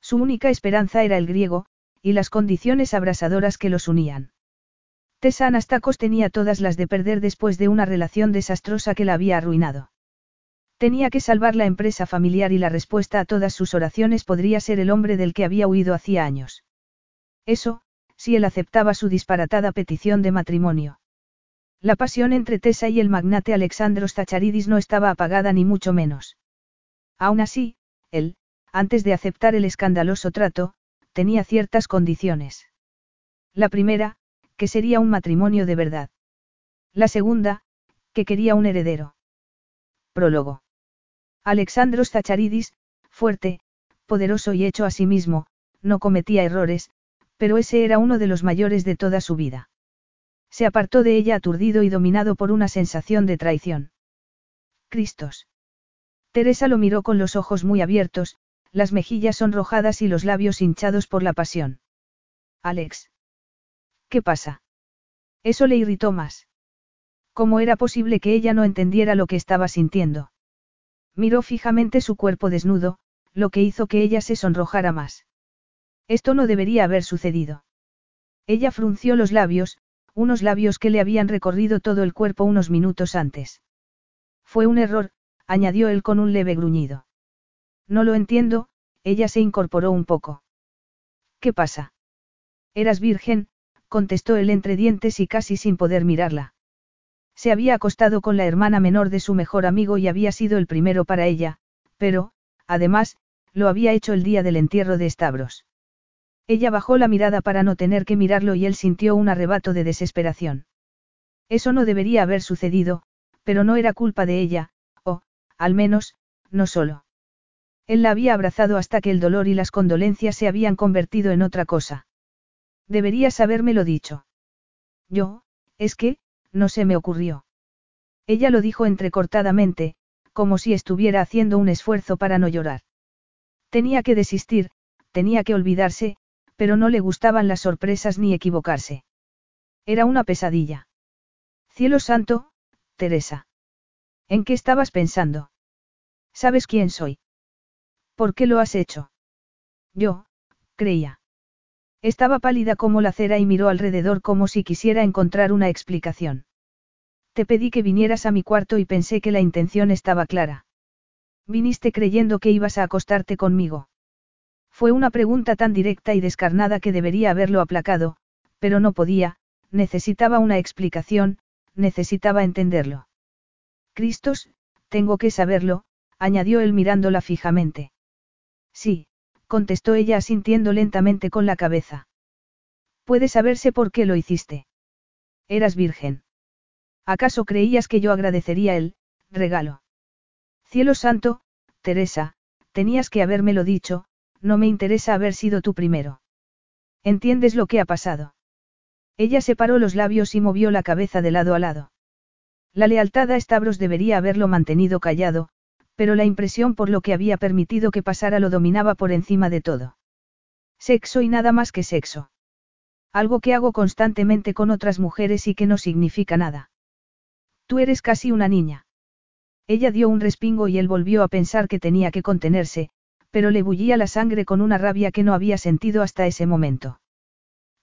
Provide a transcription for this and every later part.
Su única esperanza era el griego, y las condiciones abrasadoras que los unían. Tessa Anastakos tenía todas las de perder después de una relación desastrosa que la había arruinado. Tenía que salvar la empresa familiar y la respuesta a todas sus oraciones podría ser el hombre del que había huido hacía años. Eso, si él aceptaba su disparatada petición de matrimonio. La pasión entre Tessa y el magnate Alexandros Zacharidis no estaba apagada ni mucho menos. Aún así, él, antes de aceptar el escandaloso trato, tenía ciertas condiciones. La primera, que sería un matrimonio de verdad. La segunda, que quería un heredero. Prólogo. Alexandros Zacharidis, fuerte, poderoso y hecho a sí mismo, no cometía errores, pero ese era uno de los mayores de toda su vida. Se apartó de ella aturdido y dominado por una sensación de traición. Cristos. Teresa lo miró con los ojos muy abiertos, las mejillas sonrojadas y los labios hinchados por la pasión. Alex. ¿Qué pasa? Eso le irritó más. ¿Cómo era posible que ella no entendiera lo que estaba sintiendo? Miró fijamente su cuerpo desnudo, lo que hizo que ella se sonrojara más. Esto no debería haber sucedido. Ella frunció los labios, unos labios que le habían recorrido todo el cuerpo unos minutos antes. Fue un error, añadió él con un leve gruñido. No lo entiendo, ella se incorporó un poco. ¿Qué pasa? Eras virgen, contestó él entre dientes y casi sin poder mirarla. Se había acostado con la hermana menor de su mejor amigo y había sido el primero para ella, pero, además, lo había hecho el día del entierro de Stavros. Ella bajó la mirada para no tener que mirarlo y él sintió un arrebato de desesperación. Eso no debería haber sucedido, pero no era culpa de ella, o, al menos, no solo. Él la había abrazado hasta que el dolor y las condolencias se habían convertido en otra cosa. Deberías habérmelo dicho. Yo, es que, no se me ocurrió. Ella lo dijo entrecortadamente, como si estuviera haciendo un esfuerzo para no llorar. Tenía que desistir, tenía que olvidarse, pero no le gustaban las sorpresas ni equivocarse. Era una pesadilla. Cielo santo, Teresa. ¿En qué estabas pensando? ¿Sabes quién soy? ¿Por qué lo has hecho? Yo, creía. Estaba pálida como la cera y miró alrededor como si quisiera encontrar una explicación. Te pedí que vinieras a mi cuarto y pensé que la intención estaba clara. Viniste creyendo que ibas a acostarte conmigo. Fue una pregunta tan directa y descarnada que debería haberlo aplacado, pero no podía, necesitaba una explicación, necesitaba entenderlo. Cristos, tengo que saberlo, añadió él mirándola fijamente. Sí, contestó ella asintiendo lentamente con la cabeza. Puede saberse por qué lo hiciste. Eras virgen. ¿Acaso creías que yo agradecería el regalo? Cielo santo, Teresa, tenías que habérmelo dicho, no me interesa haber sido tú primero. ¿Entiendes lo que ha pasado? Ella separó los labios y movió la cabeza de lado a lado. La lealtad a Stavros debería haberlo mantenido callado, pero la impresión por lo que había permitido que pasara lo dominaba por encima de todo. Sexo y nada más que sexo. Algo que hago constantemente con otras mujeres y que no significa nada. Tú eres casi una niña. Ella dio un respingo y él volvió a pensar que tenía que contenerse, pero le bullía la sangre con una rabia que no había sentido hasta ese momento.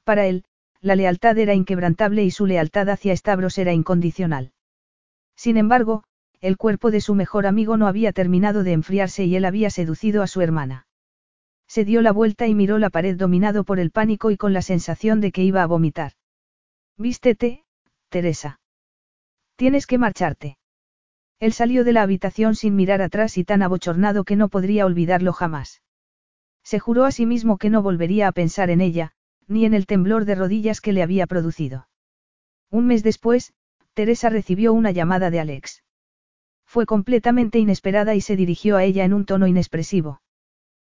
Para él, la lealtad era inquebrantable y su lealtad hacia Stavros era incondicional. Sin embargo, el cuerpo de su mejor amigo no había terminado de enfriarse y él había seducido a su hermana. Se dio la vuelta y miró la pared dominado por el pánico y con la sensación de que iba a vomitar. Vístete, Teresa. Tienes que marcharte. Él salió de la habitación sin mirar atrás y tan abochornado que no podría olvidarlo jamás. Se juró a sí mismo que no volvería a pensar en ella, ni en el temblor de rodillas que le había producido. Un mes después, Teresa recibió una llamada de Alex. Fue completamente inesperada y se dirigió a ella en un tono inexpresivo.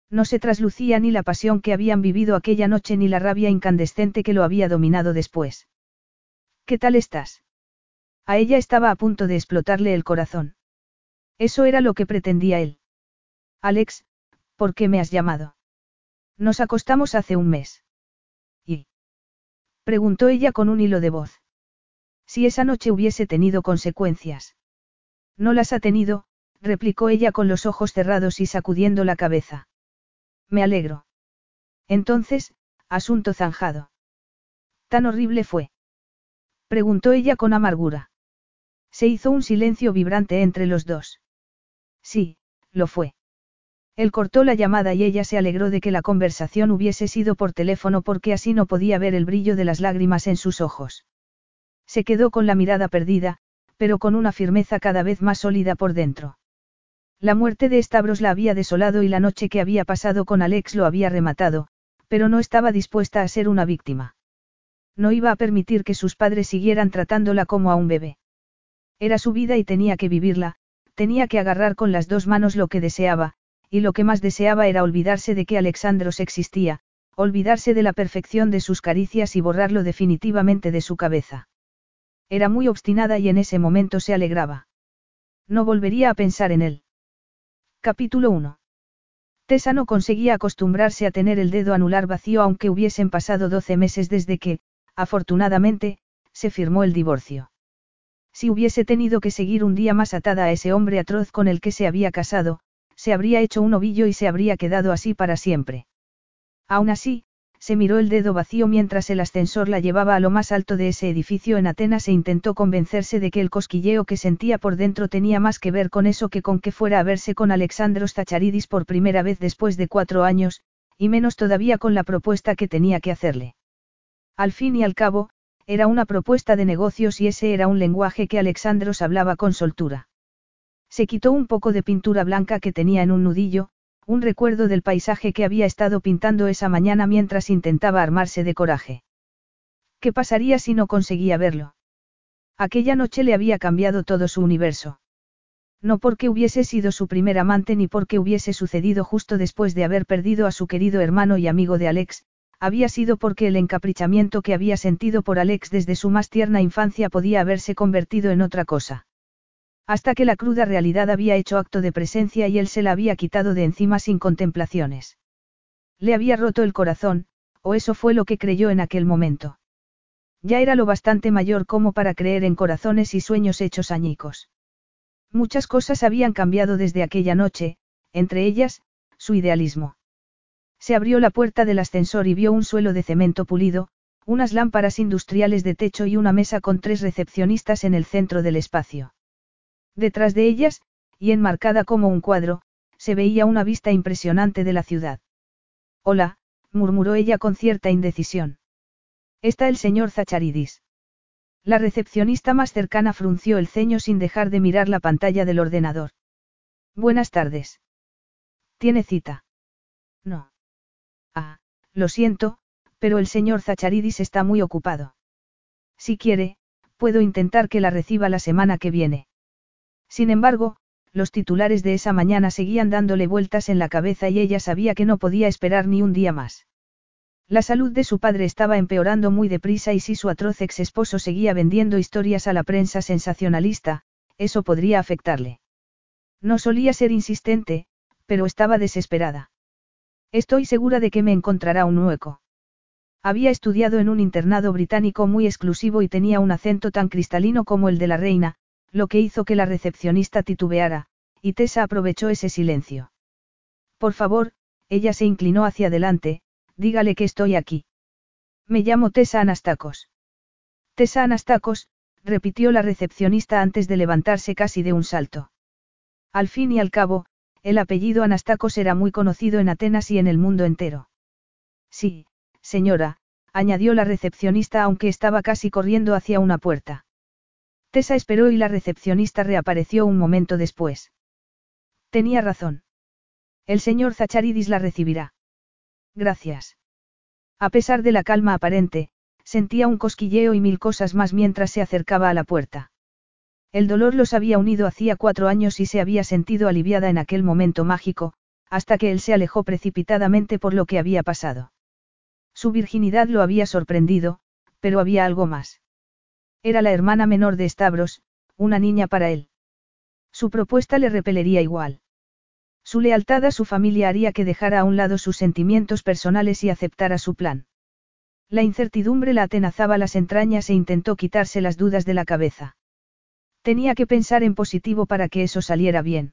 No se traslucía ni la pasión que habían vivido aquella noche ni la rabia incandescente que lo había dominado después. ¿Qué tal estás? A ella estaba a punto de explotarle el corazón. Eso era lo que pretendía él. Alex, ¿por qué me has llamado? Nos acostamos hace un mes. ¿Y? Preguntó ella con un hilo de voz. Si esa noche hubiese tenido consecuencias. No las ha tenido, replicó ella con los ojos cerrados y sacudiendo la cabeza. Me alegro. Entonces, asunto zanjado. ¿Tan horrible fue? Preguntó ella con amargura. Se hizo un silencio vibrante entre los dos. Sí, lo fue. Él cortó la llamada y ella se alegró de que la conversación hubiese sido por teléfono porque así no podía ver el brillo de las lágrimas en sus ojos. Se quedó con la mirada perdida, pero con una firmeza cada vez más sólida por dentro. La muerte de Stavros la había desolado y la noche que había pasado con Alex lo había rematado, pero no estaba dispuesta a ser una víctima. No iba a permitir que sus padres siguieran tratándola como a un bebé. Era su vida y tenía que vivirla, tenía que agarrar con las dos manos lo que deseaba, y lo que más deseaba era olvidarse de que Alexandros existía, olvidarse de la perfección de sus caricias y borrarlo definitivamente de su cabeza. Era muy obstinada y en ese momento se alegraba. No volvería a pensar en él. Capítulo 1. Tessa no conseguía acostumbrarse a tener el dedo anular vacío aunque hubiesen pasado doce meses desde que, afortunadamente, se firmó el divorcio. Si hubiese tenido que seguir un día más atada a ese hombre atroz con el que se había casado, se habría hecho un ovillo y se habría quedado así para siempre. Aún así, se miró el dedo vacío mientras el ascensor la llevaba a lo más alto de ese edificio en Atenas e intentó convencerse de que el cosquilleo que sentía por dentro tenía más que ver con eso que con que fuera a verse con Alexandros Zacharidis por primera vez después de cuatro años, y menos todavía con la propuesta que tenía que hacerle. Al fin y al cabo, era una propuesta de negocios y ese era un lenguaje que Alexandros hablaba con soltura. Se quitó un poco de pintura blanca que tenía en un nudillo, un recuerdo del paisaje que había estado pintando esa mañana mientras intentaba armarse de coraje. ¿Qué pasaría si no conseguía verlo? Aquella noche le había cambiado todo su universo. No porque hubiese sido su primer amante ni porque hubiese sucedido justo después de haber perdido a su querido hermano y amigo de Alex, había sido porque el encaprichamiento que había sentido por Alex desde su más tierna infancia podía haberse convertido en otra cosa. Hasta que la cruda realidad había hecho acto de presencia y él se la había quitado de encima sin contemplaciones. Le había roto el corazón, o eso fue lo que creyó en aquel momento. Ya era lo bastante mayor como para creer en corazones y sueños hechos añicos. Muchas cosas habían cambiado desde aquella noche, entre ellas, su idealismo. Se abrió la puerta del ascensor y vio un suelo de cemento pulido, unas lámparas industriales de techo y una mesa con tres recepcionistas en el centro del espacio. Detrás de ellas, y enmarcada como un cuadro, se veía una vista impresionante de la ciudad. Hola, murmuró ella con cierta indecisión. Está el señor Zacharidis. La recepcionista más cercana frunció el ceño sin dejar de mirar la pantalla del ordenador. Buenas tardes. ¿Tiene cita? No. Ah, lo siento, pero el señor Zacharidis está muy ocupado. Si quiere, puedo intentar que la reciba la semana que viene. Sin embargo, los titulares de esa mañana seguían dándole vueltas en la cabeza y ella sabía que no podía esperar ni un día más. La salud de su padre estaba empeorando muy deprisa y si su atroz ex esposo seguía vendiendo historias a la prensa sensacionalista, eso podría afectarle. No solía ser insistente, pero estaba desesperada. Estoy segura de que me encontrará un hueco. Había estudiado en un internado británico muy exclusivo y tenía un acento tan cristalino como el de la reina, lo que hizo que la recepcionista titubeara, y Tessa aprovechó ese silencio. Por favor, ella se inclinó hacia adelante, dígale que estoy aquí. Me llamo Tessa Anastacos. Tessa Anastacos, repitió la recepcionista antes de levantarse casi de un salto. Al fin y al cabo, el apellido Anastacos era muy conocido en Atenas y en el mundo entero. Sí, señora, añadió la recepcionista aunque estaba casi corriendo hacia una puerta. Tessa esperó y la recepcionista reapareció un momento después. Tenía razón. El señor Zacharidis la recibirá. Gracias. A pesar de la calma aparente, sentía un cosquilleo y mil cosas más mientras se acercaba a la puerta. El dolor los había unido hacía cuatro años y se había sentido aliviada en aquel momento mágico, hasta que él se alejó precipitadamente por lo que había pasado. Su virginidad lo había sorprendido, pero había algo más. Era la hermana menor de Stavros, una niña para él. Su propuesta le repelería igual. Su lealtad a su familia haría que dejara a un lado sus sentimientos personales y aceptara su plan. La incertidumbre la atenazaba las entrañas e intentó quitarse las dudas de la cabeza. Tenía que pensar en positivo para que eso saliera bien.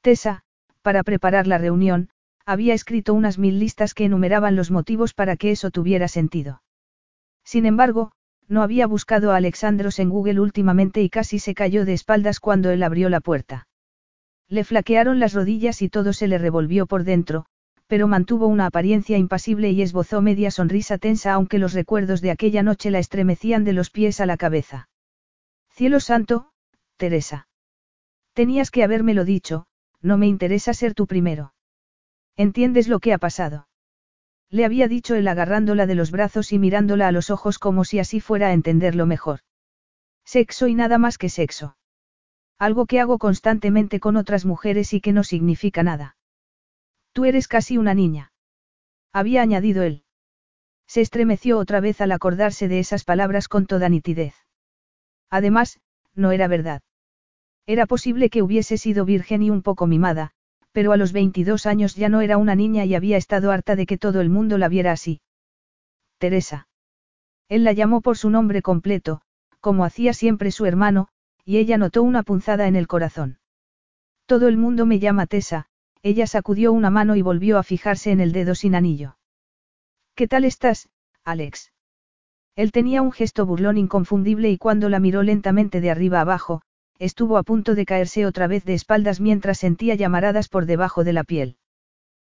Tessa, para preparar la reunión, había escrito unas mil listas que enumeraban los motivos para que eso tuviera sentido. Sin embargo, no había buscado a Alexandros en Google últimamente y casi se cayó de espaldas cuando él abrió la puerta. Le flaquearon las rodillas y todo se le revolvió por dentro, pero mantuvo una apariencia impasible y esbozó media sonrisa tensa aunque los recuerdos de aquella noche la estremecían de los pies a la cabeza. Cielo santo, Teresa. Tenías que habérmelo dicho, no me interesa ser tu primero. ¿Entiendes lo que ha pasado? Le había dicho él agarrándola de los brazos y mirándola a los ojos como si así fuera a entenderlo mejor. Sexo y nada más que sexo. Algo que hago constantemente con otras mujeres y que no significa nada. Tú eres casi una niña. Había añadido él. Se estremeció otra vez al acordarse de esas palabras con toda nitidez. Además, no era verdad. Era posible que hubiese sido virgen y un poco mimada, pero a los 22 años ya no era una niña y había estado harta de que todo el mundo la viera así. Teresa. Él la llamó por su nombre completo, como hacía siempre su hermano, y ella notó una punzada en el corazón. Todo el mundo me llama Tessa, ella sacudió una mano y volvió a fijarse en el dedo sin anillo. ¿Qué tal estás, Alex? Él tenía un gesto burlón inconfundible y cuando la miró lentamente de arriba abajo, estuvo a punto de caerse otra vez de espaldas mientras sentía llamaradas por debajo de la piel.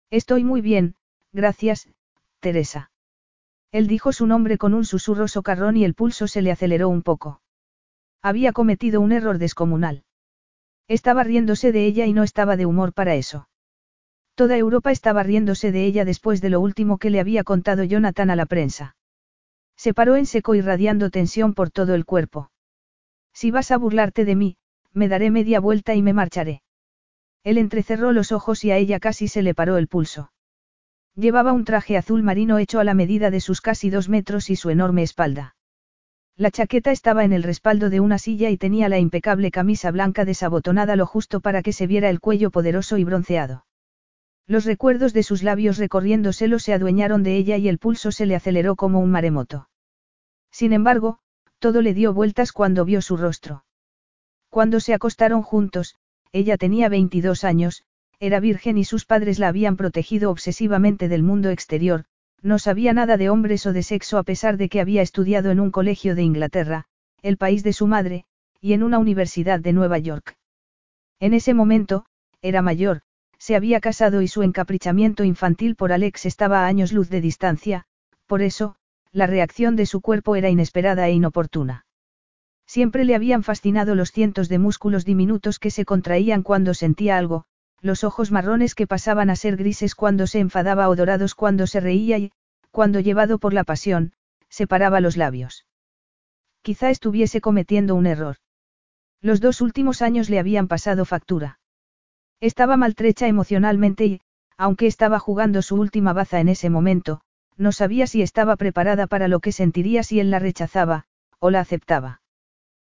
Estoy muy bien, gracias, Teresa. Él dijo su nombre con un susurro socarrón y el pulso se le aceleró un poco. Había cometido un error descomunal. Estaba riéndose de ella y no estaba de humor para eso. Toda Europa estaba riéndose de ella después de lo último que le había contado Jonathan a la prensa. Se paró en seco irradiando tensión por todo el cuerpo. Si vas a burlarte de mí, me daré media vuelta y me marcharé. Él entrecerró los ojos y a ella casi se le paró el pulso. Llevaba un traje azul marino hecho a la medida de sus casi dos metros y su enorme espalda. La chaqueta estaba en el respaldo de una silla y tenía la impecable camisa blanca desabotonada lo justo para que se viera el cuello poderoso y bronceado. Los recuerdos de sus labios recorriéndoselo se adueñaron de ella y el pulso se le aceleró como un maremoto. Sin embargo, todo le dio vueltas cuando vio su rostro. Cuando se acostaron juntos, ella tenía 22 años, era virgen y sus padres la habían protegido obsesivamente del mundo exterior, no sabía nada de hombres o de sexo a pesar de que había estudiado en un colegio de Inglaterra, el país de su madre, y en una universidad de Nueva York. En ese momento, era mayor, se había casado y su encaprichamiento infantil por Alex estaba a años luz de distancia, por eso, la reacción de su cuerpo era inesperada e inoportuna. Siempre le habían fascinado los cientos de músculos diminutos que se contraían cuando sentía algo, los ojos marrones que pasaban a ser grises cuando se enfadaba o dorados cuando se reía y, cuando llevado por la pasión, separaba los labios. Quizá estuviese cometiendo un error. Los dos últimos años le habían pasado factura. Estaba maltrecha emocionalmente y, aunque estaba jugando su última baza en ese momento, no sabía si estaba preparada para lo que sentiría si él la rechazaba, o la aceptaba.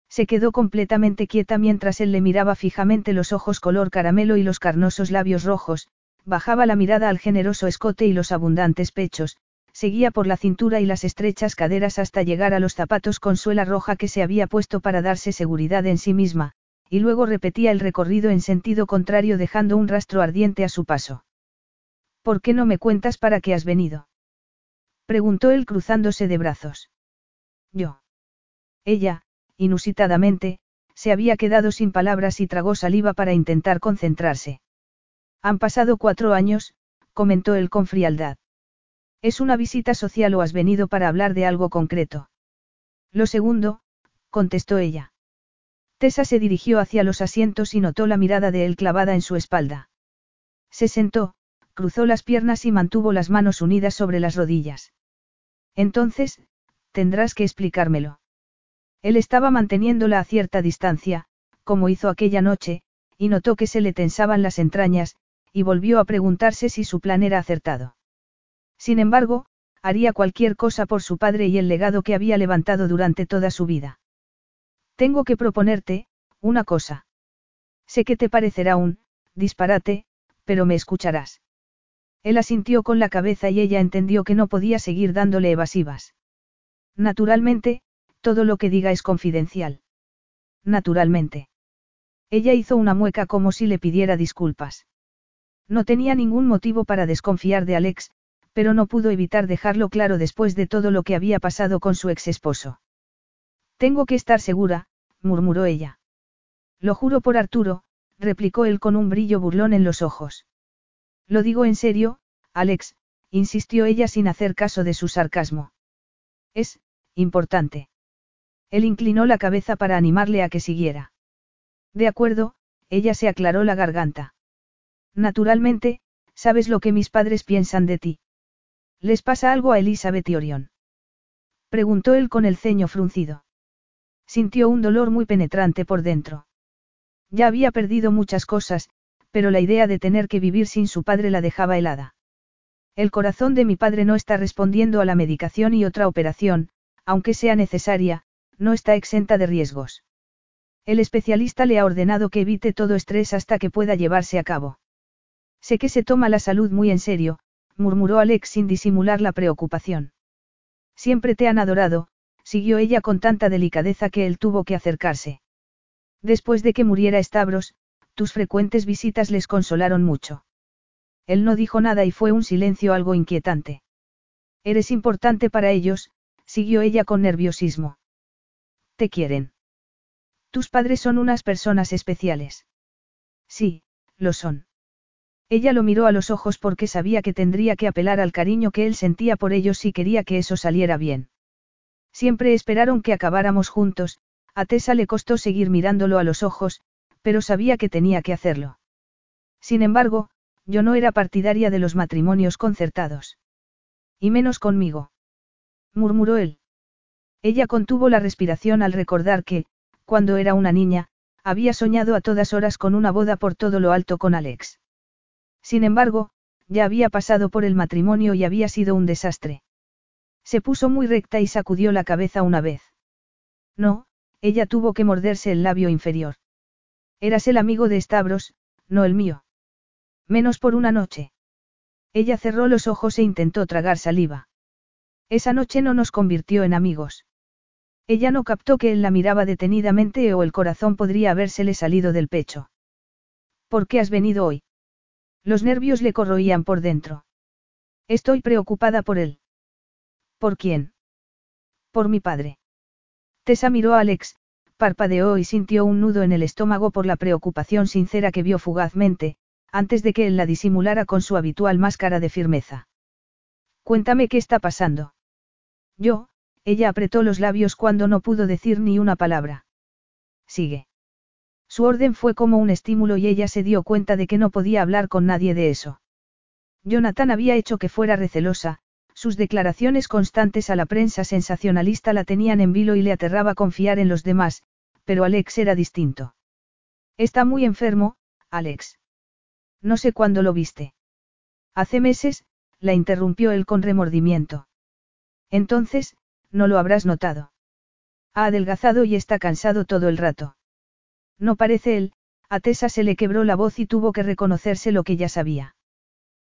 Se quedó completamente quieta mientras él le miraba fijamente los ojos color caramelo y los carnosos labios rojos, bajaba la mirada al generoso escote y los abundantes pechos, seguía por la cintura y las estrechas caderas hasta llegar a los zapatos con suela roja que se había puesto para darse seguridad en sí misma, y luego repetía el recorrido en sentido contrario dejando un rastro ardiente a su paso. ¿Por qué no me cuentas para qué has venido? Preguntó él cruzándose de brazos. Yo. Ella, inusitadamente, se había quedado sin palabras y tragó saliva para intentar concentrarse. Han pasado cuatro años, comentó él con frialdad. ¿Es una visita social o has venido para hablar de algo concreto? Lo segundo, contestó ella. Tessa se dirigió hacia los asientos y notó la mirada de él clavada en su espalda. Se sentó, cruzó las piernas y mantuvo las manos unidas sobre las rodillas. Entonces, tendrás que explicármelo. Él estaba manteniéndola a cierta distancia, como hizo aquella noche, y notó que se le tensaban las entrañas, y volvió a preguntarse si su plan era acertado. Sin embargo, haría cualquier cosa por su padre y el legado que había levantado durante toda su vida. Tengo que proponerte, una cosa. Sé que te parecerá un, disparate, pero me escucharás. Él asintió con la cabeza y ella entendió que no podía seguir dándole evasivas. Naturalmente, todo lo que diga es confidencial. Naturalmente. Ella hizo una mueca como si le pidiera disculpas. No tenía ningún motivo para desconfiar de Alex, pero no pudo evitar dejarlo claro después de todo lo que había pasado con su ex esposo. Tengo que estar segura, murmuró ella. Lo juro por Arturo, replicó él con un brillo burlón en los ojos. Lo digo en serio, Alex, insistió ella sin hacer caso de su sarcasmo. Es, importante. Él inclinó la cabeza para animarle a que siguiera. De acuerdo, ella se aclaró la garganta. Naturalmente, sabes lo que mis padres piensan de ti. ¿Les pasa algo a Elizabeth y Orión? Preguntó él con el ceño fruncido. Sintió un dolor muy penetrante por dentro. Ya había perdido muchas cosas, pero la idea de tener que vivir sin su padre la dejaba helada. El corazón de mi padre no está respondiendo a la medicación y otra operación, aunque sea necesaria, no está exenta de riesgos. El especialista le ha ordenado que evite todo estrés hasta que pueda llevarse a cabo. Sé que se toma la salud muy en serio, murmuró Alex sin disimular la preocupación. Siempre te han adorado, siguió ella con tanta delicadeza que él tuvo que acercarse. Después de que muriera Stavros, tus frecuentes visitas les consolaron mucho. Él no dijo nada y fue un silencio algo inquietante. Eres importante para ellos, siguió ella con nerviosismo. Te quieren. Tus padres son unas personas especiales. Sí, lo son. Ella lo miró a los ojos porque sabía que tendría que apelar al cariño que él sentía por ellos si quería que eso saliera bien. Siempre esperaron que acabáramos juntos, a Tessa le costó seguir mirándolo a los ojos, pero sabía que tenía que hacerlo. Sin embargo, yo no era partidaria de los matrimonios concertados. Y menos conmigo. Murmuró él. Ella contuvo la respiración al recordar que, cuando era una niña, había soñado a todas horas con una boda por todo lo alto con Alex. Sin embargo, ya había pasado por el matrimonio y había sido un desastre. Se puso muy recta y sacudió la cabeza una vez. No, ella tuvo que morderse el labio inferior. Eras el amigo de Stavros, no el mío. Menos por una noche. Ella cerró los ojos e intentó tragar saliva. Esa noche no nos convirtió en amigos. Ella no captó que él la miraba detenidamente o el corazón podría habérsele salido del pecho. ¿Por qué has venido hoy? Los nervios le corroían por dentro. Estoy preocupada por él. ¿Por quién? Por mi padre. Tessa miró a Alex, parpadeó y sintió un nudo en el estómago por la preocupación sincera que vio fugazmente, antes de que él la disimulara con su habitual máscara de firmeza. Cuéntame qué está pasando. Yo, ella apretó los labios cuando no pudo decir ni una palabra. Sigue. Su orden fue como un estímulo y ella se dio cuenta de que no podía hablar con nadie de eso. Jonathan había hecho que fuera recelosa, sus declaraciones constantes a la prensa sensacionalista la tenían en vilo y le aterraba confiar en los demás, pero Alex era distinto. Está muy enfermo, Alex. No sé cuándo lo viste. Hace meses, la interrumpió él con remordimiento. Entonces, no lo habrás notado. Ha adelgazado y está cansado todo el rato. No parece él, a Tessa se le quebró la voz y tuvo que reconocerse lo que ya sabía.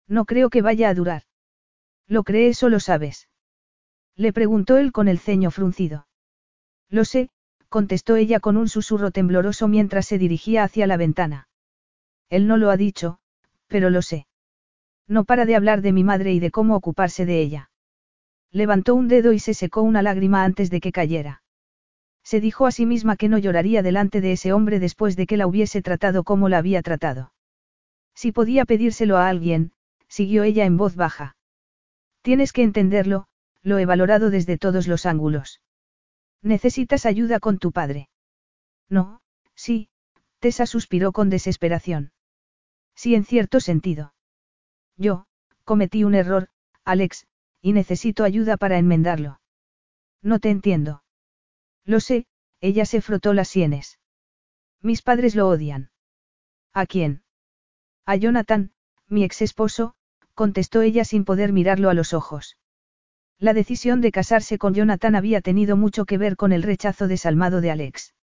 No creo que vaya a durar. ¿Lo crees o lo sabes? Le preguntó él con el ceño fruncido. Lo sé, contestó ella con un susurro tembloroso mientras se dirigía hacia la ventana. Él no lo ha dicho, pero lo sé. No para de hablar de mi madre y de cómo ocuparse de ella. Levantó un dedo y se secó una lágrima antes de que cayera. Se dijo a sí misma que no lloraría delante de ese hombre después de que la hubiese tratado como la había tratado. Si podía pedírselo a alguien, siguió ella en voz baja. Tienes que entenderlo, lo he valorado desde todos los ángulos. Necesitas ayuda con tu padre. No, sí, Tessa suspiró con desesperación. Sí, en cierto sentido. Yo, cometí un error, Alex, y necesito ayuda para enmendarlo. No te entiendo. Lo sé, ella se frotó las sienes. Mis padres lo odian. ¿A quién? A Jonathan, Mi ex esposo, contestó ella sin poder mirarlo a los ojos. La decisión de casarse con Jonathan había tenido mucho que ver con el rechazo desalmado de Alex.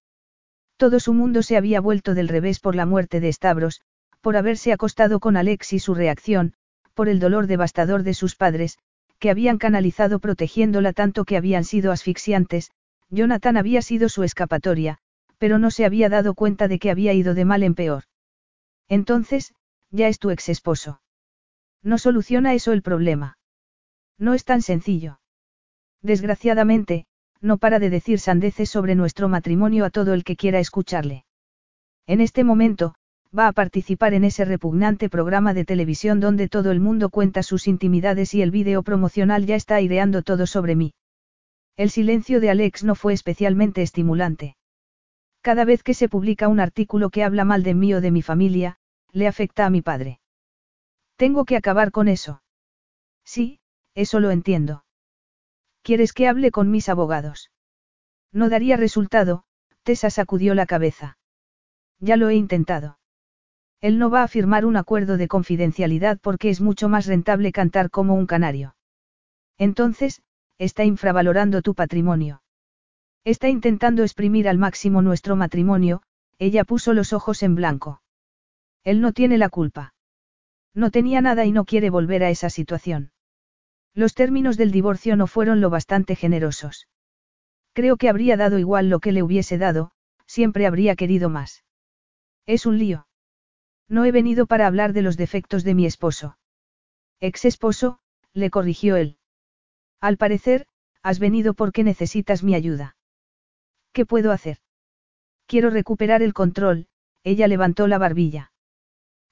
Todo su mundo se había vuelto del revés por la muerte de Stavros, por haberse acostado con Alex y su reacción, por el dolor devastador de sus padres, que habían canalizado protegiéndola tanto que habían sido asfixiantes, Jonathan había sido su escapatoria, pero no se había dado cuenta de que había ido de mal en peor. Entonces, ya es tu ex esposo. No soluciona eso el problema. No es tan sencillo. Desgraciadamente, no para de decir sandeces sobre nuestro matrimonio a todo el que quiera escucharle. En este momento, va a participar en ese repugnante programa de televisión donde todo el mundo cuenta sus intimidades y el vídeo promocional ya está aireando todo sobre mí. El silencio de Alex no fue especialmente estimulante. Cada vez que se publica un artículo que habla mal de mí o de mi familia, le afecta a mi padre. Tengo que acabar con eso. Sí, eso lo entiendo. ¿Quieres que hable con mis abogados? No daría resultado, Tessa sacudió la cabeza. Ya lo he intentado. Él no va a firmar un acuerdo de confidencialidad porque es mucho más rentable cantar como un canario. Entonces, está infravalorando tu patrimonio. Está intentando exprimir al máximo nuestro matrimonio, ella puso los ojos en blanco. Él no tiene la culpa. No tenía nada y no quiere volver a esa situación. Los términos del divorcio no fueron lo bastante generosos. Creo que habría dado igual lo que le hubiese dado, siempre habría querido más. Es un lío. No he venido para hablar de los defectos de mi esposo. Ex esposo, le corrigió él. Al parecer, has venido porque necesitas mi ayuda. ¿Qué puedo hacer? Quiero recuperar el control, ella levantó la barbilla.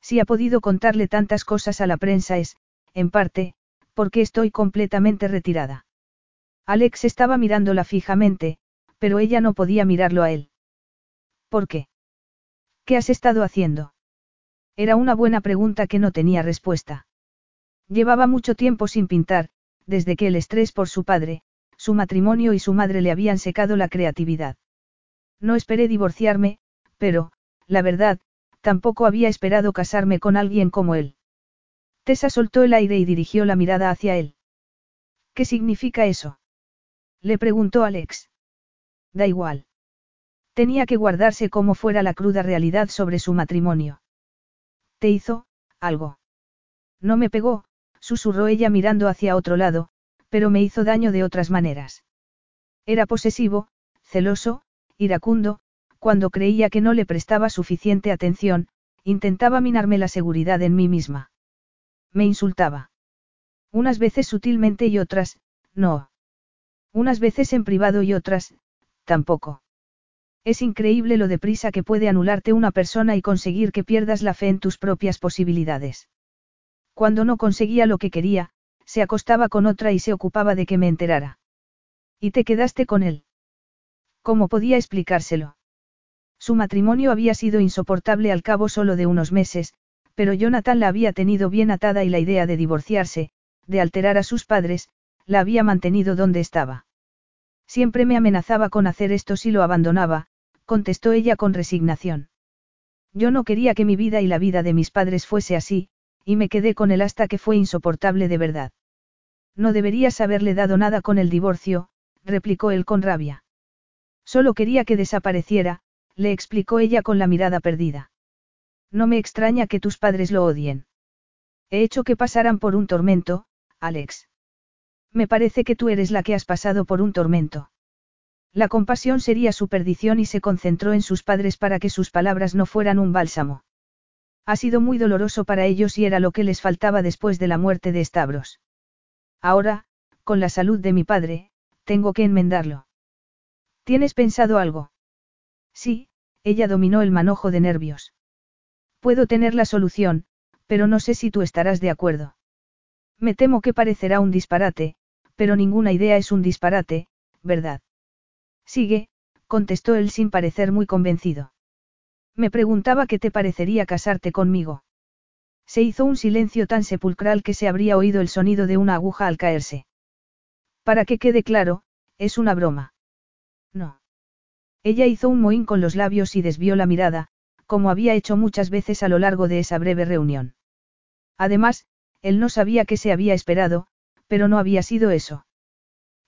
Si ha podido contarle tantas cosas a la prensa es, en parte, porque estoy completamente retirada. Alex estaba mirándola fijamente, pero ella no podía mirarlo a él. ¿Por qué? ¿Qué has estado haciendo? Era una buena pregunta que no tenía respuesta. Llevaba mucho tiempo sin pintar, desde que el estrés por su padre, su matrimonio y su madre le habían secado la creatividad. No esperé divorciarme, pero, la verdad, tampoco había esperado casarme con alguien como él. Tessa soltó el aire y dirigió la mirada hacia él. ¿Qué significa eso? Le preguntó Alex. Da igual. Tenía que guardarse como fuera la cruda realidad sobre su matrimonio. ¿Te hizo, algo? No me pegó, susurró ella mirando hacia otro lado, pero me hizo daño de otras maneras. Era posesivo, celoso, iracundo, cuando creía que no le prestaba suficiente atención, intentaba minarme la seguridad en mí misma. Me insultaba. Unas veces sutilmente y otras, no. Unas veces en privado y otras, tampoco. Es increíble lo deprisa que puede anularte una persona y conseguir que pierdas la fe en tus propias posibilidades. Cuando no conseguía lo que quería, se acostaba con otra y se ocupaba de que me enterara. ¿Y te quedaste con él? ¿Cómo podía explicárselo? Su matrimonio había sido insoportable al cabo solo de unos meses, pero Jonathan la había tenido bien atada y la idea de divorciarse, de alterar a sus padres, la había mantenido donde estaba. Siempre me amenazaba con hacer esto si lo abandonaba, contestó ella con resignación. Yo no quería que mi vida y la vida de mis padres fuese así, y me quedé con él hasta que fue insoportable de verdad. No deberías haberle dado nada con el divorcio, replicó él con rabia. Solo quería que desapareciera, le explicó ella con la mirada perdida. No me extraña que tus padres lo odien. He hecho que pasaran por un tormento, Alex. Me parece que tú eres la que has pasado por un tormento. La compasión sería su perdición y se concentró en sus padres para que sus palabras no fueran un bálsamo. Ha sido muy doloroso para ellos y era lo que les faltaba después de la muerte de Stavros. Ahora, con la salud de mi padre, tengo que enmendarlo. ¿Tienes pensado algo? Sí, ella dominó el manojo de nervios. Puedo tener la solución, pero no sé si tú estarás de acuerdo. Me temo que parecerá un disparate, pero ninguna idea es un disparate, ¿verdad? Sigue, contestó él sin parecer muy convencido. Me preguntaba qué te parecería casarte conmigo. Se hizo un silencio tan sepulcral que se habría oído el sonido de una aguja al caerse. Para que quede claro, es una broma. No. Ella hizo un mohín con los labios y desvió la mirada, como había hecho muchas veces a lo largo de esa breve reunión. Además, él no sabía qué se había esperado, pero no había sido eso.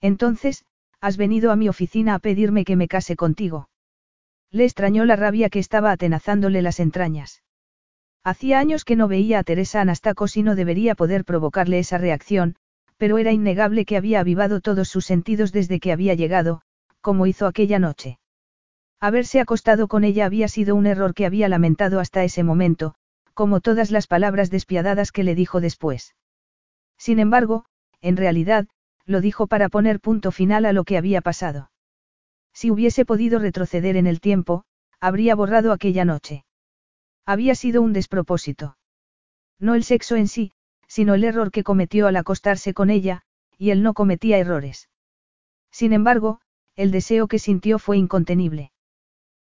Entonces, has venido a mi oficina a pedirme que me case contigo. Le extrañó la rabia que estaba atenazándole las entrañas. Hacía años que no veía a Teresa Anastacos y no debería poder provocarle esa reacción, pero era innegable que había avivado todos sus sentidos desde que había llegado, como hizo aquella noche. Haberse acostado con ella había sido un error que había lamentado hasta ese momento, como todas las palabras despiadadas que le dijo después. Sin embargo, en realidad, lo dijo para poner punto final a lo que había pasado. Si hubiese podido retroceder en el tiempo, habría borrado aquella noche. Había sido un despropósito. No el sexo en sí, sino el error que cometió al acostarse con ella, y él no cometía errores. Sin embargo, el deseo que sintió fue incontenible.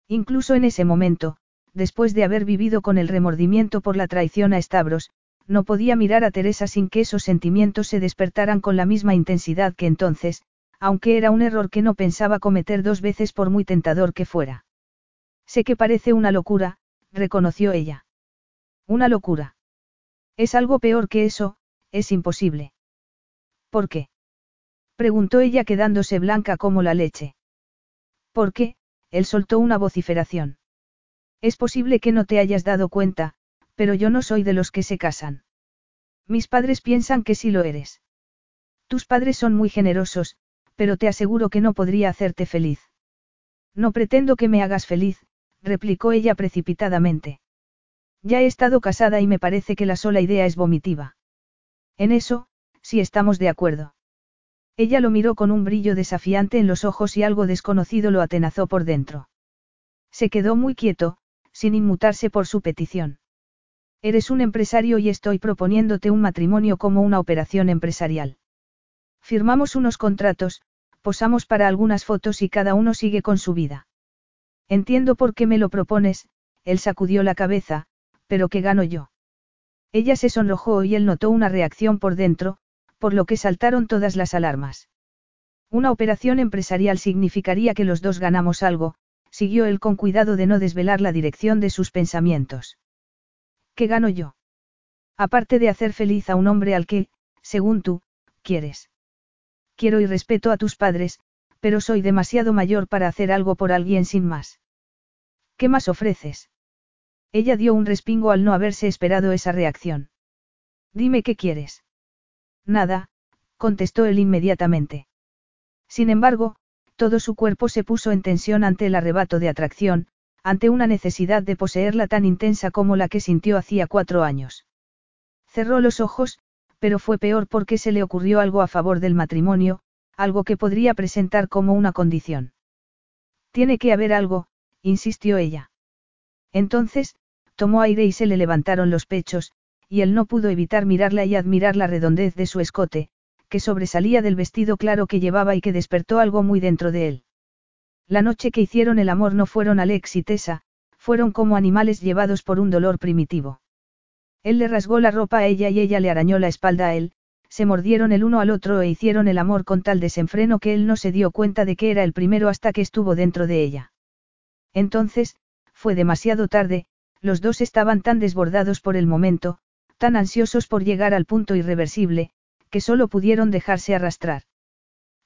Incluso en ese momento, después de haber vivido con el remordimiento por la traición a Stavros, no podía mirar a Teresa sin que esos sentimientos se despertaran con la misma intensidad que entonces, aunque era un error que no pensaba cometer dos veces por muy tentador que fuera. Sé que parece una locura, reconoció ella. Una locura. Es algo peor que eso, es imposible. ¿Por qué? preguntó ella quedándose blanca como la leche. ¿Por qué? Él soltó una vociferación. Es posible que no te hayas dado cuenta, pero yo no soy de los que se casan. Mis padres piensan que sí lo eres. Tus padres son muy generosos, pero te aseguro que no podría hacerte feliz. No pretendo que me hagas feliz, replicó ella precipitadamente. Ya he estado casada y me parece que la sola idea es vomitiva. En eso, sí estamos de acuerdo. Ella lo miró con un brillo desafiante en los ojos y algo desconocido lo atenazó por dentro. Se quedó muy quieto, sin inmutarse por su petición. Eres un empresario y estoy proponiéndote un matrimonio como una operación empresarial. Firmamos unos contratos, posamos para algunas fotos y cada uno sigue con su vida. Entiendo por qué me lo propones, él sacudió la cabeza, pero ¿qué gano yo? Ella se sonrojó y él notó una reacción por dentro, por lo que saltaron todas las alarmas. Una operación empresarial significaría que los dos ganamos algo, siguió él con cuidado de no desvelar la dirección de sus pensamientos. ¿Qué gano yo? Aparte de hacer feliz a un hombre al que, según tú, quieres. Quiero y respeto a tus padres, pero soy demasiado mayor para hacer algo por alguien sin más. ¿Qué más ofreces? Ella dio un respingo al no haberse esperado esa reacción. Dime qué quieres. Nada, contestó él inmediatamente. Sin embargo, todo su cuerpo se puso en tensión ante el arrebato de atracción, ante una necesidad de poseerla tan intensa como la que sintió hacía cuatro años. Cerró los ojos, pero fue peor porque se le ocurrió algo a favor del matrimonio, algo que podría presentar como una condición. Tiene que haber algo, insistió ella. Entonces, tomó aire y se le levantaron los pechos, y él no pudo evitar mirarla y admirar la redondez de su escote, que sobresalía del vestido claro que llevaba y que despertó algo muy dentro de él. La noche que hicieron el amor no fueron Alex y Tessa, fueron como animales llevados por un dolor primitivo. Él le rasgó la ropa a ella y ella le arañó la espalda a él, se mordieron el uno al otro e hicieron el amor con tal desenfreno que él no se dio cuenta de que era el primero hasta que estuvo dentro de ella. Entonces, fue demasiado tarde, los dos estaban tan desbordados por el momento, tan ansiosos por llegar al punto irreversible, que solo pudieron dejarse arrastrar.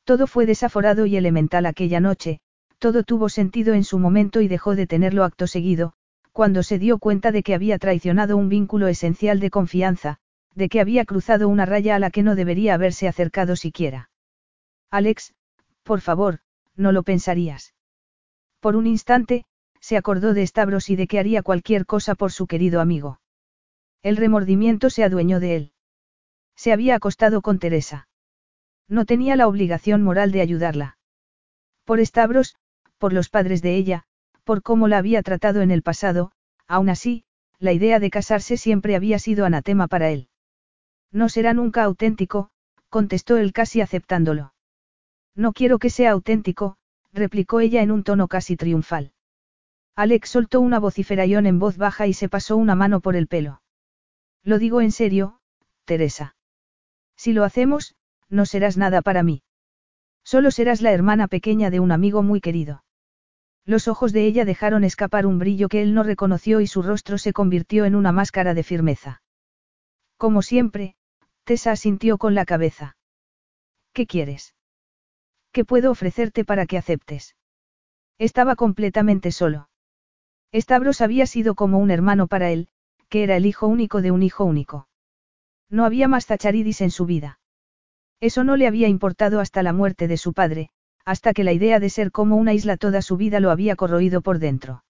Todo fue desaforado y elemental aquella noche, todo tuvo sentido en su momento y dejó de tenerlo acto seguido, cuando se dio cuenta de que había traicionado un vínculo esencial de confianza, de que había cruzado una raya a la que no debería haberse acercado siquiera. Alex, por favor, no lo pensarías. Por un instante, se acordó de Stavros y de que haría cualquier cosa por su querido amigo. El remordimiento se adueñó de él. Se había acostado con Teresa. No tenía la obligación moral de ayudarla. Por Stavros, por los padres de ella, por cómo la había tratado en el pasado, aún así, la idea de casarse siempre había sido anatema para él. No será nunca auténtico, contestó él casi aceptándolo. No quiero que sea auténtico, replicó ella en un tono casi triunfal. Alex soltó una vociferación en voz baja y se pasó una mano por el pelo. Lo digo en serio, Teresa. Si lo hacemos, no serás nada para mí. Solo serás la hermana pequeña de un amigo muy querido. Los ojos de ella dejaron escapar un brillo que él no reconoció y su rostro se convirtió en una máscara de firmeza. Como siempre, Tessa asintió con la cabeza. ¿Qué quieres? ¿Qué puedo ofrecerte para que aceptes? Estaba completamente solo. Stavros había sido como un hermano para él, que era el hijo único de un hijo único. No había más Zacharidis en su vida. Eso no le había importado hasta la muerte de su padre, hasta que la idea de ser como una isla toda su vida lo había corroído por dentro.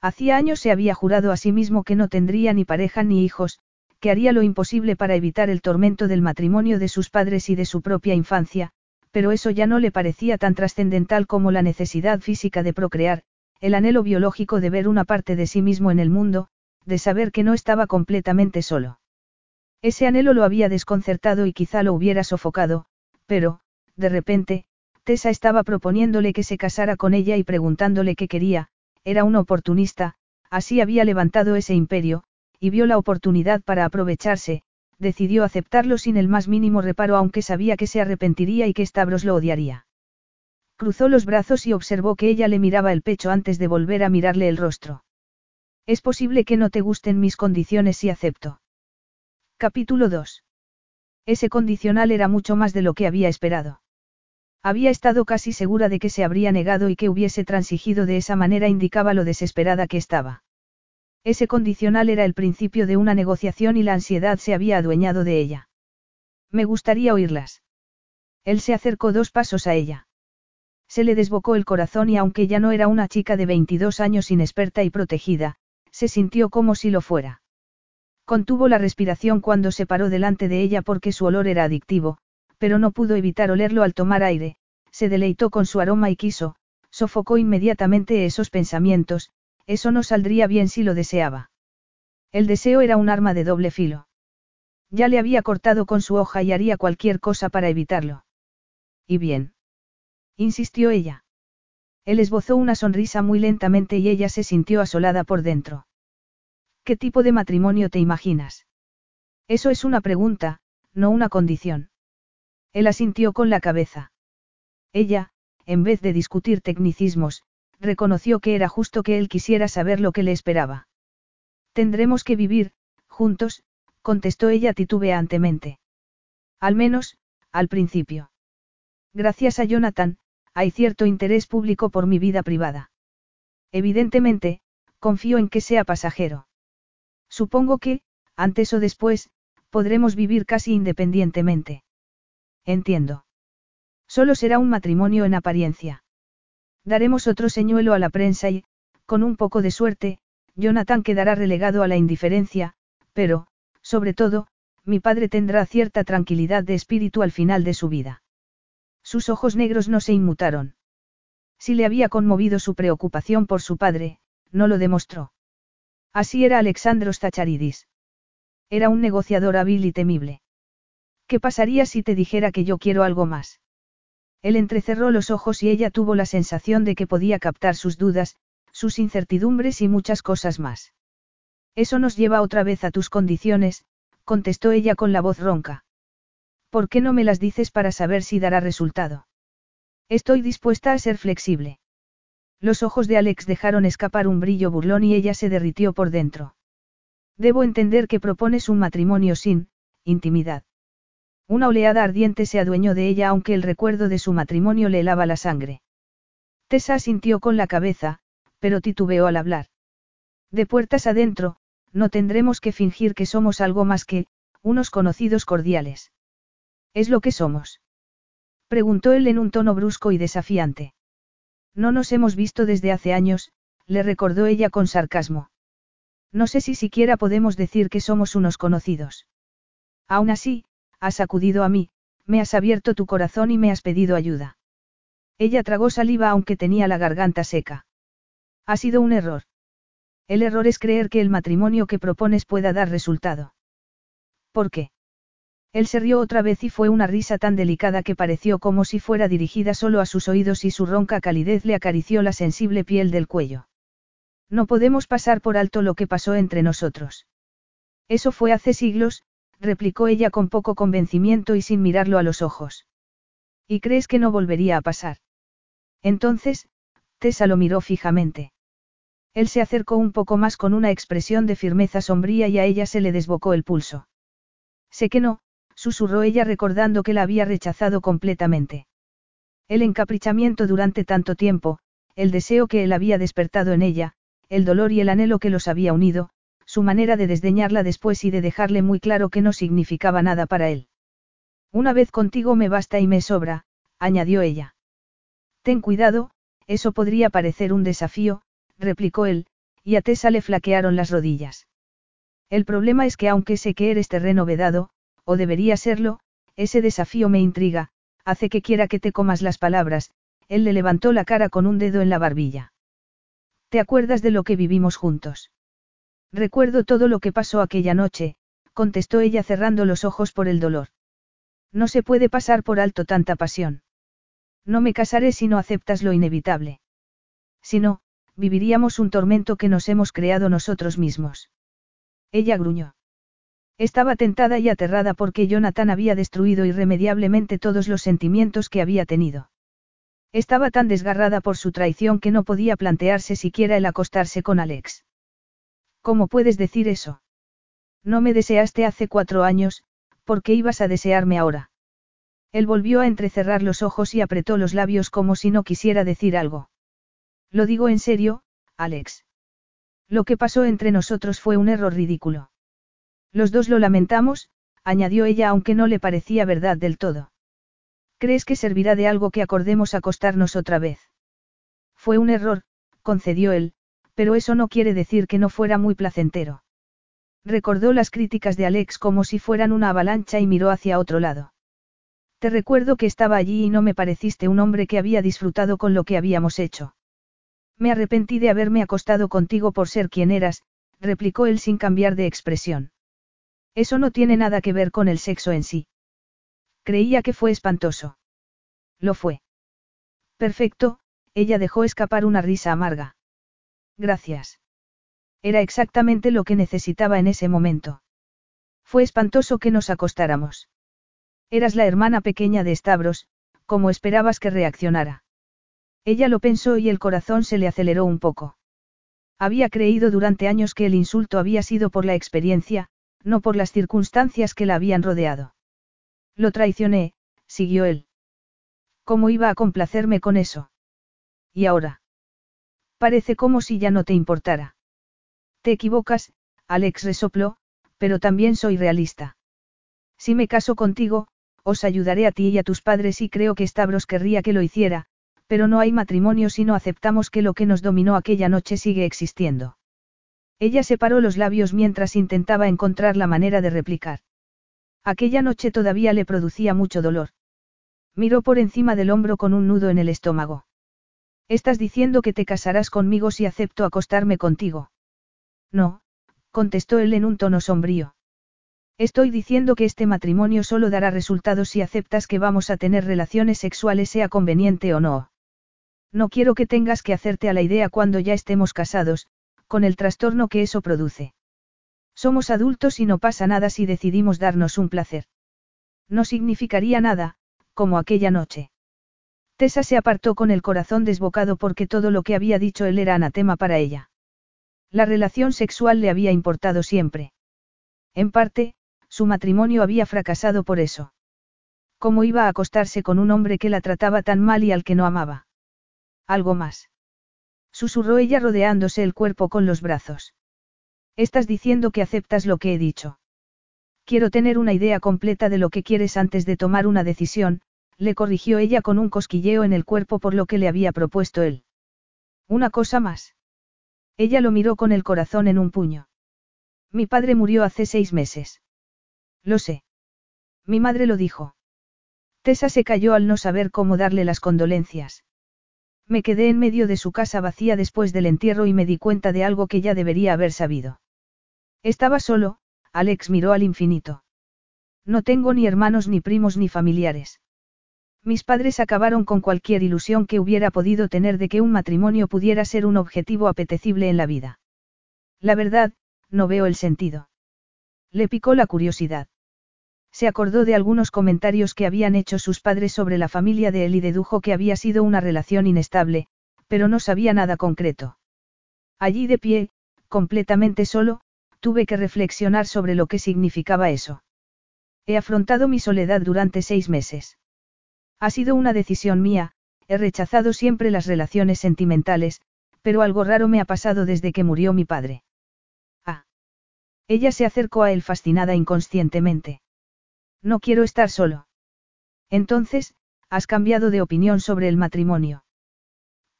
Hacía años se había jurado a sí mismo que no tendría ni pareja ni hijos, que haría lo imposible para evitar el tormento del matrimonio de sus padres y de su propia infancia, pero eso ya no le parecía tan trascendental como la necesidad física de procrear, el anhelo biológico de ver una parte de sí mismo en el mundo, de saber que no estaba completamente solo. Ese anhelo lo había desconcertado y quizá lo hubiera sofocado, pero, de repente, Tessa estaba proponiéndole que se casara con ella y preguntándole qué quería, era un oportunista, así había levantado ese imperio, y vio la oportunidad para aprovecharse, decidió aceptarlo sin el más mínimo reparo aunque sabía que se arrepentiría y que Stavros lo odiaría. Cruzó los brazos y observó que ella le miraba el pecho antes de volver a mirarle el rostro. Es posible que no te gusten mis condiciones si acepto. Capítulo 2. Ese condicional era mucho más de lo que había esperado. Había estado casi segura de que se habría negado y que hubiese transigido de esa manera indicaba lo desesperada que estaba. Ese condicional era el principio de una negociación y la ansiedad se había adueñado de ella. Me gustaría oírlas. Él se acercó dos pasos a ella. Se le desbocó el corazón y aunque ya no era una chica de 22 años inexperta y protegida, se sintió como si lo fuera. Contuvo la respiración cuando se paró delante de ella porque su olor era adictivo, pero no pudo evitar olerlo al tomar aire, se deleitó con su aroma y quiso, sofocó inmediatamente esos pensamientos, eso no saldría bien si lo deseaba. El deseo era un arma de doble filo. Ya le había cortado con su hoja y haría cualquier cosa para evitarlo. ¿Y bien? insistió ella. Él esbozó una sonrisa muy lentamente y ella se sintió asolada por dentro. ¿Qué tipo de matrimonio te imaginas? Eso es una pregunta, no una condición. Él asintió con la cabeza. Ella, en vez de discutir tecnicismos, reconoció que era justo que él quisiera saber lo que le esperaba. Tendremos que vivir, juntos, contestó ella titubeantemente. Al menos, al principio. Gracias a Jonathan, hay cierto interés público por mi vida privada. Evidentemente, confío en que sea pasajero. Supongo que, antes o después, podremos vivir casi independientemente. Entiendo. Solo será un matrimonio en apariencia. Daremos otro señuelo a la prensa y, con un poco de suerte, Jonathan quedará relegado a la indiferencia, pero, sobre todo, mi padre tendrá cierta tranquilidad de espíritu al final de su vida. Sus ojos negros no se inmutaron. Si le había conmovido su preocupación por su padre, no lo demostró. Así era Alexandros Zacharidis. Era un negociador hábil y temible. ¿Qué pasaría si te dijera que yo quiero algo más? Él entrecerró los ojos y ella tuvo la sensación de que podía captar sus dudas, sus incertidumbres y muchas cosas más. Eso nos lleva otra vez a tus condiciones, contestó ella con la voz ronca. ¿Por qué no me las dices para saber si dará resultado? Estoy dispuesta a ser flexible. Los ojos de Alex dejaron escapar un brillo burlón y ella se derritió por dentro. Debo entender que propones un matrimonio sin, intimidad. Una oleada ardiente se adueñó de ella aunque el recuerdo de su matrimonio le helaba la sangre. Tessa sintió con la cabeza, pero titubeó al hablar. De puertas adentro, no tendremos que fingir que somos algo más que, unos conocidos cordiales. ¿Es lo que somos? Preguntó él en un tono brusco y desafiante. No nos hemos visto desde hace años, le recordó ella con sarcasmo. No sé si siquiera podemos decir que somos unos conocidos. Aún así, has acudido a mí, me has abierto tu corazón y me has pedido ayuda. Ella tragó saliva aunque tenía la garganta seca. Ha sido un error. El error es creer que el matrimonio que propones pueda dar resultado. ¿Por qué? Él se rió otra vez y fue una risa tan delicada que pareció como si fuera dirigida solo a sus oídos y su ronca calidez le acarició la sensible piel del cuello. No podemos pasar por alto lo que pasó entre nosotros. Eso fue hace siglos, replicó ella con poco convencimiento y sin mirarlo a los ojos. ¿Y crees que no volvería a pasar? Entonces, Tessa lo miró fijamente. Él se acercó un poco más con una expresión de firmeza sombría y a ella se le desbocó el pulso. Sé que no, susurró ella recordando que la había rechazado completamente. El encaprichamiento durante tanto tiempo, el deseo que él había despertado en ella, el dolor y el anhelo que los había unido, su manera de desdeñarla después y de dejarle muy claro que no significaba nada para él. Una vez contigo me basta y me sobra, añadió ella. Ten cuidado, eso podría parecer un desafío, replicó él, y a Tessa le flaquearon las rodillas. El problema es que aunque sé que eres terreno vedado, o debería serlo, ese desafío me intriga, hace que quiera que te comas las palabras, él le levantó la cara con un dedo en la barbilla. ¿Te acuerdas de lo que vivimos juntos? Recuerdo todo lo que pasó aquella noche, contestó ella cerrando los ojos por el dolor. No se puede pasar por alto tanta pasión. No me casaré si no aceptas lo inevitable. Si no, viviríamos un tormento que nos hemos creado nosotros mismos. Ella gruñó. Estaba tentada y aterrada porque Jonathan había destruido irremediablemente todos los sentimientos que había tenido. Estaba tan desgarrada por su traición que no podía plantearse siquiera el acostarse con Alex. ¿Cómo puedes decir eso? No me deseaste hace cuatro años, ¿por qué ibas a desearme ahora? Él volvió a entrecerrar los ojos y apretó los labios como si no quisiera decir algo. Lo digo en serio, Alex. Lo que pasó entre nosotros fue un error ridículo. Los dos lo lamentamos, añadió ella aunque no le parecía verdad del todo. ¿Crees que servirá de algo que acordemos acostarnos otra vez? Fue un error, concedió él, pero eso no quiere decir que no fuera muy placentero. Recordó las críticas de Alex como si fueran una avalancha y miró hacia otro lado. Te recuerdo que estaba allí y no me pareciste un hombre que había disfrutado con lo que habíamos hecho. Me arrepentí de haberme acostado contigo por ser quien eras, replicó él sin cambiar de expresión. Eso no tiene nada que ver con el sexo en sí. Creía que fue espantoso. Lo fue. Perfecto, ella dejó escapar una risa amarga. Gracias. Era exactamente lo que necesitaba en ese momento. Fue espantoso que nos acostáramos. Eras la hermana pequeña de Stavros, como esperabas que reaccionara. Ella lo pensó y el corazón se le aceleró un poco. Había creído durante años que el insulto había sido por la experiencia, no por las circunstancias que la habían rodeado. Lo traicioné, siguió él. ¿Cómo iba a complacerme con eso? ¿Y ahora? Parece como si ya no te importara. Te equivocas, Alex resopló, pero también soy realista. Si me caso contigo, os ayudaré a ti y a tus padres y creo que Stavros querría que lo hiciera, pero no hay matrimonio si no aceptamos que lo que nos dominó aquella noche sigue existiendo. Ella separó los labios mientras intentaba encontrar la manera de replicar. Aquella noche todavía le producía mucho dolor. Miró por encima del hombro con un nudo en el estómago. Estás diciendo que te casarás conmigo si acepto acostarme contigo. No, contestó él en un tono sombrío. Estoy diciendo que este matrimonio solo dará resultados si aceptas que vamos a tener relaciones sexuales sea conveniente o no. No quiero que tengas que hacerte a la idea cuando ya estemos casados, con el trastorno que eso produce. Somos adultos y no pasa nada si decidimos darnos un placer. No significaría nada, como aquella noche. Tessa se apartó con el corazón desbocado porque todo lo que había dicho él era anatema para ella. La relación sexual le había importado siempre. En parte, su matrimonio había fracasado por eso. ¿Cómo iba a acostarse con un hombre que la trataba tan mal y al que no amaba? Algo más. Susurró ella rodeándose el cuerpo con los brazos. Estás diciendo que aceptas lo que he dicho. Quiero tener una idea completa de lo que quieres antes de tomar una decisión, le corrigió ella con un cosquilleo en el cuerpo por lo que le había propuesto él. Una cosa más. Ella lo miró con el corazón en un puño. Mi padre murió hace seis meses. Lo sé. Mi madre lo dijo. Tessa se cayó al no saber cómo darle las condolencias. Me quedé en medio de su casa vacía después del entierro y me di cuenta de algo que ya debería haber sabido. Estaba solo, Alex miró al infinito. No tengo ni hermanos ni primos ni familiares. Mis padres acabaron con cualquier ilusión que hubiera podido tener de que un matrimonio pudiera ser un objetivo apetecible en la vida. La verdad, no veo el sentido. Le picó la curiosidad. Se acordó de algunos comentarios que habían hecho sus padres sobre la familia de él y dedujo que había sido una relación inestable, pero no sabía nada concreto. Allí de pie, completamente solo, tuve que reflexionar sobre lo que significaba eso. He afrontado mi soledad durante seis meses. Ha sido una decisión mía, he rechazado siempre las relaciones sentimentales, pero algo raro me ha pasado desde que murió mi padre. Ah. Ella se acercó a él fascinada inconscientemente. No quiero estar solo. Entonces, has cambiado de opinión sobre el matrimonio.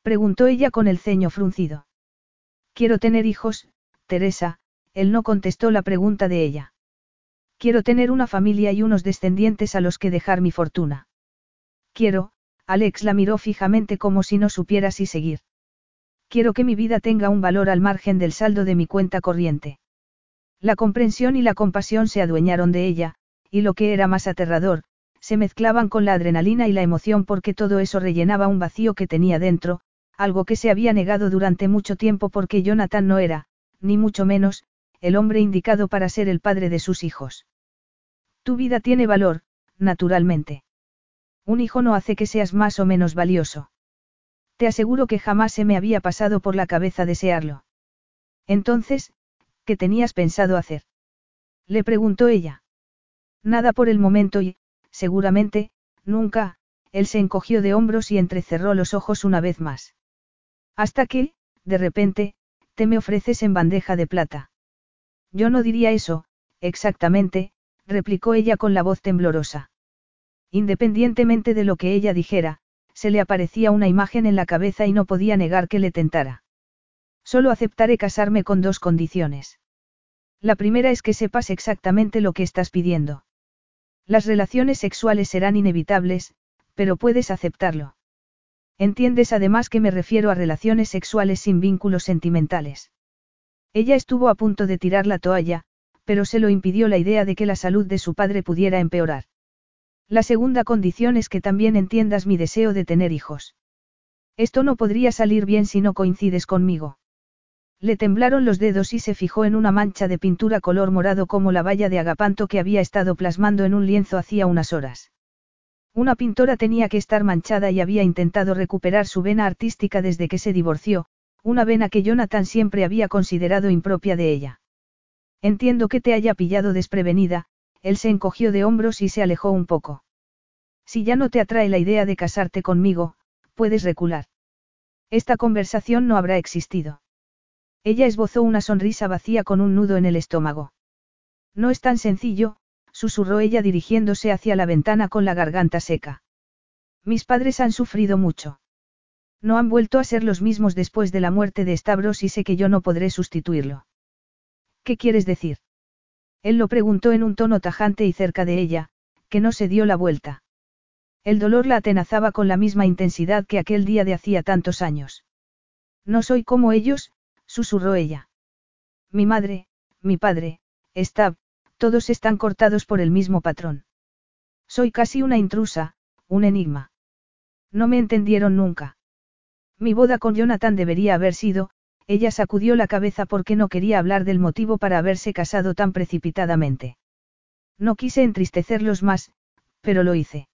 Preguntó ella con el ceño fruncido. Quiero tener hijos, Teresa, él no contestó la pregunta de ella. Quiero tener una familia y unos descendientes a los que dejar mi fortuna. Quiero, Alex la miró fijamente como si no supiera si seguir. Quiero que mi vida tenga un valor al margen del saldo de mi cuenta corriente. La comprensión y la compasión se adueñaron de ella, y lo que era más aterrador, se mezclaban con la adrenalina y la emoción porque todo eso rellenaba un vacío que tenía dentro, algo que se había negado durante mucho tiempo porque Jonathan no era, ni mucho menos, el hombre indicado para ser el padre de sus hijos. Tu vida tiene valor, naturalmente. Un hijo no hace que seas más o menos valioso. Te aseguro que jamás se me había pasado por la cabeza desearlo. Entonces, ¿qué tenías pensado hacer? Le preguntó ella. Nada por el momento y, seguramente, nunca, él se encogió de hombros y entrecerró los ojos una vez más. Hasta que, de repente, te me ofreces en bandeja de plata. Yo no diría eso, exactamente, replicó ella con la voz temblorosa. Independientemente de lo que ella dijera, se le aparecía una imagen en la cabeza y no podía negar que le tentara. Solo aceptaré casarme con dos condiciones. La primera es que sepas exactamente lo que estás pidiendo. Las relaciones sexuales serán inevitables, pero puedes aceptarlo. Entiendes además que me refiero a relaciones sexuales sin vínculos sentimentales. Ella estuvo a punto de tirar la toalla, pero se lo impidió la idea de que la salud de su padre pudiera empeorar. La segunda condición es que también entiendas mi deseo de tener hijos. Esto no podría salir bien si no coincides conmigo. Le temblaron los dedos y se fijó en una mancha de pintura color morado como la valla de agapanto que había estado plasmando en un lienzo hacía unas horas. Una pintora tenía que estar manchada y había intentado recuperar su vena artística desde que se divorció, una vena que Jonathan siempre había considerado impropia de ella. Entiendo que te haya pillado desprevenida, él se encogió de hombros y se alejó un poco. Si ya no te atrae la idea de casarte conmigo, puedes recular. Esta conversación no habrá existido. Ella esbozó una sonrisa vacía con un nudo en el estómago. No es tan sencillo, susurró ella dirigiéndose hacia la ventana con la garganta seca. Mis padres han sufrido mucho. No han vuelto a ser los mismos después de la muerte de Stavros y sé que yo no podré sustituirlo. ¿Qué quieres decir? Él lo preguntó en un tono tajante y cerca de ella, que no se dio la vuelta. El dolor la atenazaba con la misma intensidad que aquel día de hacía tantos años. No soy como ellos, susurró ella. Mi madre, mi padre, Stab, todos están cortados por el mismo patrón. Soy casi una intrusa, un enigma. No me entendieron nunca. Mi boda con Jonathan debería haber sido, ella sacudió la cabeza porque no quería hablar del motivo para haberse casado tan precipitadamente. No quise entristecerlos más, pero lo hice.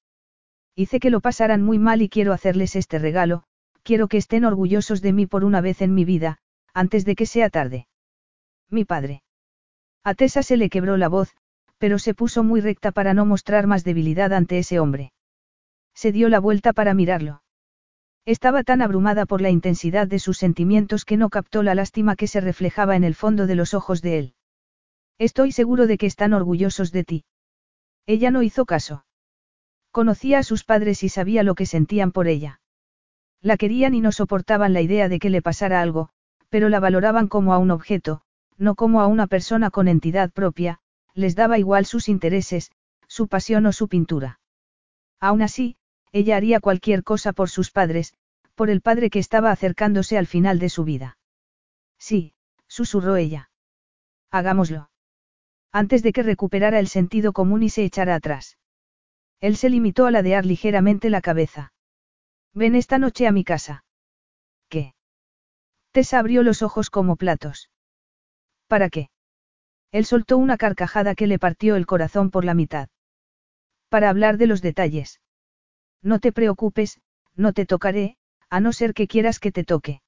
Hice que lo pasaran muy mal y quiero hacerles este regalo, quiero que estén orgullosos de mí por una vez en mi vida, antes de que sea tarde. Mi padre. A Tessa se le quebró la voz, pero se puso muy recta para no mostrar más debilidad ante ese hombre. Se dio la vuelta para mirarlo. Estaba tan abrumada por la intensidad de sus sentimientos que no captó la lástima que se reflejaba en el fondo de los ojos de él. Estoy seguro de que están orgullosos de ti. Ella no hizo caso. Conocía a sus padres y sabía lo que sentían por ella. La querían y no soportaban la idea de que le pasara algo, pero la valoraban como a un objeto, no como a una persona con entidad propia, les daba igual sus intereses, su pasión o su pintura. Aún así, ella haría cualquier cosa por sus padres, por el padre que estaba acercándose al final de su vida. Sí, susurró ella. Hagámoslo. Antes de que recuperara el sentido común y se echara atrás. Él se limitó a ladear ligeramente la cabeza. Ven esta noche a mi casa. Tessa abrió los ojos como platos. ¿Para qué? Él soltó una carcajada que le partió el corazón por la mitad. Para hablar de los detalles. No te preocupes, no te tocaré, a no ser que quieras que te toque.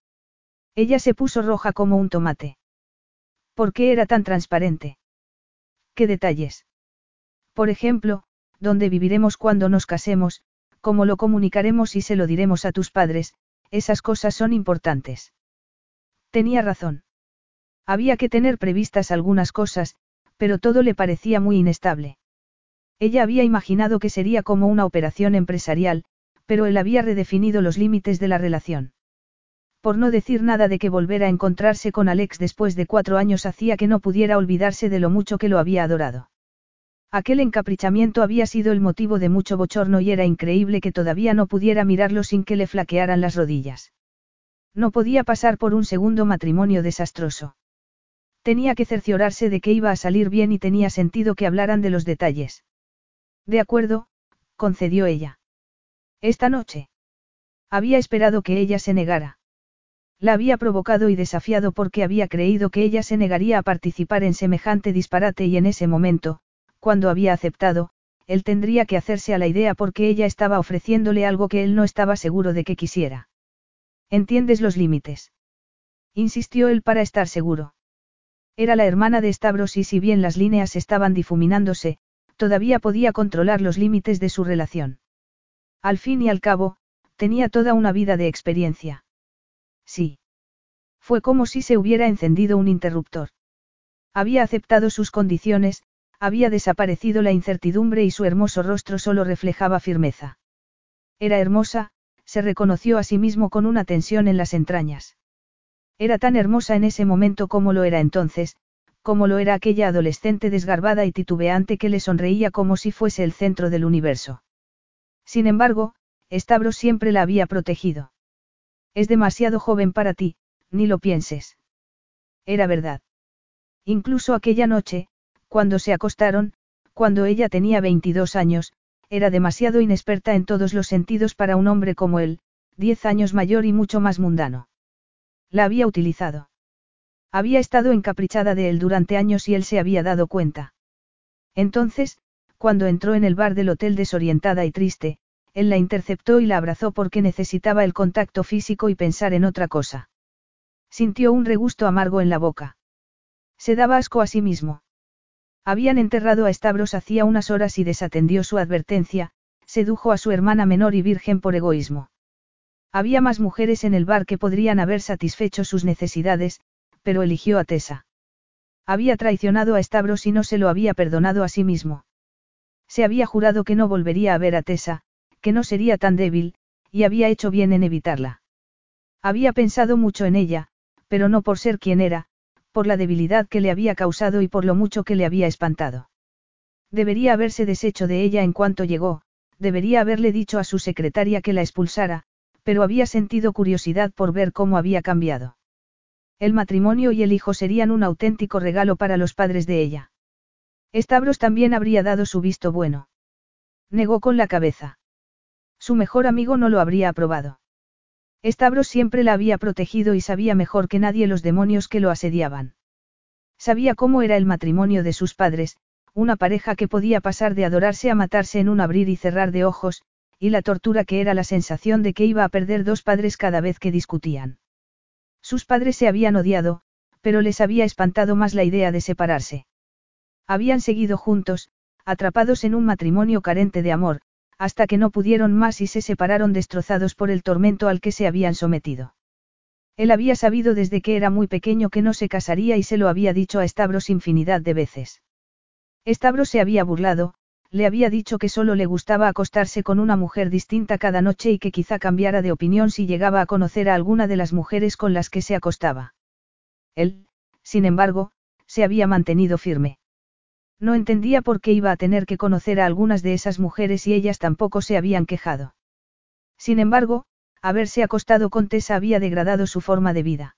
Ella se puso roja como un tomate. ¿Por qué era tan transparente? ¿Qué detalles? Por ejemplo, dónde viviremos cuando nos casemos, cómo lo comunicaremos y se lo diremos a tus padres, esas cosas son importantes. Tenía razón. Había que tener previstas algunas cosas, pero todo le parecía muy inestable. Ella había imaginado que sería como una operación empresarial, pero él había redefinido los límites de la relación. Por no decir nada de que volver a encontrarse con Alex después de cuatro años hacía que no pudiera olvidarse de lo mucho que lo había adorado. Aquel encaprichamiento había sido el motivo de mucho bochorno y era increíble que todavía no pudiera mirarlo sin que le flaquearan las rodillas. No podía pasar por un segundo matrimonio desastroso. Tenía que cerciorarse de que iba a salir bien y tenía sentido que hablaran de los detalles. De acuerdo, concedió ella. Esta noche. Había esperado que ella se negara. La había provocado y desafiado porque había creído que ella se negaría a participar en semejante disparate y en ese momento, cuando había aceptado, él tendría que hacerse a la idea porque ella estaba ofreciéndole algo que él no estaba seguro de que quisiera. ¿Entiendes los límites? Insistió él para estar seguro. Era la hermana de Stavros y si bien las líneas estaban difuminándose, todavía podía controlar los límites de su relación. Al fin y al cabo, tenía toda una vida de experiencia. Sí. Fue como si se hubiera encendido un interruptor. Había aceptado sus condiciones, había desaparecido la incertidumbre y su hermoso rostro solo reflejaba firmeza. Era hermosa, se reconoció a sí mismo con una tensión en las entrañas. Era tan hermosa en ese momento como lo era entonces, como lo era aquella adolescente desgarbada y titubeante que le sonreía como si fuese el centro del universo. Sin embargo, Stavros siempre la había protegido. Es demasiado joven para ti, ni lo pienses. Era verdad. Incluso aquella noche, cuando se acostaron, cuando ella tenía 22 años, era demasiado inexperta en todos los sentidos para un hombre como él, diez años mayor y mucho más mundano. La había utilizado. Había estado encaprichada de él durante años y él se había dado cuenta. Entonces, cuando entró en el bar del hotel desorientada y triste, él la interceptó y la abrazó porque necesitaba el contacto físico y pensar en otra cosa. Sintió un regusto amargo en la boca. Se daba asco a sí mismo. Habían enterrado a Stavros hacía unas horas y desatendió su advertencia, sedujo a su hermana menor y virgen por egoísmo. Había más mujeres en el bar que podrían haber satisfecho sus necesidades, pero eligió a Tessa. Había traicionado a Stavros y no se lo había perdonado a sí mismo. Se había jurado que no volvería a ver a Tessa, que no sería tan débil, y había hecho bien en evitarla. Había pensado mucho en ella, pero no por ser quien era, por la debilidad que le había causado y por lo mucho que le había espantado. Debería haberse deshecho de ella en cuanto llegó, debería haberle dicho a su secretaria que la expulsara, pero había sentido curiosidad por ver cómo había cambiado. El matrimonio y el hijo serían un auténtico regalo para los padres de ella. Stavros también habría dado su visto bueno. Negó con la cabeza. Su mejor amigo no lo habría aprobado. Stavros siempre la había protegido y sabía mejor que nadie los demonios que lo asediaban. Sabía cómo era el matrimonio de sus padres, una pareja que podía pasar de adorarse a matarse en un abrir y cerrar de ojos, y la tortura que era la sensación de que iba a perder dos padres cada vez que discutían. Sus padres se habían odiado, pero les había espantado más la idea de separarse. Habían seguido juntos, atrapados en un matrimonio carente de amor, hasta que no pudieron más y se separaron destrozados por el tormento al que se habían sometido. Él había sabido desde que era muy pequeño que no se casaría y se lo había dicho a Stavros infinidad de veces. Stavros se había burlado, le había dicho que solo le gustaba acostarse con una mujer distinta cada noche y que quizá cambiara de opinión si llegaba a conocer a alguna de las mujeres con las que se acostaba. Él, sin embargo, se había mantenido firme. No entendía por qué iba a tener que conocer a algunas de esas mujeres y ellas tampoco se habían quejado. Sin embargo, haberse acostado con Tessa había degradado su forma de vida.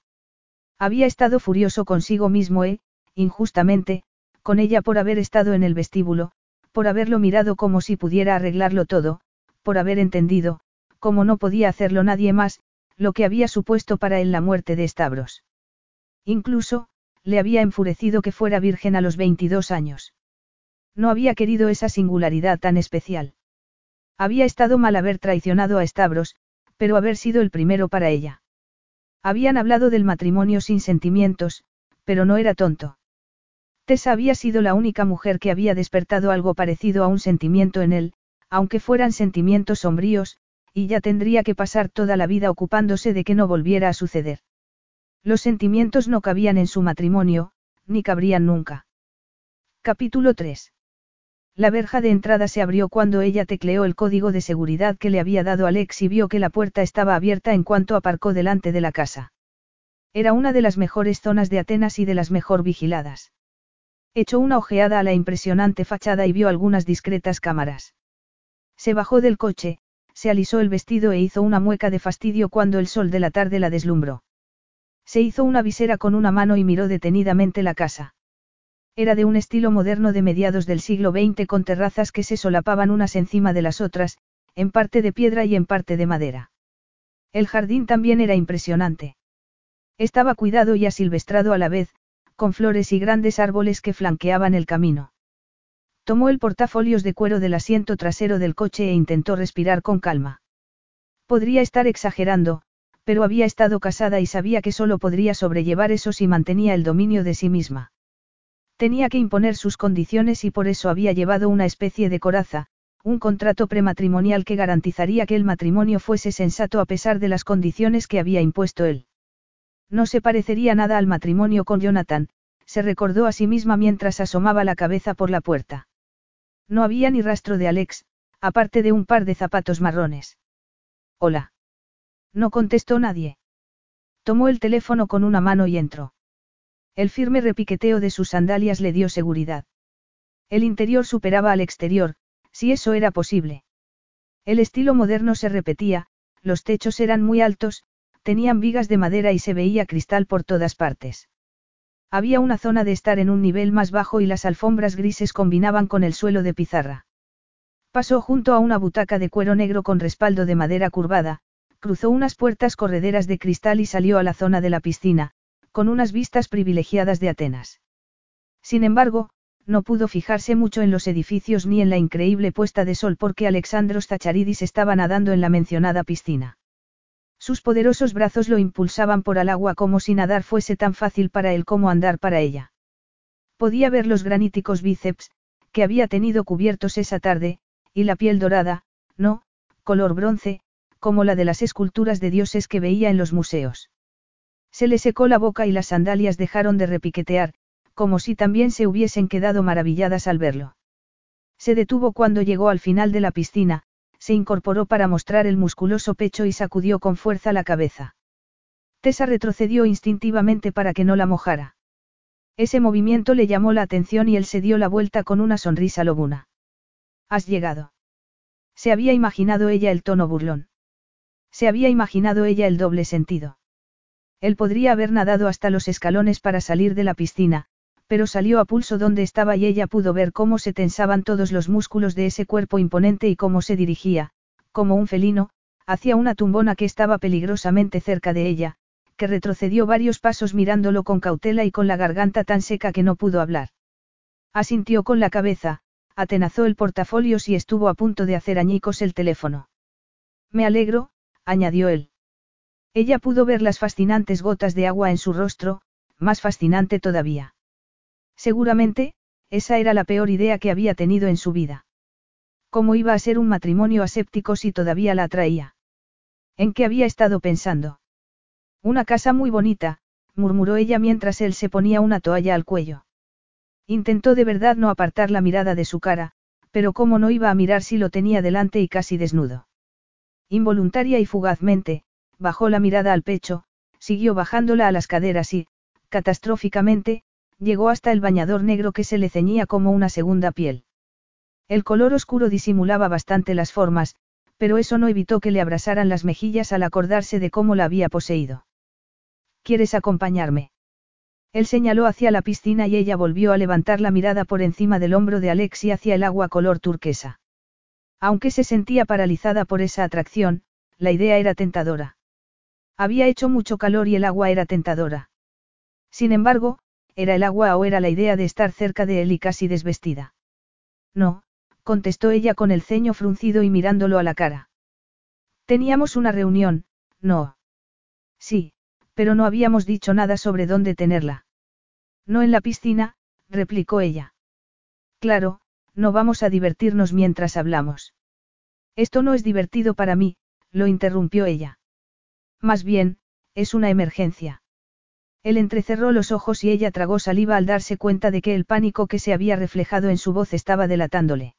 Había estado furioso consigo mismo e, injustamente, con ella por haber estado en el vestíbulo, por haberlo mirado como si pudiera arreglarlo todo, por haber entendido, como no podía hacerlo nadie más, lo que había supuesto para él la muerte de Stavros. Incluso, le había enfurecido que fuera virgen a los 22 años. No había querido esa singularidad tan especial. Había estado mal haber traicionado a Stavros, pero haber sido el primero para ella. Habían hablado del matrimonio sin sentimientos, pero no era tonto. Tessa había sido la única mujer que había despertado algo parecido a un sentimiento en él, aunque fueran sentimientos sombríos, y ya tendría que pasar toda la vida ocupándose de que no volviera a suceder. Los sentimientos no cabían en su matrimonio, ni cabrían nunca. Capítulo 3. La verja de entrada se abrió cuando ella tecleó el código de seguridad que le había dado Alex y vio que la puerta estaba abierta en cuanto aparcó delante de la casa. Era una de las mejores zonas de Atenas y de las mejor vigiladas. Echó una ojeada a la impresionante fachada y vio algunas discretas cámaras. Se bajó del coche, se alisó el vestido e hizo una mueca de fastidio cuando el sol de la tarde la deslumbró. Se hizo una visera con una mano y miró detenidamente la casa. Era de un estilo moderno de mediados del siglo XX con terrazas que se solapaban unas encima de las otras, en parte de piedra y en parte de madera. El jardín también era impresionante. Estaba cuidado y asilvestrado a la vez, con flores y grandes árboles que flanqueaban el camino. Tomó el portafolios de cuero del asiento trasero del coche e intentó respirar con calma. Podría estar exagerando, pero había estado casada y sabía que solo podría sobrellevar eso si mantenía el dominio de sí misma. Tenía que imponer sus condiciones y por eso había llevado una especie de coraza, un contrato prematrimonial que garantizaría que el matrimonio fuese sensato a pesar de las condiciones que había impuesto él. No se parecería nada al matrimonio con Jonathan, se recordó a sí misma mientras asomaba la cabeza por la puerta. No había ni rastro de Alex, aparte de un par de zapatos marrones. Hola. No contestó nadie. Tomó el teléfono con una mano y entró. El firme repiqueteo de sus sandalias le dio seguridad. El interior superaba al exterior, si eso era posible. El estilo moderno se repetía, los techos eran muy altos, tenían vigas de madera y se veía cristal por todas partes. Había una zona de estar en un nivel más bajo y las alfombras grises combinaban con el suelo de pizarra. Pasó junto a una butaca de cuero negro con respaldo de madera curvada, cruzó unas puertas correderas de cristal y salió a la zona de la piscina, con unas vistas privilegiadas de Atenas. Sin embargo, no pudo fijarse mucho en los edificios ni en la increíble puesta de sol porque Alexandros Tacharidis estaba nadando en la mencionada piscina. Sus poderosos brazos lo impulsaban por al agua como si nadar fuese tan fácil para él como andar para ella. Podía ver los graníticos bíceps, que había tenido cubiertos esa tarde, y la piel dorada, no, color bronce, como la de las esculturas de dioses que veía en los museos. Se le secó la boca y las sandalias dejaron de repiquetear, como si también se hubiesen quedado maravilladas al verlo. Se detuvo cuando llegó al final de la piscina, se incorporó para mostrar el musculoso pecho y sacudió con fuerza la cabeza. Tessa retrocedió instintivamente para que no la mojara. Ese movimiento le llamó la atención y él se dio la vuelta con una sonrisa lobuna. Has llegado. Se había imaginado ella el tono burlón. Se había imaginado ella el doble sentido. Él podría haber nadado hasta los escalones para salir de la piscina, pero salió a pulso donde estaba y ella pudo ver cómo se tensaban todos los músculos de ese cuerpo imponente y cómo se dirigía, como un felino, hacia una tumbona que estaba peligrosamente cerca de ella, que retrocedió varios pasos mirándolo con cautela y con la garganta tan seca que no pudo hablar. Asintió con la cabeza, atenazó el portafolio y estuvo a punto de hacer añicos el teléfono. Me alegro, añadió él. Ella pudo ver las fascinantes gotas de agua en su rostro, más fascinante todavía. Seguramente, esa era la peor idea que había tenido en su vida. ¿Cómo iba a ser un matrimonio aséptico si todavía la atraía? ¿En qué había estado pensando? Una casa muy bonita, murmuró ella mientras él se ponía una toalla al cuello. Intentó de verdad no apartar la mirada de su cara, pero cómo no iba a mirar si lo tenía delante y casi desnudo. Involuntaria y fugazmente, bajó la mirada al pecho, siguió bajándola a las caderas y, catastróficamente, llegó hasta el bañador negro que se le ceñía como una segunda piel. El color oscuro disimulaba bastante las formas, pero eso no evitó que le abrasaran las mejillas al acordarse de cómo la había poseído. ¿Quieres acompañarme? Él señaló hacia la piscina y ella volvió a levantar la mirada por encima del hombro de Alex y hacia el agua color turquesa. Aunque se sentía paralizada por esa atracción, la idea era tentadora. Había hecho mucho calor y el agua era tentadora. Sin embargo, ¿era el agua o era la idea de estar cerca de él y casi desvestida? No, contestó ella con el ceño fruncido y mirándolo a la cara. Teníamos una reunión, no. Sí, pero no habíamos dicho nada sobre dónde tenerla. No en la piscina, replicó ella. Claro, no vamos a divertirnos mientras hablamos. Esto no es divertido para mí, lo interrumpió ella. Más bien, es una emergencia. Él entrecerró los ojos y ella tragó saliva al darse cuenta de que el pánico que se había reflejado en su voz estaba delatándole.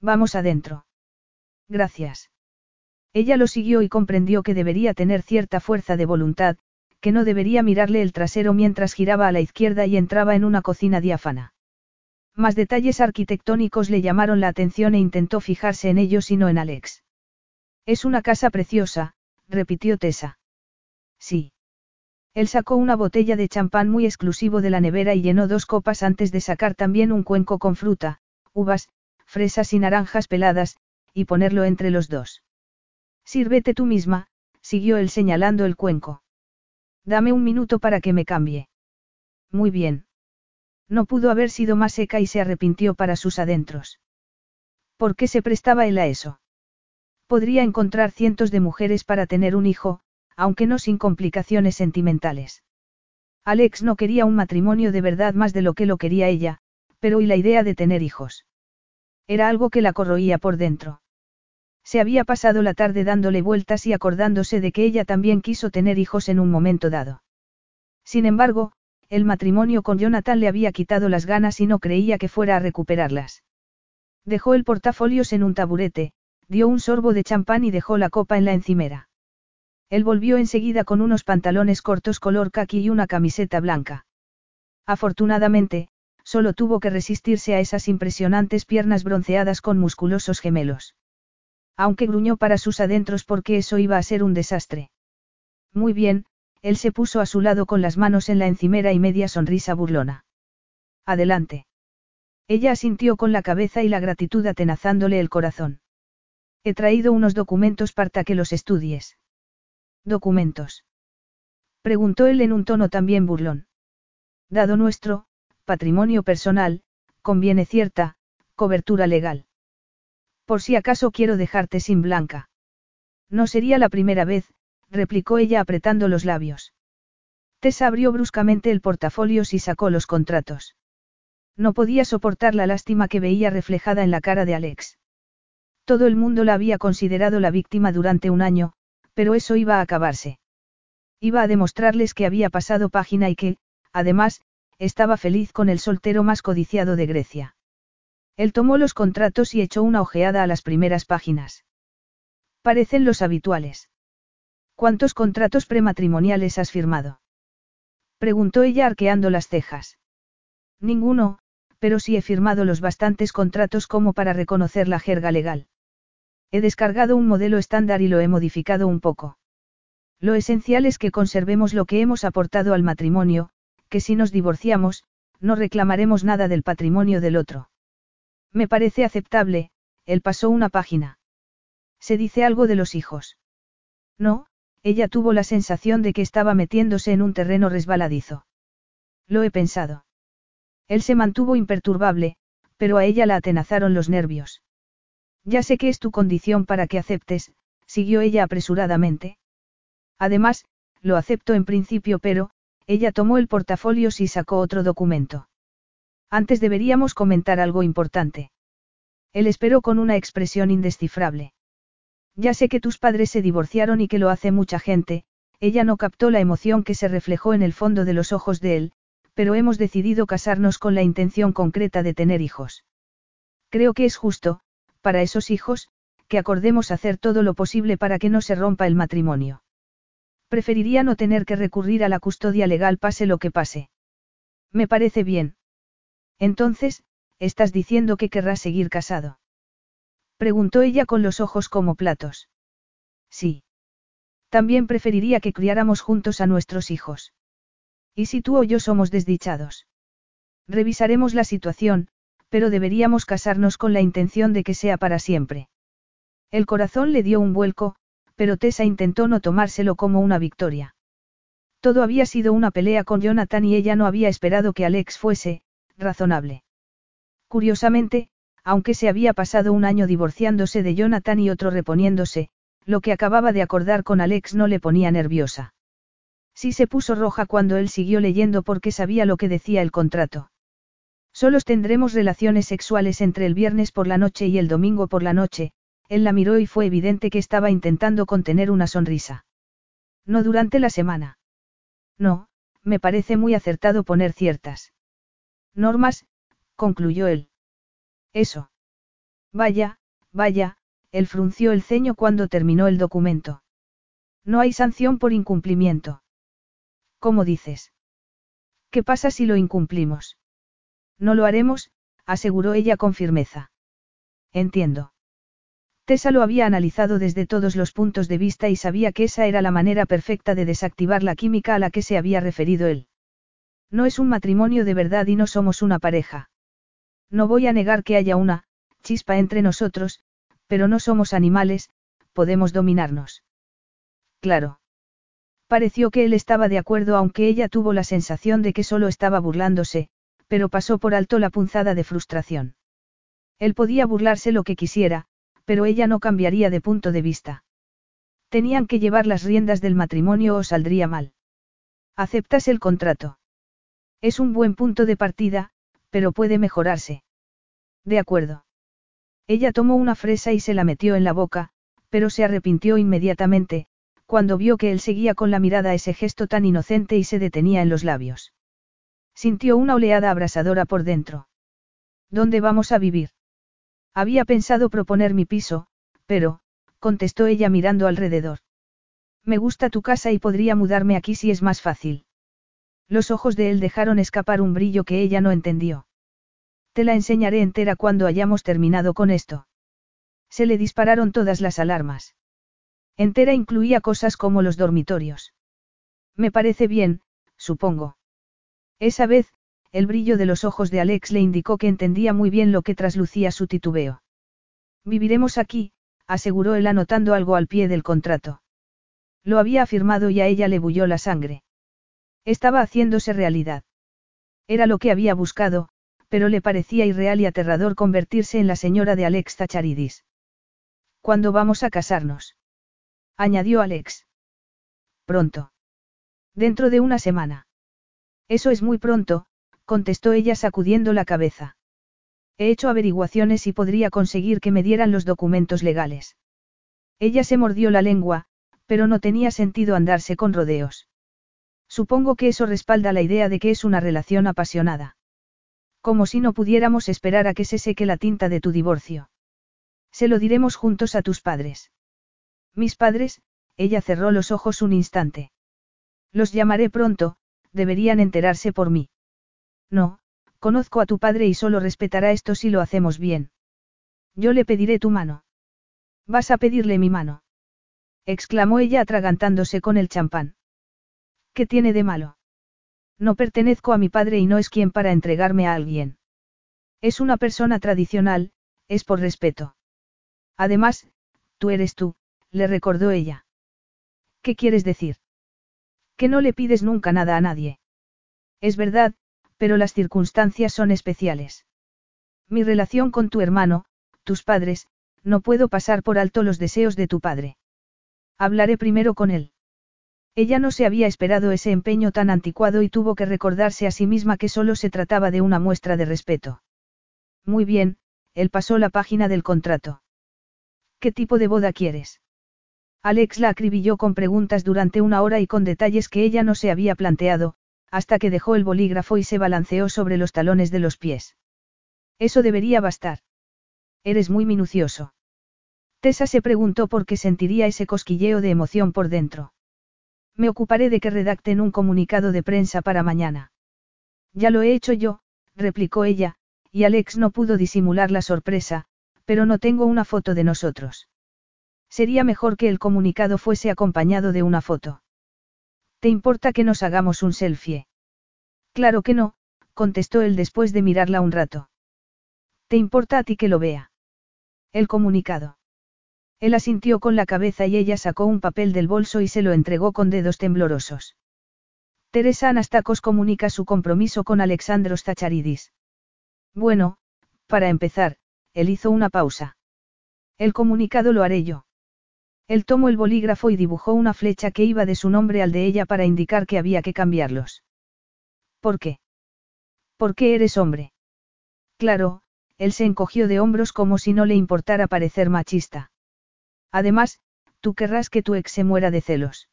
Vamos adentro. Gracias. Ella lo siguió y comprendió que debería tener cierta fuerza de voluntad, que no debería mirarle el trasero mientras giraba a la izquierda y entraba en una cocina diáfana. Más detalles arquitectónicos le llamaron la atención e intentó fijarse en ellos y no en Alex. Es una casa preciosa, repitió Tessa. Sí. Él sacó una botella de champán muy exclusivo de la nevera y llenó dos copas antes de sacar también un cuenco con fruta, uvas, fresas y naranjas peladas, y ponerlo entre los dos. Sírvete tú misma, siguió él señalando el cuenco. Dame un minuto para que me cambie. Muy bien. No pudo haber sido más seca y se arrepintió para sus adentros. ¿Por qué se prestaba él a eso? Podría encontrar cientos de mujeres para tener un hijo, aunque no sin complicaciones sentimentales. Alex no quería un matrimonio de verdad más de lo que lo quería ella, pero y la idea de tener hijos. Era algo que la corroía por dentro. Se había pasado la tarde dándole vueltas y acordándose de que ella también quiso tener hijos en un momento dado. Sin embargo, el matrimonio con Jonathan le había quitado las ganas y no creía que fuera a recuperarlas. Dejó el portafolios en un taburete, dio un sorbo de champán y dejó la copa en la encimera. Él volvió enseguida con unos pantalones cortos color khaki y una camiseta blanca. Afortunadamente, solo tuvo que resistirse a esas impresionantes piernas bronceadas con musculosos gemelos. Aunque gruñó para sus adentros porque eso iba a ser un desastre. Muy bien, él se puso a su lado con las manos en la encimera y media sonrisa burlona. Adelante. Ella asintió con la cabeza y la gratitud atenazándole el corazón. He traído unos documentos para que los estudies. ¿Documentos? Preguntó él en un tono también burlón. Dado nuestro, patrimonio personal, conviene cierta, cobertura legal. Por si acaso quiero dejarte sin blanca. No sería la primera vez, replicó ella apretando los labios. Tessa abrió bruscamente el portafolio y sacó los contratos. No podía soportar la lástima que veía reflejada en la cara de Alex. Todo el mundo la había considerado la víctima durante un año, pero eso iba a acabarse. Iba a demostrarles que había pasado página y que, además, estaba feliz con el soltero más codiciado de Grecia. Él tomó los contratos y echó una ojeada a las primeras páginas. Parecen los habituales. ¿Cuántos contratos prematrimoniales has firmado? Preguntó ella arqueando las cejas. Ninguno, pero sí he firmado los bastantes contratos como para reconocer la jerga legal. He descargado un modelo estándar y lo he modificado un poco. Lo esencial es que conservemos lo que hemos aportado al matrimonio, que si nos divorciamos, no reclamaremos nada del patrimonio del otro. Me parece aceptable, él pasó una página. ¿Se dice algo de los hijos? No, ella tuvo la sensación de que estaba metiéndose en un terreno resbaladizo. Lo he pensado. Él se mantuvo imperturbable, pero a ella la atenazaron los nervios. Ya sé que es tu condición para que aceptes, siguió ella apresuradamente. Además, lo acepto en principio, pero, ella tomó el portafolio y sacó otro documento. Antes deberíamos comentar algo importante. Él esperó con una expresión indescifrable. Ya sé que tus padres se divorciaron y que lo hace mucha gente, ella no captó la emoción que se reflejó en el fondo de los ojos de él, pero hemos decidido casarnos con la intención concreta de tener hijos. Creo que es justo, para esos hijos, que acordemos hacer todo lo posible para que no se rompa el matrimonio. Preferiría no tener que recurrir a la custodia legal pase lo que pase. Me parece bien. Entonces, estás diciendo que querrás seguir casado. Preguntó ella con los ojos como platos. Sí. También preferiría que criáramos juntos a nuestros hijos. ¿Y si tú o yo somos desdichados? Revisaremos la situación, pero deberíamos casarnos con la intención de que sea para siempre. El corazón le dio un vuelco, pero Tessa intentó no tomárselo como una victoria. Todo había sido una pelea con Jonathan y ella no había esperado que Alex fuese, razonable. Curiosamente, aunque se había pasado un año divorciándose de Jonathan y otro reponiéndose, lo que acababa de acordar con Alex no le ponía nerviosa. Sí se puso roja cuando él siguió leyendo porque sabía lo que decía el contrato. Solos tendremos relaciones sexuales entre el viernes por la noche y el domingo por la noche, él la miró y fue evidente que estaba intentando contener una sonrisa. No durante la semana. No, me parece muy acertado poner ciertas. Normas, concluyó él. Eso. Vaya, vaya, él frunció el ceño cuando terminó el documento. No hay sanción por incumplimiento. ¿Cómo dices? ¿Qué pasa si lo incumplimos? No lo haremos, aseguró ella con firmeza. Entiendo. Tessa lo había analizado desde todos los puntos de vista y sabía que esa era la manera perfecta de desactivar la química a la que se había referido él. No es un matrimonio de verdad y no somos una pareja. No voy a negar que haya una, chispa entre nosotros, pero no somos animales, podemos dominarnos. Claro. Pareció que él estaba de acuerdo aunque ella tuvo la sensación de que solo estaba burlándose, pero pasó por alto la punzada de frustración. Él podía burlarse lo que quisiera, pero ella no cambiaría de punto de vista. Tenían que llevar las riendas del matrimonio o saldría mal. ¿Aceptas el contrato? Es un buen punto de partida, pero puede mejorarse. De acuerdo. Ella tomó una fresa y se la metió en la boca, pero se arrepintió inmediatamente, cuando vio que él seguía con la mirada ese gesto tan inocente y se detenía en los labios. Sintió una oleada abrasadora por dentro. ¿Dónde vamos a vivir? Había pensado proponer mi piso, pero, contestó ella mirando alrededor. Me gusta tu casa y podría mudarme aquí si es más fácil. Los ojos de él dejaron escapar un brillo que ella no entendió. Te la enseñaré entera cuando hayamos terminado con esto. Se le dispararon todas las alarmas. Entera incluía cosas como los dormitorios. Me parece bien, supongo. Esa vez, el brillo de los ojos de Alex le indicó que entendía muy bien lo que traslucía su titubeo. Viviremos aquí, aseguró él anotando algo al pie del contrato. Lo había afirmado y a ella le bulló la sangre. Estaba haciéndose realidad. Era lo que había buscado, pero le parecía irreal y aterrador convertirse en la señora de Alex Tacharidis. ¿Cuándo vamos a casarnos? añadió Alex. Pronto. Dentro de una semana. Eso es muy pronto, contestó ella sacudiendo la cabeza. He hecho averiguaciones y podría conseguir que me dieran los documentos legales. Ella se mordió la lengua, pero no tenía sentido andarse con rodeos. Supongo que eso respalda la idea de que es una relación apasionada. Como si no pudiéramos esperar a que se seque la tinta de tu divorcio. Se lo diremos juntos a tus padres. Mis padres, ella cerró los ojos un instante. Los llamaré pronto, deberían enterarse por mí. No, conozco a tu padre y solo respetará esto si lo hacemos bien. Yo le pediré tu mano. ¿Vas a pedirle mi mano? exclamó ella atragantándose con el champán. ¿Qué tiene de malo? No pertenezco a mi padre y no es quien para entregarme a alguien. Es una persona tradicional, es por respeto. Además, tú eres tú, le recordó ella. ¿Qué quieres decir? Que no le pides nunca nada a nadie. Es verdad, pero las circunstancias son especiales. Mi relación con tu hermano, tus padres, no puedo pasar por alto los deseos de tu padre. Hablaré primero con él. Ella no se había esperado ese empeño tan anticuado y tuvo que recordarse a sí misma que solo se trataba de una muestra de respeto. Muy bien, él pasó la página del contrato. ¿Qué tipo de boda quieres? Alex la acribilló con preguntas durante una hora y con detalles que ella no se había planteado, hasta que dejó el bolígrafo y se balanceó sobre los talones de los pies. Eso debería bastar. Eres muy minucioso. Tessa se preguntó por qué sentiría ese cosquilleo de emoción por dentro. Me ocuparé de que redacten un comunicado de prensa para mañana. Ya lo he hecho yo, replicó ella, y Alex no pudo disimular la sorpresa, pero no tengo una foto de nosotros. Sería mejor que el comunicado fuese acompañado de una foto. ¿Te importa que nos hagamos un selfie? Claro que no, contestó él después de mirarla un rato. ¿Te importa a ti que lo vea? El comunicado. Él asintió con la cabeza y ella sacó un papel del bolso y se lo entregó con dedos temblorosos. Teresa Anastakos comunica su compromiso con Alexandros Tacharidis. Bueno, para empezar, él hizo una pausa. El comunicado lo haré yo. Él tomó el bolígrafo y dibujó una flecha que iba de su nombre al de ella para indicar que había que cambiarlos. ¿Por qué? ¿Por qué eres hombre? Claro, él se encogió de hombros como si no le importara parecer machista. Además, tú querrás que tu ex se muera de celos.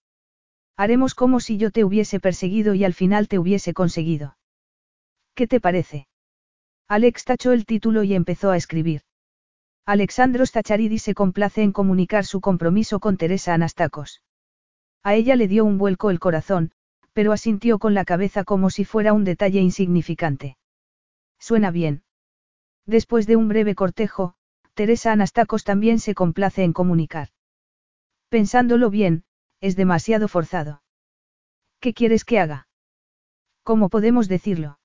Haremos como si yo te hubiese perseguido y al final te hubiese conseguido. ¿Qué te parece? Alex tachó el título y empezó a escribir. Alexandros Tacharidis se complace en comunicar su compromiso con Teresa Anastakos. A ella le dio un vuelco el corazón, pero asintió con la cabeza como si fuera un detalle insignificante. Suena bien. Después de un breve cortejo, Teresa Anastakos también se complace en comunicar. Pensándolo bien, es demasiado forzado. ¿Qué quieres que haga? ¿Cómo podemos decirlo?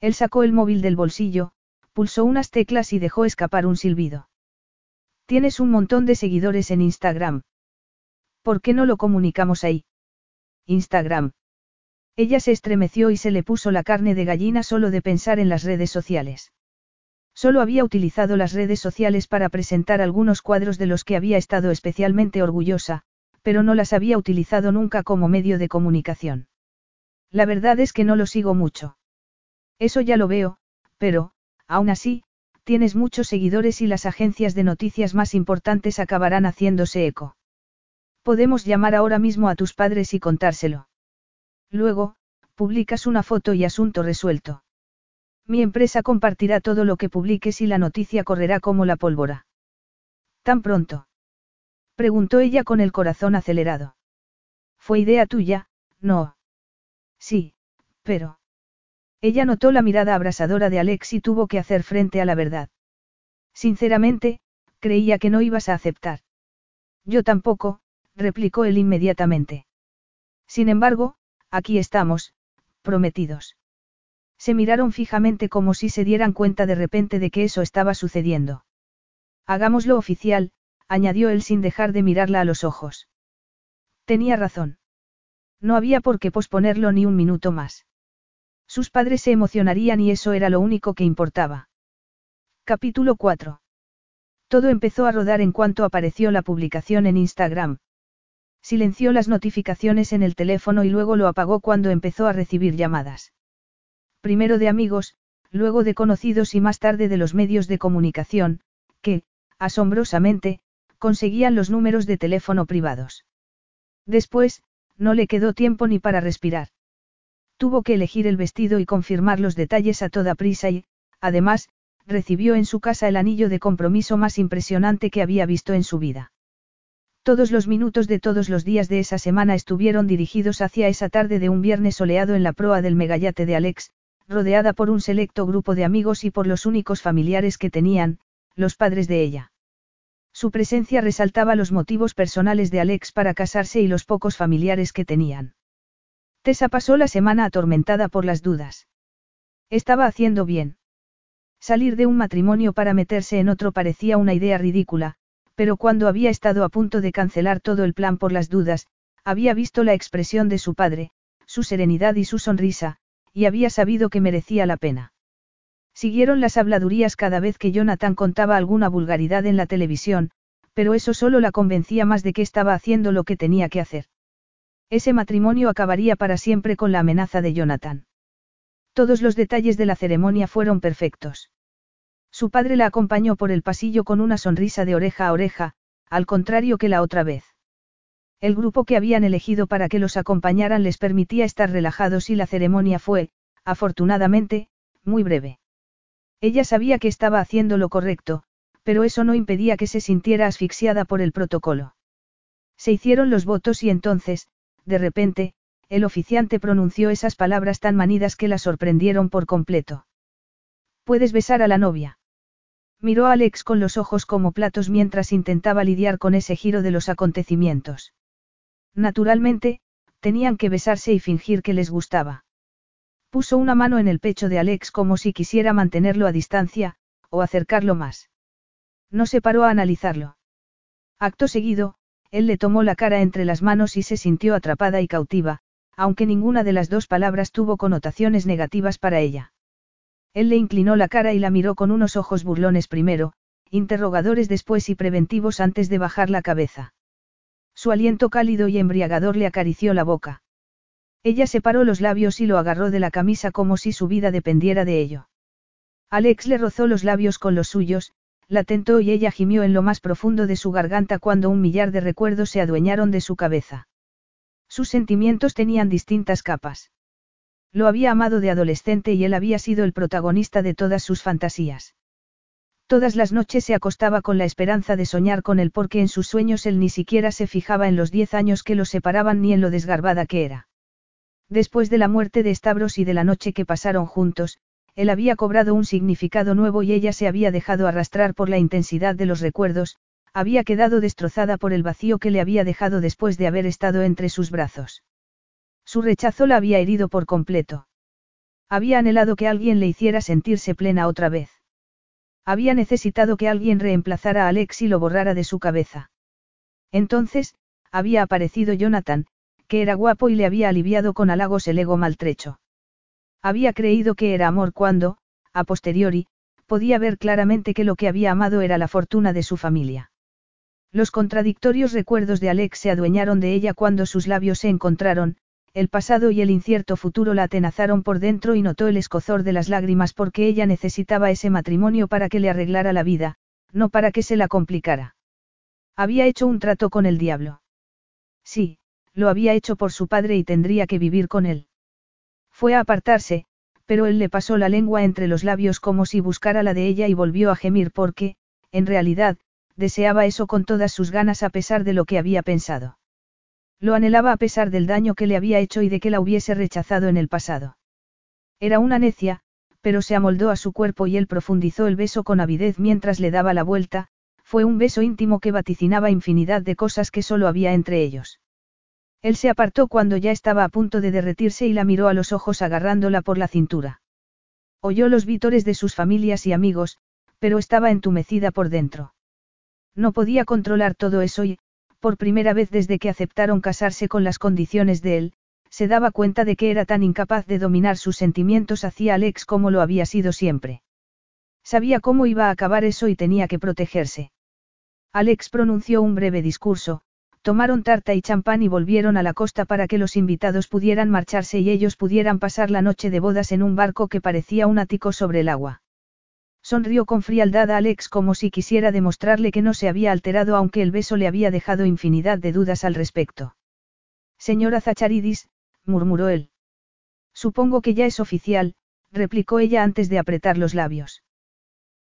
Él sacó el móvil del bolsillo, pulsó unas teclas y dejó escapar un silbido. Tienes un montón de seguidores en Instagram. ¿Por qué no lo comunicamos ahí? Instagram. Ella se estremeció y se le puso la carne de gallina solo de pensar en las redes sociales. Solo había utilizado las redes sociales para presentar algunos cuadros de los que había estado especialmente orgullosa, pero no las había utilizado nunca como medio de comunicación. La verdad es que no lo sigo mucho. Eso ya lo veo, pero, aún así, tienes muchos seguidores y las agencias de noticias más importantes acabarán haciéndose eco. Podemos llamar ahora mismo a tus padres y contárselo. Luego, publicas una foto y asunto resuelto. Mi empresa compartirá todo lo que publiques y la noticia correrá como la pólvora. ¿Tan pronto? Preguntó ella con el corazón acelerado. Fue idea tuya, no. Sí, pero. Ella notó la mirada abrasadora de Alex y tuvo que hacer frente a la verdad. Sinceramente, creía que no ibas a aceptar. Yo tampoco, replicó él inmediatamente. Sin embargo, aquí estamos, prometidos. Se miraron fijamente como si se dieran cuenta de repente de que eso estaba sucediendo. Hagámoslo oficial, añadió él sin dejar de mirarla a los ojos. Tenía razón. No había por qué posponerlo ni un minuto más. Sus padres se emocionarían y eso era lo único que importaba. Capítulo 4. Todo empezó a rodar en cuanto apareció la publicación en Instagram. Silenció las notificaciones en el teléfono y luego lo apagó cuando empezó a recibir llamadas. Primero de amigos, luego de conocidos y más tarde de los medios de comunicación, que, asombrosamente, conseguían los números de teléfono privados. Después, no le quedó tiempo ni para respirar. Tuvo que elegir el vestido y confirmar los detalles a toda prisa y, además, recibió en su casa el anillo de compromiso más impresionante que había visto en su vida. Todos los minutos de todos los días de esa semana estuvieron dirigidos hacia esa tarde de un viernes soleado en la proa del megayate de Alex, rodeada por un selecto grupo de amigos y por los únicos familiares que tenían, los padres de ella. Su presencia resaltaba los motivos personales de Alex para casarse y los pocos familiares que tenían. Tessa pasó la semana atormentada por las dudas. Estaba haciendo bien. Salir de un matrimonio para meterse en otro parecía una idea ridícula, pero cuando había estado a punto de cancelar todo el plan por las dudas, había visto la expresión de su padre, su serenidad y su sonrisa, y había sabido que merecía la pena. Siguieron las habladurías cada vez que Jonathan contaba alguna vulgaridad en la televisión, pero eso solo la convencía más de que estaba haciendo lo que tenía que hacer. Ese matrimonio acabaría para siempre con la amenaza de Jonathan. Todos los detalles de la ceremonia fueron perfectos. Su padre la acompañó por el pasillo con una sonrisa de oreja a oreja, al contrario que la otra vez. El grupo que habían elegido para que los acompañaran les permitía estar relajados y la ceremonia fue, afortunadamente, muy breve. Ella sabía que estaba haciendo lo correcto, pero eso no impedía que se sintiera asfixiada por el protocolo. Se hicieron los votos y entonces, de repente, el oficiante pronunció esas palabras tan manidas que la sorprendieron por completo. Puedes besar a la novia. Miró a Alex con los ojos como platos mientras intentaba lidiar con ese giro de los acontecimientos. Naturalmente, tenían que besarse y fingir que les gustaba. Puso una mano en el pecho de Alex como si quisiera mantenerlo a distancia, o acercarlo más. No se paró a analizarlo. Acto seguido, él le tomó la cara entre las manos y se sintió atrapada y cautiva, aunque ninguna de las dos palabras tuvo connotaciones negativas para ella. Él le inclinó la cara y la miró con unos ojos burlones primero, interrogadores después y preventivos antes de bajar la cabeza. Su aliento cálido y embriagador le acarició la boca. Ella separó los labios y lo agarró de la camisa como si su vida dependiera de ello. Alex le rozó los labios con los suyos, la tentó y ella gimió en lo más profundo de su garganta cuando un millar de recuerdos se adueñaron de su cabeza. Sus sentimientos tenían distintas capas. Lo había amado de adolescente y él había sido el protagonista de todas sus fantasías. Todas las noches se acostaba con la esperanza de soñar con él porque en sus sueños él ni siquiera se fijaba en los diez años que los separaban ni en lo desgarbada que era. Después de la muerte de Stavros y de la noche que pasaron juntos, él había cobrado un significado nuevo y ella se había dejado arrastrar por la intensidad de los recuerdos, había quedado destrozada por el vacío que le había dejado después de haber estado entre sus brazos. Su rechazo la había herido por completo. Había anhelado que alguien le hiciera sentirse plena otra vez. Había necesitado que alguien reemplazara a Alex y lo borrara de su cabeza. Entonces, había aparecido Jonathan, que era guapo y le había aliviado con halagos el ego maltrecho. Había creído que era amor cuando, a posteriori, podía ver claramente que lo que había amado era la fortuna de su familia. Los contradictorios recuerdos de Alex se adueñaron de ella cuando sus labios se encontraron, el pasado y el incierto futuro la atenazaron por dentro y notó el escozor de las lágrimas porque ella necesitaba ese matrimonio para que le arreglara la vida, no para que se la complicara. Había hecho un trato con el diablo. Sí, lo había hecho por su padre y tendría que vivir con él. Fue a apartarse, pero él le pasó la lengua entre los labios como si buscara la de ella y volvió a gemir porque, en realidad, deseaba eso con todas sus ganas a pesar de lo que había pensado. Lo anhelaba a pesar del daño que le había hecho y de que la hubiese rechazado en el pasado. Era una necia, pero se amoldó a su cuerpo y él profundizó el beso con avidez mientras le daba la vuelta, fue un beso íntimo que vaticinaba infinidad de cosas que solo había entre ellos. Él se apartó cuando ya estaba a punto de derretirse y la miró a los ojos agarrándola por la cintura. Oyó los vítores de sus familias y amigos, pero estaba entumecida por dentro. No podía controlar todo eso y, por primera vez desde que aceptaron casarse con las condiciones de él, se daba cuenta de que era tan incapaz de dominar sus sentimientos hacia Alex como lo había sido siempre. Sabía cómo iba a acabar eso y tenía que protegerse. Alex pronunció un breve discurso, tomaron tarta y champán y volvieron a la costa para que los invitados pudieran marcharse y ellos pudieran pasar la noche de bodas en un barco que parecía un ático sobre el agua. Sonrió con frialdad a Alex como si quisiera demostrarle que no se había alterado aunque el beso le había dejado infinidad de dudas al respecto. Señora Zacharidis, murmuró él. Supongo que ya es oficial, replicó ella antes de apretar los labios.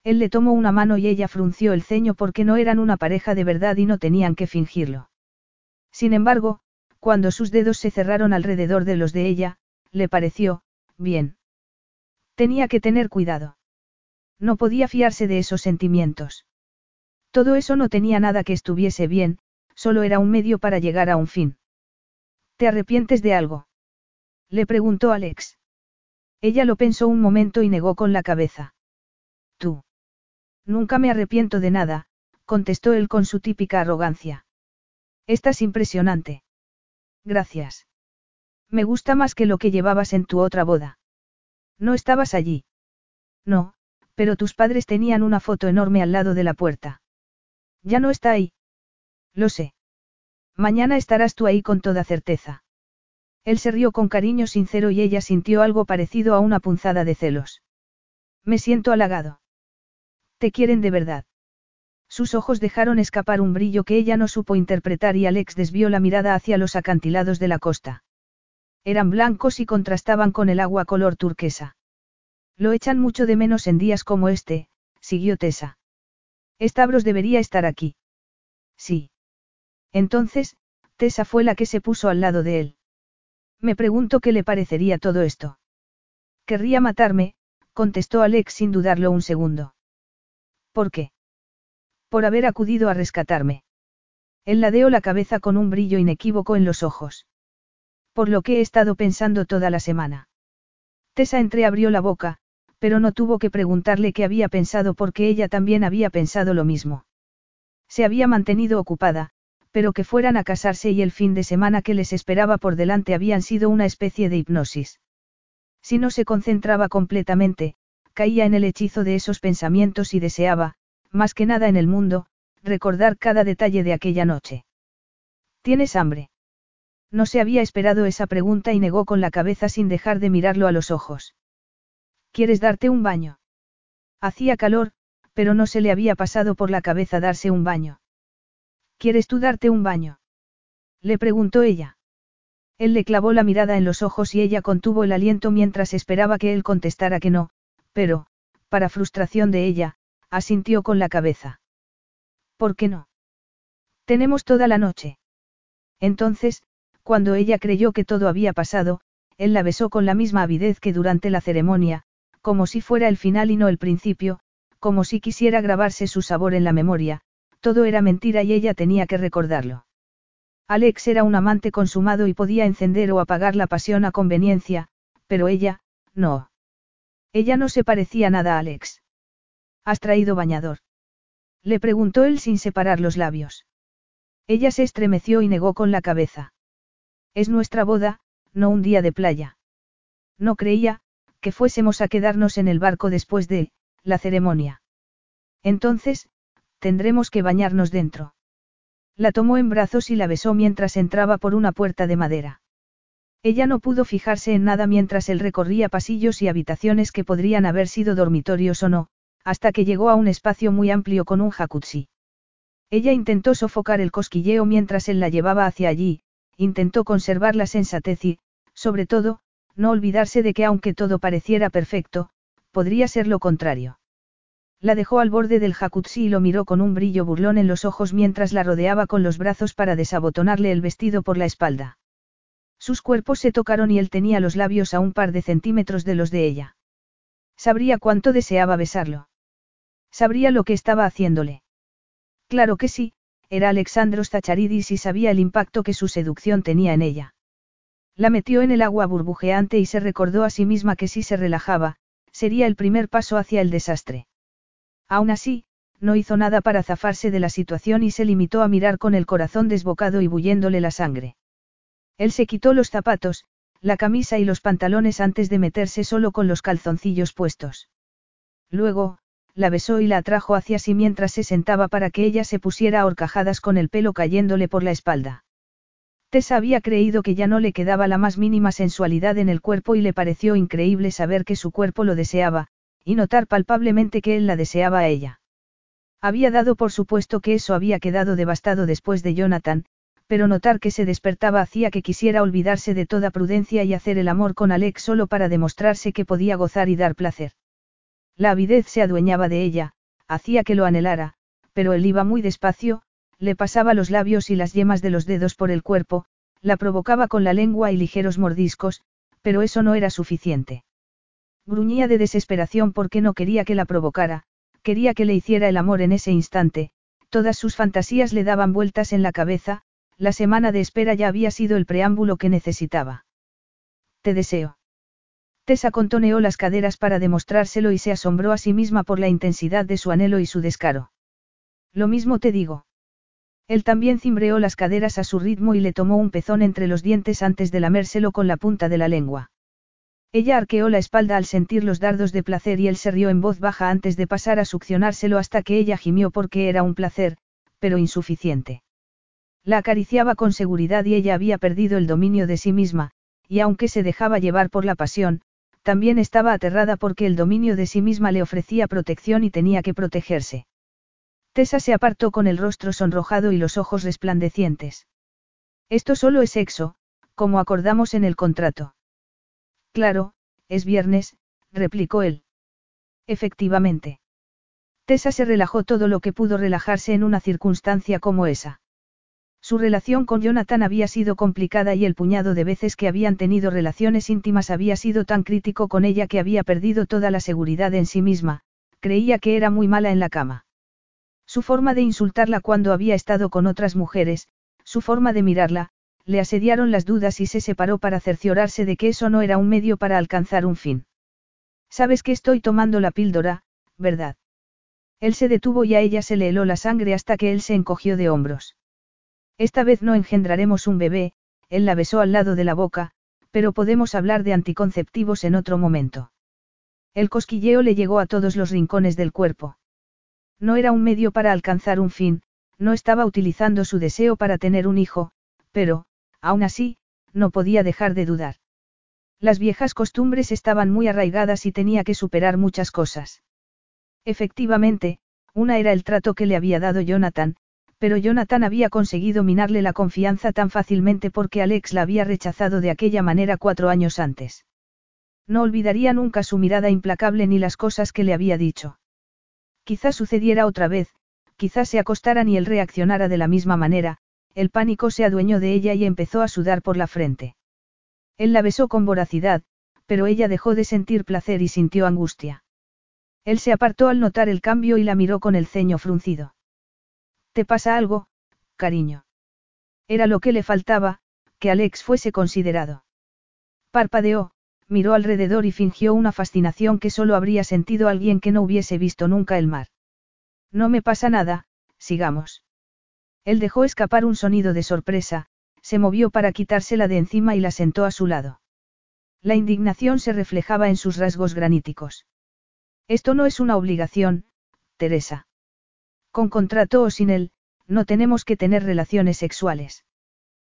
Él le tomó una mano y ella frunció el ceño porque no eran una pareja de verdad y no tenían que fingirlo. Sin embargo, cuando sus dedos se cerraron alrededor de los de ella, le pareció, bien. Tenía que tener cuidado. No podía fiarse de esos sentimientos. Todo eso no tenía nada que estuviese bien, solo era un medio para llegar a un fin. ¿Te arrepientes de algo? Le preguntó Alex. Ella lo pensó un momento y negó con la cabeza. Tú. Nunca me arrepiento de nada, contestó él con su típica arrogancia. Estás impresionante. Gracias. Me gusta más que lo que llevabas en tu otra boda. No estabas allí. No, pero tus padres tenían una foto enorme al lado de la puerta. Ya no está ahí. Lo sé. Mañana estarás tú ahí con toda certeza. Él se rió con cariño sincero y ella sintió algo parecido a una punzada de celos. Me siento halagado. Te quieren de verdad. Sus ojos dejaron escapar un brillo que ella no supo interpretar y Alex desvió la mirada hacia los acantilados de la costa. Eran blancos y contrastaban con el agua color turquesa. Lo echan mucho de menos en días como este, siguió Tessa. Estabros debería estar aquí. Sí. Entonces, Tessa fue la que se puso al lado de él. Me pregunto qué le parecería todo esto. Querría matarme, contestó Alex sin dudarlo un segundo. ¿Por qué? Por haber acudido a rescatarme. Él ladeó la cabeza con un brillo inequívoco en los ojos. Por lo que he estado pensando toda la semana. Tessa entreabrió la boca, pero no tuvo que preguntarle qué había pensado porque ella también había pensado lo mismo. Se había mantenido ocupada, pero que fueran a casarse y el fin de semana que les esperaba por delante habían sido una especie de hipnosis. Si no se concentraba completamente, caía en el hechizo de esos pensamientos y deseaba, más que nada en el mundo, recordar cada detalle de aquella noche. ¿Tienes hambre? No se había esperado esa pregunta y negó con la cabeza sin dejar de mirarlo a los ojos. ¿Quieres darte un baño? Hacía calor, pero no se le había pasado por la cabeza darse un baño. ¿Quieres tú darte un baño? Le preguntó ella. Él le clavó la mirada en los ojos y ella contuvo el aliento mientras esperaba que él contestara que no, pero, para frustración de ella, asintió con la cabeza. ¿Por qué no? Tenemos toda la noche. Entonces, cuando ella creyó que todo había pasado, él la besó con la misma avidez que durante la ceremonia, como si fuera el final y no el principio, como si quisiera grabarse su sabor en la memoria, todo era mentira y ella tenía que recordarlo. Alex era un amante consumado y podía encender o apagar la pasión a conveniencia, pero ella, no. Ella no se parecía nada a Alex. ¿Has traído bañador? Le preguntó él sin separar los labios. Ella se estremeció y negó con la cabeza. Es nuestra boda, no un día de playa. No creía, que fuésemos a quedarnos en el barco después de, la ceremonia. Entonces, tendremos que bañarnos dentro. La tomó en brazos y la besó mientras entraba por una puerta de madera. Ella no pudo fijarse en nada mientras él recorría pasillos y habitaciones que podrían haber sido dormitorios o no, hasta que llegó a un espacio muy amplio con un jacuzzi. Ella intentó sofocar el cosquilleo mientras él la llevaba hacia allí, intentó conservar la sensatez y, sobre todo, no olvidarse de que aunque todo pareciera perfecto, podría ser lo contrario. La dejó al borde del jacuzzi y lo miró con un brillo burlón en los ojos mientras la rodeaba con los brazos para desabotonarle el vestido por la espalda. Sus cuerpos se tocaron y él tenía los labios a un par de centímetros de los de ella. Sabría cuánto deseaba besarlo. Sabría lo que estaba haciéndole. Claro que sí, era Alexandros Zacharidis y sabía el impacto que su seducción tenía en ella. La metió en el agua burbujeante y se recordó a sí misma que si se relajaba, sería el primer paso hacia el desastre. Aún así, no hizo nada para zafarse de la situación y se limitó a mirar con el corazón desbocado y bulléndole la sangre. Él se quitó los zapatos, la camisa y los pantalones antes de meterse solo con los calzoncillos puestos. Luego, la besó y la atrajo hacia sí mientras se sentaba para que ella se pusiera a horcajadas con el pelo cayéndole por la espalda. Tessa había creído que ya no le quedaba la más mínima sensualidad en el cuerpo y le pareció increíble saber que su cuerpo lo deseaba, y notar palpablemente que él la deseaba a ella. Había dado por supuesto que eso había quedado devastado después de Jonathan, pero notar que se despertaba hacía que quisiera olvidarse de toda prudencia y hacer el amor con Alex solo para demostrarse que podía gozar y dar placer. La avidez se adueñaba de ella, hacía que lo anhelara, pero él iba muy despacio, le pasaba los labios y las yemas de los dedos por el cuerpo, la provocaba con la lengua y ligeros mordiscos, pero eso no era suficiente. Gruñía de desesperación porque no quería que la provocara, quería que le hiciera el amor en ese instante, todas sus fantasías le daban vueltas en la cabeza, la semana de espera ya había sido el preámbulo que necesitaba. Te deseo. Tessa contoneó las caderas para demostrárselo y se asombró a sí misma por la intensidad de su anhelo y su descaro. Lo mismo te digo. Él también cimbreó las caderas a su ritmo y le tomó un pezón entre los dientes antes de lamérselo con la punta de la lengua. Ella arqueó la espalda al sentir los dardos de placer y él se rió en voz baja antes de pasar a succionárselo hasta que ella gimió porque era un placer, pero insuficiente. La acariciaba con seguridad y ella había perdido el dominio de sí misma, y aunque se dejaba llevar por la pasión, también estaba aterrada porque el dominio de sí misma le ofrecía protección y tenía que protegerse. Tessa se apartó con el rostro sonrojado y los ojos resplandecientes. Esto solo es sexo, como acordamos en el contrato. Claro, es viernes, replicó él. Efectivamente. Tessa se relajó todo lo que pudo relajarse en una circunstancia como esa. Su relación con Jonathan había sido complicada y el puñado de veces que habían tenido relaciones íntimas había sido tan crítico con ella que había perdido toda la seguridad en sí misma, creía que era muy mala en la cama. Su forma de insultarla cuando había estado con otras mujeres, su forma de mirarla, le asediaron las dudas y se separó para cerciorarse de que eso no era un medio para alcanzar un fin. Sabes que estoy tomando la píldora, ¿verdad? Él se detuvo y a ella se le heló la sangre hasta que él se encogió de hombros. Esta vez no engendraremos un bebé, él la besó al lado de la boca, pero podemos hablar de anticonceptivos en otro momento. El cosquilleo le llegó a todos los rincones del cuerpo. No era un medio para alcanzar un fin, no estaba utilizando su deseo para tener un hijo, pero, aún así, no podía dejar de dudar. Las viejas costumbres estaban muy arraigadas y tenía que superar muchas cosas. Efectivamente, una era el trato que le había dado Jonathan, pero Jonathan había conseguido minarle la confianza tan fácilmente porque Alex la había rechazado de aquella manera cuatro años antes. No olvidaría nunca su mirada implacable ni las cosas que le había dicho. Quizás sucediera otra vez, quizás se acostaran y él reaccionara de la misma manera, el pánico se adueñó de ella y empezó a sudar por la frente. Él la besó con voracidad, pero ella dejó de sentir placer y sintió angustia. Él se apartó al notar el cambio y la miró con el ceño fruncido. ¿Te pasa algo, cariño? Era lo que le faltaba, que Alex fuese considerado. Parpadeó, miró alrededor y fingió una fascinación que solo habría sentido alguien que no hubiese visto nunca el mar. No me pasa nada, sigamos. Él dejó escapar un sonido de sorpresa, se movió para quitársela de encima y la sentó a su lado. La indignación se reflejaba en sus rasgos graníticos. Esto no es una obligación, Teresa. Con contrato o sin él, no tenemos que tener relaciones sexuales.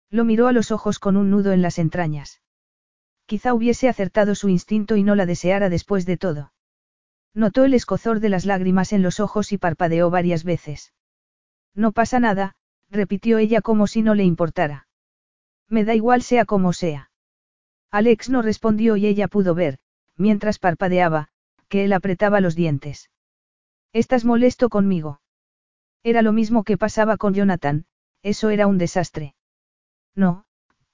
Lo miró a los ojos con un nudo en las entrañas. Quizá hubiese acertado su instinto y no la deseara después de todo. Notó el escozor de las lágrimas en los ojos y parpadeó varias veces. No pasa nada, repitió ella como si no le importara. Me da igual sea como sea. Alex no respondió y ella pudo ver, mientras parpadeaba, que él apretaba los dientes. ¿Estás molesto conmigo? Era lo mismo que pasaba con Jonathan, eso era un desastre. No,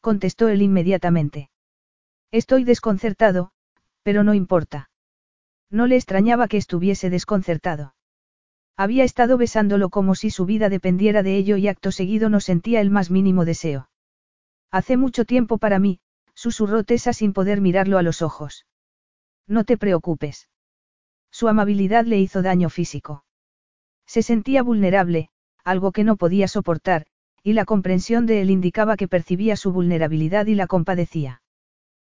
contestó él inmediatamente. Estoy desconcertado, pero no importa. No le extrañaba que estuviese desconcertado. Había estado besándolo como si su vida dependiera de ello y acto seguido no sentía el más mínimo deseo. Hace mucho tiempo para mí, susurró Tessa sin poder mirarlo a los ojos. No te preocupes. Su amabilidad le hizo daño físico. Se sentía vulnerable, algo que no podía soportar, y la comprensión de él indicaba que percibía su vulnerabilidad y la compadecía.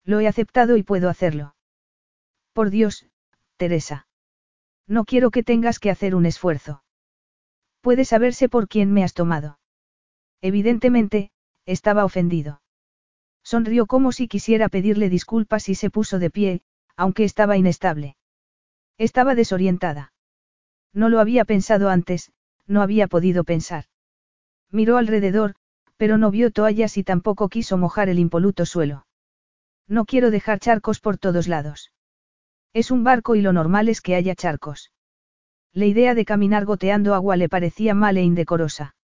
Lo he aceptado y puedo hacerlo. Por Dios, Teresa. No quiero que tengas que hacer un esfuerzo. Puede saberse por quién me has tomado. Evidentemente, estaba ofendido. Sonrió como si quisiera pedirle disculpas y se puso de pie, aunque estaba inestable. Estaba desorientada. No lo había pensado antes, no había podido pensar. Miró alrededor, pero no vio toallas y tampoco quiso mojar el impoluto suelo. No quiero dejar charcos por todos lados. Es un barco y lo normal es que haya charcos. La idea de caminar goteando agua le parecía mal e indecorosa.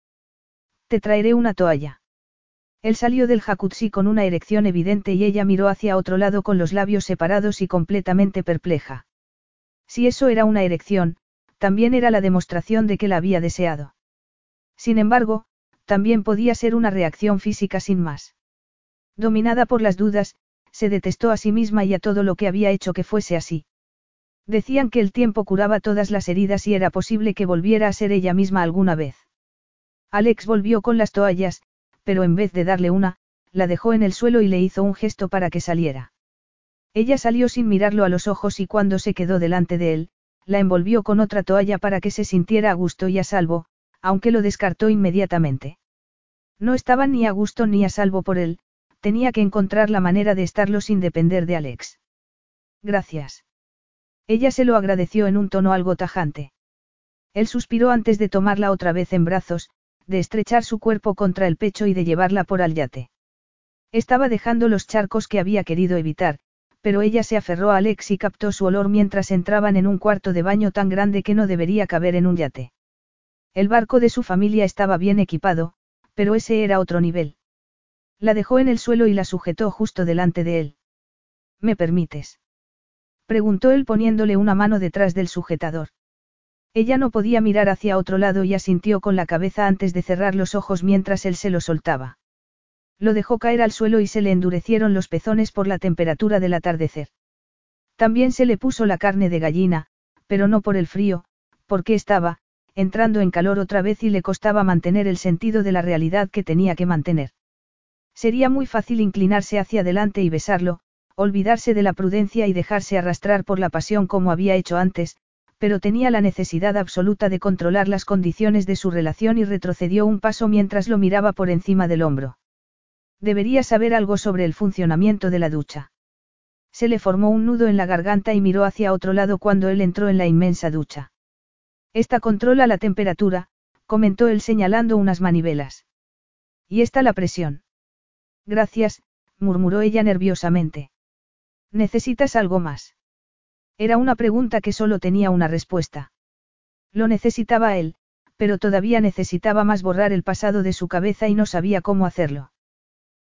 Te traeré una toalla. Él salió del jacuzzi con una erección evidente y ella miró hacia otro lado con los labios separados y completamente perpleja. Si eso era una erección, también era la demostración de que la había deseado. Sin embargo, también podía ser una reacción física sin más. Dominada por las dudas, se detestó a sí misma y a todo lo que había hecho que fuese así. Decían que el tiempo curaba todas las heridas y era posible que volviera a ser ella misma alguna vez. Alex volvió con las toallas, pero en vez de darle una, la dejó en el suelo y le hizo un gesto para que saliera. Ella salió sin mirarlo a los ojos y cuando se quedó delante de él, la envolvió con otra toalla para que se sintiera a gusto y a salvo, aunque lo descartó inmediatamente. No estaba ni a gusto ni a salvo por él, tenía que encontrar la manera de estarlo sin depender de Alex. Gracias. Ella se lo agradeció en un tono algo tajante. Él suspiró antes de tomarla otra vez en brazos, de estrechar su cuerpo contra el pecho y de llevarla por al yate. Estaba dejando los charcos que había querido evitar, pero ella se aferró a Alex y captó su olor mientras entraban en un cuarto de baño tan grande que no debería caber en un yate. El barco de su familia estaba bien equipado, pero ese era otro nivel. La dejó en el suelo y la sujetó justo delante de él. ¿Me permites? Preguntó él poniéndole una mano detrás del sujetador. Ella no podía mirar hacia otro lado y asintió con la cabeza antes de cerrar los ojos mientras él se lo soltaba. Lo dejó caer al suelo y se le endurecieron los pezones por la temperatura del atardecer. También se le puso la carne de gallina, pero no por el frío, porque estaba, entrando en calor otra vez y le costaba mantener el sentido de la realidad que tenía que mantener. Sería muy fácil inclinarse hacia adelante y besarlo, olvidarse de la prudencia y dejarse arrastrar por la pasión como había hecho antes, pero tenía la necesidad absoluta de controlar las condiciones de su relación y retrocedió un paso mientras lo miraba por encima del hombro. Debería saber algo sobre el funcionamiento de la ducha. Se le formó un nudo en la garganta y miró hacia otro lado cuando él entró en la inmensa ducha. Esta controla la temperatura, comentó él señalando unas manivelas. Y está la presión. Gracias, murmuró ella nerviosamente. ¿Necesitas algo más? Era una pregunta que solo tenía una respuesta. Lo necesitaba él, pero todavía necesitaba más borrar el pasado de su cabeza y no sabía cómo hacerlo.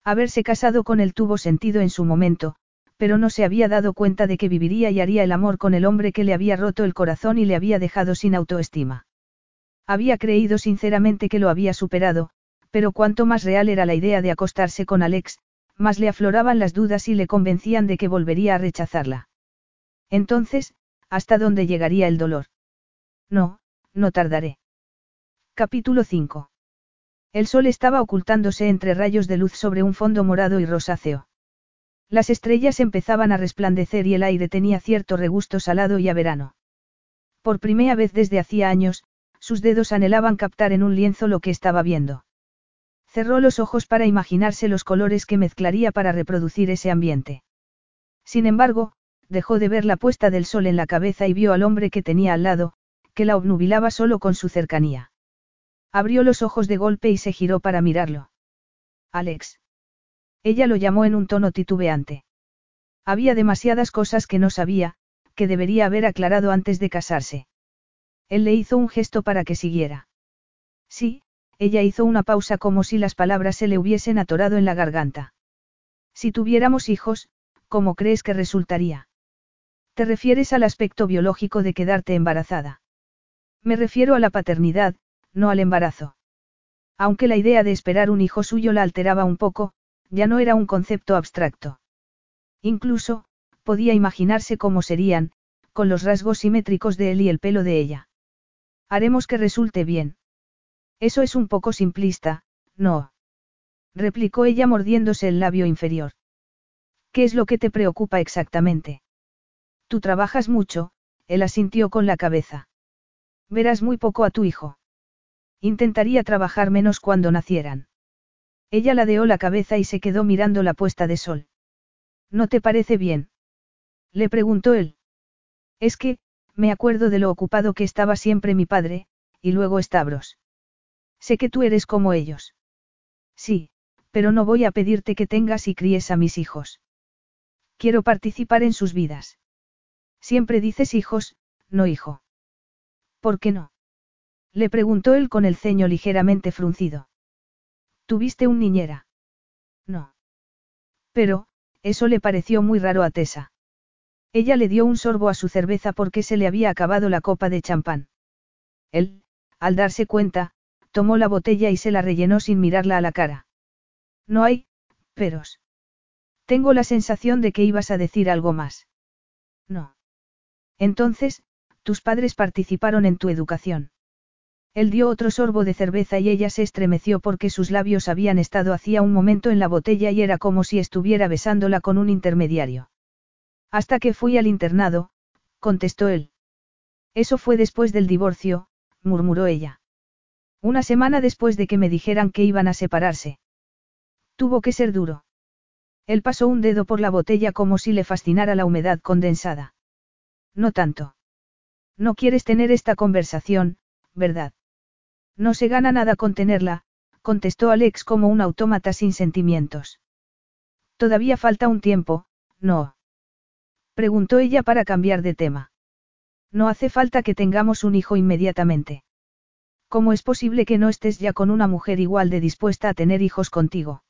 Haberse casado con él tuvo sentido en su momento, pero no se había dado cuenta de que viviría y haría el amor con el hombre que le había roto el corazón y le había dejado sin autoestima. Había creído sinceramente que lo había superado, pero cuanto más real era la idea de acostarse con Alex, más le afloraban las dudas y le convencían de que volvería a rechazarla. Entonces, ¿hasta dónde llegaría el dolor? No, no tardaré. Capítulo 5. El sol estaba ocultándose entre rayos de luz sobre un fondo morado y rosáceo. Las estrellas empezaban a resplandecer y el aire tenía cierto regusto salado y a verano. Por primera vez desde hacía años, sus dedos anhelaban captar en un lienzo lo que estaba viendo. Cerró los ojos para imaginarse los colores que mezclaría para reproducir ese ambiente. Sin embargo, dejó de ver la puesta del sol en la cabeza y vio al hombre que tenía al lado, que la obnubilaba solo con su cercanía. Abrió los ojos de golpe y se giró para mirarlo. Alex. Ella lo llamó en un tono titubeante. Había demasiadas cosas que no sabía, que debería haber aclarado antes de casarse. Él le hizo un gesto para que siguiera. Sí, ella hizo una pausa como si las palabras se le hubiesen atorado en la garganta. Si tuviéramos hijos, ¿cómo crees que resultaría? ¿Te refieres al aspecto biológico de quedarte embarazada? Me refiero a la paternidad, no al embarazo. Aunque la idea de esperar un hijo suyo la alteraba un poco, ya no era un concepto abstracto. Incluso, podía imaginarse cómo serían, con los rasgos simétricos de él y el pelo de ella. Haremos que resulte bien. Eso es un poco simplista, no. replicó ella mordiéndose el labio inferior. ¿Qué es lo que te preocupa exactamente? Tú trabajas mucho, él asintió con la cabeza. Verás muy poco a tu hijo. Intentaría trabajar menos cuando nacieran. Ella ladeó la cabeza y se quedó mirando la puesta de sol. ¿No te parece bien? Le preguntó él. Es que, me acuerdo de lo ocupado que estaba siempre mi padre, y luego Stavros. Sé que tú eres como ellos. Sí, pero no voy a pedirte que tengas y críes a mis hijos. Quiero participar en sus vidas. Siempre dices hijos, no hijo. ¿Por qué no? Le preguntó él con el ceño ligeramente fruncido. ¿Tuviste un niñera? No. Pero, eso le pareció muy raro a Tessa. Ella le dio un sorbo a su cerveza porque se le había acabado la copa de champán. Él, al darse cuenta, tomó la botella y se la rellenó sin mirarla a la cara. No hay, peros. Tengo la sensación de que ibas a decir algo más. No. Entonces, tus padres participaron en tu educación. Él dio otro sorbo de cerveza y ella se estremeció porque sus labios habían estado hacía un momento en la botella y era como si estuviera besándola con un intermediario. Hasta que fui al internado, contestó él. Eso fue después del divorcio, murmuró ella. Una semana después de que me dijeran que iban a separarse. Tuvo que ser duro. Él pasó un dedo por la botella como si le fascinara la humedad condensada. No tanto. No quieres tener esta conversación, ¿verdad? No se gana nada con tenerla, contestó Alex como un autómata sin sentimientos. Todavía falta un tiempo, ¿no? Preguntó ella para cambiar de tema. No hace falta que tengamos un hijo inmediatamente. ¿Cómo es posible que no estés ya con una mujer igual de dispuesta a tener hijos contigo?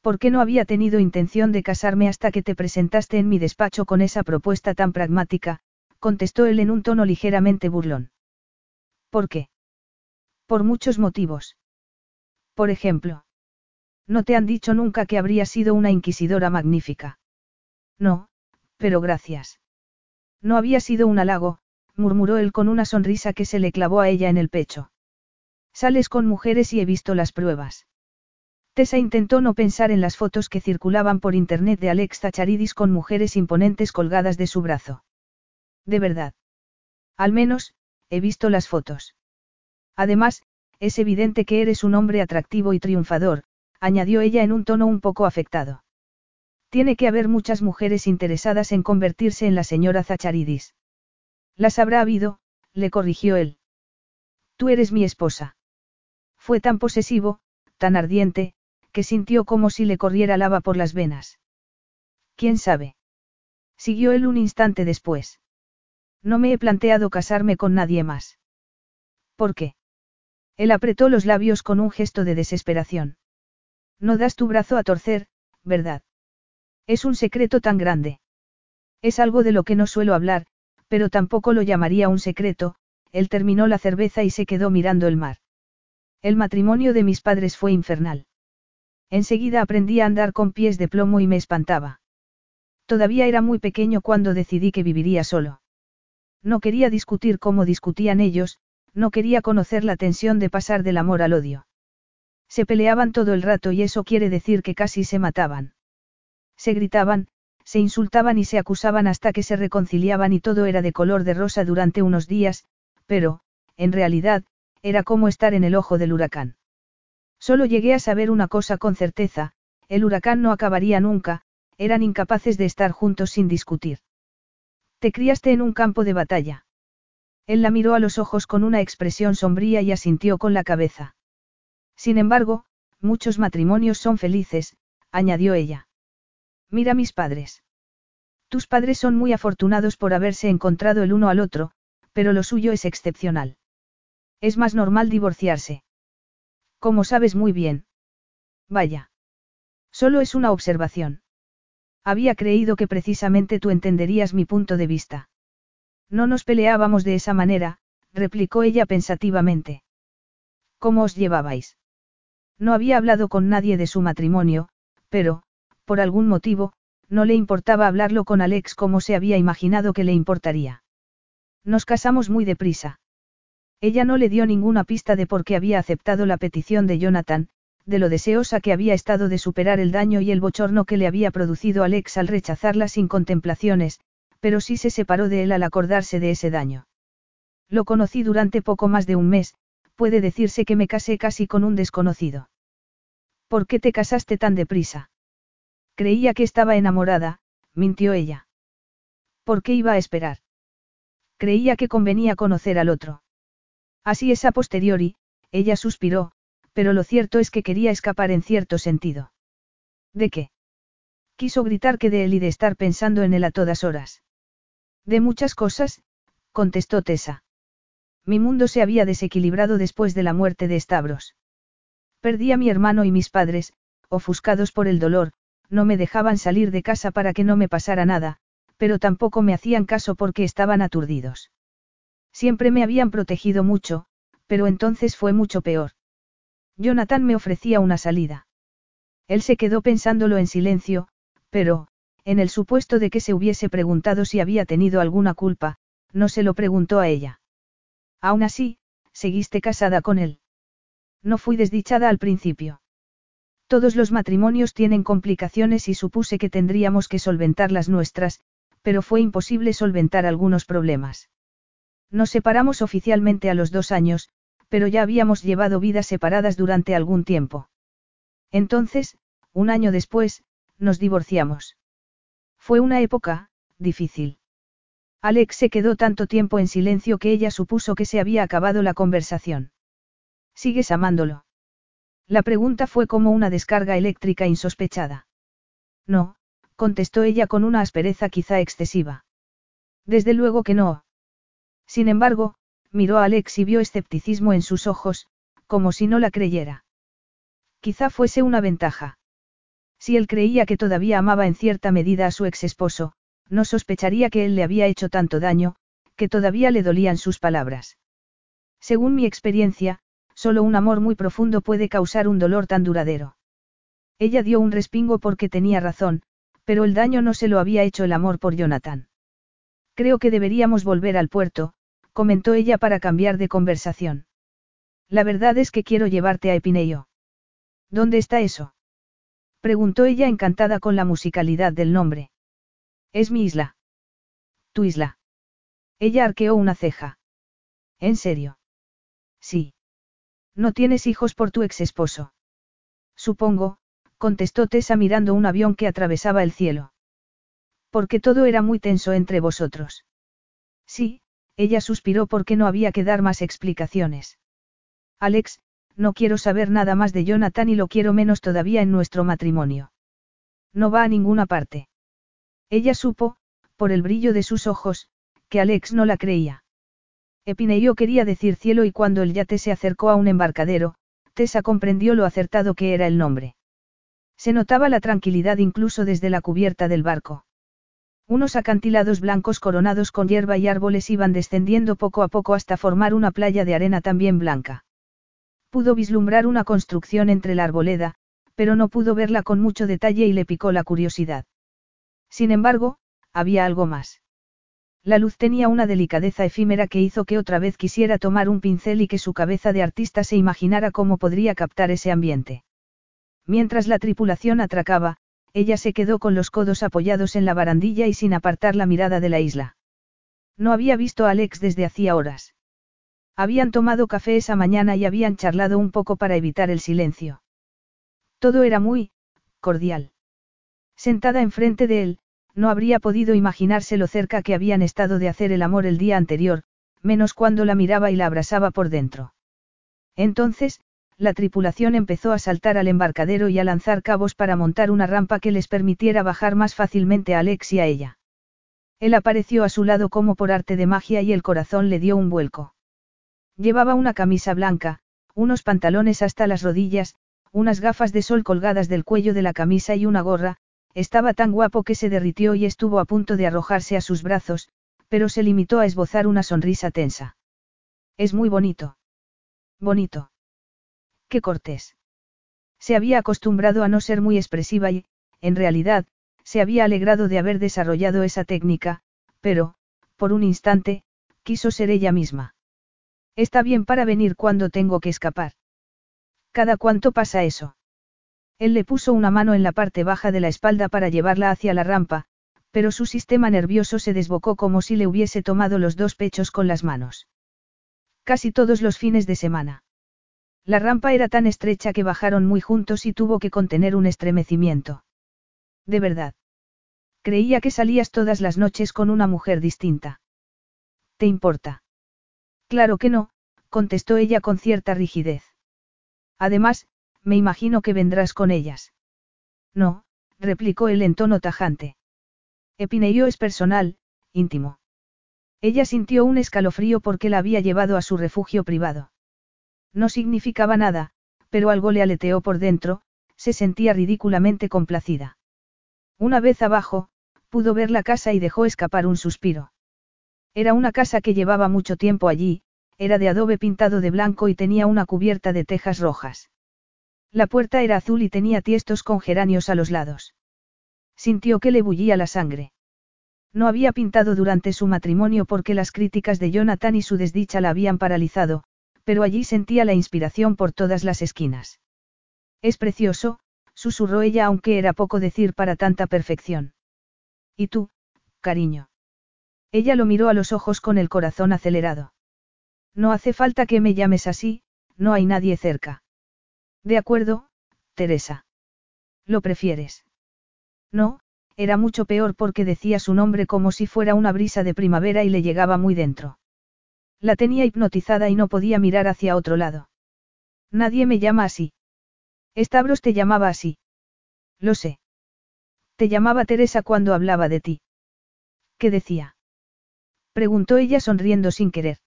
¿Por qué no había tenido intención de casarme hasta que te presentaste en mi despacho con esa propuesta tan pragmática? contestó él en un tono ligeramente burlón. ¿Por qué? Por muchos motivos. Por ejemplo. No te han dicho nunca que habría sido una inquisidora magnífica. No, pero gracias. No había sido un halago, murmuró él con una sonrisa que se le clavó a ella en el pecho. Sales con mujeres y he visto las pruebas. Tessa intentó no pensar en las fotos que circulaban por internet de Alex Zacharidis con mujeres imponentes colgadas de su brazo. De verdad. Al menos, he visto las fotos. Además, es evidente que eres un hombre atractivo y triunfador, añadió ella en un tono un poco afectado. Tiene que haber muchas mujeres interesadas en convertirse en la señora Zacharidis. Las habrá habido, le corrigió él. Tú eres mi esposa. Fue tan posesivo, tan ardiente, que sintió como si le corriera lava por las venas. ¿Quién sabe? Siguió él un instante después. No me he planteado casarme con nadie más. ¿Por qué? Él apretó los labios con un gesto de desesperación. No das tu brazo a torcer, ¿verdad? Es un secreto tan grande. Es algo de lo que no suelo hablar, pero tampoco lo llamaría un secreto, él terminó la cerveza y se quedó mirando el mar. El matrimonio de mis padres fue infernal. Enseguida aprendí a andar con pies de plomo y me espantaba. Todavía era muy pequeño cuando decidí que viviría solo. No quería discutir como discutían ellos, no quería conocer la tensión de pasar del amor al odio. Se peleaban todo el rato y eso quiere decir que casi se mataban. Se gritaban, se insultaban y se acusaban hasta que se reconciliaban y todo era de color de rosa durante unos días, pero, en realidad, era como estar en el ojo del huracán. Solo llegué a saber una cosa con certeza, el huracán no acabaría nunca, eran incapaces de estar juntos sin discutir. Te criaste en un campo de batalla. Él la miró a los ojos con una expresión sombría y asintió con la cabeza. Sin embargo, muchos matrimonios son felices, añadió ella. Mira mis padres. Tus padres son muy afortunados por haberse encontrado el uno al otro, pero lo suyo es excepcional. Es más normal divorciarse. Como sabes muy bien. Vaya. Solo es una observación. Había creído que precisamente tú entenderías mi punto de vista. No nos peleábamos de esa manera, replicó ella pensativamente. ¿Cómo os llevabais? No había hablado con nadie de su matrimonio, pero, por algún motivo, no le importaba hablarlo con Alex como se había imaginado que le importaría. Nos casamos muy deprisa. Ella no le dio ninguna pista de por qué había aceptado la petición de Jonathan, de lo deseosa que había estado de superar el daño y el bochorno que le había producido Alex al rechazarla sin contemplaciones, pero sí se separó de él al acordarse de ese daño. Lo conocí durante poco más de un mes, puede decirse que me casé casi con un desconocido. ¿Por qué te casaste tan deprisa? Creía que estaba enamorada, mintió ella. ¿Por qué iba a esperar? Creía que convenía conocer al otro. Así es a posteriori, ella suspiró, pero lo cierto es que quería escapar en cierto sentido. ¿De qué? Quiso gritar que de él y de estar pensando en él a todas horas. De muchas cosas, contestó Tessa. Mi mundo se había desequilibrado después de la muerte de Stavros. Perdí a mi hermano y mis padres, ofuscados por el dolor, no me dejaban salir de casa para que no me pasara nada, pero tampoco me hacían caso porque estaban aturdidos. Siempre me habían protegido mucho, pero entonces fue mucho peor. Jonathan me ofrecía una salida. Él se quedó pensándolo en silencio, pero, en el supuesto de que se hubiese preguntado si había tenido alguna culpa, no se lo preguntó a ella. Aún así, seguiste casada con él. No fui desdichada al principio. Todos los matrimonios tienen complicaciones y supuse que tendríamos que solventar las nuestras, pero fue imposible solventar algunos problemas. Nos separamos oficialmente a los dos años, pero ya habíamos llevado vidas separadas durante algún tiempo. Entonces, un año después, nos divorciamos. Fue una época, difícil. Alex se quedó tanto tiempo en silencio que ella supuso que se había acabado la conversación. ¿Sigues amándolo? La pregunta fue como una descarga eléctrica insospechada. No, contestó ella con una aspereza quizá excesiva. Desde luego que no, sin embargo, miró a Alex y vio escepticismo en sus ojos, como si no la creyera. Quizá fuese una ventaja. Si él creía que todavía amaba en cierta medida a su ex esposo, no sospecharía que él le había hecho tanto daño, que todavía le dolían sus palabras. Según mi experiencia, solo un amor muy profundo puede causar un dolor tan duradero. Ella dio un respingo porque tenía razón, pero el daño no se lo había hecho el amor por Jonathan. Creo que deberíamos volver al puerto, comentó ella para cambiar de conversación. La verdad es que quiero llevarte a Epineio. ¿Dónde está eso? Preguntó ella encantada con la musicalidad del nombre. Es mi isla. Tu isla. Ella arqueó una ceja. ¿En serio? Sí. No tienes hijos por tu ex esposo. Supongo, contestó Tessa mirando un avión que atravesaba el cielo. Porque todo era muy tenso entre vosotros. Sí, ella suspiró porque no había que dar más explicaciones. Alex, no quiero saber nada más de Jonathan y lo quiero menos todavía en nuestro matrimonio. No va a ninguna parte. Ella supo, por el brillo de sus ojos, que Alex no la creía. Epineio quería decir cielo y cuando el yate se acercó a un embarcadero, Tessa comprendió lo acertado que era el nombre. Se notaba la tranquilidad incluso desde la cubierta del barco. Unos acantilados blancos coronados con hierba y árboles iban descendiendo poco a poco hasta formar una playa de arena también blanca. Pudo vislumbrar una construcción entre la arboleda, pero no pudo verla con mucho detalle y le picó la curiosidad. Sin embargo, había algo más. La luz tenía una delicadeza efímera que hizo que otra vez quisiera tomar un pincel y que su cabeza de artista se imaginara cómo podría captar ese ambiente. Mientras la tripulación atracaba, ella se quedó con los codos apoyados en la barandilla y sin apartar la mirada de la isla. No había visto a Alex desde hacía horas. Habían tomado café esa mañana y habían charlado un poco para evitar el silencio. Todo era muy, cordial. Sentada enfrente de él, no habría podido imaginarse lo cerca que habían estado de hacer el amor el día anterior, menos cuando la miraba y la abrazaba por dentro. Entonces, la tripulación empezó a saltar al embarcadero y a lanzar cabos para montar una rampa que les permitiera bajar más fácilmente a Alex y a ella. Él apareció a su lado como por arte de magia y el corazón le dio un vuelco. Llevaba una camisa blanca, unos pantalones hasta las rodillas, unas gafas de sol colgadas del cuello de la camisa y una gorra, estaba tan guapo que se derritió y estuvo a punto de arrojarse a sus brazos, pero se limitó a esbozar una sonrisa tensa. Es muy bonito. Bonito. Qué cortés. Se había acostumbrado a no ser muy expresiva y, en realidad, se había alegrado de haber desarrollado esa técnica, pero, por un instante, quiso ser ella misma. Está bien para venir cuando tengo que escapar. ¿Cada cuánto pasa eso? Él le puso una mano en la parte baja de la espalda para llevarla hacia la rampa, pero su sistema nervioso se desbocó como si le hubiese tomado los dos pechos con las manos. Casi todos los fines de semana. La rampa era tan estrecha que bajaron muy juntos y tuvo que contener un estremecimiento. De verdad. Creía que salías todas las noches con una mujer distinta. ¿Te importa? Claro que no, contestó ella con cierta rigidez. Además, me imagino que vendrás con ellas. No, replicó él en tono tajante. Epineio es personal, íntimo. Ella sintió un escalofrío porque la había llevado a su refugio privado. No significaba nada, pero algo le aleteó por dentro, se sentía ridículamente complacida. Una vez abajo, pudo ver la casa y dejó escapar un suspiro. Era una casa que llevaba mucho tiempo allí, era de adobe pintado de blanco y tenía una cubierta de tejas rojas. La puerta era azul y tenía tiestos con geranios a los lados. Sintió que le bullía la sangre. No había pintado durante su matrimonio porque las críticas de Jonathan y su desdicha la habían paralizado, pero allí sentía la inspiración por todas las esquinas. Es precioso, susurró ella aunque era poco decir para tanta perfección. ¿Y tú, cariño? Ella lo miró a los ojos con el corazón acelerado. No hace falta que me llames así, no hay nadie cerca. De acuerdo, Teresa. ¿Lo prefieres? No, era mucho peor porque decía su nombre como si fuera una brisa de primavera y le llegaba muy dentro. La tenía hipnotizada y no podía mirar hacia otro lado. Nadie me llama así. Stavros te llamaba así. Lo sé. Te llamaba Teresa cuando hablaba de ti. ¿Qué decía? Preguntó ella sonriendo sin querer.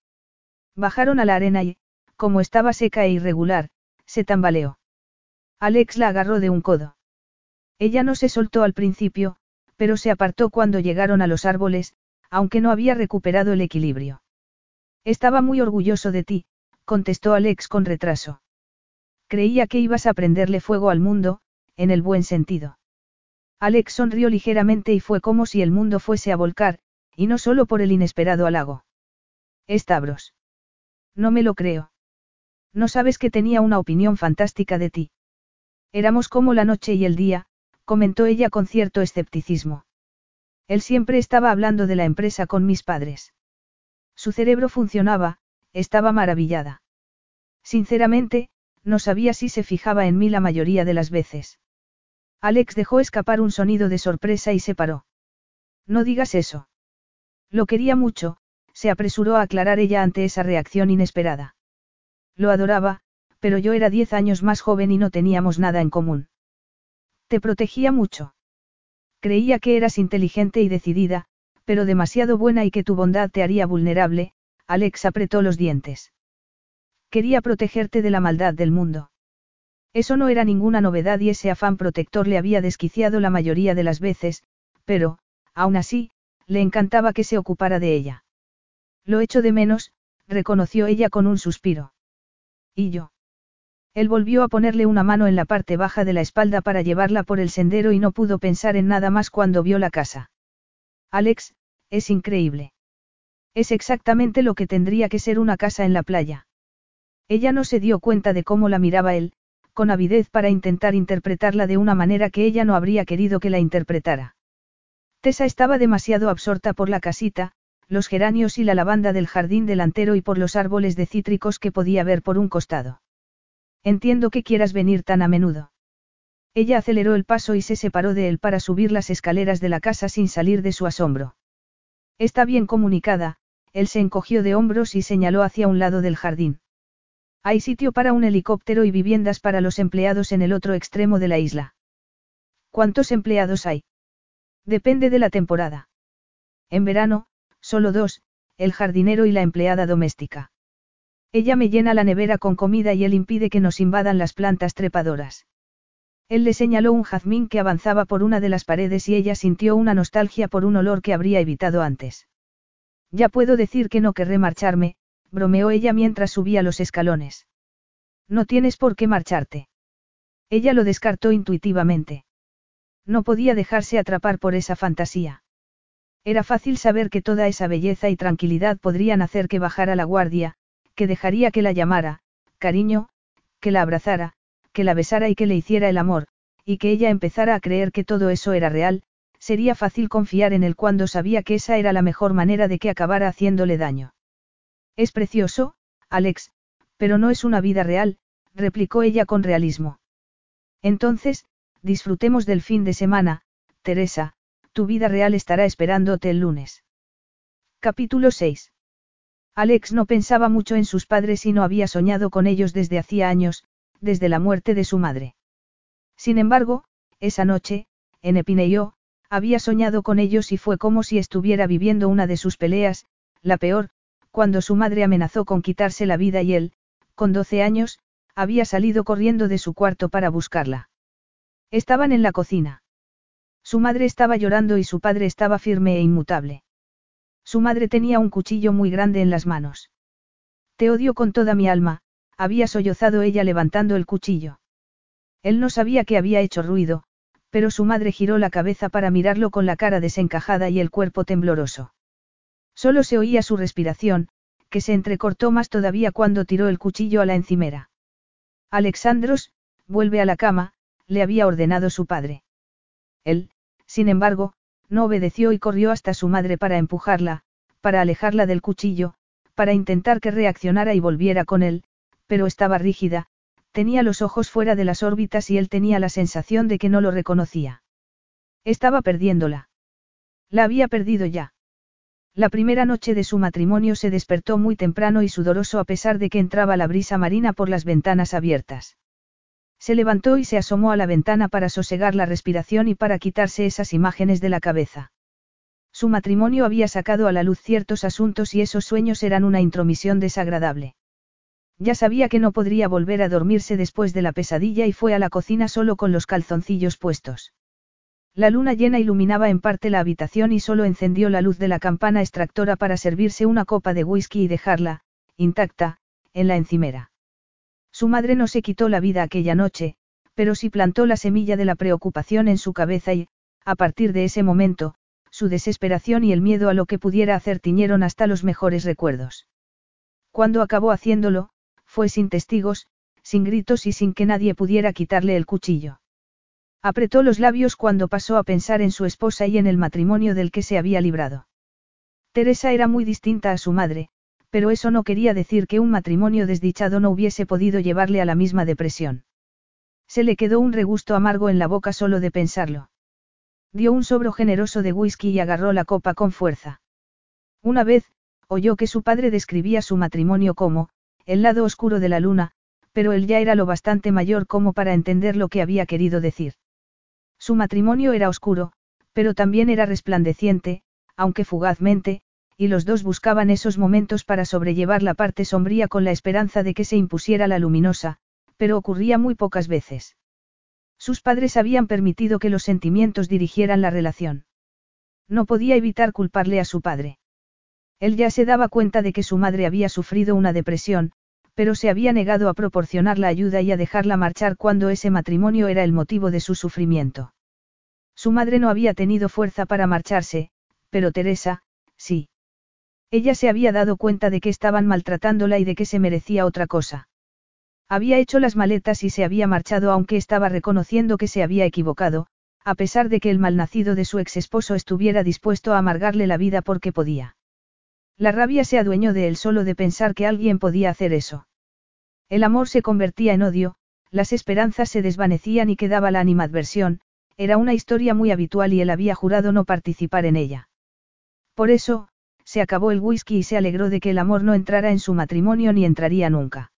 Bajaron a la arena y, como estaba seca e irregular, se tambaleó. Alex la agarró de un codo. Ella no se soltó al principio, pero se apartó cuando llegaron a los árboles, aunque no había recuperado el equilibrio. Estaba muy orgulloso de ti, contestó Alex con retraso. Creía que ibas a prenderle fuego al mundo, en el buen sentido. Alex sonrió ligeramente y fue como si el mundo fuese a volcar, y no solo por el inesperado halago. Estabros. No me lo creo. No sabes que tenía una opinión fantástica de ti. Éramos como la noche y el día, comentó ella con cierto escepticismo. Él siempre estaba hablando de la empresa con mis padres. Su cerebro funcionaba, estaba maravillada. Sinceramente, no sabía si se fijaba en mí la mayoría de las veces. Alex dejó escapar un sonido de sorpresa y se paró. No digas eso. Lo quería mucho, se apresuró a aclarar ella ante esa reacción inesperada. Lo adoraba, pero yo era diez años más joven y no teníamos nada en común. Te protegía mucho. Creía que eras inteligente y decidida, pero demasiado buena y que tu bondad te haría vulnerable, Alex apretó los dientes. Quería protegerte de la maldad del mundo. Eso no era ninguna novedad y ese afán protector le había desquiciado la mayoría de las veces, pero, aún así, le encantaba que se ocupara de ella. Lo echo de menos, reconoció ella con un suspiro. ¿Y yo? Él volvió a ponerle una mano en la parte baja de la espalda para llevarla por el sendero y no pudo pensar en nada más cuando vio la casa. Alex, es increíble. Es exactamente lo que tendría que ser una casa en la playa. Ella no se dio cuenta de cómo la miraba él, con avidez para intentar interpretarla de una manera que ella no habría querido que la interpretara. Tessa estaba demasiado absorta por la casita, los geranios y la lavanda del jardín delantero y por los árboles de cítricos que podía ver por un costado. Entiendo que quieras venir tan a menudo. Ella aceleró el paso y se separó de él para subir las escaleras de la casa sin salir de su asombro. Está bien comunicada, él se encogió de hombros y señaló hacia un lado del jardín. Hay sitio para un helicóptero y viviendas para los empleados en el otro extremo de la isla. ¿Cuántos empleados hay? Depende de la temporada. En verano, solo dos, el jardinero y la empleada doméstica. Ella me llena la nevera con comida y él impide que nos invadan las plantas trepadoras. Él le señaló un jazmín que avanzaba por una de las paredes y ella sintió una nostalgia por un olor que habría evitado antes. Ya puedo decir que no querré marcharme, bromeó ella mientras subía los escalones. No tienes por qué marcharte. Ella lo descartó intuitivamente. No podía dejarse atrapar por esa fantasía. Era fácil saber que toda esa belleza y tranquilidad podrían hacer que bajara la guardia, que dejaría que la llamara, cariño, que la abrazara, que la besara y que le hiciera el amor, y que ella empezara a creer que todo eso era real, sería fácil confiar en él cuando sabía que esa era la mejor manera de que acabara haciéndole daño. Es precioso, Alex, pero no es una vida real, replicó ella con realismo. Entonces, disfrutemos del fin de semana, Teresa, tu vida real estará esperándote el lunes. Capítulo 6. Alex no pensaba mucho en sus padres y no había soñado con ellos desde hacía años, desde la muerte de su madre. Sin embargo, esa noche, en Epineyó, había soñado con ellos y fue como si estuviera viviendo una de sus peleas, la peor, cuando su madre amenazó con quitarse la vida y él, con 12 años, había salido corriendo de su cuarto para buscarla. Estaban en la cocina. Su madre estaba llorando y su padre estaba firme e inmutable. Su madre tenía un cuchillo muy grande en las manos. Te odio con toda mi alma, había sollozado ella levantando el cuchillo. Él no sabía que había hecho ruido, pero su madre giró la cabeza para mirarlo con la cara desencajada y el cuerpo tembloroso. Solo se oía su respiración, que se entrecortó más todavía cuando tiró el cuchillo a la encimera. Alexandros, vuelve a la cama, le había ordenado su padre. Él, sin embargo, no obedeció y corrió hasta su madre para empujarla, para alejarla del cuchillo, para intentar que reaccionara y volviera con él, pero estaba rígida, tenía los ojos fuera de las órbitas y él tenía la sensación de que no lo reconocía. Estaba perdiéndola. La había perdido ya. La primera noche de su matrimonio se despertó muy temprano y sudoroso a pesar de que entraba la brisa marina por las ventanas abiertas. Se levantó y se asomó a la ventana para sosegar la respiración y para quitarse esas imágenes de la cabeza. Su matrimonio había sacado a la luz ciertos asuntos y esos sueños eran una intromisión desagradable. Ya sabía que no podría volver a dormirse después de la pesadilla y fue a la cocina solo con los calzoncillos puestos. La luna llena iluminaba en parte la habitación y solo encendió la luz de la campana extractora para servirse una copa de whisky y dejarla, intacta, en la encimera. Su madre no se quitó la vida aquella noche, pero sí plantó la semilla de la preocupación en su cabeza y, a partir de ese momento, su desesperación y el miedo a lo que pudiera hacer tiñeron hasta los mejores recuerdos. Cuando acabó haciéndolo, fue sin testigos, sin gritos y sin que nadie pudiera quitarle el cuchillo. Apretó los labios cuando pasó a pensar en su esposa y en el matrimonio del que se había librado. Teresa era muy distinta a su madre, pero eso no quería decir que un matrimonio desdichado no hubiese podido llevarle a la misma depresión. Se le quedó un regusto amargo en la boca solo de pensarlo. Dio un sobro generoso de whisky y agarró la copa con fuerza. Una vez, oyó que su padre describía su matrimonio como, el lado oscuro de la luna, pero él ya era lo bastante mayor como para entender lo que había querido decir. Su matrimonio era oscuro, pero también era resplandeciente, aunque fugazmente, y los dos buscaban esos momentos para sobrellevar la parte sombría con la esperanza de que se impusiera la luminosa, pero ocurría muy pocas veces. Sus padres habían permitido que los sentimientos dirigieran la relación. No podía evitar culparle a su padre. Él ya se daba cuenta de que su madre había sufrido una depresión, pero se había negado a proporcionar la ayuda y a dejarla marchar cuando ese matrimonio era el motivo de su sufrimiento. Su madre no había tenido fuerza para marcharse, pero Teresa, sí. Ella se había dado cuenta de que estaban maltratándola y de que se merecía otra cosa. Había hecho las maletas y se había marchado aunque estaba reconociendo que se había equivocado, a pesar de que el malnacido de su ex esposo estuviera dispuesto a amargarle la vida porque podía. La rabia se adueñó de él solo de pensar que alguien podía hacer eso. El amor se convertía en odio, las esperanzas se desvanecían y quedaba la animadversión, era una historia muy habitual y él había jurado no participar en ella. Por eso, se acabó el whisky y se alegró de que el amor no entrara en su matrimonio ni entraría nunca.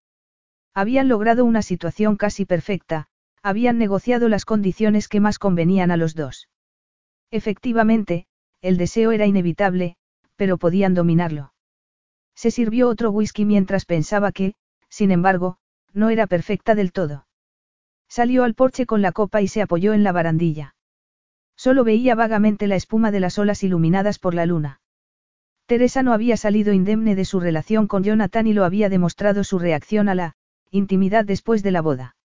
Habían logrado una situación casi perfecta, habían negociado las condiciones que más convenían a los dos. Efectivamente, el deseo era inevitable, pero podían dominarlo. Se sirvió otro whisky mientras pensaba que, sin embargo, no era perfecta del todo. Salió al porche con la copa y se apoyó en la barandilla. Solo veía vagamente la espuma de las olas iluminadas por la luna. Teresa no había salido indemne de su relación con Jonathan y lo había demostrado su reacción a la intimidad después de la boda.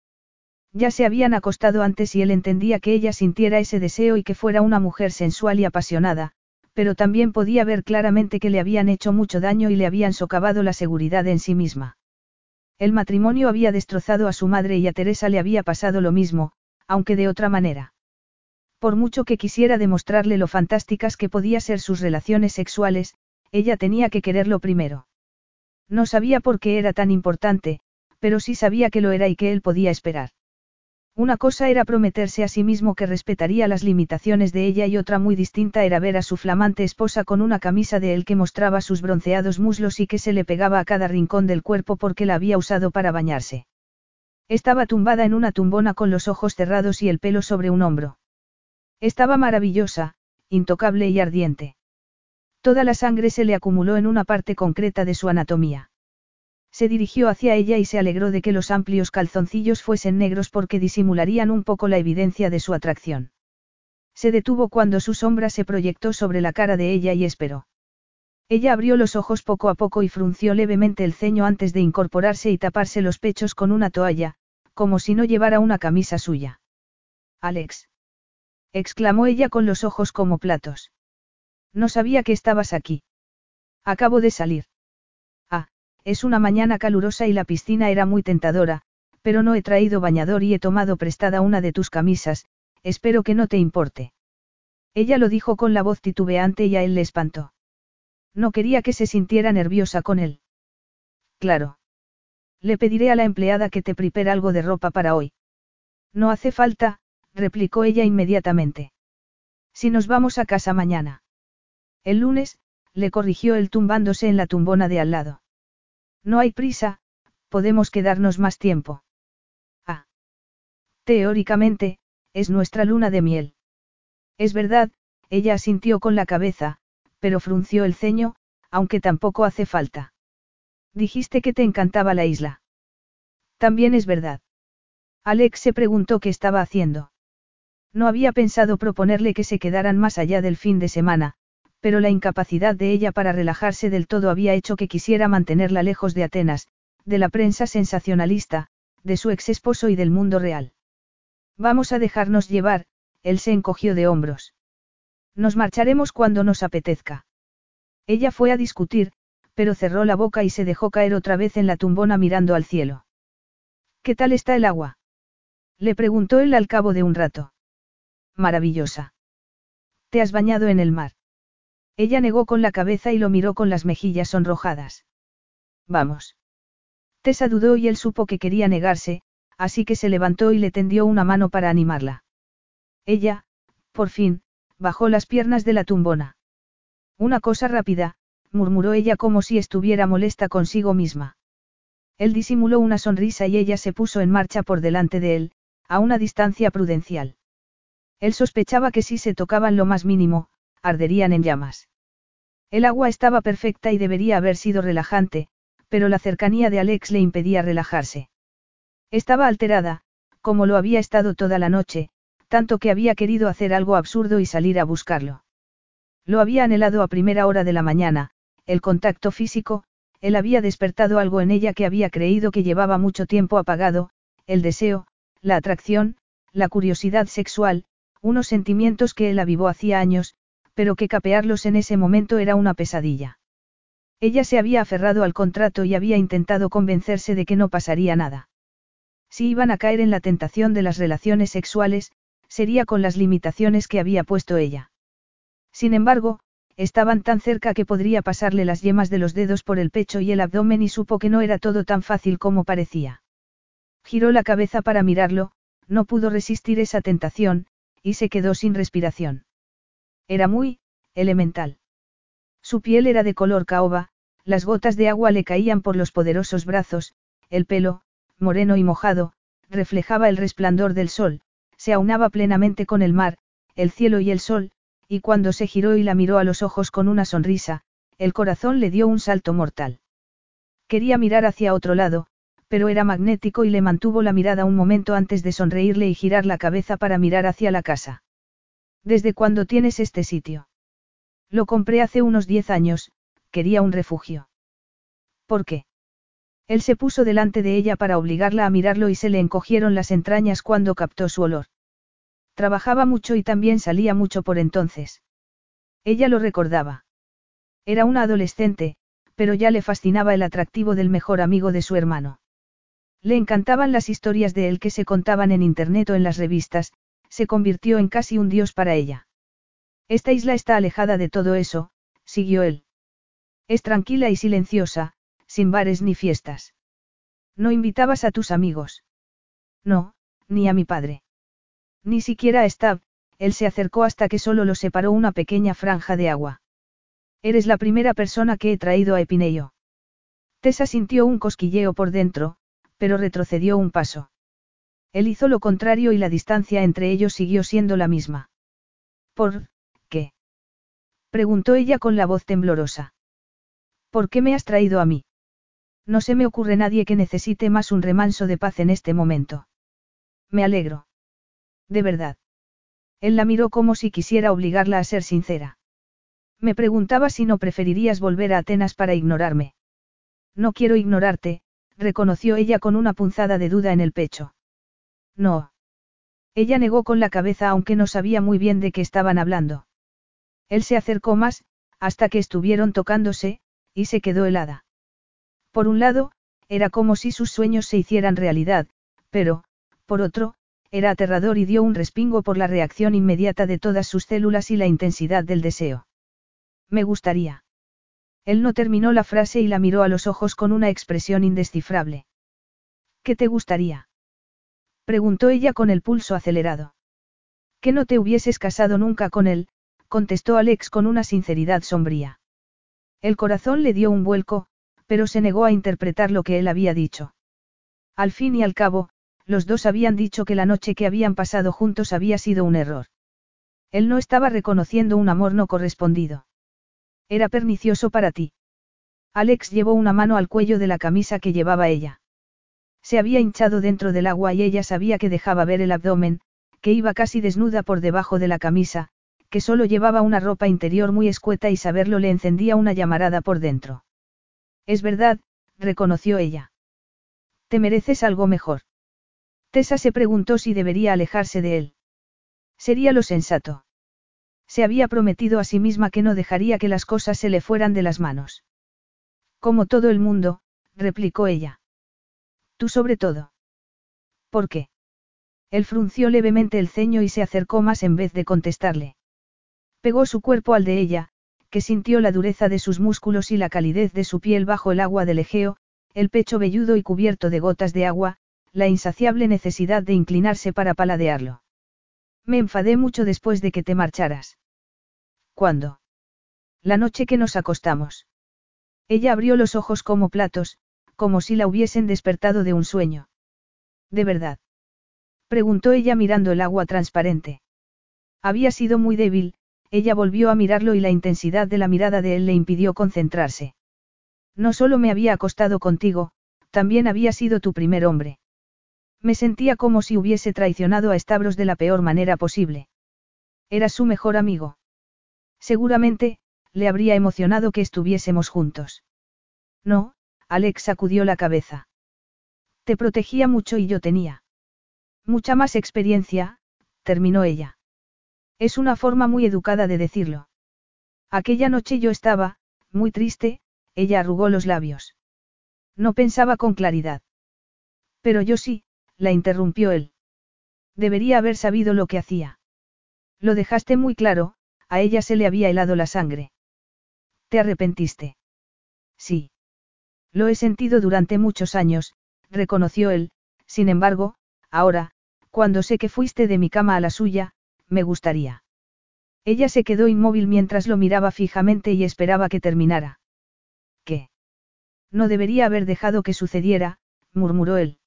Ya se habían acostado antes y él entendía que ella sintiera ese deseo y que fuera una mujer sensual y apasionada, pero también podía ver claramente que le habían hecho mucho daño y le habían socavado la seguridad en sí misma. El matrimonio había destrozado a su madre y a Teresa le había pasado lo mismo, aunque de otra manera. Por mucho que quisiera demostrarle lo fantásticas que podía ser sus relaciones sexuales, ella tenía que quererlo primero. No sabía por qué era tan importante, pero sí sabía que lo era y que él podía esperar. Una cosa era prometerse a sí mismo que respetaría las limitaciones de ella y otra muy distinta era ver a su flamante esposa con una camisa de él que mostraba sus bronceados muslos y que se le pegaba a cada rincón del cuerpo porque la había usado para bañarse. Estaba tumbada en una tumbona con los ojos cerrados y el pelo sobre un hombro. Estaba maravillosa, intocable y ardiente. Toda la sangre se le acumuló en una parte concreta de su anatomía. Se dirigió hacia ella y se alegró de que los amplios calzoncillos fuesen negros porque disimularían un poco la evidencia de su atracción. Se detuvo cuando su sombra se proyectó sobre la cara de ella y esperó. Ella abrió los ojos poco a poco y frunció levemente el ceño antes de incorporarse y taparse los pechos con una toalla, como si no llevara una camisa suya. Alex. exclamó ella con los ojos como platos. No sabía que estabas aquí. Acabo de salir. Es una mañana calurosa y la piscina era muy tentadora, pero no he traído bañador y he tomado prestada una de tus camisas, espero que no te importe. Ella lo dijo con la voz titubeante y a él le espantó. No quería que se sintiera nerviosa con él. Claro. Le pediré a la empleada que te prepare algo de ropa para hoy. No hace falta, replicó ella inmediatamente. Si nos vamos a casa mañana. El lunes, le corrigió él tumbándose en la tumbona de al lado. No hay prisa, podemos quedarnos más tiempo. Ah. Teóricamente, es nuestra luna de miel. Es verdad, ella asintió con la cabeza, pero frunció el ceño, aunque tampoco hace falta. Dijiste que te encantaba la isla. También es verdad. Alex se preguntó qué estaba haciendo. No había pensado proponerle que se quedaran más allá del fin de semana, pero la incapacidad de ella para relajarse del todo había hecho que quisiera mantenerla lejos de Atenas, de la prensa sensacionalista, de su ex esposo y del mundo real. Vamos a dejarnos llevar, él se encogió de hombros. Nos marcharemos cuando nos apetezca. Ella fue a discutir, pero cerró la boca y se dejó caer otra vez en la tumbona mirando al cielo. ¿Qué tal está el agua? Le preguntó él al cabo de un rato. Maravillosa. ¿Te has bañado en el mar? Ella negó con la cabeza y lo miró con las mejillas sonrojadas. Vamos. Tessa dudó y él supo que quería negarse, así que se levantó y le tendió una mano para animarla. Ella, por fin, bajó las piernas de la tumbona. Una cosa rápida, murmuró ella como si estuviera molesta consigo misma. Él disimuló una sonrisa y ella se puso en marcha por delante de él, a una distancia prudencial. Él sospechaba que si se tocaban lo más mínimo, arderían en llamas. El agua estaba perfecta y debería haber sido relajante, pero la cercanía de Alex le impedía relajarse. Estaba alterada, como lo había estado toda la noche, tanto que había querido hacer algo absurdo y salir a buscarlo. Lo había anhelado a primera hora de la mañana, el contacto físico, él había despertado algo en ella que había creído que llevaba mucho tiempo apagado, el deseo, la atracción, la curiosidad sexual, unos sentimientos que él avivó hacía años, pero que capearlos en ese momento era una pesadilla. Ella se había aferrado al contrato y había intentado convencerse de que no pasaría nada. Si iban a caer en la tentación de las relaciones sexuales, sería con las limitaciones que había puesto ella. Sin embargo, estaban tan cerca que podría pasarle las yemas de los dedos por el pecho y el abdomen y supo que no era todo tan fácil como parecía. Giró la cabeza para mirarlo, no pudo resistir esa tentación, y se quedó sin respiración. Era muy, elemental. Su piel era de color caoba, las gotas de agua le caían por los poderosos brazos, el pelo, moreno y mojado, reflejaba el resplandor del sol, se aunaba plenamente con el mar, el cielo y el sol, y cuando se giró y la miró a los ojos con una sonrisa, el corazón le dio un salto mortal. Quería mirar hacia otro lado, pero era magnético y le mantuvo la mirada un momento antes de sonreírle y girar la cabeza para mirar hacia la casa. ¿Desde cuándo tienes este sitio? Lo compré hace unos diez años, quería un refugio. ¿Por qué? Él se puso delante de ella para obligarla a mirarlo y se le encogieron las entrañas cuando captó su olor. Trabajaba mucho y también salía mucho por entonces. Ella lo recordaba. Era una adolescente, pero ya le fascinaba el atractivo del mejor amigo de su hermano. Le encantaban las historias de él que se contaban en internet o en las revistas, se convirtió en casi un dios para ella. Esta isla está alejada de todo eso, siguió él. Es tranquila y silenciosa, sin bares ni fiestas. ¿No invitabas a tus amigos? No, ni a mi padre. Ni siquiera a Stab, él se acercó hasta que solo lo separó una pequeña franja de agua. Eres la primera persona que he traído a Epineyo. Tessa sintió un cosquilleo por dentro, pero retrocedió un paso. Él hizo lo contrario y la distancia entre ellos siguió siendo la misma. ¿Por qué? preguntó ella con la voz temblorosa. ¿Por qué me has traído a mí? No se me ocurre nadie que necesite más un remanso de paz en este momento. Me alegro. De verdad. Él la miró como si quisiera obligarla a ser sincera. Me preguntaba si no preferirías volver a Atenas para ignorarme. No quiero ignorarte, reconoció ella con una punzada de duda en el pecho. No. Ella negó con la cabeza aunque no sabía muy bien de qué estaban hablando. Él se acercó más, hasta que estuvieron tocándose, y se quedó helada. Por un lado, era como si sus sueños se hicieran realidad, pero, por otro, era aterrador y dio un respingo por la reacción inmediata de todas sus células y la intensidad del deseo. Me gustaría. Él no terminó la frase y la miró a los ojos con una expresión indescifrable. ¿Qué te gustaría? Preguntó ella con el pulso acelerado. Que no te hubieses casado nunca con él, contestó Alex con una sinceridad sombría. El corazón le dio un vuelco, pero se negó a interpretar lo que él había dicho. Al fin y al cabo, los dos habían dicho que la noche que habían pasado juntos había sido un error. Él no estaba reconociendo un amor no correspondido. Era pernicioso para ti. Alex llevó una mano al cuello de la camisa que llevaba ella. Se había hinchado dentro del agua y ella sabía que dejaba ver el abdomen, que iba casi desnuda por debajo de la camisa, que solo llevaba una ropa interior muy escueta y saberlo le encendía una llamarada por dentro. Es verdad, reconoció ella. Te mereces algo mejor. Tessa se preguntó si debería alejarse de él. Sería lo sensato. Se había prometido a sí misma que no dejaría que las cosas se le fueran de las manos. Como todo el mundo, replicó ella. Tú sobre todo. ¿Por qué? Él frunció levemente el ceño y se acercó más en vez de contestarle. Pegó su cuerpo al de ella, que sintió la dureza de sus músculos y la calidez de su piel bajo el agua del Egeo, el pecho velludo y cubierto de gotas de agua, la insaciable necesidad de inclinarse para paladearlo. Me enfadé mucho después de que te marcharas. ¿Cuándo? La noche que nos acostamos. Ella abrió los ojos como platos, como si la hubiesen despertado de un sueño. ¿De verdad? Preguntó ella mirando el agua transparente. Había sido muy débil, ella volvió a mirarlo y la intensidad de la mirada de él le impidió concentrarse. No solo me había acostado contigo, también había sido tu primer hombre. Me sentía como si hubiese traicionado a Stavros de la peor manera posible. Era su mejor amigo. Seguramente, le habría emocionado que estuviésemos juntos. No, Alex sacudió la cabeza. Te protegía mucho y yo tenía. Mucha más experiencia, terminó ella. Es una forma muy educada de decirlo. Aquella noche yo estaba, muy triste, ella arrugó los labios. No pensaba con claridad. Pero yo sí, la interrumpió él. Debería haber sabido lo que hacía. Lo dejaste muy claro, a ella se le había helado la sangre. ¿Te arrepentiste? Sí. Lo he sentido durante muchos años, reconoció él, sin embargo, ahora, cuando sé que fuiste de mi cama a la suya, me gustaría. Ella se quedó inmóvil mientras lo miraba fijamente y esperaba que terminara. ¿Qué? No debería haber dejado que sucediera, murmuró él.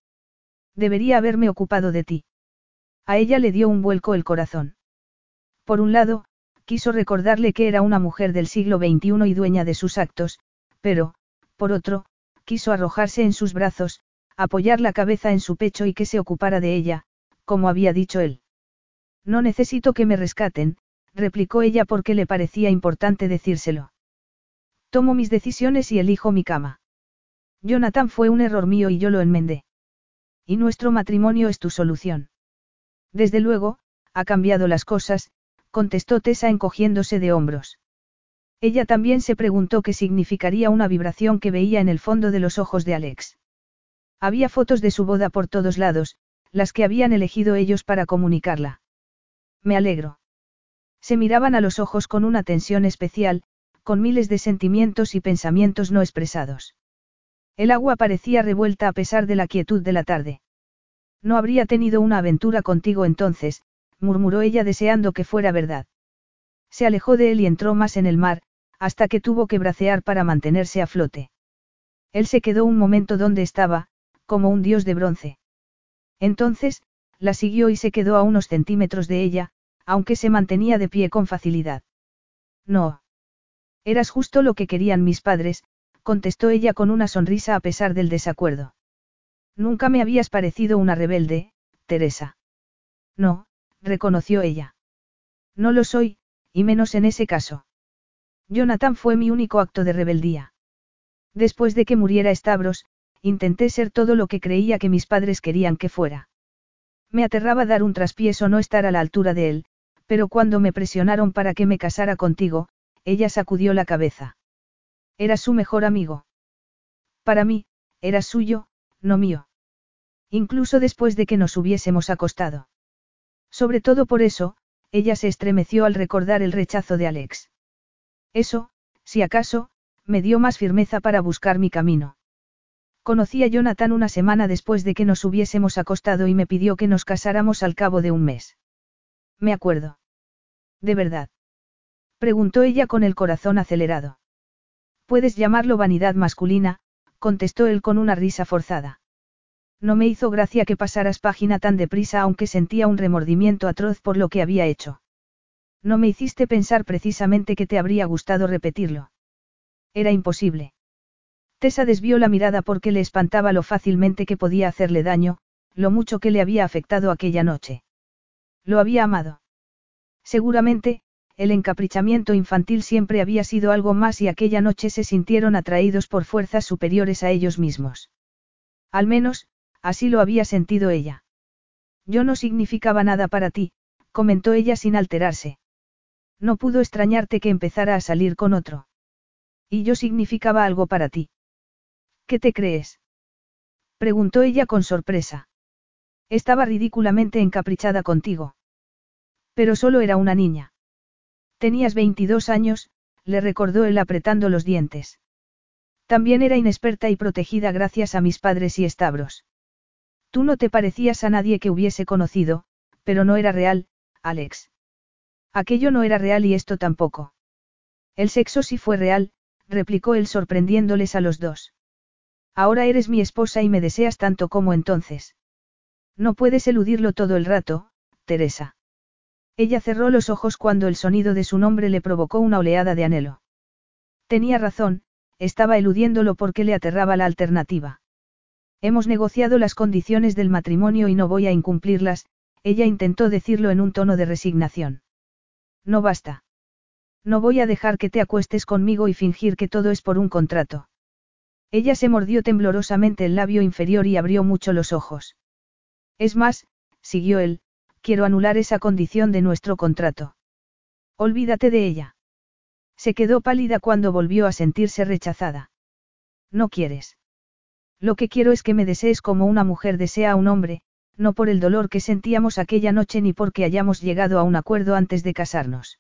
Debería haberme ocupado de ti. A ella le dio un vuelco el corazón. Por un lado, quiso recordarle que era una mujer del siglo XXI y dueña de sus actos, pero, por otro, quiso arrojarse en sus brazos, apoyar la cabeza en su pecho y que se ocupara de ella, como había dicho él. No necesito que me rescaten, replicó ella porque le parecía importante decírselo. Tomo mis decisiones y elijo mi cama. Jonathan fue un error mío y yo lo enmendé. Y nuestro matrimonio es tu solución. Desde luego, ha cambiado las cosas, contestó Tessa encogiéndose de hombros. Ella también se preguntó qué significaría una vibración que veía en el fondo de los ojos de Alex. Había fotos de su boda por todos lados, las que habían elegido ellos para comunicarla. Me alegro. Se miraban a los ojos con una tensión especial, con miles de sentimientos y pensamientos no expresados. El agua parecía revuelta a pesar de la quietud de la tarde. No habría tenido una aventura contigo entonces, murmuró ella deseando que fuera verdad. Se alejó de él y entró más en el mar, hasta que tuvo que bracear para mantenerse a flote. Él se quedó un momento donde estaba, como un dios de bronce. Entonces, la siguió y se quedó a unos centímetros de ella, aunque se mantenía de pie con facilidad. No. Eras justo lo que querían mis padres, contestó ella con una sonrisa a pesar del desacuerdo. Nunca me habías parecido una rebelde, Teresa. No, reconoció ella. No lo soy, y menos en ese caso. Jonathan fue mi único acto de rebeldía. Después de que muriera Stavros, intenté ser todo lo que creía que mis padres querían que fuera. Me aterraba dar un traspiés o no estar a la altura de él, pero cuando me presionaron para que me casara contigo, ella sacudió la cabeza. Era su mejor amigo. Para mí, era suyo, no mío. Incluso después de que nos hubiésemos acostado. Sobre todo por eso, ella se estremeció al recordar el rechazo de Alex. Eso, si acaso, me dio más firmeza para buscar mi camino. Conocí a Jonathan una semana después de que nos hubiésemos acostado y me pidió que nos casáramos al cabo de un mes. Me acuerdo. ¿De verdad? Preguntó ella con el corazón acelerado. Puedes llamarlo vanidad masculina, contestó él con una risa forzada. No me hizo gracia que pasaras página tan deprisa aunque sentía un remordimiento atroz por lo que había hecho. No me hiciste pensar precisamente que te habría gustado repetirlo. Era imposible. Tessa desvió la mirada porque le espantaba lo fácilmente que podía hacerle daño, lo mucho que le había afectado aquella noche. Lo había amado. Seguramente, el encaprichamiento infantil siempre había sido algo más y aquella noche se sintieron atraídos por fuerzas superiores a ellos mismos. Al menos, así lo había sentido ella. Yo no significaba nada para ti, comentó ella sin alterarse. No pudo extrañarte que empezara a salir con otro. Y yo significaba algo para ti. ¿Qué te crees? preguntó ella con sorpresa. Estaba ridículamente encaprichada contigo. Pero solo era una niña. Tenías 22 años, le recordó él apretando los dientes. También era inexperta y protegida gracias a mis padres y estabros. Tú no te parecías a nadie que hubiese conocido, pero no era real, Alex. Aquello no era real y esto tampoco. El sexo sí fue real, replicó él sorprendiéndoles a los dos. Ahora eres mi esposa y me deseas tanto como entonces. No puedes eludirlo todo el rato, Teresa. Ella cerró los ojos cuando el sonido de su nombre le provocó una oleada de anhelo. Tenía razón, estaba eludiéndolo porque le aterraba la alternativa. Hemos negociado las condiciones del matrimonio y no voy a incumplirlas, ella intentó decirlo en un tono de resignación. No basta. No voy a dejar que te acuestes conmigo y fingir que todo es por un contrato. Ella se mordió temblorosamente el labio inferior y abrió mucho los ojos. Es más, siguió él, quiero anular esa condición de nuestro contrato. Olvídate de ella. Se quedó pálida cuando volvió a sentirse rechazada. No quieres. Lo que quiero es que me desees como una mujer desea a un hombre, no por el dolor que sentíamos aquella noche ni porque hayamos llegado a un acuerdo antes de casarnos.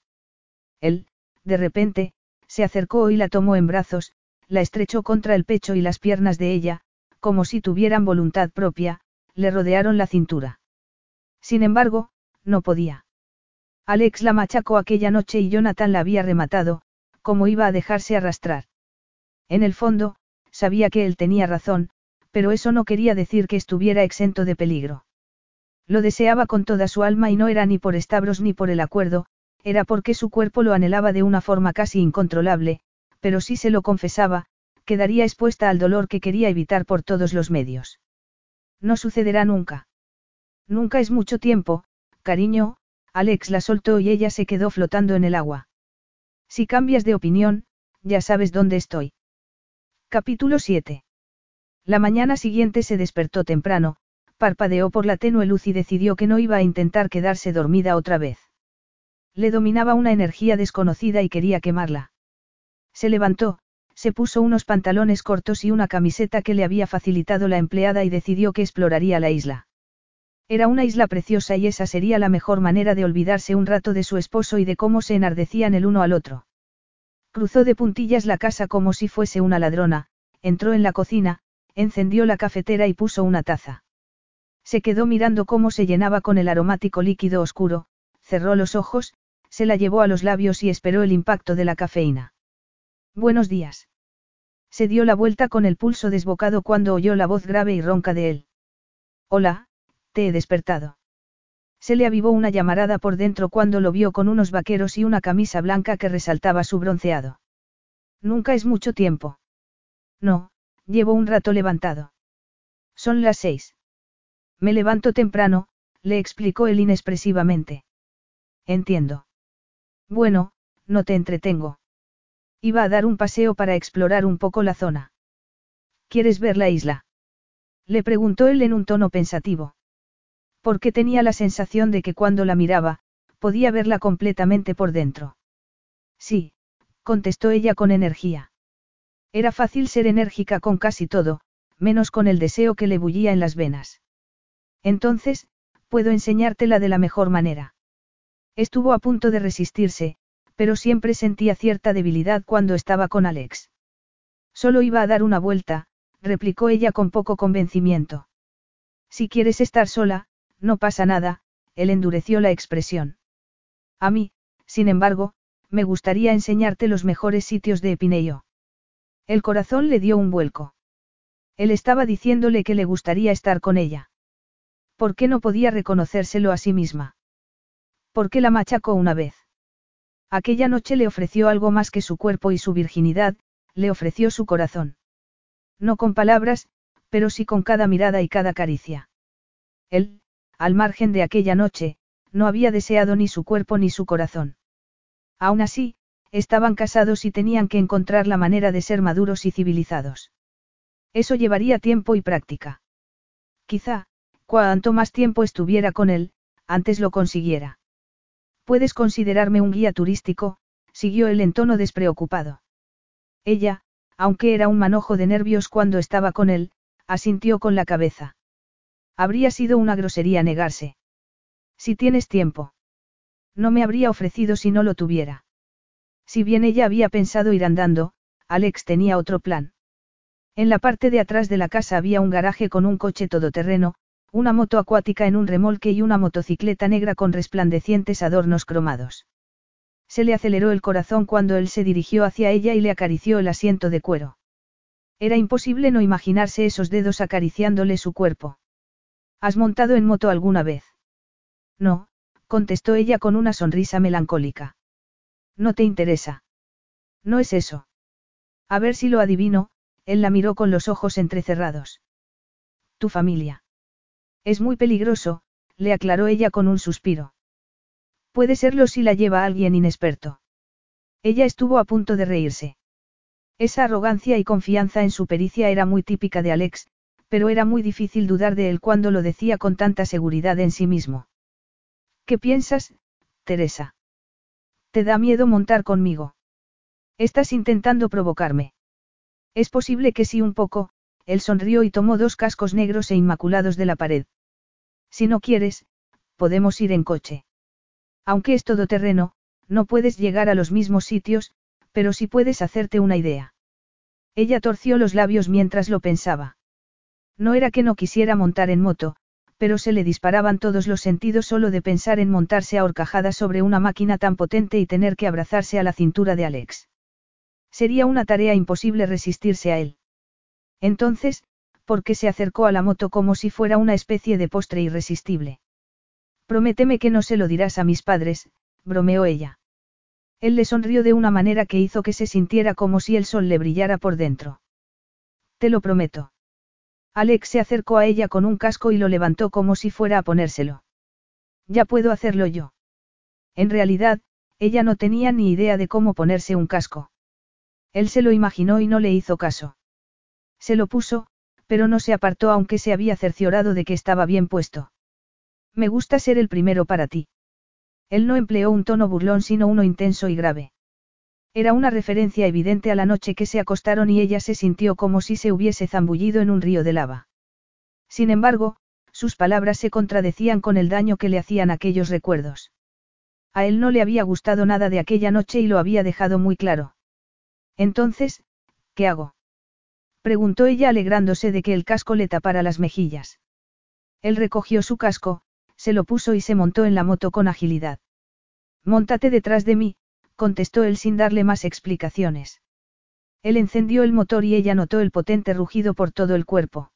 Él, de repente, se acercó y la tomó en brazos, la estrechó contra el pecho y las piernas de ella, como si tuvieran voluntad propia, le rodearon la cintura. Sin embargo, no podía. Alex la machacó aquella noche y Jonathan la había rematado, como iba a dejarse arrastrar. En el fondo, sabía que él tenía razón, pero eso no quería decir que estuviera exento de peligro. Lo deseaba con toda su alma y no era ni por estabros ni por el acuerdo, era porque su cuerpo lo anhelaba de una forma casi incontrolable, pero si se lo confesaba, quedaría expuesta al dolor que quería evitar por todos los medios. No sucederá nunca. Nunca es mucho tiempo, cariño, Alex la soltó y ella se quedó flotando en el agua. Si cambias de opinión, ya sabes dónde estoy. Capítulo 7. La mañana siguiente se despertó temprano, parpadeó por la tenue luz y decidió que no iba a intentar quedarse dormida otra vez. Le dominaba una energía desconocida y quería quemarla. Se levantó, se puso unos pantalones cortos y una camiseta que le había facilitado la empleada y decidió que exploraría la isla. Era una isla preciosa y esa sería la mejor manera de olvidarse un rato de su esposo y de cómo se enardecían el uno al otro. Cruzó de puntillas la casa como si fuese una ladrona, entró en la cocina, encendió la cafetera y puso una taza. Se quedó mirando cómo se llenaba con el aromático líquido oscuro, cerró los ojos, se la llevó a los labios y esperó el impacto de la cafeína. Buenos días. Se dio la vuelta con el pulso desbocado cuando oyó la voz grave y ronca de él. Hola, te he despertado. Se le avivó una llamarada por dentro cuando lo vio con unos vaqueros y una camisa blanca que resaltaba su bronceado. Nunca es mucho tiempo. No, llevo un rato levantado. Son las seis. Me levanto temprano, le explicó él inexpresivamente. Entiendo. Bueno, no te entretengo. Iba a dar un paseo para explorar un poco la zona. ¿Quieres ver la isla? Le preguntó él en un tono pensativo. Porque tenía la sensación de que cuando la miraba, podía verla completamente por dentro. Sí, contestó ella con energía. Era fácil ser enérgica con casi todo, menos con el deseo que le bullía en las venas. Entonces, puedo enseñártela de la mejor manera. Estuvo a punto de resistirse, pero siempre sentía cierta debilidad cuando estaba con Alex. Solo iba a dar una vuelta, replicó ella con poco convencimiento. Si quieres estar sola, no pasa nada, él endureció la expresión. A mí, sin embargo, me gustaría enseñarte los mejores sitios de Epineio. El corazón le dio un vuelco. Él estaba diciéndole que le gustaría estar con ella. ¿Por qué no podía reconocérselo a sí misma? ¿Por qué la machacó una vez? Aquella noche le ofreció algo más que su cuerpo y su virginidad, le ofreció su corazón. No con palabras, pero sí con cada mirada y cada caricia. Él, al margen de aquella noche, no había deseado ni su cuerpo ni su corazón. Aún así, estaban casados y tenían que encontrar la manera de ser maduros y civilizados. Eso llevaría tiempo y práctica. Quizá, cuanto más tiempo estuviera con él, antes lo consiguiera. Puedes considerarme un guía turístico, siguió él en tono despreocupado. Ella, aunque era un manojo de nervios cuando estaba con él, asintió con la cabeza. Habría sido una grosería negarse. Si tienes tiempo. No me habría ofrecido si no lo tuviera. Si bien ella había pensado ir andando, Alex tenía otro plan. En la parte de atrás de la casa había un garaje con un coche todoterreno, una moto acuática en un remolque y una motocicleta negra con resplandecientes adornos cromados. Se le aceleró el corazón cuando él se dirigió hacia ella y le acarició el asiento de cuero. Era imposible no imaginarse esos dedos acariciándole su cuerpo. ¿Has montado en moto alguna vez? No, contestó ella con una sonrisa melancólica. No te interesa. No es eso. A ver si lo adivino, él la miró con los ojos entrecerrados. Tu familia. Es muy peligroso, le aclaró ella con un suspiro. Puede serlo si la lleva alguien inexperto. Ella estuvo a punto de reírse. Esa arrogancia y confianza en su pericia era muy típica de Alex, pero era muy difícil dudar de él cuando lo decía con tanta seguridad en sí mismo. ¿Qué piensas, Teresa? ¿Te da miedo montar conmigo? Estás intentando provocarme. Es posible que sí un poco, él sonrió y tomó dos cascos negros e inmaculados de la pared. Si no quieres, podemos ir en coche. Aunque es todo terreno, no puedes llegar a los mismos sitios, pero sí puedes hacerte una idea. Ella torció los labios mientras lo pensaba. No era que no quisiera montar en moto, pero se le disparaban todos los sentidos solo de pensar en montarse a horcajadas sobre una máquina tan potente y tener que abrazarse a la cintura de Alex. Sería una tarea imposible resistirse a él. Entonces, ¿por qué se acercó a la moto como si fuera una especie de postre irresistible? Prométeme que no se lo dirás a mis padres, bromeó ella. Él le sonrió de una manera que hizo que se sintiera como si el sol le brillara por dentro. Te lo prometo. Alex se acercó a ella con un casco y lo levantó como si fuera a ponérselo. Ya puedo hacerlo yo. En realidad, ella no tenía ni idea de cómo ponerse un casco. Él se lo imaginó y no le hizo caso. Se lo puso, pero no se apartó aunque se había cerciorado de que estaba bien puesto. Me gusta ser el primero para ti. Él no empleó un tono burlón sino uno intenso y grave. Era una referencia evidente a la noche que se acostaron y ella se sintió como si se hubiese zambullido en un río de lava. Sin embargo, sus palabras se contradecían con el daño que le hacían aquellos recuerdos. A él no le había gustado nada de aquella noche y lo había dejado muy claro. Entonces, ¿qué hago? Preguntó ella alegrándose de que el casco le tapara las mejillas. Él recogió su casco, se lo puso y se montó en la moto con agilidad. Móntate detrás de mí, contestó él sin darle más explicaciones. Él encendió el motor y ella notó el potente rugido por todo el cuerpo.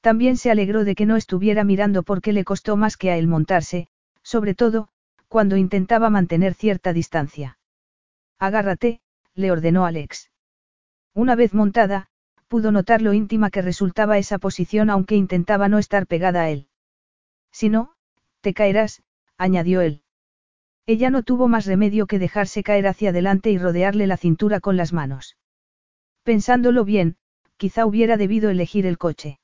También se alegró de que no estuviera mirando porque le costó más que a él montarse, sobre todo, cuando intentaba mantener cierta distancia. Agárrate, le ordenó Alex. Una vez montada, pudo notar lo íntima que resultaba esa posición aunque intentaba no estar pegada a él. Si no, te caerás, añadió él. Ella no tuvo más remedio que dejarse caer hacia adelante y rodearle la cintura con las manos. Pensándolo bien, quizá hubiera debido elegir el coche.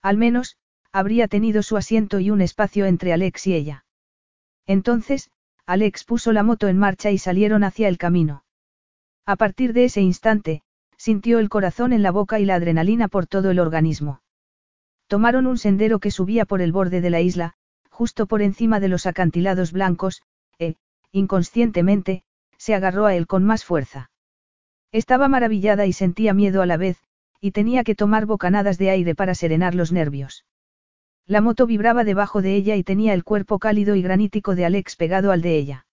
Al menos, habría tenido su asiento y un espacio entre Alex y ella. Entonces, Alex puso la moto en marcha y salieron hacia el camino. A partir de ese instante, sintió el corazón en la boca y la adrenalina por todo el organismo. Tomaron un sendero que subía por el borde de la isla, justo por encima de los acantilados blancos, e, inconscientemente, se agarró a él con más fuerza. Estaba maravillada y sentía miedo a la vez, y tenía que tomar bocanadas de aire para serenar los nervios. La moto vibraba debajo de ella y tenía el cuerpo cálido y granítico de Alex pegado al de ella.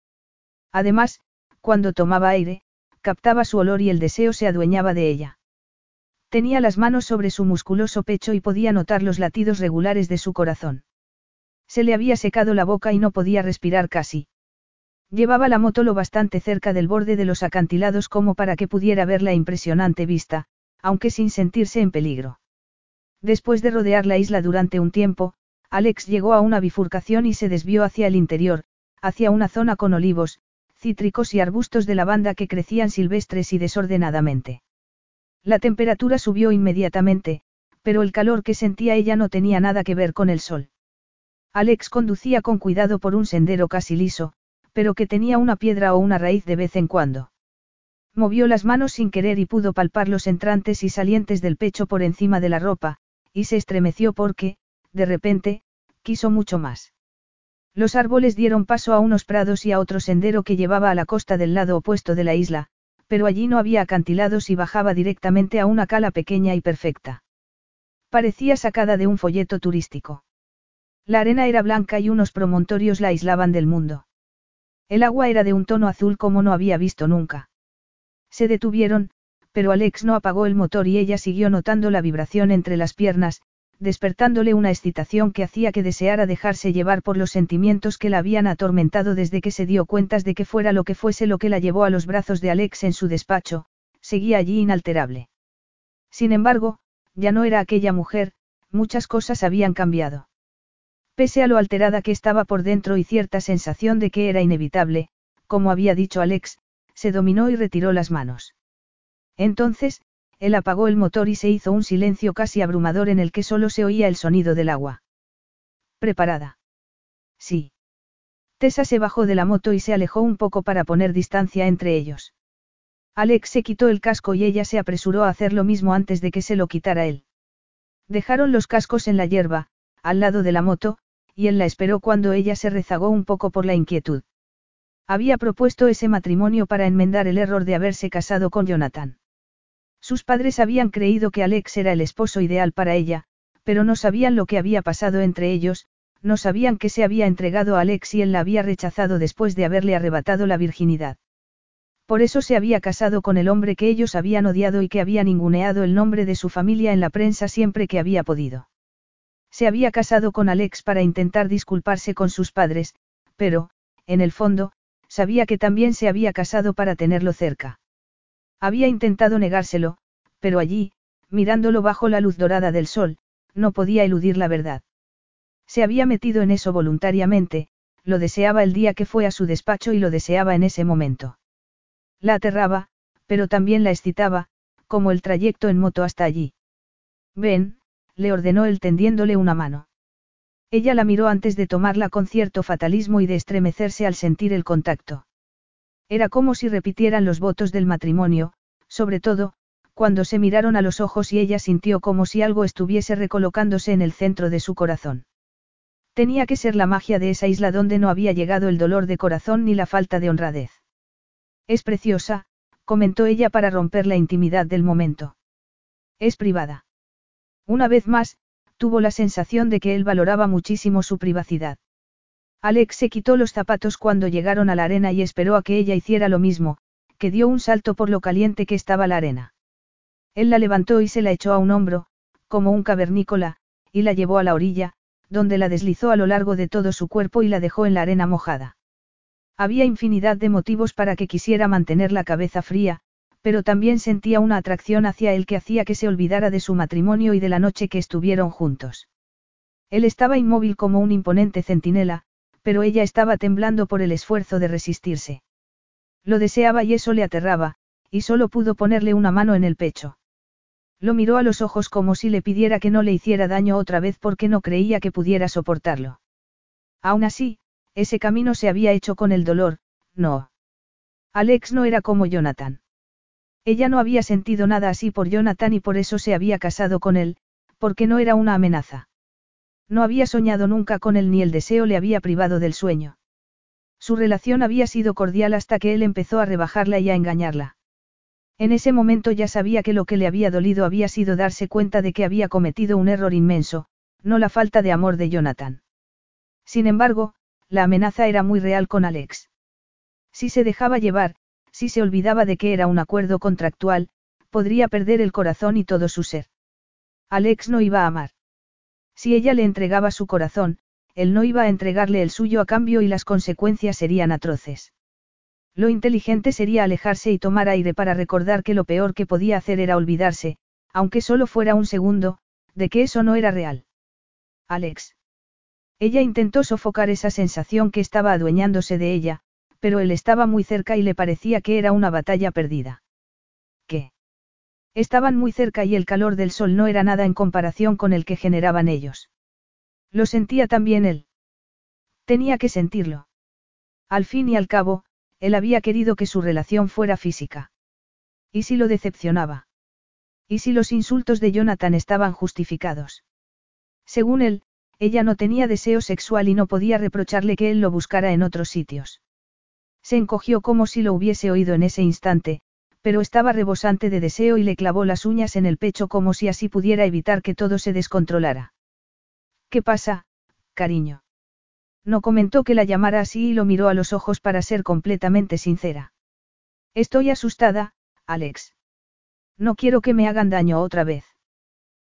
Además, cuando tomaba aire, captaba su olor y el deseo se adueñaba de ella. Tenía las manos sobre su musculoso pecho y podía notar los latidos regulares de su corazón. Se le había secado la boca y no podía respirar casi. Llevaba la moto lo bastante cerca del borde de los acantilados como para que pudiera ver la impresionante vista, aunque sin sentirse en peligro. Después de rodear la isla durante un tiempo, Alex llegó a una bifurcación y se desvió hacia el interior, hacia una zona con olivos, cítricos y arbustos de lavanda que crecían silvestres y desordenadamente. La temperatura subió inmediatamente, pero el calor que sentía ella no tenía nada que ver con el sol. Alex conducía con cuidado por un sendero casi liso, pero que tenía una piedra o una raíz de vez en cuando. Movió las manos sin querer y pudo palpar los entrantes y salientes del pecho por encima de la ropa, y se estremeció porque, de repente, quiso mucho más. Los árboles dieron paso a unos prados y a otro sendero que llevaba a la costa del lado opuesto de la isla, pero allí no había acantilados y bajaba directamente a una cala pequeña y perfecta. Parecía sacada de un folleto turístico. La arena era blanca y unos promontorios la aislaban del mundo. El agua era de un tono azul como no había visto nunca. Se detuvieron, pero Alex no apagó el motor y ella siguió notando la vibración entre las piernas, despertándole una excitación que hacía que deseara dejarse llevar por los sentimientos que la habían atormentado desde que se dio cuentas de que fuera lo que fuese lo que la llevó a los brazos de Alex en su despacho, seguía allí inalterable. Sin embargo, ya no era aquella mujer, muchas cosas habían cambiado. Pese a lo alterada que estaba por dentro y cierta sensación de que era inevitable, como había dicho Alex, se dominó y retiró las manos. Entonces, él apagó el motor y se hizo un silencio casi abrumador en el que solo se oía el sonido del agua. ¿Preparada? Sí. Tessa se bajó de la moto y se alejó un poco para poner distancia entre ellos. Alex se quitó el casco y ella se apresuró a hacer lo mismo antes de que se lo quitara él. Dejaron los cascos en la hierba, al lado de la moto, y él la esperó cuando ella se rezagó un poco por la inquietud. Había propuesto ese matrimonio para enmendar el error de haberse casado con Jonathan. Sus padres habían creído que Alex era el esposo ideal para ella, pero no sabían lo que había pasado entre ellos, no sabían que se había entregado a Alex y él la había rechazado después de haberle arrebatado la virginidad. Por eso se había casado con el hombre que ellos habían odiado y que había ninguneado el nombre de su familia en la prensa siempre que había podido. Se había casado con Alex para intentar disculparse con sus padres, pero, en el fondo, sabía que también se había casado para tenerlo cerca. Había intentado negárselo, pero allí, mirándolo bajo la luz dorada del sol, no podía eludir la verdad. Se había metido en eso voluntariamente, lo deseaba el día que fue a su despacho y lo deseaba en ese momento. La aterraba, pero también la excitaba, como el trayecto en moto hasta allí. Ven, le ordenó él tendiéndole una mano. Ella la miró antes de tomarla con cierto fatalismo y de estremecerse al sentir el contacto. Era como si repitieran los votos del matrimonio, sobre todo, cuando se miraron a los ojos y ella sintió como si algo estuviese recolocándose en el centro de su corazón. Tenía que ser la magia de esa isla donde no había llegado el dolor de corazón ni la falta de honradez. Es preciosa, comentó ella para romper la intimidad del momento. Es privada. Una vez más, tuvo la sensación de que él valoraba muchísimo su privacidad. Alex se quitó los zapatos cuando llegaron a la arena y esperó a que ella hiciera lo mismo, que dio un salto por lo caliente que estaba la arena. Él la levantó y se la echó a un hombro, como un cavernícola, y la llevó a la orilla, donde la deslizó a lo largo de todo su cuerpo y la dejó en la arena mojada. Había infinidad de motivos para que quisiera mantener la cabeza fría, pero también sentía una atracción hacia él que hacía que se olvidara de su matrimonio y de la noche que estuvieron juntos. Él estaba inmóvil como un imponente centinela, pero ella estaba temblando por el esfuerzo de resistirse. Lo deseaba y eso le aterraba, y solo pudo ponerle una mano en el pecho. Lo miró a los ojos como si le pidiera que no le hiciera daño otra vez porque no creía que pudiera soportarlo. Aún así, ese camino se había hecho con el dolor, no. Alex no era como Jonathan. Ella no había sentido nada así por Jonathan y por eso se había casado con él, porque no era una amenaza. No había soñado nunca con él ni el deseo le había privado del sueño. Su relación había sido cordial hasta que él empezó a rebajarla y a engañarla. En ese momento ya sabía que lo que le había dolido había sido darse cuenta de que había cometido un error inmenso, no la falta de amor de Jonathan. Sin embargo, la amenaza era muy real con Alex. Si se dejaba llevar, si se olvidaba de que era un acuerdo contractual, podría perder el corazón y todo su ser. Alex no iba a amar. Si ella le entregaba su corazón, él no iba a entregarle el suyo a cambio y las consecuencias serían atroces. Lo inteligente sería alejarse y tomar aire para recordar que lo peor que podía hacer era olvidarse, aunque solo fuera un segundo, de que eso no era real. Alex. Ella intentó sofocar esa sensación que estaba adueñándose de ella, pero él estaba muy cerca y le parecía que era una batalla perdida. ¿Qué? Estaban muy cerca y el calor del sol no era nada en comparación con el que generaban ellos. Lo sentía también él. Tenía que sentirlo. Al fin y al cabo, él había querido que su relación fuera física. ¿Y si lo decepcionaba? ¿Y si los insultos de Jonathan estaban justificados? Según él, ella no tenía deseo sexual y no podía reprocharle que él lo buscara en otros sitios. Se encogió como si lo hubiese oído en ese instante, pero estaba rebosante de deseo y le clavó las uñas en el pecho como si así pudiera evitar que todo se descontrolara. ¿Qué pasa, cariño? No comentó que la llamara así y lo miró a los ojos para ser completamente sincera. Estoy asustada, Alex. No quiero que me hagan daño otra vez.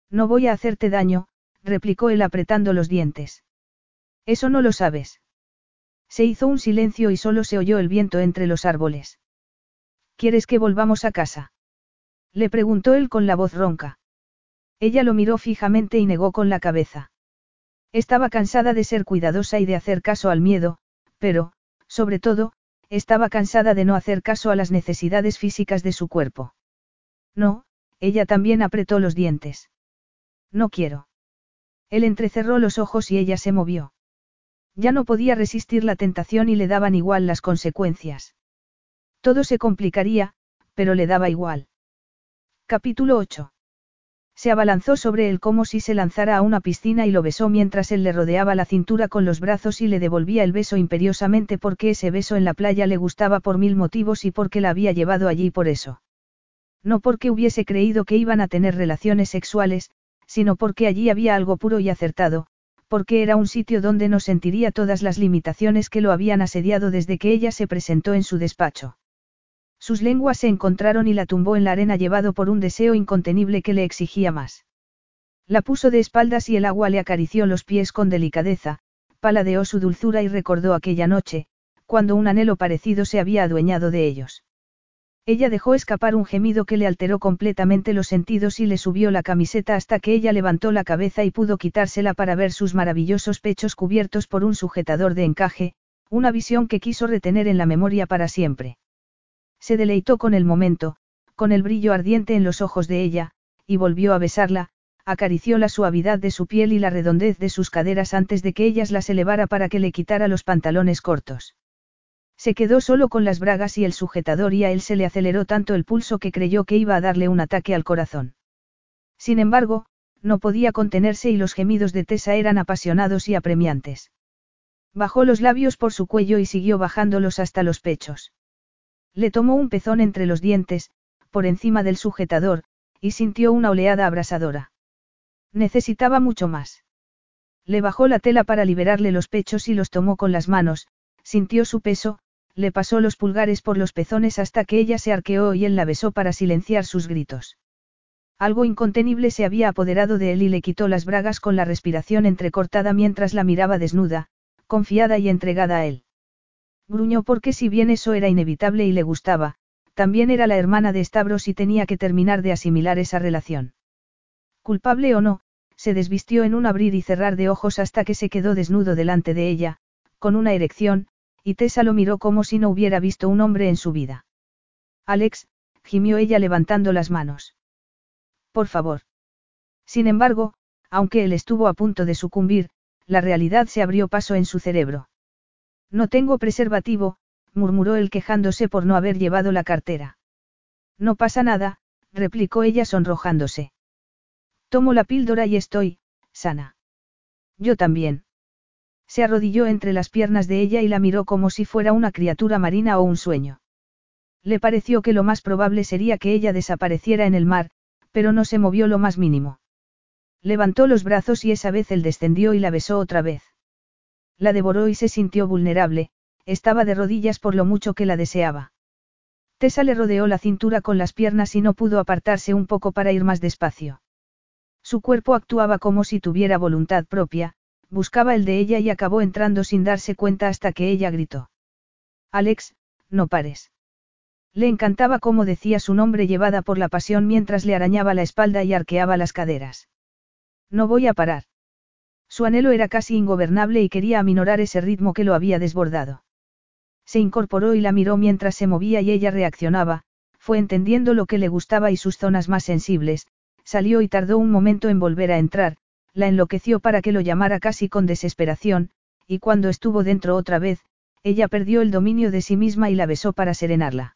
No voy a hacerte daño, replicó él apretando los dientes. Eso no lo sabes. Se hizo un silencio y solo se oyó el viento entre los árboles. ¿Quieres que volvamos a casa? Le preguntó él con la voz ronca. Ella lo miró fijamente y negó con la cabeza. Estaba cansada de ser cuidadosa y de hacer caso al miedo, pero, sobre todo, estaba cansada de no hacer caso a las necesidades físicas de su cuerpo. No, ella también apretó los dientes. No quiero. Él entrecerró los ojos y ella se movió. Ya no podía resistir la tentación y le daban igual las consecuencias. Todo se complicaría, pero le daba igual. Capítulo 8. Se abalanzó sobre él como si se lanzara a una piscina y lo besó mientras él le rodeaba la cintura con los brazos y le devolvía el beso imperiosamente porque ese beso en la playa le gustaba por mil motivos y porque la había llevado allí por eso. No porque hubiese creído que iban a tener relaciones sexuales, sino porque allí había algo puro y acertado, porque era un sitio donde no sentiría todas las limitaciones que lo habían asediado desde que ella se presentó en su despacho. Sus lenguas se encontraron y la tumbó en la arena llevado por un deseo incontenible que le exigía más. La puso de espaldas y el agua le acarició los pies con delicadeza, paladeó su dulzura y recordó aquella noche, cuando un anhelo parecido se había adueñado de ellos. Ella dejó escapar un gemido que le alteró completamente los sentidos y le subió la camiseta hasta que ella levantó la cabeza y pudo quitársela para ver sus maravillosos pechos cubiertos por un sujetador de encaje, una visión que quiso retener en la memoria para siempre. Se deleitó con el momento, con el brillo ardiente en los ojos de ella, y volvió a besarla, acarició la suavidad de su piel y la redondez de sus caderas antes de que ellas las elevara para que le quitara los pantalones cortos. Se quedó solo con las bragas y el sujetador y a él se le aceleró tanto el pulso que creyó que iba a darle un ataque al corazón. Sin embargo, no podía contenerse y los gemidos de Tessa eran apasionados y apremiantes. Bajó los labios por su cuello y siguió bajándolos hasta los pechos. Le tomó un pezón entre los dientes, por encima del sujetador, y sintió una oleada abrasadora. Necesitaba mucho más. Le bajó la tela para liberarle los pechos y los tomó con las manos, sintió su peso, le pasó los pulgares por los pezones hasta que ella se arqueó y él la besó para silenciar sus gritos. Algo incontenible se había apoderado de él y le quitó las bragas con la respiración entrecortada mientras la miraba desnuda, confiada y entregada a él. Gruñó porque si bien eso era inevitable y le gustaba, también era la hermana de Stavros y tenía que terminar de asimilar esa relación. Culpable o no, se desvistió en un abrir y cerrar de ojos hasta que se quedó desnudo delante de ella, con una erección, y Tessa lo miró como si no hubiera visto un hombre en su vida. Alex, gimió ella levantando las manos. Por favor. Sin embargo, aunque él estuvo a punto de sucumbir, la realidad se abrió paso en su cerebro. No tengo preservativo, murmuró él quejándose por no haber llevado la cartera. No pasa nada, replicó ella sonrojándose. Tomo la píldora y estoy, sana. Yo también. Se arrodilló entre las piernas de ella y la miró como si fuera una criatura marina o un sueño. Le pareció que lo más probable sería que ella desapareciera en el mar, pero no se movió lo más mínimo. Levantó los brazos y esa vez él descendió y la besó otra vez. La devoró y se sintió vulnerable, estaba de rodillas por lo mucho que la deseaba. Tessa le rodeó la cintura con las piernas y no pudo apartarse un poco para ir más despacio. Su cuerpo actuaba como si tuviera voluntad propia, buscaba el de ella y acabó entrando sin darse cuenta hasta que ella gritó. Alex, no pares. Le encantaba cómo decía su nombre llevada por la pasión mientras le arañaba la espalda y arqueaba las caderas. No voy a parar. Su anhelo era casi ingobernable y quería aminorar ese ritmo que lo había desbordado. Se incorporó y la miró mientras se movía y ella reaccionaba, fue entendiendo lo que le gustaba y sus zonas más sensibles, salió y tardó un momento en volver a entrar, la enloqueció para que lo llamara casi con desesperación, y cuando estuvo dentro otra vez, ella perdió el dominio de sí misma y la besó para serenarla.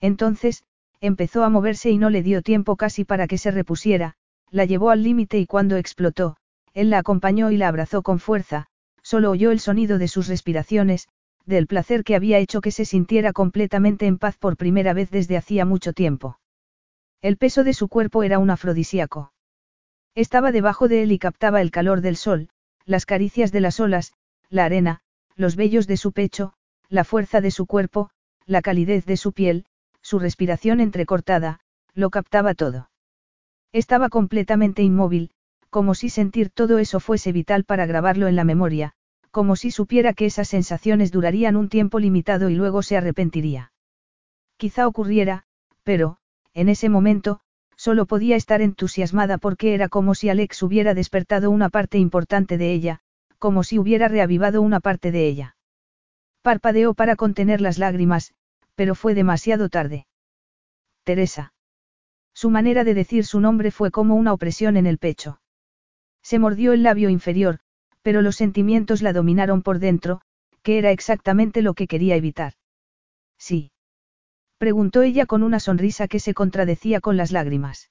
Entonces, empezó a moverse y no le dio tiempo casi para que se repusiera, la llevó al límite y cuando explotó, él la acompañó y la abrazó con fuerza, solo oyó el sonido de sus respiraciones, del placer que había hecho que se sintiera completamente en paz por primera vez desde hacía mucho tiempo. El peso de su cuerpo era un afrodisíaco. Estaba debajo de él y captaba el calor del sol, las caricias de las olas, la arena, los vellos de su pecho, la fuerza de su cuerpo, la calidez de su piel, su respiración entrecortada, lo captaba todo. Estaba completamente inmóvil, como si sentir todo eso fuese vital para grabarlo en la memoria, como si supiera que esas sensaciones durarían un tiempo limitado y luego se arrepentiría. Quizá ocurriera, pero, en ese momento, solo podía estar entusiasmada porque era como si Alex hubiera despertado una parte importante de ella, como si hubiera reavivado una parte de ella. Parpadeó para contener las lágrimas, pero fue demasiado tarde. Teresa. Su manera de decir su nombre fue como una opresión en el pecho. Se mordió el labio inferior, pero los sentimientos la dominaron por dentro, que era exactamente lo que quería evitar. Sí. Preguntó ella con una sonrisa que se contradecía con las lágrimas.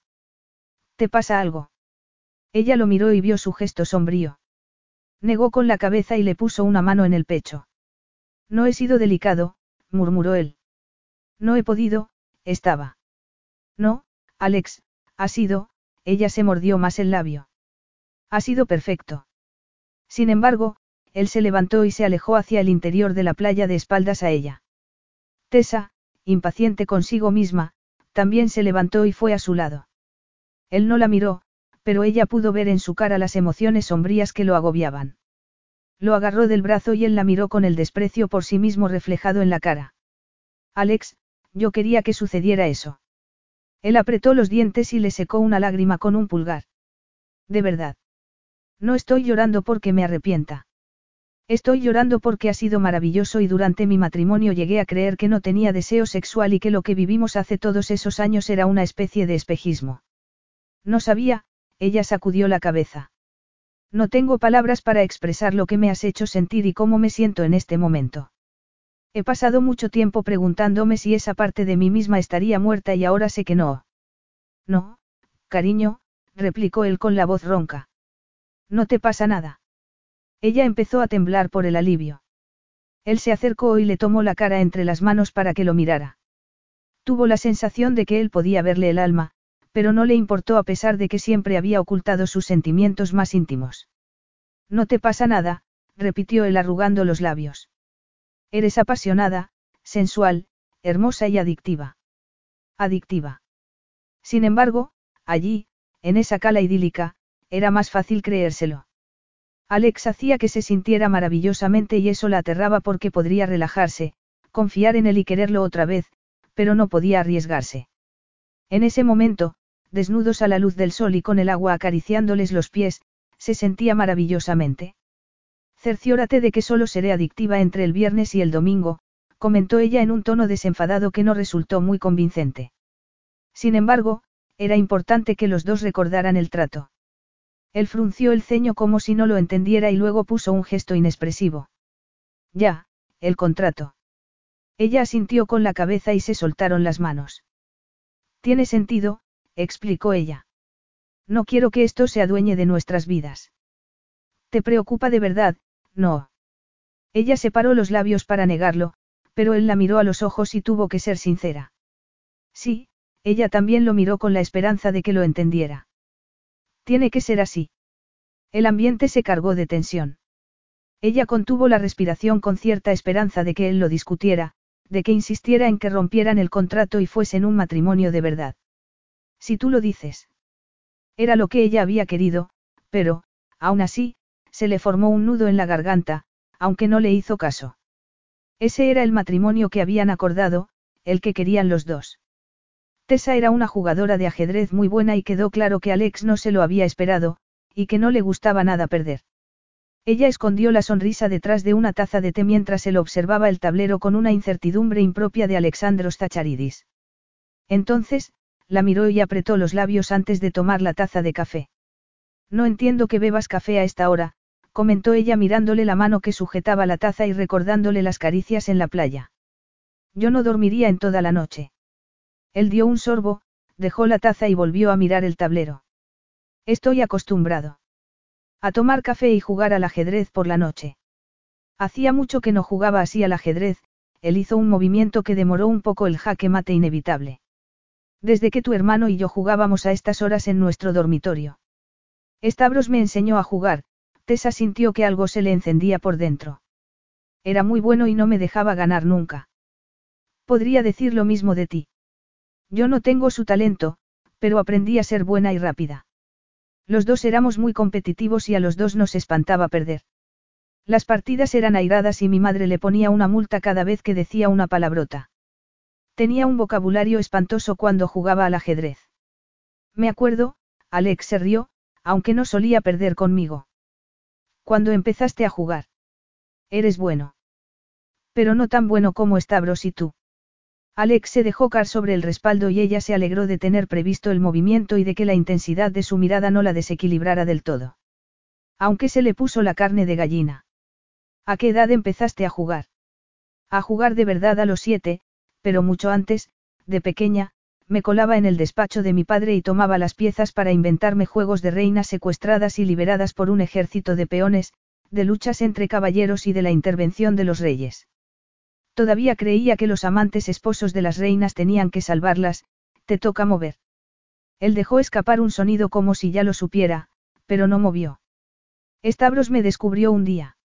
¿Te pasa algo? Ella lo miró y vio su gesto sombrío. Negó con la cabeza y le puso una mano en el pecho. No he sido delicado, murmuró él. No he podido, estaba. No, Alex, ha sido, ella se mordió más el labio. Ha sido perfecto. Sin embargo, él se levantó y se alejó hacia el interior de la playa de espaldas a ella. Tessa, impaciente consigo misma, también se levantó y fue a su lado. Él no la miró, pero ella pudo ver en su cara las emociones sombrías que lo agobiaban. Lo agarró del brazo y él la miró con el desprecio por sí mismo reflejado en la cara. Alex, yo quería que sucediera eso. Él apretó los dientes y le secó una lágrima con un pulgar. De verdad. No estoy llorando porque me arrepienta. Estoy llorando porque ha sido maravilloso y durante mi matrimonio llegué a creer que no tenía deseo sexual y que lo que vivimos hace todos esos años era una especie de espejismo. No sabía, ella sacudió la cabeza. No tengo palabras para expresar lo que me has hecho sentir y cómo me siento en este momento. He pasado mucho tiempo preguntándome si esa parte de mí misma estaría muerta y ahora sé que no. No, cariño, replicó él con la voz ronca. No te pasa nada. Ella empezó a temblar por el alivio. Él se acercó y le tomó la cara entre las manos para que lo mirara. Tuvo la sensación de que él podía verle el alma, pero no le importó a pesar de que siempre había ocultado sus sentimientos más íntimos. No te pasa nada, repitió él arrugando los labios. Eres apasionada, sensual, hermosa y adictiva. Adictiva. Sin embargo, allí, en esa cala idílica, era más fácil creérselo. Alex hacía que se sintiera maravillosamente y eso la aterraba porque podría relajarse, confiar en él y quererlo otra vez, pero no podía arriesgarse. En ese momento, desnudos a la luz del sol y con el agua acariciándoles los pies, se sentía maravillosamente. Cerciórate de que solo seré adictiva entre el viernes y el domingo, comentó ella en un tono desenfadado que no resultó muy convincente. Sin embargo, era importante que los dos recordaran el trato. Él frunció el ceño como si no lo entendiera y luego puso un gesto inexpresivo. Ya, el contrato. Ella asintió con la cabeza y se soltaron las manos. Tiene sentido, explicó ella. No quiero que esto se adueñe de nuestras vidas. ¿Te preocupa de verdad? No. Ella separó los labios para negarlo, pero él la miró a los ojos y tuvo que ser sincera. Sí, ella también lo miró con la esperanza de que lo entendiera. Tiene que ser así. El ambiente se cargó de tensión. Ella contuvo la respiración con cierta esperanza de que él lo discutiera, de que insistiera en que rompieran el contrato y fuesen un matrimonio de verdad. Si tú lo dices. Era lo que ella había querido, pero, aún así, se le formó un nudo en la garganta, aunque no le hizo caso. Ese era el matrimonio que habían acordado, el que querían los dos. Tessa era una jugadora de ajedrez muy buena y quedó claro que Alex no se lo había esperado, y que no le gustaba nada perder. Ella escondió la sonrisa detrás de una taza de té mientras él observaba el tablero con una incertidumbre impropia de Alexandros Tacharidis. Entonces, la miró y apretó los labios antes de tomar la taza de café. No entiendo que bebas café a esta hora, comentó ella mirándole la mano que sujetaba la taza y recordándole las caricias en la playa. Yo no dormiría en toda la noche. Él dio un sorbo, dejó la taza y volvió a mirar el tablero. Estoy acostumbrado. A tomar café y jugar al ajedrez por la noche. Hacía mucho que no jugaba así al ajedrez, él hizo un movimiento que demoró un poco el jaque mate inevitable. Desde que tu hermano y yo jugábamos a estas horas en nuestro dormitorio. Stavros me enseñó a jugar, Tessa sintió que algo se le encendía por dentro. Era muy bueno y no me dejaba ganar nunca. Podría decir lo mismo de ti. Yo no tengo su talento, pero aprendí a ser buena y rápida. Los dos éramos muy competitivos y a los dos nos espantaba perder. Las partidas eran airadas y mi madre le ponía una multa cada vez que decía una palabrota. Tenía un vocabulario espantoso cuando jugaba al ajedrez. Me acuerdo, Alex se rió, aunque no solía perder conmigo. Cuando empezaste a jugar. Eres bueno. Pero no tan bueno como Stavros y tú. Alex se dejó caer sobre el respaldo y ella se alegró de tener previsto el movimiento y de que la intensidad de su mirada no la desequilibrara del todo. Aunque se le puso la carne de gallina. ¿A qué edad empezaste a jugar? A jugar de verdad a los siete, pero mucho antes, de pequeña, me colaba en el despacho de mi padre y tomaba las piezas para inventarme juegos de reinas secuestradas y liberadas por un ejército de peones, de luchas entre caballeros y de la intervención de los reyes. Todavía creía que los amantes esposos de las reinas tenían que salvarlas, te toca mover. Él dejó escapar un sonido como si ya lo supiera, pero no movió. Stavros me descubrió un día.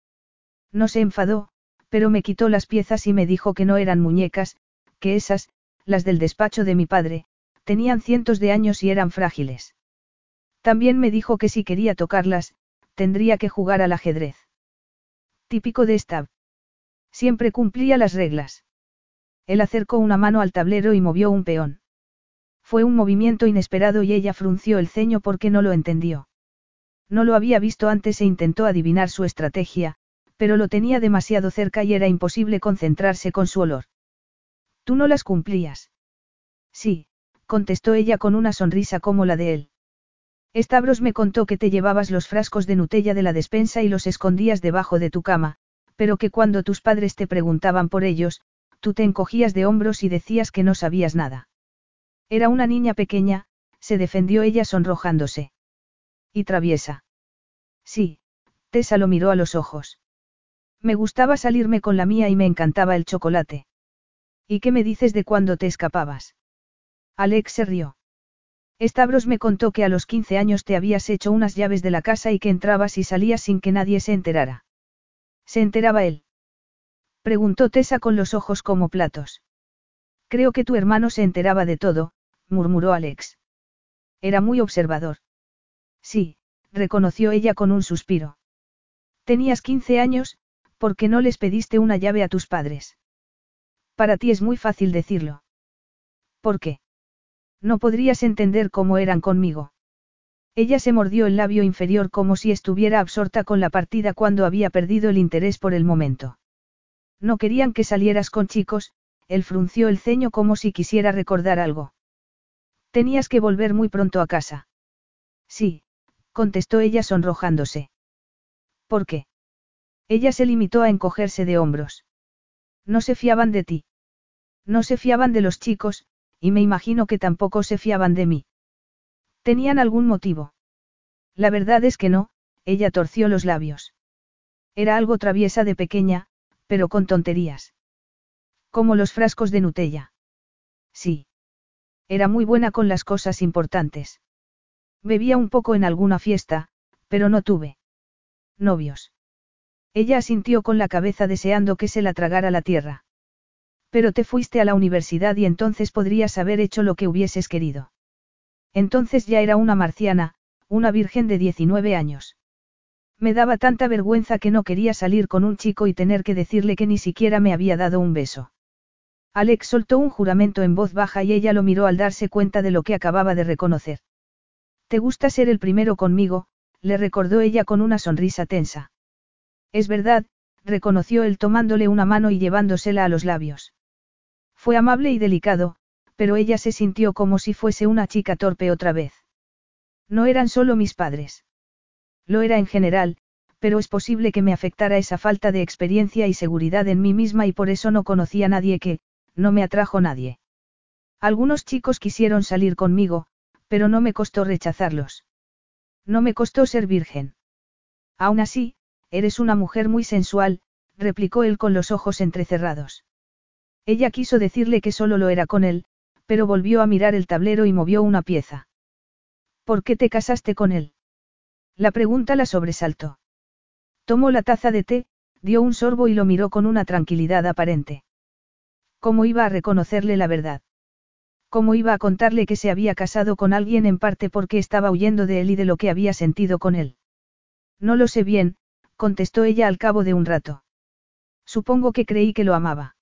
No se enfadó, pero me quitó las piezas y me dijo que no eran muñecas, que esas, las del despacho de mi padre, tenían cientos de años y eran frágiles. También me dijo que si quería tocarlas, tendría que jugar al ajedrez. Típico de Stav. Siempre cumplía las reglas. Él acercó una mano al tablero y movió un peón. Fue un movimiento inesperado y ella frunció el ceño porque no lo entendió. No lo había visto antes e intentó adivinar su estrategia, pero lo tenía demasiado cerca y era imposible concentrarse con su olor. ¿Tú no las cumplías? Sí, contestó ella con una sonrisa como la de él. Stavros me contó que te llevabas los frascos de Nutella de la despensa y los escondías debajo de tu cama, pero que cuando tus padres te preguntaban por ellos, tú te encogías de hombros y decías que no sabías nada. Era una niña pequeña, se defendió ella sonrojándose. Y traviesa. Sí, Tessa lo miró a los ojos. Me gustaba salirme con la mía y me encantaba el chocolate. ¿Y qué me dices de cuando te escapabas? Alex se rió. Stavros me contó que a los 15 años te habías hecho unas llaves de la casa y que entrabas y salías sin que nadie se enterara. ¿Se enteraba él? Preguntó Tessa con los ojos como platos. Creo que tu hermano se enteraba de todo, murmuró Alex. Era muy observador. Sí, reconoció ella con un suspiro. Tenías 15 años, ¿por qué no les pediste una llave a tus padres? Para ti es muy fácil decirlo. ¿Por qué? No podrías entender cómo eran conmigo. Ella se mordió el labio inferior como si estuviera absorta con la partida cuando había perdido el interés por el momento. No querían que salieras con chicos, él frunció el ceño como si quisiera recordar algo. Tenías que volver muy pronto a casa. Sí, contestó ella sonrojándose. ¿Por qué? Ella se limitó a encogerse de hombros. No se fiaban de ti. No se fiaban de los chicos, y me imagino que tampoco se fiaban de mí. ¿Tenían algún motivo? La verdad es que no, ella torció los labios. Era algo traviesa de pequeña, pero con tonterías. Como los frascos de Nutella. Sí. Era muy buena con las cosas importantes. Bebía un poco en alguna fiesta, pero no tuve. Novios. Ella asintió con la cabeza deseando que se la tragara la tierra. Pero te fuiste a la universidad y entonces podrías haber hecho lo que hubieses querido. Entonces ya era una marciana, una virgen de 19 años. Me daba tanta vergüenza que no quería salir con un chico y tener que decirle que ni siquiera me había dado un beso. Alex soltó un juramento en voz baja y ella lo miró al darse cuenta de lo que acababa de reconocer. ¿Te gusta ser el primero conmigo? le recordó ella con una sonrisa tensa. Es verdad, reconoció él tomándole una mano y llevándosela a los labios. Fue amable y delicado, pero ella se sintió como si fuese una chica torpe otra vez. No eran solo mis padres. Lo era en general, pero es posible que me afectara esa falta de experiencia y seguridad en mí misma y por eso no conocí a nadie que, no me atrajo nadie. Algunos chicos quisieron salir conmigo, pero no me costó rechazarlos. No me costó ser virgen. Aún así, eres una mujer muy sensual, replicó él con los ojos entrecerrados. Ella quiso decirle que solo lo era con él, pero volvió a mirar el tablero y movió una pieza. ¿Por qué te casaste con él? La pregunta la sobresaltó. Tomó la taza de té, dio un sorbo y lo miró con una tranquilidad aparente. ¿Cómo iba a reconocerle la verdad? ¿Cómo iba a contarle que se había casado con alguien en parte porque estaba huyendo de él y de lo que había sentido con él? No lo sé bien, contestó ella al cabo de un rato. Supongo que creí que lo amaba.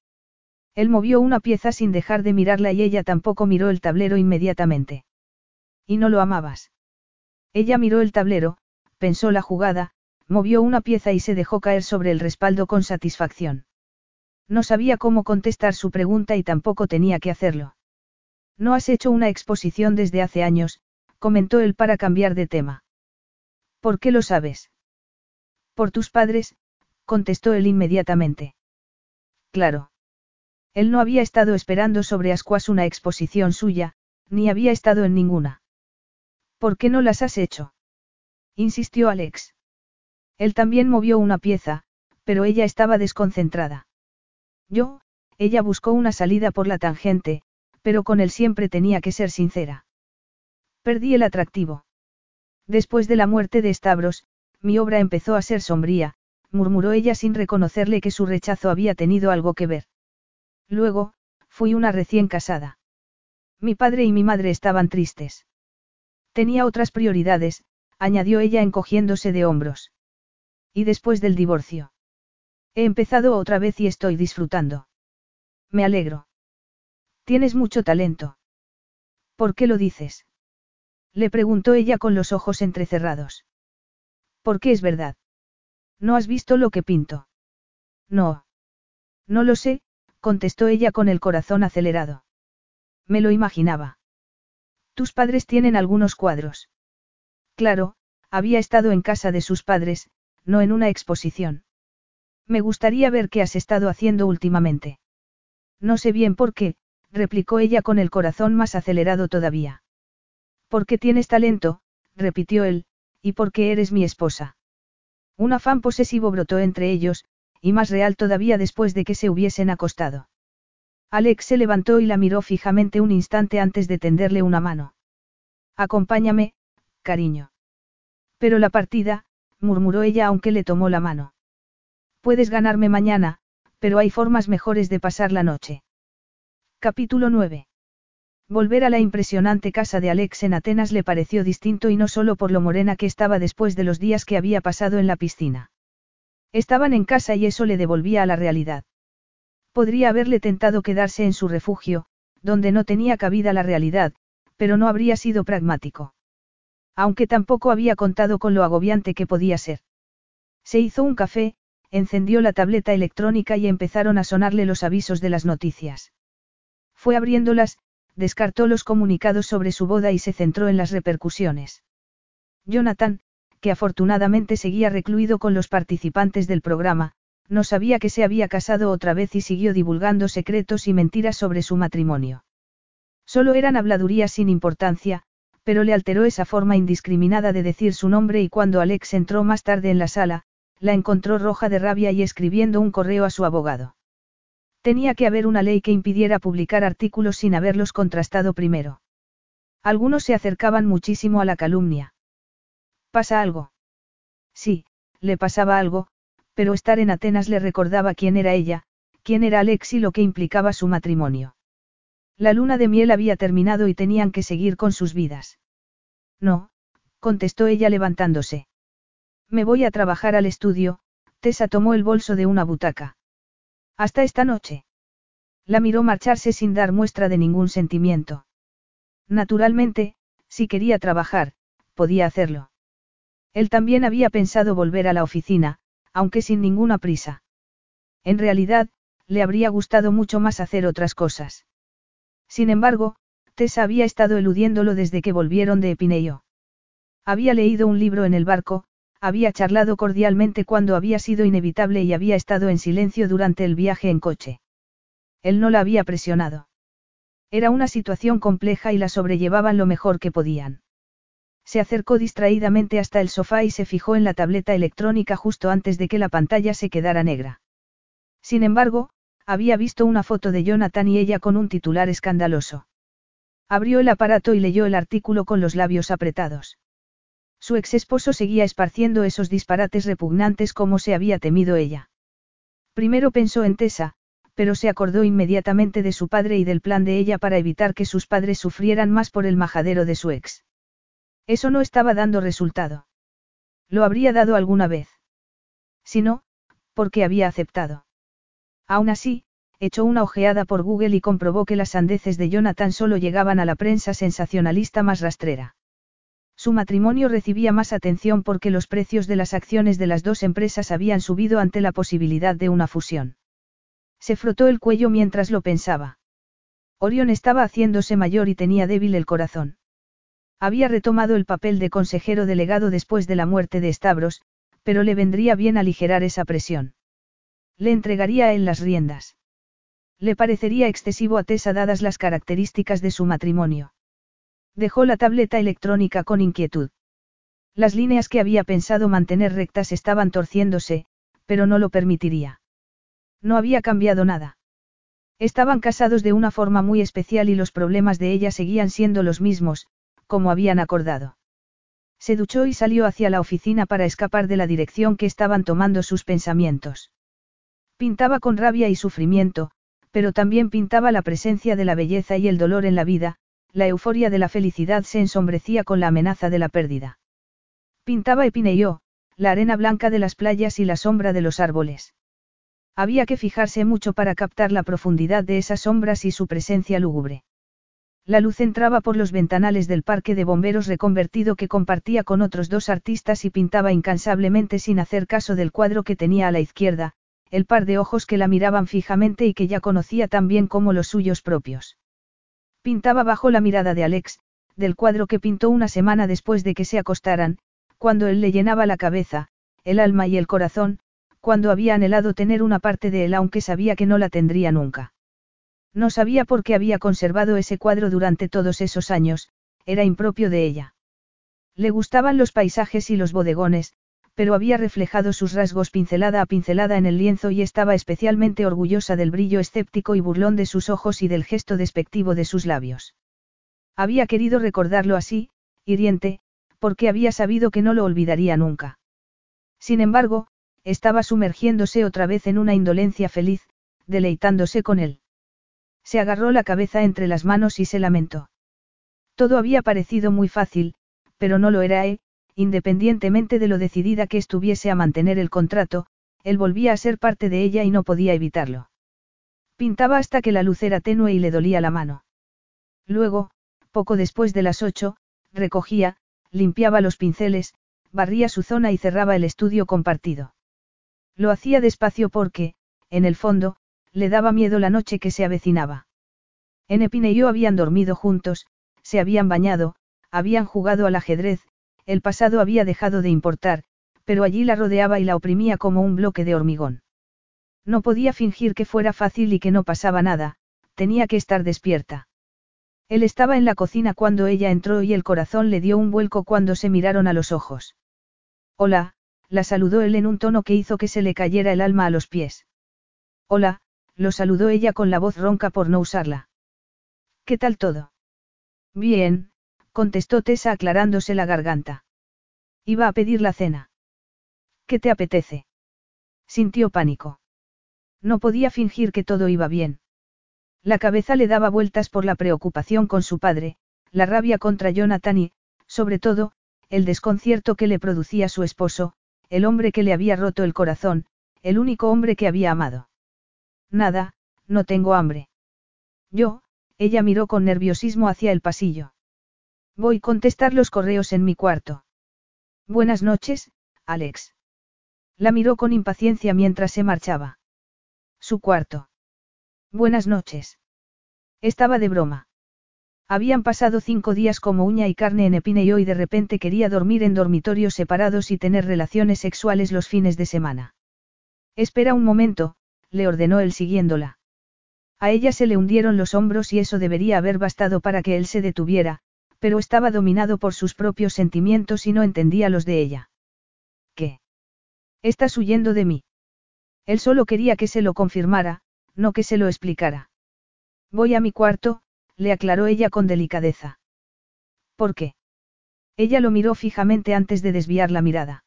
Él movió una pieza sin dejar de mirarla y ella tampoco miró el tablero inmediatamente. ¿Y no lo amabas? Ella miró el tablero, pensó la jugada, movió una pieza y se dejó caer sobre el respaldo con satisfacción. No sabía cómo contestar su pregunta y tampoco tenía que hacerlo. No has hecho una exposición desde hace años, comentó él para cambiar de tema. ¿Por qué lo sabes? Por tus padres, contestó él inmediatamente. Claro. Él no había estado esperando sobre Ascuas una exposición suya, ni había estado en ninguna. ¿Por qué no las has hecho? insistió Alex. Él también movió una pieza, pero ella estaba desconcentrada. Yo, ella buscó una salida por la tangente, pero con él siempre tenía que ser sincera. Perdí el atractivo. Después de la muerte de Stavros, mi obra empezó a ser sombría, murmuró ella sin reconocerle que su rechazo había tenido algo que ver. Luego, fui una recién casada. Mi padre y mi madre estaban tristes. Tenía otras prioridades, añadió ella encogiéndose de hombros. Y después del divorcio. He empezado otra vez y estoy disfrutando. Me alegro. Tienes mucho talento. ¿Por qué lo dices? Le preguntó ella con los ojos entrecerrados. qué es verdad. ¿No has visto lo que pinto? No. No lo sé, contestó ella con el corazón acelerado. Me lo imaginaba. Tus padres tienen algunos cuadros. Claro, había estado en casa de sus padres, no en una exposición. Me gustaría ver qué has estado haciendo últimamente. No sé bien por qué, replicó ella con el corazón más acelerado todavía. Porque tienes talento, repitió él, y porque eres mi esposa. Un afán posesivo brotó entre ellos, y más real todavía después de que se hubiesen acostado. Alex se levantó y la miró fijamente un instante antes de tenderle una mano. Acompáñame, cariño. Pero la partida, murmuró ella aunque le tomó la mano. Puedes ganarme mañana, pero hay formas mejores de pasar la noche. Capítulo 9. Volver a la impresionante casa de Alex en Atenas le pareció distinto y no solo por lo morena que estaba después de los días que había pasado en la piscina. Estaban en casa y eso le devolvía a la realidad. Podría haberle tentado quedarse en su refugio, donde no tenía cabida la realidad, pero no habría sido pragmático. Aunque tampoco había contado con lo agobiante que podía ser. Se hizo un café, encendió la tableta electrónica y empezaron a sonarle los avisos de las noticias. Fue abriéndolas, descartó los comunicados sobre su boda y se centró en las repercusiones. Jonathan, que afortunadamente seguía recluido con los participantes del programa, no sabía que se había casado otra vez y siguió divulgando secretos y mentiras sobre su matrimonio. Solo eran habladurías sin importancia, pero le alteró esa forma indiscriminada de decir su nombre y cuando Alex entró más tarde en la sala, la encontró roja de rabia y escribiendo un correo a su abogado. Tenía que haber una ley que impidiera publicar artículos sin haberlos contrastado primero. Algunos se acercaban muchísimo a la calumnia. ¿Pasa algo? Sí, le pasaba algo, pero estar en Atenas le recordaba quién era ella, quién era Alex y lo que implicaba su matrimonio. La luna de miel había terminado y tenían que seguir con sus vidas. No, contestó ella levantándose. Me voy a trabajar al estudio, Tessa tomó el bolso de una butaca. Hasta esta noche. La miró marcharse sin dar muestra de ningún sentimiento. Naturalmente, si quería trabajar, podía hacerlo. Él también había pensado volver a la oficina, aunque sin ninguna prisa. En realidad, le habría gustado mucho más hacer otras cosas. Sin embargo, Tessa había estado eludiéndolo desde que volvieron de Epineio. Había leído un libro en el barco, había charlado cordialmente cuando había sido inevitable y había estado en silencio durante el viaje en coche. Él no la había presionado. Era una situación compleja y la sobrellevaban lo mejor que podían. Se acercó distraídamente hasta el sofá y se fijó en la tableta electrónica justo antes de que la pantalla se quedara negra. Sin embargo, había visto una foto de Jonathan y ella con un titular escandaloso. Abrió el aparato y leyó el artículo con los labios apretados. Su ex esposo seguía esparciendo esos disparates repugnantes como se había temido ella. Primero pensó en Tessa, pero se acordó inmediatamente de su padre y del plan de ella para evitar que sus padres sufrieran más por el majadero de su ex. Eso no estaba dando resultado. Lo habría dado alguna vez. Si no, porque había aceptado. Aún así, echó una ojeada por Google y comprobó que las sandeces de Jonathan solo llegaban a la prensa sensacionalista más rastrera. Su matrimonio recibía más atención porque los precios de las acciones de las dos empresas habían subido ante la posibilidad de una fusión. Se frotó el cuello mientras lo pensaba. Orión estaba haciéndose mayor y tenía débil el corazón. Había retomado el papel de consejero delegado después de la muerte de Stavros, pero le vendría bien aligerar esa presión. Le entregaría a él las riendas. Le parecería excesivo a Tessa dadas las características de su matrimonio. Dejó la tableta electrónica con inquietud. Las líneas que había pensado mantener rectas estaban torciéndose, pero no lo permitiría. No había cambiado nada. Estaban casados de una forma muy especial y los problemas de ella seguían siendo los mismos, como habían acordado. Se duchó y salió hacia la oficina para escapar de la dirección que estaban tomando sus pensamientos. Pintaba con rabia y sufrimiento, pero también pintaba la presencia de la belleza y el dolor en la vida, la euforia de la felicidad se ensombrecía con la amenaza de la pérdida. Pintaba Epineyó, la arena blanca de las playas y la sombra de los árboles. Había que fijarse mucho para captar la profundidad de esas sombras y su presencia lúgubre. La luz entraba por los ventanales del parque de bomberos reconvertido que compartía con otros dos artistas y pintaba incansablemente sin hacer caso del cuadro que tenía a la izquierda, el par de ojos que la miraban fijamente y que ya conocía tan bien como los suyos propios. Pintaba bajo la mirada de Alex, del cuadro que pintó una semana después de que se acostaran, cuando él le llenaba la cabeza, el alma y el corazón, cuando había anhelado tener una parte de él aunque sabía que no la tendría nunca. No sabía por qué había conservado ese cuadro durante todos esos años, era impropio de ella. Le gustaban los paisajes y los bodegones, pero había reflejado sus rasgos pincelada a pincelada en el lienzo y estaba especialmente orgullosa del brillo escéptico y burlón de sus ojos y del gesto despectivo de sus labios. Había querido recordarlo así, hiriente, porque había sabido que no lo olvidaría nunca. Sin embargo, estaba sumergiéndose otra vez en una indolencia feliz, deleitándose con él. Se agarró la cabeza entre las manos y se lamentó. Todo había parecido muy fácil, pero no lo era, ¿eh? independientemente de lo decidida que estuviese a mantener el contrato, él volvía a ser parte de ella y no podía evitarlo. Pintaba hasta que la luz era tenue y le dolía la mano. Luego, poco después de las ocho, recogía, limpiaba los pinceles, barría su zona y cerraba el estudio compartido. Lo hacía despacio porque, en el fondo, le daba miedo la noche que se avecinaba. En Epine y yo habían dormido juntos, se habían bañado, habían jugado al ajedrez, el pasado había dejado de importar, pero allí la rodeaba y la oprimía como un bloque de hormigón. No podía fingir que fuera fácil y que no pasaba nada, tenía que estar despierta. Él estaba en la cocina cuando ella entró y el corazón le dio un vuelco cuando se miraron a los ojos. Hola, la saludó él en un tono que hizo que se le cayera el alma a los pies. Hola, lo saludó ella con la voz ronca por no usarla. ¿Qué tal todo? Bien, contestó Tessa aclarándose la garganta. Iba a pedir la cena. ¿Qué te apetece? Sintió pánico. No podía fingir que todo iba bien. La cabeza le daba vueltas por la preocupación con su padre, la rabia contra Jonathan y, sobre todo, el desconcierto que le producía su esposo, el hombre que le había roto el corazón, el único hombre que había amado. Nada, no tengo hambre. Yo, ella miró con nerviosismo hacia el pasillo. Voy a contestar los correos en mi cuarto. Buenas noches, Alex. La miró con impaciencia mientras se marchaba. Su cuarto. Buenas noches. Estaba de broma. Habían pasado cinco días como uña y carne en Epine y de repente quería dormir en dormitorios separados y tener relaciones sexuales los fines de semana. Espera un momento, le ordenó él siguiéndola. A ella se le hundieron los hombros y eso debería haber bastado para que él se detuviera, pero estaba dominado por sus propios sentimientos y no entendía los de ella. ¿Qué? Estás huyendo de mí. Él solo quería que se lo confirmara, no que se lo explicara. Voy a mi cuarto, le aclaró ella con delicadeza. ¿Por qué? Ella lo miró fijamente antes de desviar la mirada.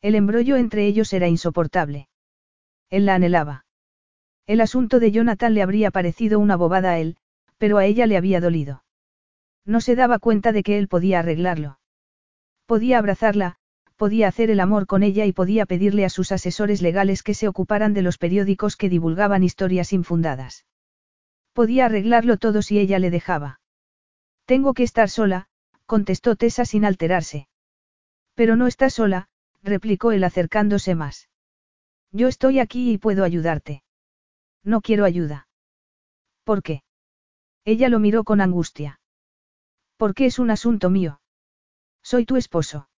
El embrollo entre ellos era insoportable. Él la anhelaba. El asunto de Jonathan le habría parecido una bobada a él, pero a ella le había dolido. No se daba cuenta de que él podía arreglarlo. Podía abrazarla, podía hacer el amor con ella y podía pedirle a sus asesores legales que se ocuparan de los periódicos que divulgaban historias infundadas. Podía arreglarlo todo si ella le dejaba. Tengo que estar sola, contestó Tessa sin alterarse. Pero no estás sola, replicó él acercándose más. Yo estoy aquí y puedo ayudarte. No quiero ayuda. ¿Por qué? Ella lo miró con angustia. Porque es un asunto mío. Soy tu esposo.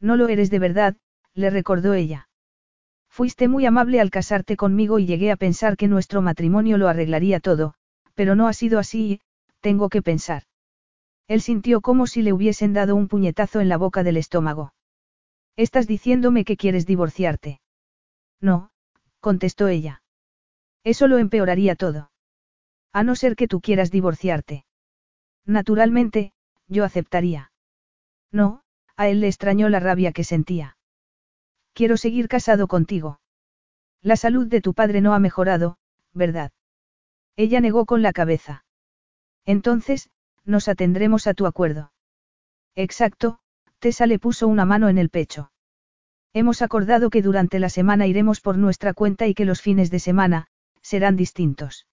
No lo eres de verdad, le recordó ella. Fuiste muy amable al casarte conmigo y llegué a pensar que nuestro matrimonio lo arreglaría todo, pero no ha sido así y, tengo que pensar. Él sintió como si le hubiesen dado un puñetazo en la boca del estómago. Estás diciéndome que quieres divorciarte. No, contestó ella. Eso lo empeoraría todo. A no ser que tú quieras divorciarte. Naturalmente, yo aceptaría. No, a él le extrañó la rabia que sentía. Quiero seguir casado contigo. La salud de tu padre no ha mejorado, ¿verdad? Ella negó con la cabeza. Entonces, nos atendremos a tu acuerdo. Exacto, Tessa le puso una mano en el pecho. Hemos acordado que durante la semana iremos por nuestra cuenta y que los fines de semana, serán distintos.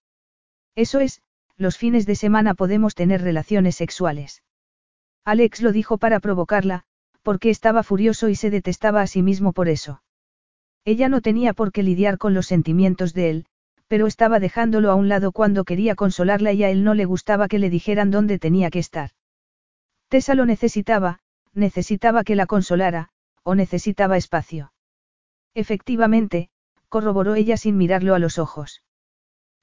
Eso es, los fines de semana podemos tener relaciones sexuales. Alex lo dijo para provocarla, porque estaba furioso y se detestaba a sí mismo por eso. Ella no tenía por qué lidiar con los sentimientos de él, pero estaba dejándolo a un lado cuando quería consolarla y a él no le gustaba que le dijeran dónde tenía que estar. Tessa lo necesitaba, necesitaba que la consolara, o necesitaba espacio. Efectivamente, corroboró ella sin mirarlo a los ojos.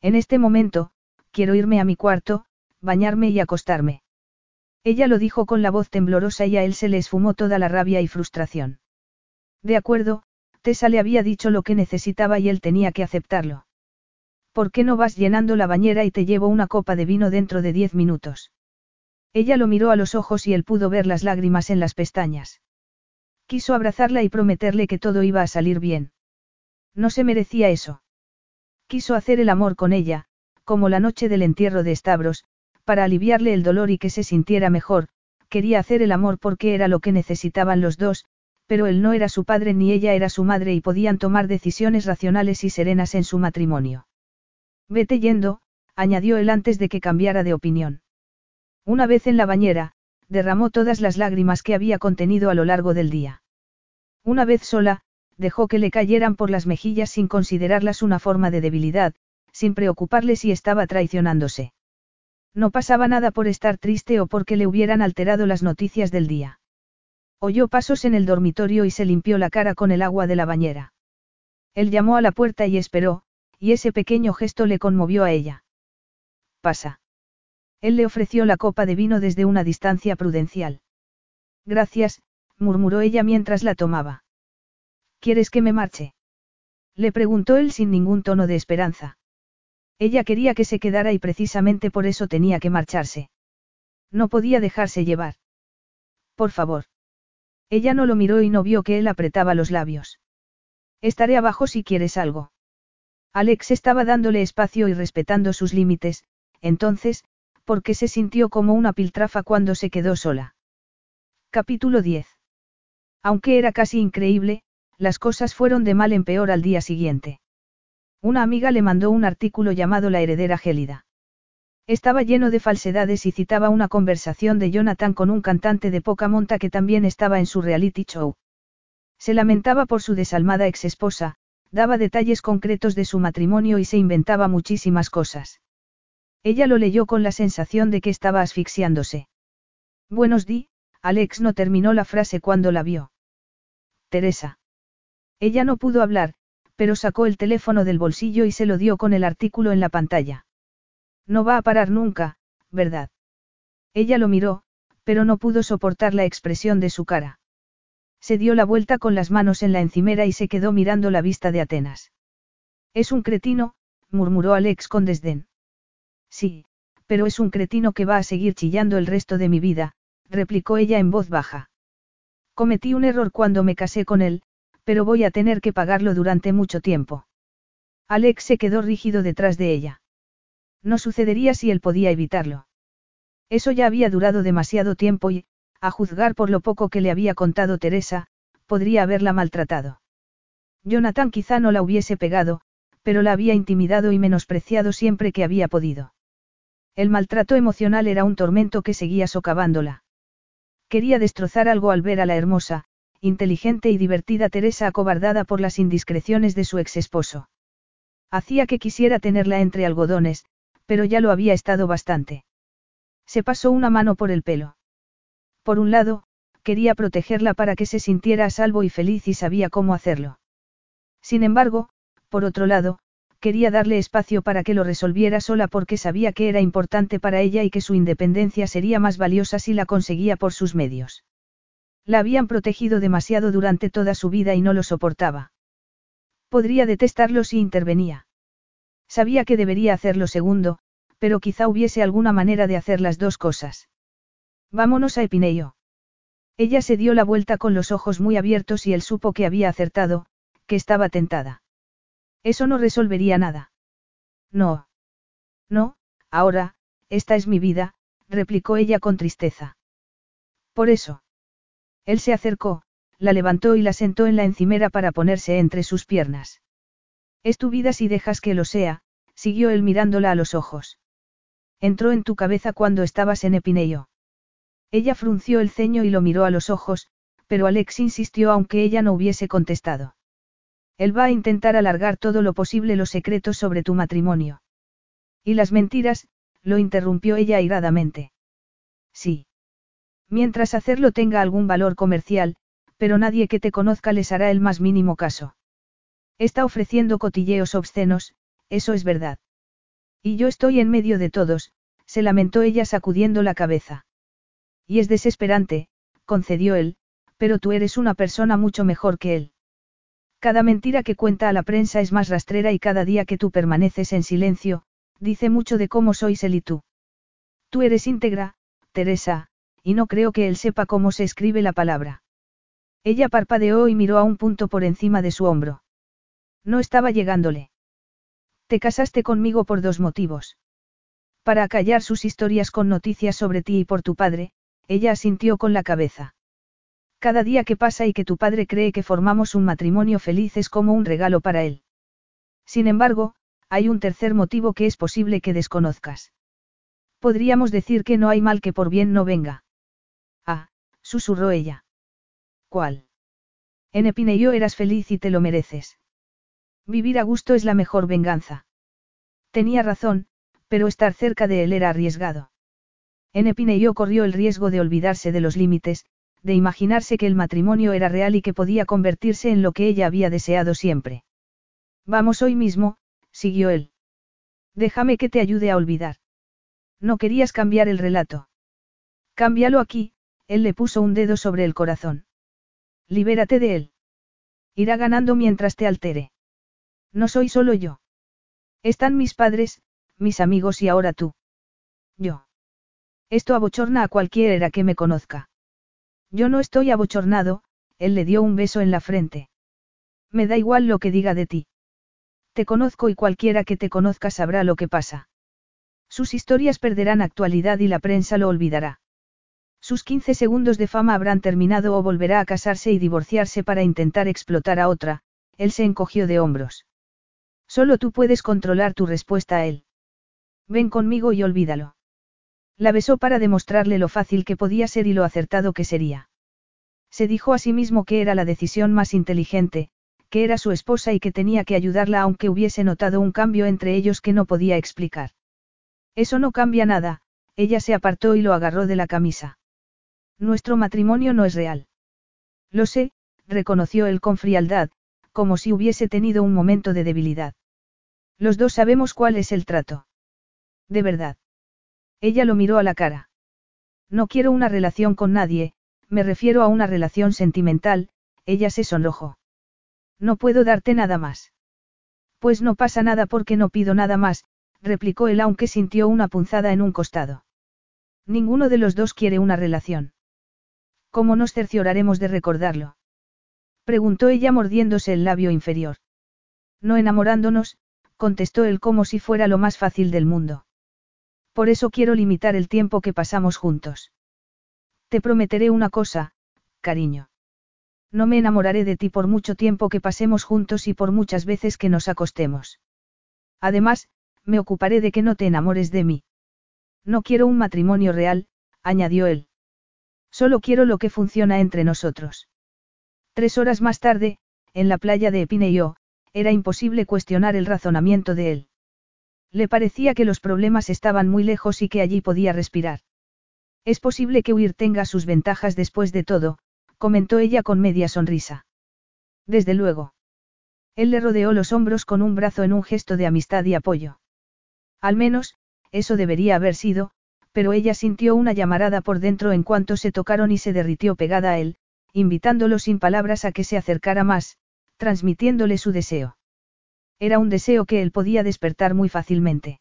En este momento, quiero irme a mi cuarto, bañarme y acostarme. Ella lo dijo con la voz temblorosa y a él se le esfumó toda la rabia y frustración. De acuerdo, Tessa le había dicho lo que necesitaba y él tenía que aceptarlo. ¿Por qué no vas llenando la bañera y te llevo una copa de vino dentro de diez minutos? Ella lo miró a los ojos y él pudo ver las lágrimas en las pestañas. Quiso abrazarla y prometerle que todo iba a salir bien. No se merecía eso. Quiso hacer el amor con ella, como la noche del entierro de Stavros, para aliviarle el dolor y que se sintiera mejor, quería hacer el amor porque era lo que necesitaban los dos, pero él no era su padre ni ella era su madre y podían tomar decisiones racionales y serenas en su matrimonio. Vete yendo, añadió él antes de que cambiara de opinión. Una vez en la bañera, derramó todas las lágrimas que había contenido a lo largo del día. Una vez sola, dejó que le cayeran por las mejillas sin considerarlas una forma de debilidad, sin preocuparle si estaba traicionándose. No pasaba nada por estar triste o porque le hubieran alterado las noticias del día. Oyó pasos en el dormitorio y se limpió la cara con el agua de la bañera. Él llamó a la puerta y esperó, y ese pequeño gesto le conmovió a ella. Pasa. Él le ofreció la copa de vino desde una distancia prudencial. Gracias, murmuró ella mientras la tomaba. ¿Quieres que me marche? Le preguntó él sin ningún tono de esperanza. Ella quería que se quedara y precisamente por eso tenía que marcharse. No podía dejarse llevar. Por favor. Ella no lo miró y no vio que él apretaba los labios. Estaré abajo si quieres algo. Alex estaba dándole espacio y respetando sus límites, entonces, porque se sintió como una piltrafa cuando se quedó sola. Capítulo 10. Aunque era casi increíble, las cosas fueron de mal en peor al día siguiente. Una amiga le mandó un artículo llamado La heredera gélida. Estaba lleno de falsedades y citaba una conversación de Jonathan con un cantante de poca monta que también estaba en su reality show. Se lamentaba por su desalmada exesposa, daba detalles concretos de su matrimonio y se inventaba muchísimas cosas. Ella lo leyó con la sensación de que estaba asfixiándose. Buenos di, Alex no terminó la frase cuando la vio. Teresa. Ella no pudo hablar, pero sacó el teléfono del bolsillo y se lo dio con el artículo en la pantalla. No va a parar nunca, ¿verdad? Ella lo miró, pero no pudo soportar la expresión de su cara. Se dio la vuelta con las manos en la encimera y se quedó mirando la vista de Atenas. Es un cretino, murmuró Alex con desdén. Sí, pero es un cretino que va a seguir chillando el resto de mi vida, replicó ella en voz baja. Cometí un error cuando me casé con él, pero voy a tener que pagarlo durante mucho tiempo. Alex se quedó rígido detrás de ella. No sucedería si él podía evitarlo. Eso ya había durado demasiado tiempo y, a juzgar por lo poco que le había contado Teresa, podría haberla maltratado. Jonathan quizá no la hubiese pegado, pero la había intimidado y menospreciado siempre que había podido. El maltrato emocional era un tormento que seguía socavándola. Quería destrozar algo al ver a la hermosa, inteligente y divertida Teresa acobardada por las indiscreciones de su ex esposo. Hacía que quisiera tenerla entre algodones, pero ya lo había estado bastante. Se pasó una mano por el pelo. Por un lado, quería protegerla para que se sintiera a salvo y feliz y sabía cómo hacerlo. Sin embargo, por otro lado, quería darle espacio para que lo resolviera sola porque sabía que era importante para ella y que su independencia sería más valiosa si la conseguía por sus medios. La habían protegido demasiado durante toda su vida y no lo soportaba. Podría detestarlo si intervenía. Sabía que debería hacer lo segundo, pero quizá hubiese alguna manera de hacer las dos cosas. Vámonos a Epineio. Ella se dio la vuelta con los ojos muy abiertos y él supo que había acertado, que estaba tentada. Eso no resolvería nada. No. No, ahora, esta es mi vida, replicó ella con tristeza. Por eso. Él se acercó, la levantó y la sentó en la encimera para ponerse entre sus piernas. Es tu vida si dejas que lo sea, siguió él mirándola a los ojos. Entró en tu cabeza cuando estabas en Epineio. Ella frunció el ceño y lo miró a los ojos, pero Alex insistió aunque ella no hubiese contestado. Él va a intentar alargar todo lo posible los secretos sobre tu matrimonio. Y las mentiras, lo interrumpió ella airadamente. Sí. Mientras hacerlo tenga algún valor comercial, pero nadie que te conozca les hará el más mínimo caso. Está ofreciendo cotilleos obscenos, eso es verdad. Y yo estoy en medio de todos, se lamentó ella sacudiendo la cabeza. Y es desesperante, concedió él, pero tú eres una persona mucho mejor que él. Cada mentira que cuenta a la prensa es más rastrera y cada día que tú permaneces en silencio, dice mucho de cómo sois él y tú. Tú eres íntegra, Teresa, y no creo que él sepa cómo se escribe la palabra. Ella parpadeó y miró a un punto por encima de su hombro. No estaba llegándole. Te casaste conmigo por dos motivos. Para acallar sus historias con noticias sobre ti y por tu padre, ella asintió con la cabeza. Cada día que pasa y que tu padre cree que formamos un matrimonio feliz es como un regalo para él. Sin embargo, hay un tercer motivo que es posible que desconozcas. Podríamos decir que no hay mal que por bien no venga. Ah, susurró ella. ¿Cuál? En Epineyo eras feliz y te lo mereces. Vivir a gusto es la mejor venganza. Tenía razón, pero estar cerca de él era arriesgado. En Epineyo corrió el riesgo de olvidarse de los límites, de imaginarse que el matrimonio era real y que podía convertirse en lo que ella había deseado siempre. Vamos hoy mismo, siguió él. Déjame que te ayude a olvidar. No querías cambiar el relato. Cámbialo aquí, él le puso un dedo sobre el corazón. Libérate de él. Irá ganando mientras te altere. No soy solo yo. Están mis padres, mis amigos y ahora tú. Yo. Esto abochorna a cualquiera que me conozca. Yo no estoy abochornado, él le dio un beso en la frente. Me da igual lo que diga de ti. Te conozco y cualquiera que te conozca sabrá lo que pasa. Sus historias perderán actualidad y la prensa lo olvidará. Sus 15 segundos de fama habrán terminado o volverá a casarse y divorciarse para intentar explotar a otra, él se encogió de hombros. Solo tú puedes controlar tu respuesta a él. Ven conmigo y olvídalo. La besó para demostrarle lo fácil que podía ser y lo acertado que sería. Se dijo a sí mismo que era la decisión más inteligente, que era su esposa y que tenía que ayudarla aunque hubiese notado un cambio entre ellos que no podía explicar. Eso no cambia nada, ella se apartó y lo agarró de la camisa. Nuestro matrimonio no es real. Lo sé, reconoció él con frialdad, como si hubiese tenido un momento de debilidad. Los dos sabemos cuál es el trato. De verdad. Ella lo miró a la cara. No quiero una relación con nadie, me refiero a una relación sentimental, ella se sonrojó. No puedo darte nada más. Pues no pasa nada porque no pido nada más, replicó él aunque sintió una punzada en un costado. Ninguno de los dos quiere una relación. ¿Cómo nos cercioraremos de recordarlo? Preguntó ella mordiéndose el labio inferior. No enamorándonos, contestó él como si fuera lo más fácil del mundo. Por eso quiero limitar el tiempo que pasamos juntos. Te prometeré una cosa, cariño. No me enamoraré de ti por mucho tiempo que pasemos juntos y por muchas veces que nos acostemos. Además, me ocuparé de que no te enamores de mí. No quiero un matrimonio real, añadió él. Solo quiero lo que funciona entre nosotros. Tres horas más tarde, en la playa de Epineo, era imposible cuestionar el razonamiento de él. Le parecía que los problemas estaban muy lejos y que allí podía respirar. Es posible que huir tenga sus ventajas después de todo, comentó ella con media sonrisa. Desde luego. Él le rodeó los hombros con un brazo en un gesto de amistad y apoyo. Al menos, eso debería haber sido, pero ella sintió una llamarada por dentro en cuanto se tocaron y se derritió pegada a él, invitándolo sin palabras a que se acercara más, transmitiéndole su deseo. Era un deseo que él podía despertar muy fácilmente.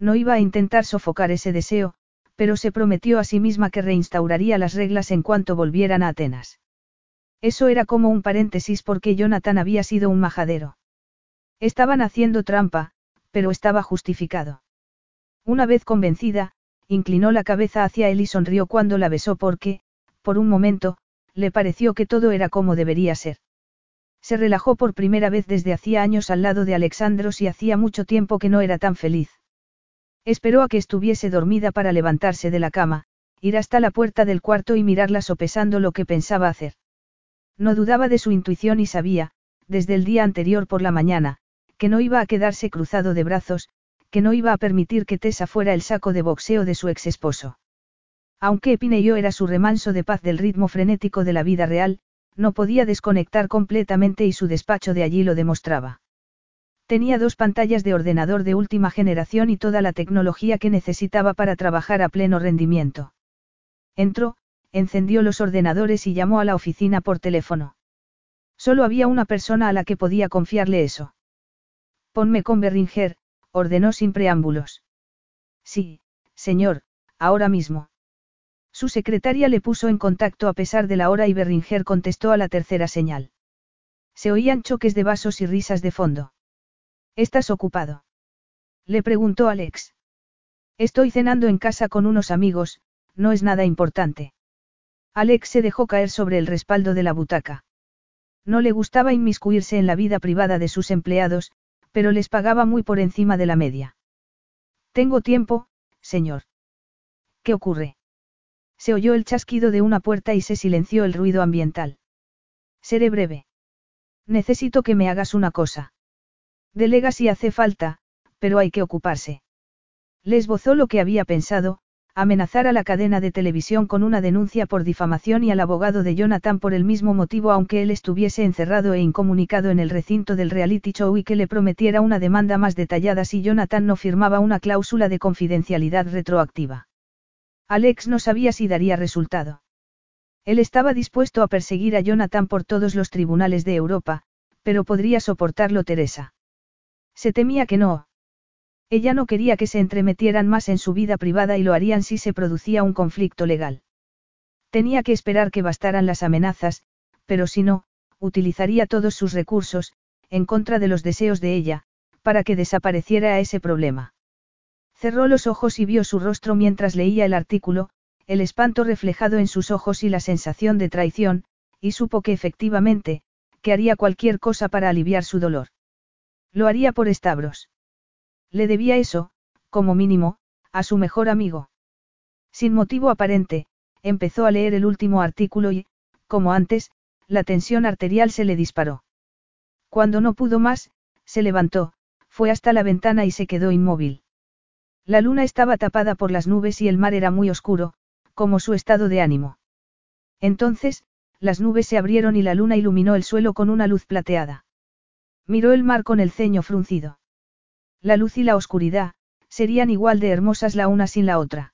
No iba a intentar sofocar ese deseo, pero se prometió a sí misma que reinstauraría las reglas en cuanto volvieran a Atenas. Eso era como un paréntesis porque Jonathan había sido un majadero. Estaban haciendo trampa, pero estaba justificado. Una vez convencida, inclinó la cabeza hacia él y sonrió cuando la besó porque, por un momento, le pareció que todo era como debería ser. Se relajó por primera vez desde hacía años al lado de Alexandros y hacía mucho tiempo que no era tan feliz. Esperó a que estuviese dormida para levantarse de la cama, ir hasta la puerta del cuarto y mirarla sopesando lo que pensaba hacer. No dudaba de su intuición y sabía, desde el día anterior por la mañana, que no iba a quedarse cruzado de brazos, que no iba a permitir que Tessa fuera el saco de boxeo de su ex esposo. Aunque Epineyo era su remanso de paz del ritmo frenético de la vida real, no podía desconectar completamente y su despacho de allí lo demostraba. Tenía dos pantallas de ordenador de última generación y toda la tecnología que necesitaba para trabajar a pleno rendimiento. Entró, encendió los ordenadores y llamó a la oficina por teléfono. Solo había una persona a la que podía confiarle eso. Ponme con Berringer, ordenó sin preámbulos. Sí, señor, ahora mismo. Su secretaria le puso en contacto a pesar de la hora y Berringer contestó a la tercera señal. Se oían choques de vasos y risas de fondo. ¿Estás ocupado? Le preguntó Alex. Estoy cenando en casa con unos amigos, no es nada importante. Alex se dejó caer sobre el respaldo de la butaca. No le gustaba inmiscuirse en la vida privada de sus empleados, pero les pagaba muy por encima de la media. Tengo tiempo, señor. ¿Qué ocurre? Se oyó el chasquido de una puerta y se silenció el ruido ambiental. Seré breve. Necesito que me hagas una cosa. Delega si hace falta, pero hay que ocuparse. Le esbozó lo que había pensado, amenazar a la cadena de televisión con una denuncia por difamación y al abogado de Jonathan por el mismo motivo aunque él estuviese encerrado e incomunicado en el recinto del reality show y que le prometiera una demanda más detallada si Jonathan no firmaba una cláusula de confidencialidad retroactiva. Alex no sabía si daría resultado. Él estaba dispuesto a perseguir a Jonathan por todos los tribunales de Europa, pero podría soportarlo Teresa. Se temía que no. Ella no quería que se entremetieran más en su vida privada y lo harían si se producía un conflicto legal. Tenía que esperar que bastaran las amenazas, pero si no, utilizaría todos sus recursos, en contra de los deseos de ella, para que desapareciera ese problema. Cerró los ojos y vio su rostro mientras leía el artículo, el espanto reflejado en sus ojos y la sensación de traición, y supo que efectivamente, que haría cualquier cosa para aliviar su dolor. Lo haría por estabros. Le debía eso, como mínimo, a su mejor amigo. Sin motivo aparente, empezó a leer el último artículo y, como antes, la tensión arterial se le disparó. Cuando no pudo más, se levantó, fue hasta la ventana y se quedó inmóvil. La luna estaba tapada por las nubes y el mar era muy oscuro, como su estado de ánimo. Entonces, las nubes se abrieron y la luna iluminó el suelo con una luz plateada. Miró el mar con el ceño fruncido. La luz y la oscuridad, serían igual de hermosas la una sin la otra.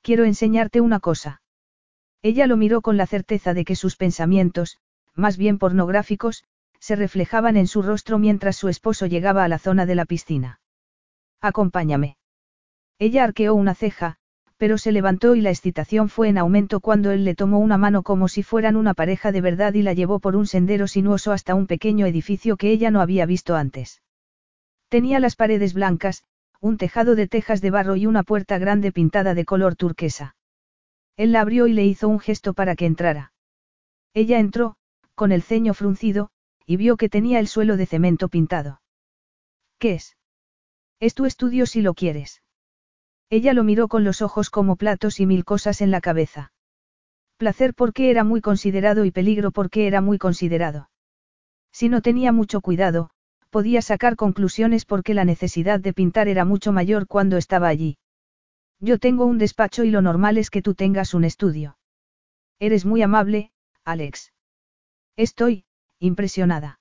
Quiero enseñarte una cosa. Ella lo miró con la certeza de que sus pensamientos, más bien pornográficos, se reflejaban en su rostro mientras su esposo llegaba a la zona de la piscina. Acompáñame. Ella arqueó una ceja, pero se levantó y la excitación fue en aumento cuando él le tomó una mano como si fueran una pareja de verdad y la llevó por un sendero sinuoso hasta un pequeño edificio que ella no había visto antes. Tenía las paredes blancas, un tejado de tejas de barro y una puerta grande pintada de color turquesa. Él la abrió y le hizo un gesto para que entrara. Ella entró, con el ceño fruncido, y vio que tenía el suelo de cemento pintado. ¿Qué es? Es tu estudio si lo quieres. Ella lo miró con los ojos como platos y mil cosas en la cabeza. Placer porque era muy considerado y peligro porque era muy considerado. Si no tenía mucho cuidado, podía sacar conclusiones porque la necesidad de pintar era mucho mayor cuando estaba allí. Yo tengo un despacho y lo normal es que tú tengas un estudio. Eres muy amable, Alex. Estoy, impresionada.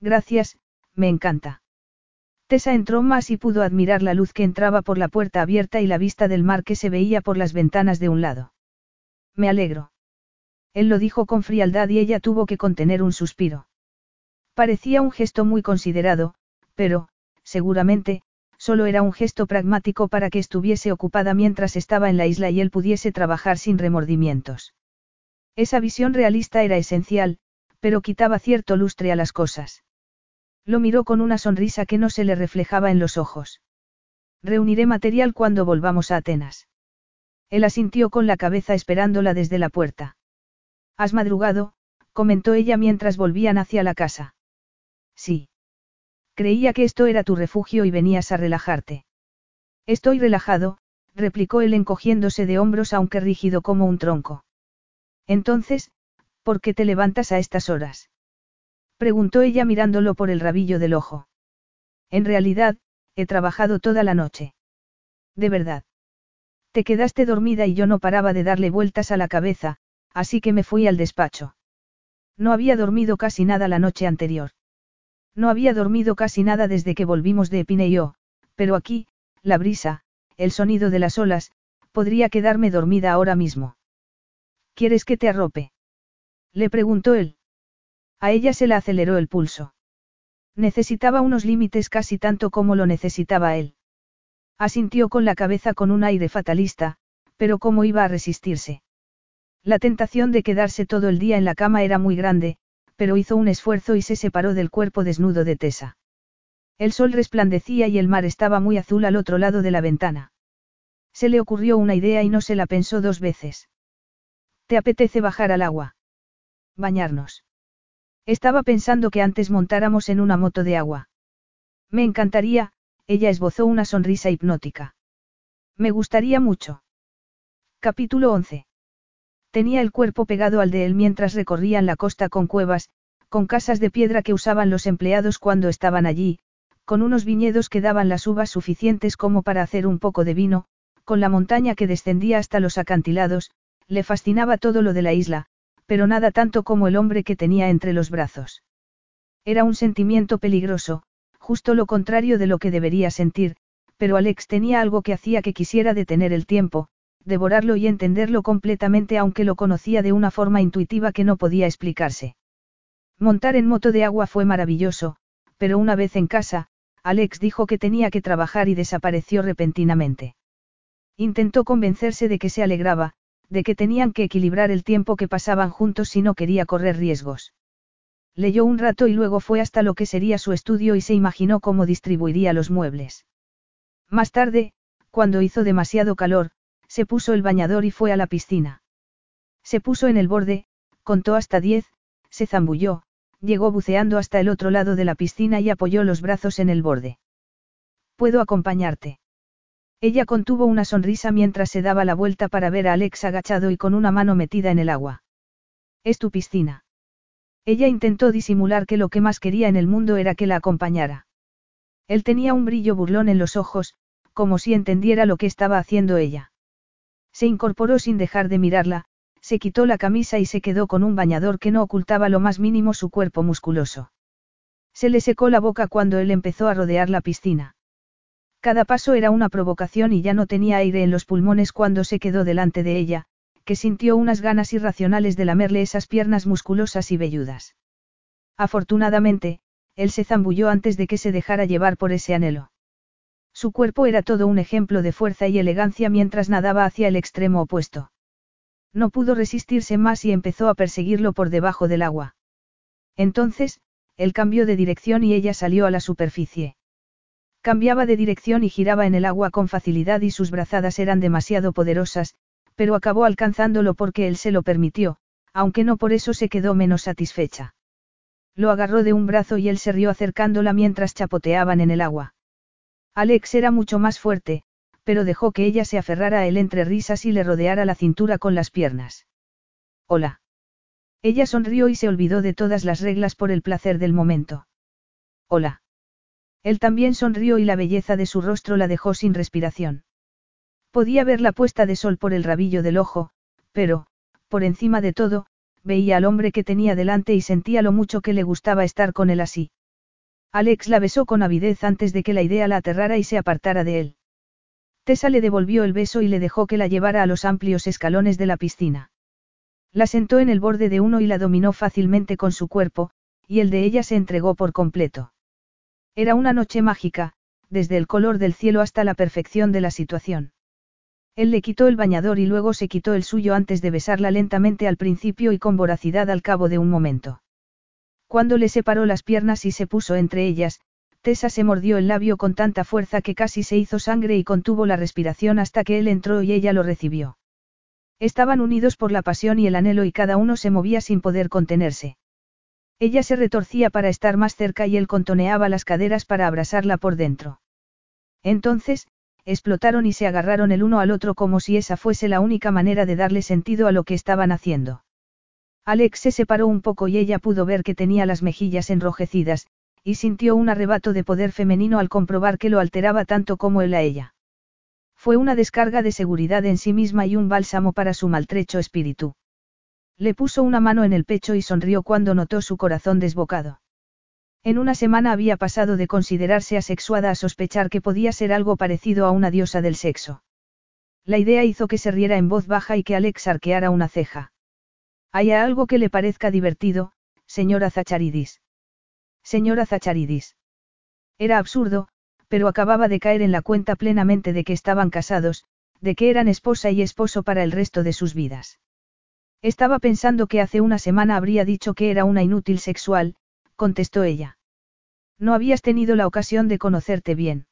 Gracias, me encanta. Tessa entró más y pudo admirar la luz que entraba por la puerta abierta y la vista del mar que se veía por las ventanas de un lado. Me alegro. Él lo dijo con frialdad y ella tuvo que contener un suspiro. Parecía un gesto muy considerado, pero, seguramente, solo era un gesto pragmático para que estuviese ocupada mientras estaba en la isla y él pudiese trabajar sin remordimientos. Esa visión realista era esencial, pero quitaba cierto lustre a las cosas. Lo miró con una sonrisa que no se le reflejaba en los ojos. Reuniré material cuando volvamos a Atenas. Él asintió con la cabeza esperándola desde la puerta. Has madrugado, comentó ella mientras volvían hacia la casa. Sí. Creía que esto era tu refugio y venías a relajarte. Estoy relajado, replicó él encogiéndose de hombros aunque rígido como un tronco. Entonces, ¿por qué te levantas a estas horas? Preguntó ella mirándolo por el rabillo del ojo. En realidad, he trabajado toda la noche. De verdad. Te quedaste dormida y yo no paraba de darle vueltas a la cabeza, así que me fui al despacho. No había dormido casi nada la noche anterior. No había dormido casi nada desde que volvimos de Epineo, pero aquí, la brisa, el sonido de las olas, podría quedarme dormida ahora mismo. ¿Quieres que te arrope? Le preguntó él. A ella se le aceleró el pulso. Necesitaba unos límites casi tanto como lo necesitaba él. Asintió con la cabeza con un aire fatalista, pero ¿cómo iba a resistirse? La tentación de quedarse todo el día en la cama era muy grande, pero hizo un esfuerzo y se separó del cuerpo desnudo de Tessa. El sol resplandecía y el mar estaba muy azul al otro lado de la ventana. Se le ocurrió una idea y no se la pensó dos veces. ¿Te apetece bajar al agua? Bañarnos. Estaba pensando que antes montáramos en una moto de agua. Me encantaría, ella esbozó una sonrisa hipnótica. Me gustaría mucho. Capítulo 11. Tenía el cuerpo pegado al de él mientras recorrían la costa con cuevas, con casas de piedra que usaban los empleados cuando estaban allí, con unos viñedos que daban las uvas suficientes como para hacer un poco de vino, con la montaña que descendía hasta los acantilados, le fascinaba todo lo de la isla, pero nada tanto como el hombre que tenía entre los brazos. Era un sentimiento peligroso, justo lo contrario de lo que debería sentir, pero Alex tenía algo que hacía que quisiera detener el tiempo, devorarlo y entenderlo completamente aunque lo conocía de una forma intuitiva que no podía explicarse. Montar en moto de agua fue maravilloso, pero una vez en casa, Alex dijo que tenía que trabajar y desapareció repentinamente. Intentó convencerse de que se alegraba, de que tenían que equilibrar el tiempo que pasaban juntos si no quería correr riesgos. Leyó un rato y luego fue hasta lo que sería su estudio y se imaginó cómo distribuiría los muebles. Más tarde, cuando hizo demasiado calor, se puso el bañador y fue a la piscina. Se puso en el borde, contó hasta diez, se zambulló, llegó buceando hasta el otro lado de la piscina y apoyó los brazos en el borde. ¿Puedo acompañarte? Ella contuvo una sonrisa mientras se daba la vuelta para ver a Alex agachado y con una mano metida en el agua. Es tu piscina. Ella intentó disimular que lo que más quería en el mundo era que la acompañara. Él tenía un brillo burlón en los ojos, como si entendiera lo que estaba haciendo ella. Se incorporó sin dejar de mirarla, se quitó la camisa y se quedó con un bañador que no ocultaba lo más mínimo su cuerpo musculoso. Se le secó la boca cuando él empezó a rodear la piscina. Cada paso era una provocación y ya no tenía aire en los pulmones cuando se quedó delante de ella, que sintió unas ganas irracionales de lamerle esas piernas musculosas y velludas. Afortunadamente, él se zambulló antes de que se dejara llevar por ese anhelo. Su cuerpo era todo un ejemplo de fuerza y elegancia mientras nadaba hacia el extremo opuesto. No pudo resistirse más y empezó a perseguirlo por debajo del agua. Entonces, él cambió de dirección y ella salió a la superficie. Cambiaba de dirección y giraba en el agua con facilidad y sus brazadas eran demasiado poderosas, pero acabó alcanzándolo porque él se lo permitió, aunque no por eso se quedó menos satisfecha. Lo agarró de un brazo y él se rió acercándola mientras chapoteaban en el agua. Alex era mucho más fuerte, pero dejó que ella se aferrara a él entre risas y le rodeara la cintura con las piernas. Hola. Ella sonrió y se olvidó de todas las reglas por el placer del momento. Hola. Él también sonrió y la belleza de su rostro la dejó sin respiración. Podía ver la puesta de sol por el rabillo del ojo, pero, por encima de todo, veía al hombre que tenía delante y sentía lo mucho que le gustaba estar con él así. Alex la besó con avidez antes de que la idea la aterrara y se apartara de él. Tessa le devolvió el beso y le dejó que la llevara a los amplios escalones de la piscina. La sentó en el borde de uno y la dominó fácilmente con su cuerpo, y el de ella se entregó por completo. Era una noche mágica, desde el color del cielo hasta la perfección de la situación. Él le quitó el bañador y luego se quitó el suyo antes de besarla lentamente al principio y con voracidad al cabo de un momento. Cuando le separó las piernas y se puso entre ellas, Tessa se mordió el labio con tanta fuerza que casi se hizo sangre y contuvo la respiración hasta que él entró y ella lo recibió. Estaban unidos por la pasión y el anhelo y cada uno se movía sin poder contenerse. Ella se retorcía para estar más cerca y él contoneaba las caderas para abrazarla por dentro. Entonces, explotaron y se agarraron el uno al otro como si esa fuese la única manera de darle sentido a lo que estaban haciendo. Alex se separó un poco y ella pudo ver que tenía las mejillas enrojecidas, y sintió un arrebato de poder femenino al comprobar que lo alteraba tanto como él a ella. Fue una descarga de seguridad en sí misma y un bálsamo para su maltrecho espíritu. Le puso una mano en el pecho y sonrió cuando notó su corazón desbocado. En una semana había pasado de considerarse asexuada a sospechar que podía ser algo parecido a una diosa del sexo. La idea hizo que se riera en voz baja y que Alex arqueara una ceja. ¿Hay algo que le parezca divertido, señora Zacharidis? Señora Zacharidis. Era absurdo, pero acababa de caer en la cuenta plenamente de que estaban casados, de que eran esposa y esposo para el resto de sus vidas. Estaba pensando que hace una semana habría dicho que era una inútil sexual, contestó ella. No habías tenido la ocasión de conocerte bien.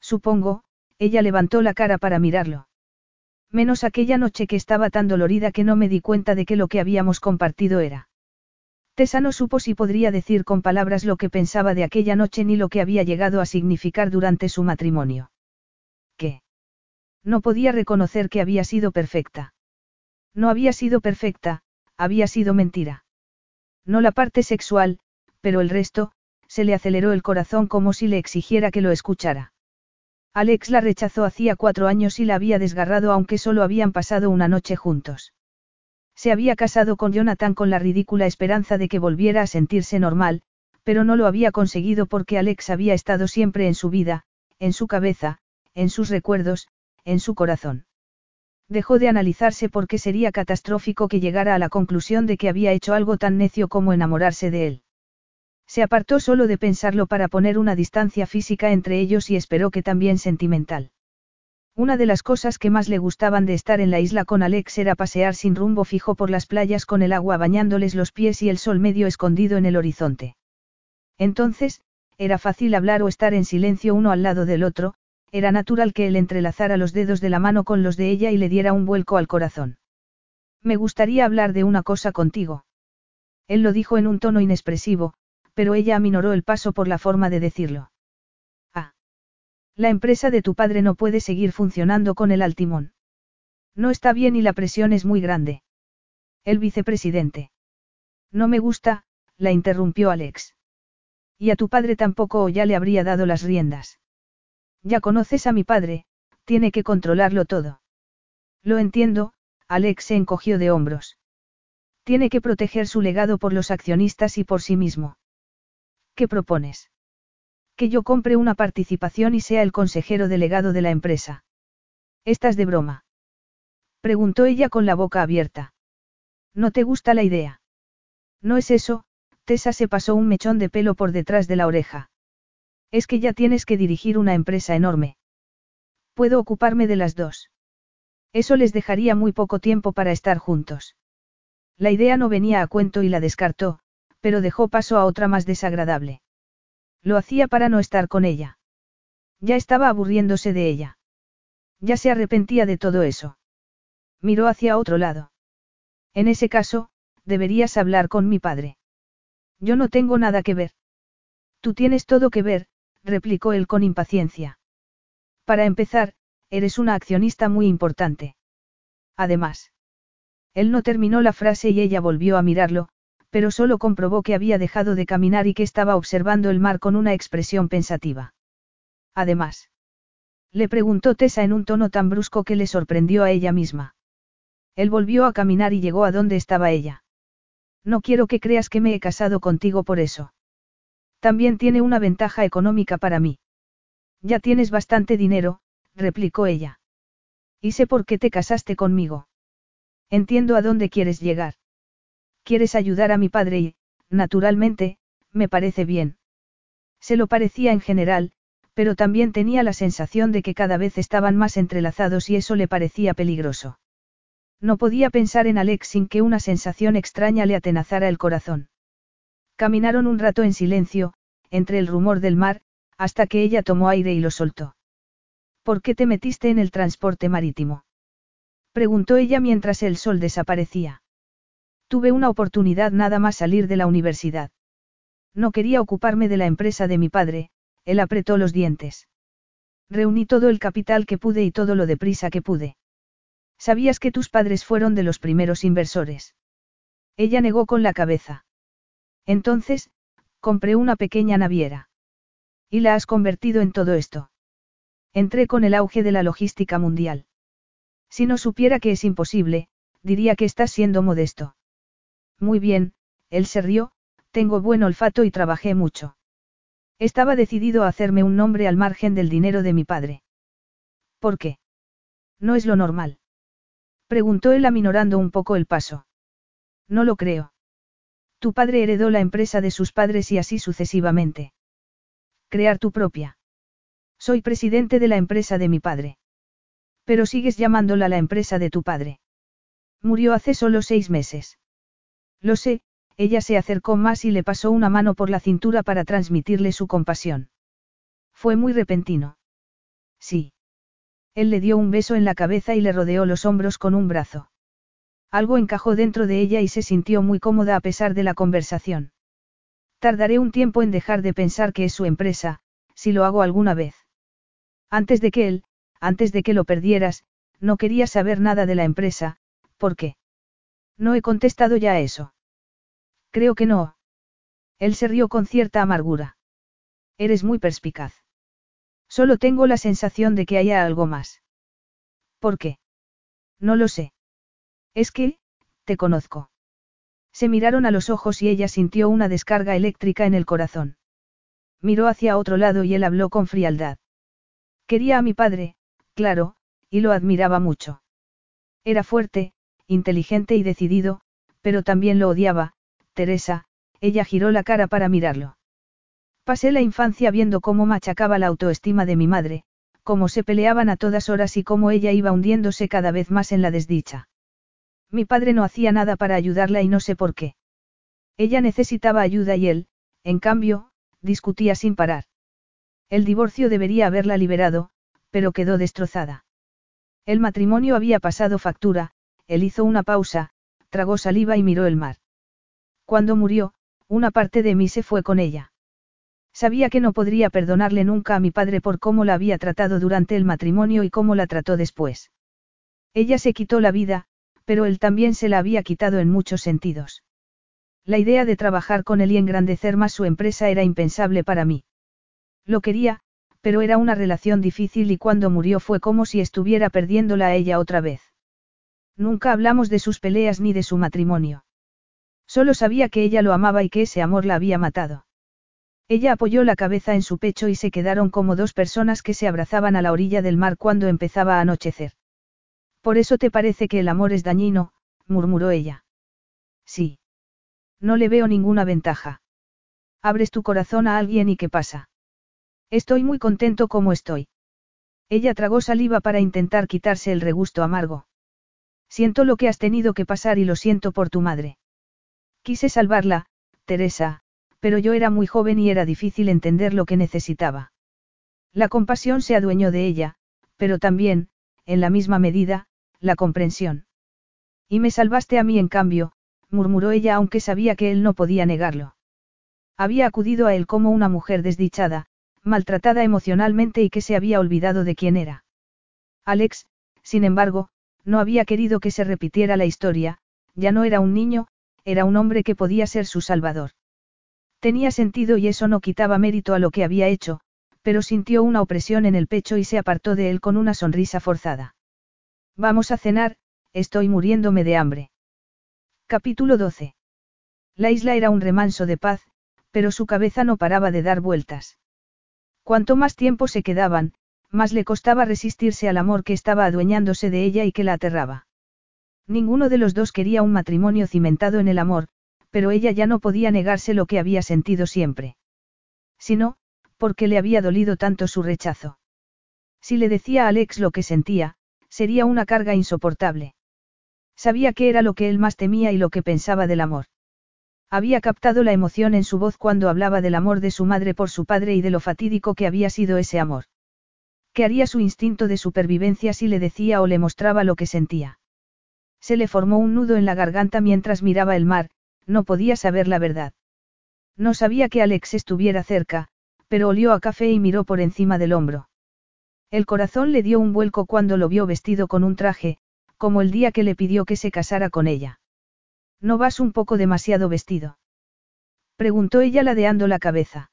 Supongo, ella levantó la cara para mirarlo. Menos aquella noche que estaba tan dolorida que no me di cuenta de que lo que habíamos compartido era. Tessa no supo si podría decir con palabras lo que pensaba de aquella noche ni lo que había llegado a significar durante su matrimonio. ¿Qué? No podía reconocer que había sido perfecta. No había sido perfecta, había sido mentira. No la parte sexual, pero el resto, se le aceleró el corazón como si le exigiera que lo escuchara. Alex la rechazó hacía cuatro años y la había desgarrado aunque solo habían pasado una noche juntos. Se había casado con Jonathan con la ridícula esperanza de que volviera a sentirse normal, pero no lo había conseguido porque Alex había estado siempre en su vida, en su cabeza, en sus recuerdos, en su corazón. Dejó de analizarse porque sería catastrófico que llegara a la conclusión de que había hecho algo tan necio como enamorarse de él. Se apartó solo de pensarlo para poner una distancia física entre ellos y esperó que también sentimental. Una de las cosas que más le gustaban de estar en la isla con Alex era pasear sin rumbo fijo por las playas con el agua bañándoles los pies y el sol medio escondido en el horizonte. Entonces, era fácil hablar o estar en silencio uno al lado del otro, era natural que él entrelazara los dedos de la mano con los de ella y le diera un vuelco al corazón. Me gustaría hablar de una cosa contigo. Él lo dijo en un tono inexpresivo, pero ella aminoró el paso por la forma de decirlo. Ah. La empresa de tu padre no puede seguir funcionando con el altimón. No está bien y la presión es muy grande. El vicepresidente. No me gusta, la interrumpió Alex. Y a tu padre tampoco o ya le habría dado las riendas. Ya conoces a mi padre, tiene que controlarlo todo. Lo entiendo, Alex se encogió de hombros. Tiene que proteger su legado por los accionistas y por sí mismo. ¿Qué propones? Que yo compre una participación y sea el consejero delegado de la empresa. ¿Estás de broma? Preguntó ella con la boca abierta. ¿No te gusta la idea? No es eso, Tessa se pasó un mechón de pelo por detrás de la oreja. Es que ya tienes que dirigir una empresa enorme. Puedo ocuparme de las dos. Eso les dejaría muy poco tiempo para estar juntos. La idea no venía a cuento y la descartó, pero dejó paso a otra más desagradable. Lo hacía para no estar con ella. Ya estaba aburriéndose de ella. Ya se arrepentía de todo eso. Miró hacia otro lado. En ese caso, deberías hablar con mi padre. Yo no tengo nada que ver. Tú tienes todo que ver, replicó él con impaciencia. Para empezar, eres una accionista muy importante. Además. Él no terminó la frase y ella volvió a mirarlo, pero solo comprobó que había dejado de caminar y que estaba observando el mar con una expresión pensativa. Además. Le preguntó Tessa en un tono tan brusco que le sorprendió a ella misma. Él volvió a caminar y llegó a donde estaba ella. No quiero que creas que me he casado contigo por eso. También tiene una ventaja económica para mí. Ya tienes bastante dinero, replicó ella. Y sé por qué te casaste conmigo. Entiendo a dónde quieres llegar. Quieres ayudar a mi padre y, naturalmente, me parece bien. Se lo parecía en general, pero también tenía la sensación de que cada vez estaban más entrelazados y eso le parecía peligroso. No podía pensar en Alex sin que una sensación extraña le atenazara el corazón. Caminaron un rato en silencio, entre el rumor del mar, hasta que ella tomó aire y lo soltó. ¿Por qué te metiste en el transporte marítimo? Preguntó ella mientras el sol desaparecía. Tuve una oportunidad nada más salir de la universidad. No quería ocuparme de la empresa de mi padre, él apretó los dientes. Reuní todo el capital que pude y todo lo deprisa que pude. ¿Sabías que tus padres fueron de los primeros inversores? Ella negó con la cabeza. Entonces, compré una pequeña naviera. Y la has convertido en todo esto. Entré con el auge de la logística mundial. Si no supiera que es imposible, diría que estás siendo modesto. Muy bien, él se rió, tengo buen olfato y trabajé mucho. Estaba decidido a hacerme un nombre al margen del dinero de mi padre. ¿Por qué? No es lo normal. Preguntó él aminorando un poco el paso. No lo creo. Tu padre heredó la empresa de sus padres y así sucesivamente. Crear tu propia. Soy presidente de la empresa de mi padre. Pero sigues llamándola la empresa de tu padre. Murió hace solo seis meses. Lo sé, ella se acercó más y le pasó una mano por la cintura para transmitirle su compasión. Fue muy repentino. Sí. Él le dio un beso en la cabeza y le rodeó los hombros con un brazo. Algo encajó dentro de ella y se sintió muy cómoda a pesar de la conversación. Tardaré un tiempo en dejar de pensar que es su empresa, si lo hago alguna vez. Antes de que él, antes de que lo perdieras, no quería saber nada de la empresa, ¿por qué? No he contestado ya a eso. Creo que no. Él se rió con cierta amargura. Eres muy perspicaz. Solo tengo la sensación de que haya algo más. ¿Por qué? No lo sé. Es que, te conozco. Se miraron a los ojos y ella sintió una descarga eléctrica en el corazón. Miró hacia otro lado y él habló con frialdad. Quería a mi padre, claro, y lo admiraba mucho. Era fuerte, inteligente y decidido, pero también lo odiaba, Teresa, ella giró la cara para mirarlo. Pasé la infancia viendo cómo machacaba la autoestima de mi madre, cómo se peleaban a todas horas y cómo ella iba hundiéndose cada vez más en la desdicha. Mi padre no hacía nada para ayudarla y no sé por qué. Ella necesitaba ayuda y él, en cambio, discutía sin parar. El divorcio debería haberla liberado, pero quedó destrozada. El matrimonio había pasado factura, él hizo una pausa, tragó saliva y miró el mar. Cuando murió, una parte de mí se fue con ella. Sabía que no podría perdonarle nunca a mi padre por cómo la había tratado durante el matrimonio y cómo la trató después. Ella se quitó la vida, pero él también se la había quitado en muchos sentidos. La idea de trabajar con él y engrandecer más su empresa era impensable para mí. Lo quería, pero era una relación difícil y cuando murió fue como si estuviera perdiéndola a ella otra vez. Nunca hablamos de sus peleas ni de su matrimonio. Solo sabía que ella lo amaba y que ese amor la había matado. Ella apoyó la cabeza en su pecho y se quedaron como dos personas que se abrazaban a la orilla del mar cuando empezaba a anochecer. Por eso te parece que el amor es dañino, murmuró ella. Sí. No le veo ninguna ventaja. Abres tu corazón a alguien y ¿qué pasa? Estoy muy contento como estoy. Ella tragó saliva para intentar quitarse el regusto amargo. Siento lo que has tenido que pasar y lo siento por tu madre. Quise salvarla, Teresa, pero yo era muy joven y era difícil entender lo que necesitaba. La compasión se adueñó de ella, pero también, en la misma medida, la comprensión. Y me salvaste a mí en cambio, murmuró ella aunque sabía que él no podía negarlo. Había acudido a él como una mujer desdichada, maltratada emocionalmente y que se había olvidado de quién era. Alex, sin embargo, no había querido que se repitiera la historia, ya no era un niño, era un hombre que podía ser su salvador. Tenía sentido y eso no quitaba mérito a lo que había hecho, pero sintió una opresión en el pecho y se apartó de él con una sonrisa forzada. Vamos a cenar, estoy muriéndome de hambre. Capítulo 12. La isla era un remanso de paz, pero su cabeza no paraba de dar vueltas. Cuanto más tiempo se quedaban, más le costaba resistirse al amor que estaba adueñándose de ella y que la aterraba. Ninguno de los dos quería un matrimonio cimentado en el amor, pero ella ya no podía negarse lo que había sentido siempre. Si no, porque le había dolido tanto su rechazo. Si le decía a Alex lo que sentía, sería una carga insoportable. Sabía que era lo que él más temía y lo que pensaba del amor. Había captado la emoción en su voz cuando hablaba del amor de su madre por su padre y de lo fatídico que había sido ese amor. ¿Qué haría su instinto de supervivencia si le decía o le mostraba lo que sentía? Se le formó un nudo en la garganta mientras miraba el mar, no podía saber la verdad. No sabía que Alex estuviera cerca, pero olió a café y miró por encima del hombro. El corazón le dio un vuelco cuando lo vio vestido con un traje, como el día que le pidió que se casara con ella. ¿No vas un poco demasiado vestido? Preguntó ella ladeando la cabeza.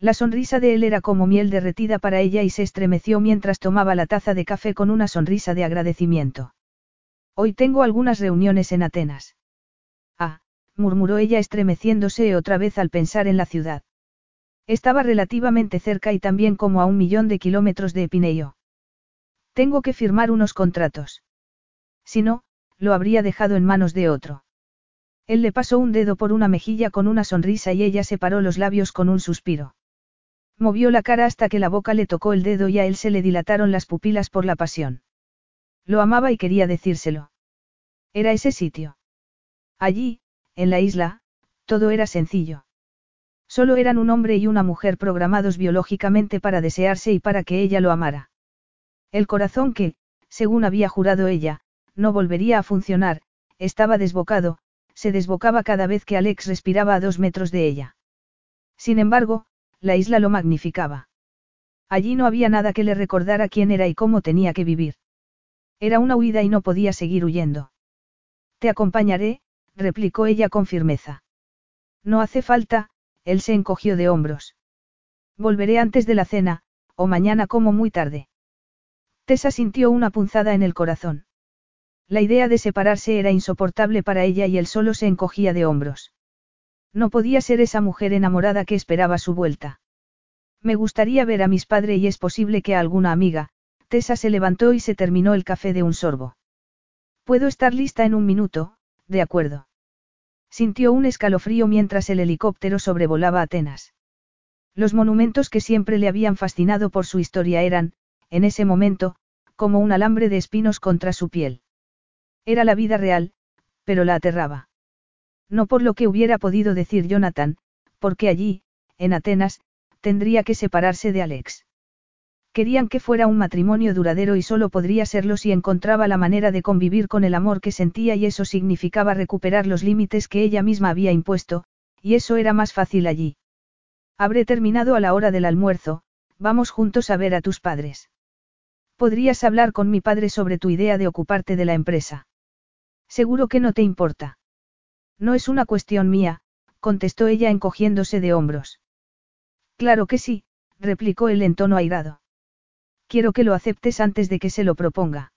La sonrisa de él era como miel derretida para ella y se estremeció mientras tomaba la taza de café con una sonrisa de agradecimiento. Hoy tengo algunas reuniones en Atenas. Ah, murmuró ella estremeciéndose otra vez al pensar en la ciudad. Estaba relativamente cerca y también como a un millón de kilómetros de Epineio. Tengo que firmar unos contratos. Si no, lo habría dejado en manos de otro. Él le pasó un dedo por una mejilla con una sonrisa y ella separó los labios con un suspiro. Movió la cara hasta que la boca le tocó el dedo y a él se le dilataron las pupilas por la pasión. Lo amaba y quería decírselo. Era ese sitio. Allí, en la isla, todo era sencillo. Solo eran un hombre y una mujer programados biológicamente para desearse y para que ella lo amara. El corazón que, según había jurado ella, no volvería a funcionar, estaba desbocado, se desbocaba cada vez que Alex respiraba a dos metros de ella. Sin embargo, la isla lo magnificaba. Allí no había nada que le recordara quién era y cómo tenía que vivir. Era una huida y no podía seguir huyendo. Te acompañaré, replicó ella con firmeza. No hace falta, él se encogió de hombros. Volveré antes de la cena, o mañana como muy tarde. Tessa sintió una punzada en el corazón. La idea de separarse era insoportable para ella y él solo se encogía de hombros. No podía ser esa mujer enamorada que esperaba su vuelta. Me gustaría ver a mis padres y es posible que a alguna amiga, Tessa se levantó y se terminó el café de un sorbo. Puedo estar lista en un minuto, de acuerdo. Sintió un escalofrío mientras el helicóptero sobrevolaba Atenas. Los monumentos que siempre le habían fascinado por su historia eran, en ese momento, como un alambre de espinos contra su piel. Era la vida real, pero la aterraba. No por lo que hubiera podido decir Jonathan, porque allí, en Atenas, tendría que separarse de Alex. Querían que fuera un matrimonio duradero y solo podría serlo si encontraba la manera de convivir con el amor que sentía y eso significaba recuperar los límites que ella misma había impuesto, y eso era más fácil allí. Habré terminado a la hora del almuerzo, vamos juntos a ver a tus padres. Podrías hablar con mi padre sobre tu idea de ocuparte de la empresa. Seguro que no te importa. No es una cuestión mía, contestó ella encogiéndose de hombros. Claro que sí, replicó él en tono airado. Quiero que lo aceptes antes de que se lo proponga.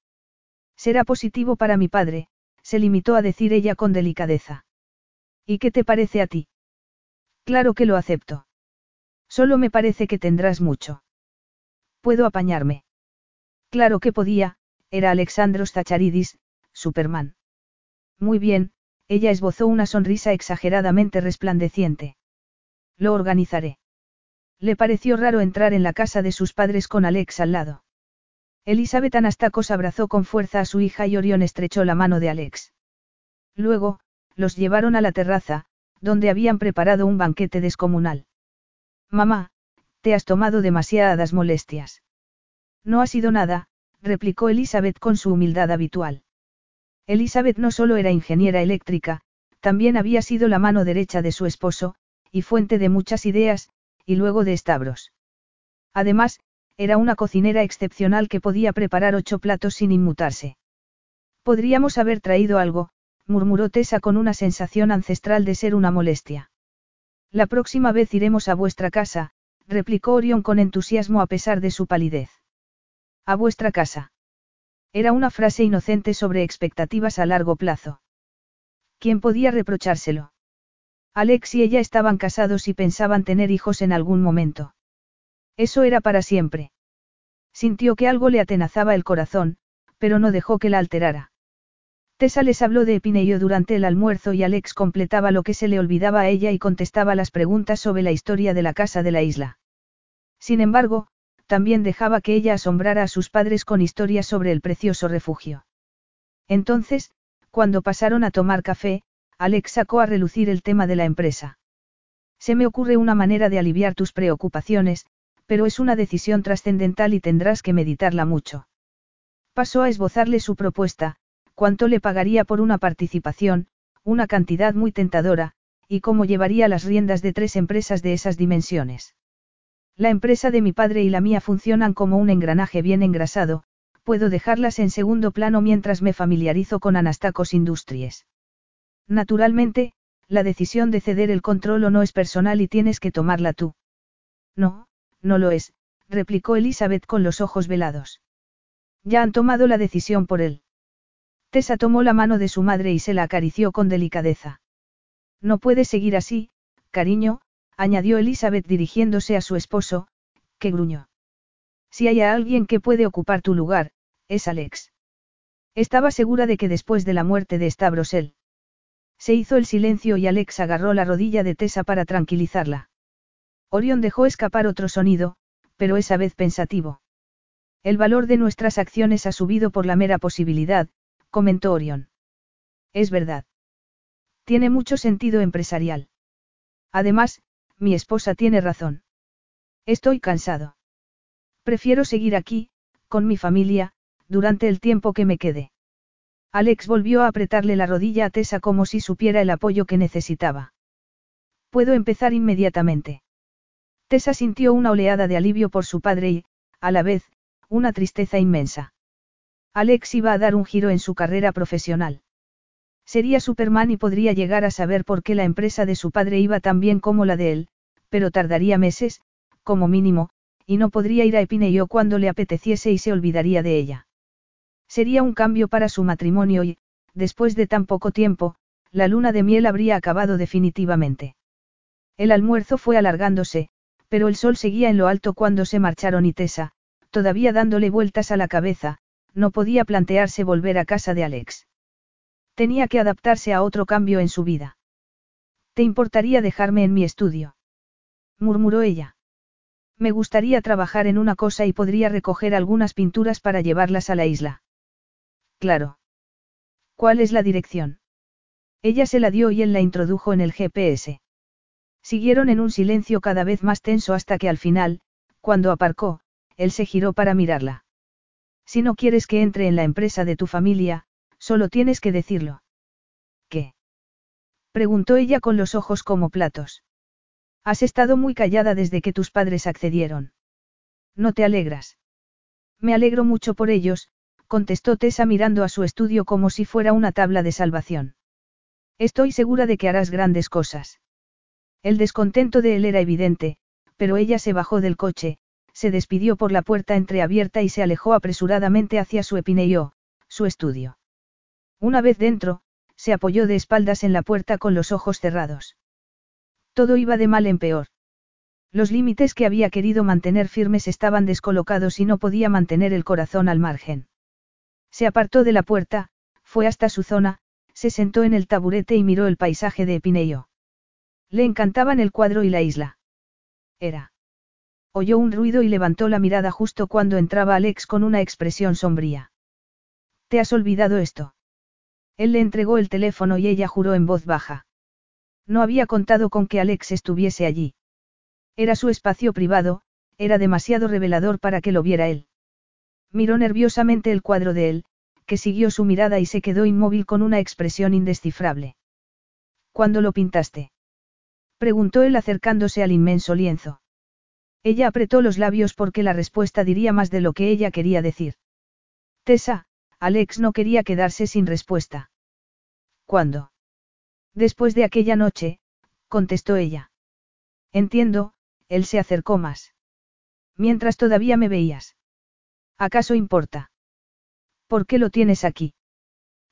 Será positivo para mi padre, se limitó a decir ella con delicadeza. ¿Y qué te parece a ti? Claro que lo acepto. Solo me parece que tendrás mucho. Puedo apañarme. Claro que podía, era Alexandros Zacharidis, Superman. Muy bien, ella esbozó una sonrisa exageradamente resplandeciente. Lo organizaré. Le pareció raro entrar en la casa de sus padres con Alex al lado. Elizabeth Anastacos abrazó con fuerza a su hija y Orión estrechó la mano de Alex. Luego, los llevaron a la terraza, donde habían preparado un banquete descomunal. Mamá, te has tomado demasiadas molestias. No ha sido nada, replicó Elizabeth con su humildad habitual. Elizabeth no solo era ingeniera eléctrica, también había sido la mano derecha de su esposo, y fuente de muchas ideas, y luego de estabros. Además, era una cocinera excepcional que podía preparar ocho platos sin inmutarse. Podríamos haber traído algo, murmuró Tessa con una sensación ancestral de ser una molestia. La próxima vez iremos a vuestra casa, replicó Orion con entusiasmo a pesar de su palidez. A vuestra casa. Era una frase inocente sobre expectativas a largo plazo. ¿Quién podía reprochárselo? Alex y ella estaban casados y pensaban tener hijos en algún momento. Eso era para siempre. Sintió que algo le atenazaba el corazón, pero no dejó que la alterara. Tessa les habló de Epineyo durante el almuerzo y Alex completaba lo que se le olvidaba a ella y contestaba las preguntas sobre la historia de la casa de la isla. Sin embargo, también dejaba que ella asombrara a sus padres con historias sobre el precioso refugio. Entonces, cuando pasaron a tomar café, Alex sacó a relucir el tema de la empresa. Se me ocurre una manera de aliviar tus preocupaciones, pero es una decisión trascendental y tendrás que meditarla mucho. Pasó a esbozarle su propuesta, cuánto le pagaría por una participación, una cantidad muy tentadora, y cómo llevaría las riendas de tres empresas de esas dimensiones. La empresa de mi padre y la mía funcionan como un engranaje bien engrasado, puedo dejarlas en segundo plano mientras me familiarizo con Anastacos Industries. Naturalmente, la decisión de ceder el control o no es personal y tienes que tomarla tú. No, no lo es, replicó Elizabeth con los ojos velados. Ya han tomado la decisión por él. Tessa tomó la mano de su madre y se la acarició con delicadeza. No puedes seguir así, cariño, añadió Elizabeth dirigiéndose a su esposo, que gruñó. Si hay alguien que puede ocupar tu lugar, es Alex. Estaba segura de que después de la muerte de Stavros él. Se hizo el silencio y Alex agarró la rodilla de Tessa para tranquilizarla. Orión dejó escapar otro sonido, pero esa vez pensativo. El valor de nuestras acciones ha subido por la mera posibilidad, comentó Orión. Es verdad. Tiene mucho sentido empresarial. Además, mi esposa tiene razón. Estoy cansado. Prefiero seguir aquí, con mi familia, durante el tiempo que me quede. Alex volvió a apretarle la rodilla a Tessa como si supiera el apoyo que necesitaba. Puedo empezar inmediatamente. Tessa sintió una oleada de alivio por su padre y, a la vez, una tristeza inmensa. Alex iba a dar un giro en su carrera profesional. Sería Superman y podría llegar a saber por qué la empresa de su padre iba tan bien como la de él, pero tardaría meses, como mínimo, y no podría ir a Epineyo cuando le apeteciese y se olvidaría de ella. Sería un cambio para su matrimonio y, después de tan poco tiempo, la luna de miel habría acabado definitivamente. El almuerzo fue alargándose, pero el sol seguía en lo alto cuando se marcharon y Tessa, todavía dándole vueltas a la cabeza, no podía plantearse volver a casa de Alex. Tenía que adaptarse a otro cambio en su vida. ¿Te importaría dejarme en mi estudio? murmuró ella. Me gustaría trabajar en una cosa y podría recoger algunas pinturas para llevarlas a la isla. Claro. ¿Cuál es la dirección? Ella se la dio y él la introdujo en el GPS. Siguieron en un silencio cada vez más tenso hasta que al final, cuando aparcó, él se giró para mirarla. Si no quieres que entre en la empresa de tu familia, solo tienes que decirlo. ¿Qué? preguntó ella con los ojos como platos. Has estado muy callada desde que tus padres accedieron. ¿No te alegras? Me alegro mucho por ellos, contestó Tessa mirando a su estudio como si fuera una tabla de salvación. Estoy segura de que harás grandes cosas. El descontento de él era evidente, pero ella se bajó del coche, se despidió por la puerta entreabierta y se alejó apresuradamente hacia su epineyo, su estudio. Una vez dentro, se apoyó de espaldas en la puerta con los ojos cerrados. Todo iba de mal en peor. Los límites que había querido mantener firmes estaban descolocados y no podía mantener el corazón al margen. Se apartó de la puerta, fue hasta su zona, se sentó en el taburete y miró el paisaje de Epineyo. Le encantaban el cuadro y la isla. Era. Oyó un ruido y levantó la mirada justo cuando entraba Alex con una expresión sombría. ¿Te has olvidado esto? Él le entregó el teléfono y ella juró en voz baja. No había contado con que Alex estuviese allí. Era su espacio privado, era demasiado revelador para que lo viera él. Miró nerviosamente el cuadro de él, que siguió su mirada y se quedó inmóvil con una expresión indescifrable. ¿Cuándo lo pintaste? preguntó él acercándose al inmenso lienzo. Ella apretó los labios porque la respuesta diría más de lo que ella quería decir. Tessa, Alex no quería quedarse sin respuesta. ¿Cuándo? Después de aquella noche, contestó ella. Entiendo, él se acercó más. Mientras todavía me veías. ¿Acaso importa? ¿Por qué lo tienes aquí?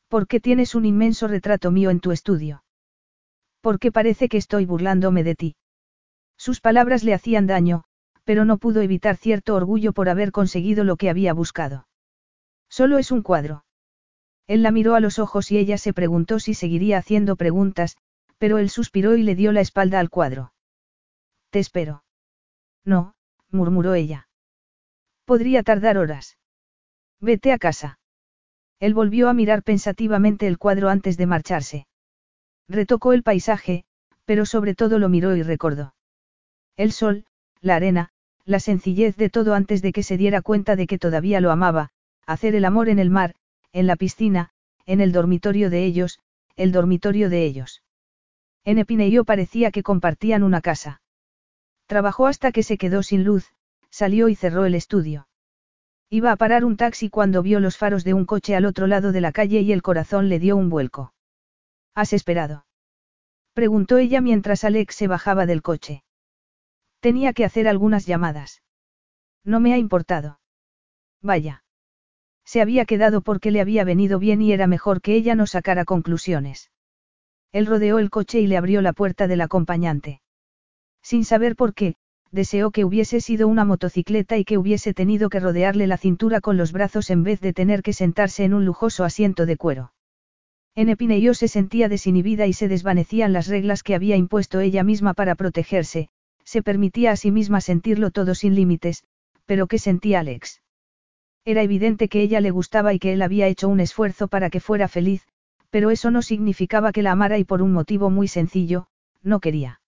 ¿Por qué tienes un inmenso retrato mío en tu estudio? ¿Por qué parece que estoy burlándome de ti? Sus palabras le hacían daño, pero no pudo evitar cierto orgullo por haber conseguido lo que había buscado. Solo es un cuadro. Él la miró a los ojos y ella se preguntó si seguiría haciendo preguntas, pero él suspiró y le dio la espalda al cuadro. Te espero. No, murmuró ella. Podría tardar horas. Vete a casa. Él volvió a mirar pensativamente el cuadro antes de marcharse. Retocó el paisaje, pero sobre todo lo miró y recordó. El sol, la arena, la sencillez de todo antes de que se diera cuenta de que todavía lo amaba, hacer el amor en el mar, en la piscina, en el dormitorio de ellos, el dormitorio de ellos. En Epineio parecía que compartían una casa. Trabajó hasta que se quedó sin luz, salió y cerró el estudio. Iba a parar un taxi cuando vio los faros de un coche al otro lado de la calle y el corazón le dio un vuelco. ¿Has esperado? Preguntó ella mientras Alex se bajaba del coche. Tenía que hacer algunas llamadas. No me ha importado. Vaya. Se había quedado porque le había venido bien y era mejor que ella no sacara conclusiones. Él rodeó el coche y le abrió la puerta del acompañante. Sin saber por qué, deseó que hubiese sido una motocicleta y que hubiese tenido que rodearle la cintura con los brazos en vez de tener que sentarse en un lujoso asiento de cuero. En Epineyo se sentía desinhibida y se desvanecían las reglas que había impuesto ella misma para protegerse, se permitía a sí misma sentirlo todo sin límites, pero ¿qué sentía Alex? Era evidente que ella le gustaba y que él había hecho un esfuerzo para que fuera feliz, pero eso no significaba que la amara y por un motivo muy sencillo, no quería.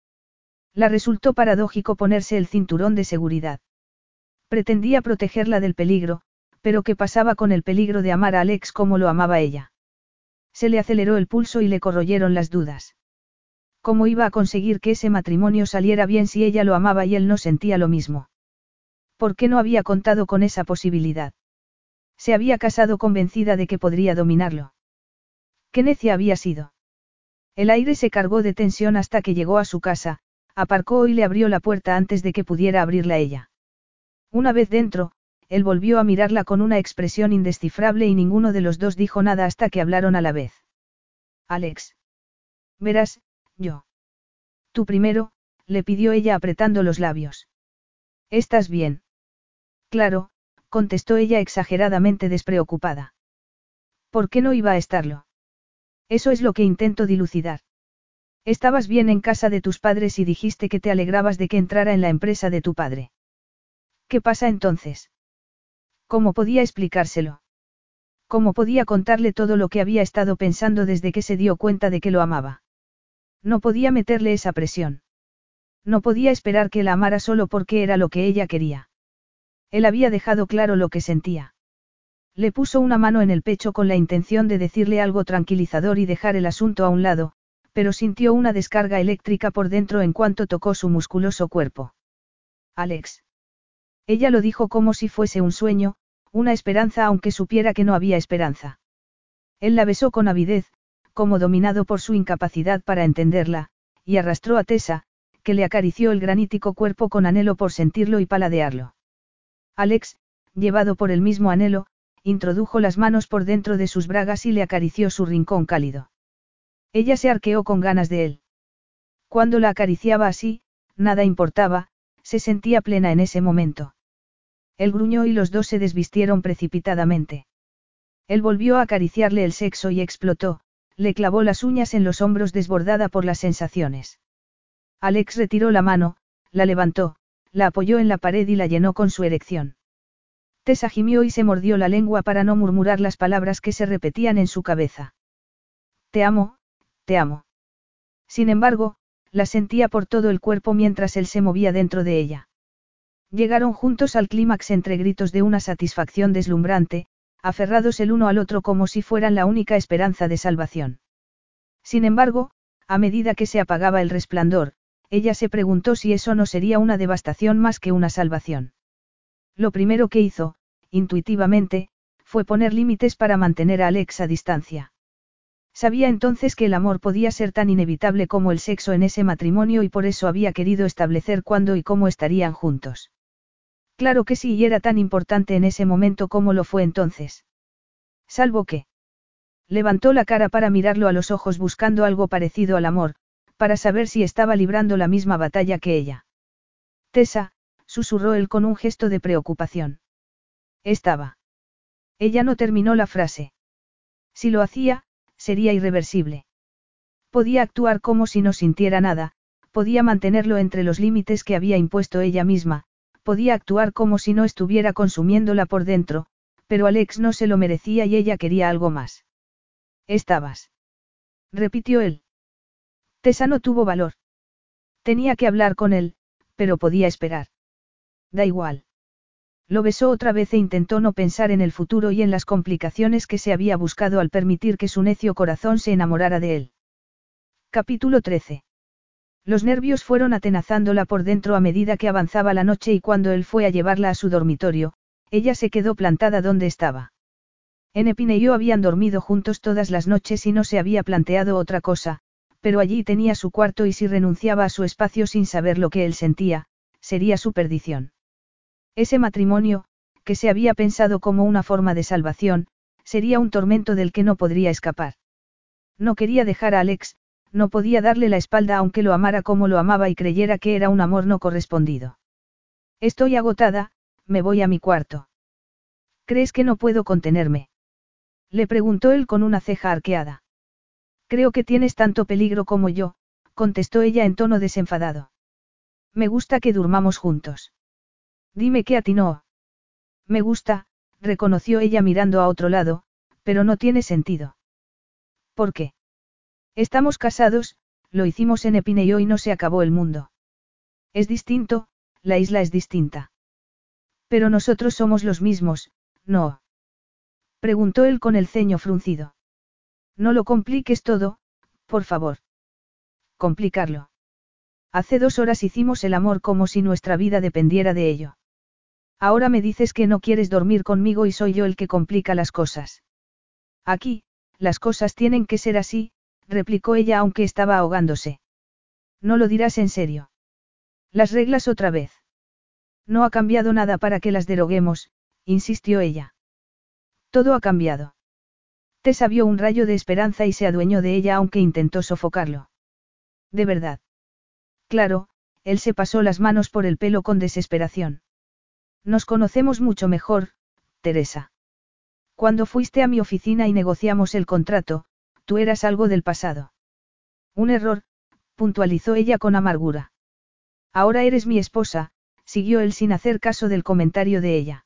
La resultó paradójico ponerse el cinturón de seguridad. Pretendía protegerla del peligro, pero ¿qué pasaba con el peligro de amar a Alex como lo amaba ella? Se le aceleró el pulso y le corroyeron las dudas. ¿Cómo iba a conseguir que ese matrimonio saliera bien si ella lo amaba y él no sentía lo mismo? ¿Por qué no había contado con esa posibilidad? Se había casado convencida de que podría dominarlo. ¿Qué necia había sido? El aire se cargó de tensión hasta que llegó a su casa, aparcó y le abrió la puerta antes de que pudiera abrirla ella. Una vez dentro, él volvió a mirarla con una expresión indescifrable y ninguno de los dos dijo nada hasta que hablaron a la vez. Alex. Verás, yo. Tú primero, le pidió ella apretando los labios. ¿Estás bien? Claro, contestó ella exageradamente despreocupada. ¿Por qué no iba a estarlo? Eso es lo que intento dilucidar. Estabas bien en casa de tus padres y dijiste que te alegrabas de que entrara en la empresa de tu padre. ¿Qué pasa entonces? ¿Cómo podía explicárselo? ¿Cómo podía contarle todo lo que había estado pensando desde que se dio cuenta de que lo amaba? No podía meterle esa presión. No podía esperar que la amara solo porque era lo que ella quería. Él había dejado claro lo que sentía. Le puso una mano en el pecho con la intención de decirle algo tranquilizador y dejar el asunto a un lado, pero sintió una descarga eléctrica por dentro en cuanto tocó su musculoso cuerpo. Alex. Ella lo dijo como si fuese un sueño, una esperanza aunque supiera que no había esperanza. Él la besó con avidez, como dominado por su incapacidad para entenderla, y arrastró a Tessa, que le acarició el granítico cuerpo con anhelo por sentirlo y paladearlo. Alex, llevado por el mismo anhelo, introdujo las manos por dentro de sus bragas y le acarició su rincón cálido. Ella se arqueó con ganas de él. Cuando la acariciaba así, nada importaba, se sentía plena en ese momento. Él gruñó y los dos se desvistieron precipitadamente. Él volvió a acariciarle el sexo y explotó, le clavó las uñas en los hombros desbordada por las sensaciones. Alex retiró la mano, la levantó, la apoyó en la pared y la llenó con su erección. Tessa gimió y se mordió la lengua para no murmurar las palabras que se repetían en su cabeza. Te amo, te amo. Sin embargo, la sentía por todo el cuerpo mientras él se movía dentro de ella. Llegaron juntos al clímax entre gritos de una satisfacción deslumbrante, aferrados el uno al otro como si fueran la única esperanza de salvación. Sin embargo, a medida que se apagaba el resplandor, ella se preguntó si eso no sería una devastación más que una salvación. Lo primero que hizo, intuitivamente, fue poner límites para mantener a Alex a distancia. Sabía entonces que el amor podía ser tan inevitable como el sexo en ese matrimonio y por eso había querido establecer cuándo y cómo estarían juntos. Claro que sí y era tan importante en ese momento como lo fue entonces. Salvo que. Levantó la cara para mirarlo a los ojos buscando algo parecido al amor, para saber si estaba librando la misma batalla que ella. Tessa, susurró él con un gesto de preocupación. Estaba. Ella no terminó la frase. Si lo hacía, sería irreversible. Podía actuar como si no sintiera nada, podía mantenerlo entre los límites que había impuesto ella misma, podía actuar como si no estuviera consumiéndola por dentro, pero Alex no se lo merecía y ella quería algo más. Estabas. Repitió él. Tessa no tuvo valor. Tenía que hablar con él, pero podía esperar. Da igual. Lo besó otra vez e intentó no pensar en el futuro y en las complicaciones que se había buscado al permitir que su necio corazón se enamorara de él. Capítulo 13. Los nervios fueron atenazándola por dentro a medida que avanzaba la noche y cuando él fue a llevarla a su dormitorio, ella se quedó plantada donde estaba. En Epine y yo habían dormido juntos todas las noches y no se había planteado otra cosa, pero allí tenía su cuarto y si renunciaba a su espacio sin saber lo que él sentía, sería su perdición. Ese matrimonio, que se había pensado como una forma de salvación, sería un tormento del que no podría escapar. No quería dejar a Alex, no podía darle la espalda aunque lo amara como lo amaba y creyera que era un amor no correspondido. Estoy agotada, me voy a mi cuarto. ¿Crees que no puedo contenerme? Le preguntó él con una ceja arqueada. Creo que tienes tanto peligro como yo, contestó ella en tono desenfadado. Me gusta que durmamos juntos. Dime qué a ti no. Me gusta, reconoció ella mirando a otro lado, pero no tiene sentido. ¿Por qué? Estamos casados, lo hicimos en Epineo y no se acabó el mundo. Es distinto, la isla es distinta. Pero nosotros somos los mismos, ¿no? Preguntó él con el ceño fruncido. No lo compliques todo, por favor. Complicarlo. Hace dos horas hicimos el amor como si nuestra vida dependiera de ello. Ahora me dices que no quieres dormir conmigo y soy yo el que complica las cosas. Aquí, las cosas tienen que ser así, replicó ella aunque estaba ahogándose. No lo dirás en serio. Las reglas otra vez. No ha cambiado nada para que las deroguemos, insistió ella. Todo ha cambiado. Tessa vio un rayo de esperanza y se adueñó de ella aunque intentó sofocarlo. De verdad. Claro, él se pasó las manos por el pelo con desesperación. Nos conocemos mucho mejor, Teresa. Cuando fuiste a mi oficina y negociamos el contrato, tú eras algo del pasado. Un error, puntualizó ella con amargura. Ahora eres mi esposa, siguió él sin hacer caso del comentario de ella.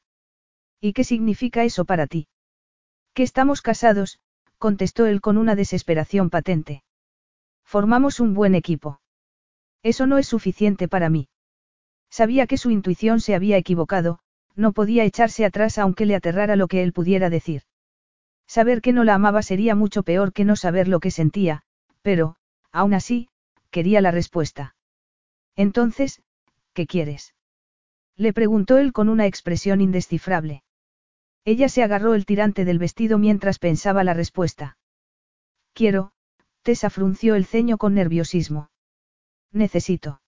¿Y qué significa eso para ti? Que estamos casados, contestó él con una desesperación patente. Formamos un buen equipo. Eso no es suficiente para mí. Sabía que su intuición se había equivocado, no podía echarse atrás aunque le aterrara lo que él pudiera decir. Saber que no la amaba sería mucho peor que no saber lo que sentía, pero, aún así, quería la respuesta. Entonces, ¿qué quieres? Le preguntó él con una expresión indescifrable. Ella se agarró el tirante del vestido mientras pensaba la respuesta. Quiero, Tessa frunció el ceño con nerviosismo. Necesito.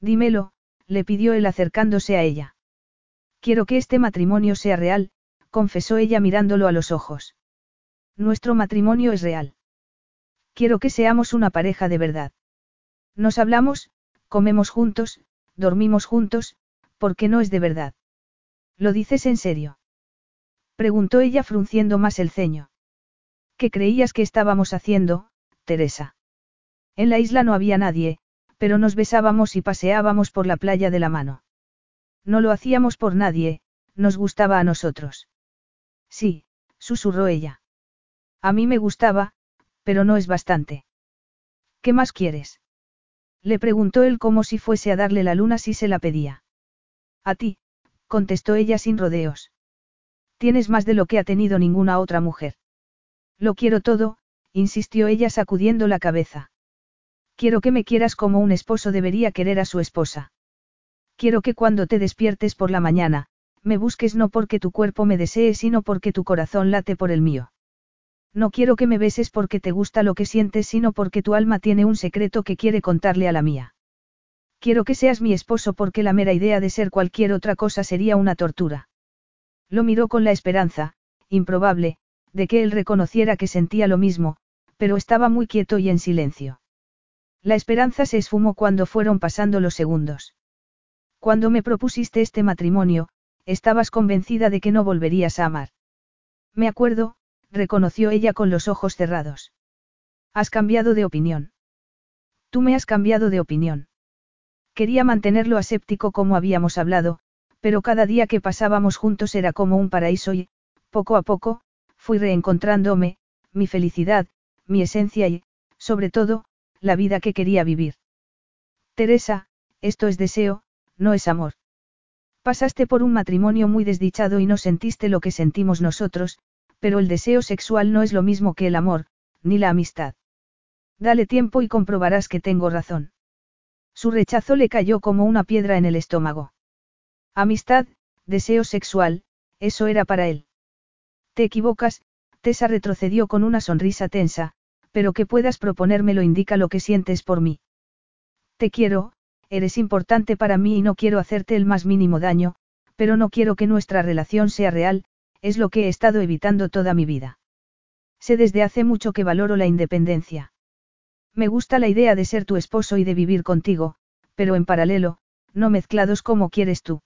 Dímelo, le pidió él acercándose a ella. Quiero que este matrimonio sea real, confesó ella mirándolo a los ojos. Nuestro matrimonio es real. Quiero que seamos una pareja de verdad. Nos hablamos, comemos juntos, dormimos juntos, porque no es de verdad. ¿Lo dices en serio? Preguntó ella frunciendo más el ceño. ¿Qué creías que estábamos haciendo, Teresa? En la isla no había nadie, pero nos besábamos y paseábamos por la playa de la mano. No lo hacíamos por nadie, nos gustaba a nosotros. Sí, susurró ella. A mí me gustaba, pero no es bastante. ¿Qué más quieres? Le preguntó él como si fuese a darle la luna si se la pedía. A ti, contestó ella sin rodeos. Tienes más de lo que ha tenido ninguna otra mujer. Lo quiero todo, insistió ella sacudiendo la cabeza. Quiero que me quieras como un esposo debería querer a su esposa. Quiero que cuando te despiertes por la mañana, me busques no porque tu cuerpo me desee, sino porque tu corazón late por el mío. No quiero que me beses porque te gusta lo que sientes, sino porque tu alma tiene un secreto que quiere contarle a la mía. Quiero que seas mi esposo porque la mera idea de ser cualquier otra cosa sería una tortura. Lo miró con la esperanza, improbable, de que él reconociera que sentía lo mismo, pero estaba muy quieto y en silencio. La esperanza se esfumó cuando fueron pasando los segundos. Cuando me propusiste este matrimonio, estabas convencida de que no volverías a amar. Me acuerdo, reconoció ella con los ojos cerrados. Has cambiado de opinión. Tú me has cambiado de opinión. Quería mantenerlo aséptico como habíamos hablado, pero cada día que pasábamos juntos era como un paraíso y, poco a poco, fui reencontrándome, mi felicidad, mi esencia y, sobre todo, la vida que quería vivir. Teresa, esto es deseo, no es amor. Pasaste por un matrimonio muy desdichado y no sentiste lo que sentimos nosotros, pero el deseo sexual no es lo mismo que el amor, ni la amistad. Dale tiempo y comprobarás que tengo razón. Su rechazo le cayó como una piedra en el estómago. Amistad, deseo sexual, eso era para él. Te equivocas, Tessa retrocedió con una sonrisa tensa, pero que puedas proponérmelo indica lo que sientes por mí. Te quiero, eres importante para mí y no quiero hacerte el más mínimo daño, pero no quiero que nuestra relación sea real, es lo que he estado evitando toda mi vida. Sé desde hace mucho que valoro la independencia. Me gusta la idea de ser tu esposo y de vivir contigo, pero en paralelo, no mezclados como quieres tú.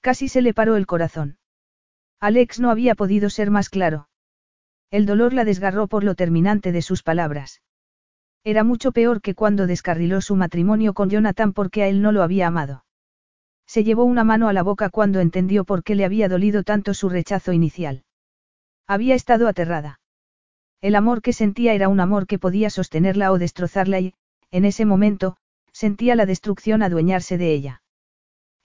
Casi se le paró el corazón. Alex no había podido ser más claro. El dolor la desgarró por lo terminante de sus palabras. Era mucho peor que cuando descarriló su matrimonio con Jonathan porque a él no lo había amado. Se llevó una mano a la boca cuando entendió por qué le había dolido tanto su rechazo inicial. Había estado aterrada. El amor que sentía era un amor que podía sostenerla o destrozarla y, en ese momento, sentía la destrucción adueñarse de ella.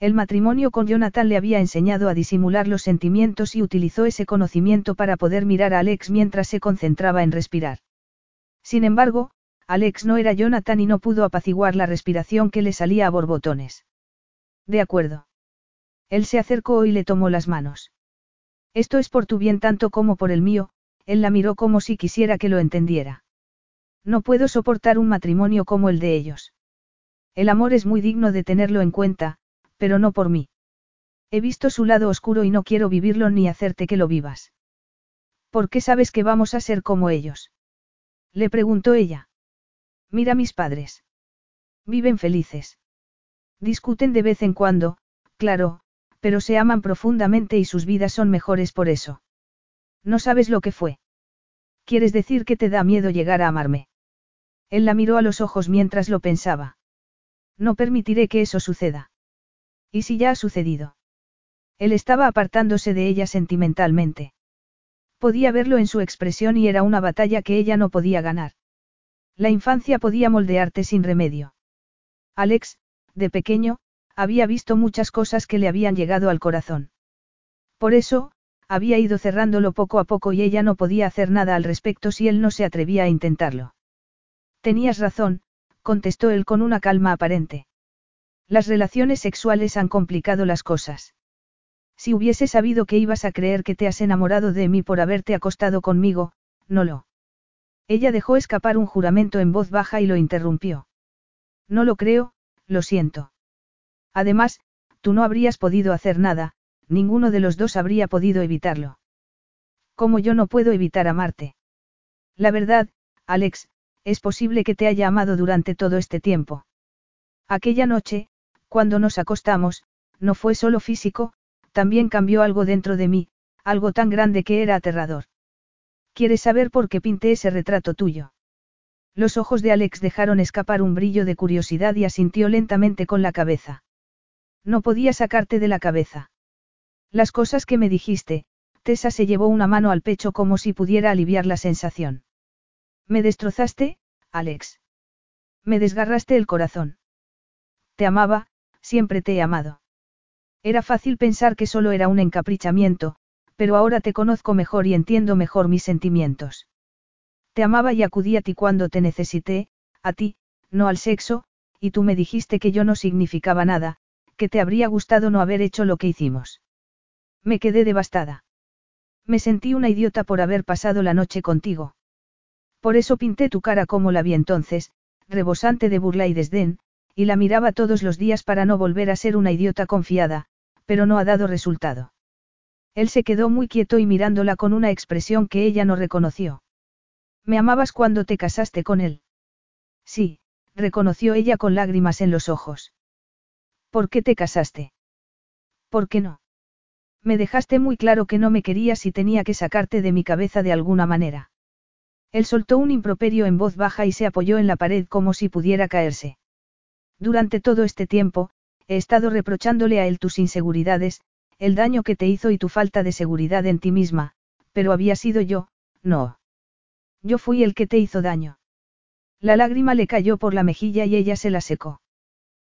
El matrimonio con Jonathan le había enseñado a disimular los sentimientos y utilizó ese conocimiento para poder mirar a Alex mientras se concentraba en respirar. Sin embargo, Alex no era Jonathan y no pudo apaciguar la respiración que le salía a borbotones. De acuerdo. Él se acercó y le tomó las manos. Esto es por tu bien tanto como por el mío, él la miró como si quisiera que lo entendiera. No puedo soportar un matrimonio como el de ellos. El amor es muy digno de tenerlo en cuenta, pero no por mí. He visto su lado oscuro y no quiero vivirlo ni hacerte que lo vivas. ¿Por qué sabes que vamos a ser como ellos? Le preguntó ella. Mira mis padres. Viven felices. Discuten de vez en cuando, claro, pero se aman profundamente y sus vidas son mejores por eso. No sabes lo que fue. ¿Quieres decir que te da miedo llegar a amarme? Él la miró a los ojos mientras lo pensaba. No permitiré que eso suceda. ¿Y si ya ha sucedido? Él estaba apartándose de ella sentimentalmente. Podía verlo en su expresión y era una batalla que ella no podía ganar. La infancia podía moldearte sin remedio. Alex, de pequeño, había visto muchas cosas que le habían llegado al corazón. Por eso, había ido cerrándolo poco a poco y ella no podía hacer nada al respecto si él no se atrevía a intentarlo. Tenías razón, contestó él con una calma aparente. Las relaciones sexuales han complicado las cosas. Si hubiese sabido que ibas a creer que te has enamorado de mí por haberte acostado conmigo, no lo. Ella dejó escapar un juramento en voz baja y lo interrumpió. No lo creo, lo siento. Además, tú no habrías podido hacer nada, ninguno de los dos habría podido evitarlo. Como yo no puedo evitar amarte. La verdad, Alex, es posible que te haya amado durante todo este tiempo. Aquella noche, cuando nos acostamos, no fue solo físico, también cambió algo dentro de mí, algo tan grande que era aterrador. ¿Quieres saber por qué pinté ese retrato tuyo? Los ojos de Alex dejaron escapar un brillo de curiosidad y asintió lentamente con la cabeza. No podía sacarte de la cabeza. Las cosas que me dijiste, Tessa se llevó una mano al pecho como si pudiera aliviar la sensación. Me destrozaste, Alex. Me desgarraste el corazón. Te amaba, Siempre te he amado. Era fácil pensar que solo era un encaprichamiento, pero ahora te conozco mejor y entiendo mejor mis sentimientos. Te amaba y acudí a ti cuando te necesité, a ti, no al sexo, y tú me dijiste que yo no significaba nada, que te habría gustado no haber hecho lo que hicimos. Me quedé devastada. Me sentí una idiota por haber pasado la noche contigo. Por eso pinté tu cara como la vi entonces, rebosante de burla y desdén, y la miraba todos los días para no volver a ser una idiota confiada, pero no ha dado resultado. Él se quedó muy quieto y mirándola con una expresión que ella no reconoció. ¿Me amabas cuando te casaste con él? Sí, reconoció ella con lágrimas en los ojos. ¿Por qué te casaste? ¿Por qué no? Me dejaste muy claro que no me querías y tenía que sacarte de mi cabeza de alguna manera. Él soltó un improperio en voz baja y se apoyó en la pared como si pudiera caerse. Durante todo este tiempo, he estado reprochándole a él tus inseguridades, el daño que te hizo y tu falta de seguridad en ti misma, pero había sido yo, no. Yo fui el que te hizo daño. La lágrima le cayó por la mejilla y ella se la secó.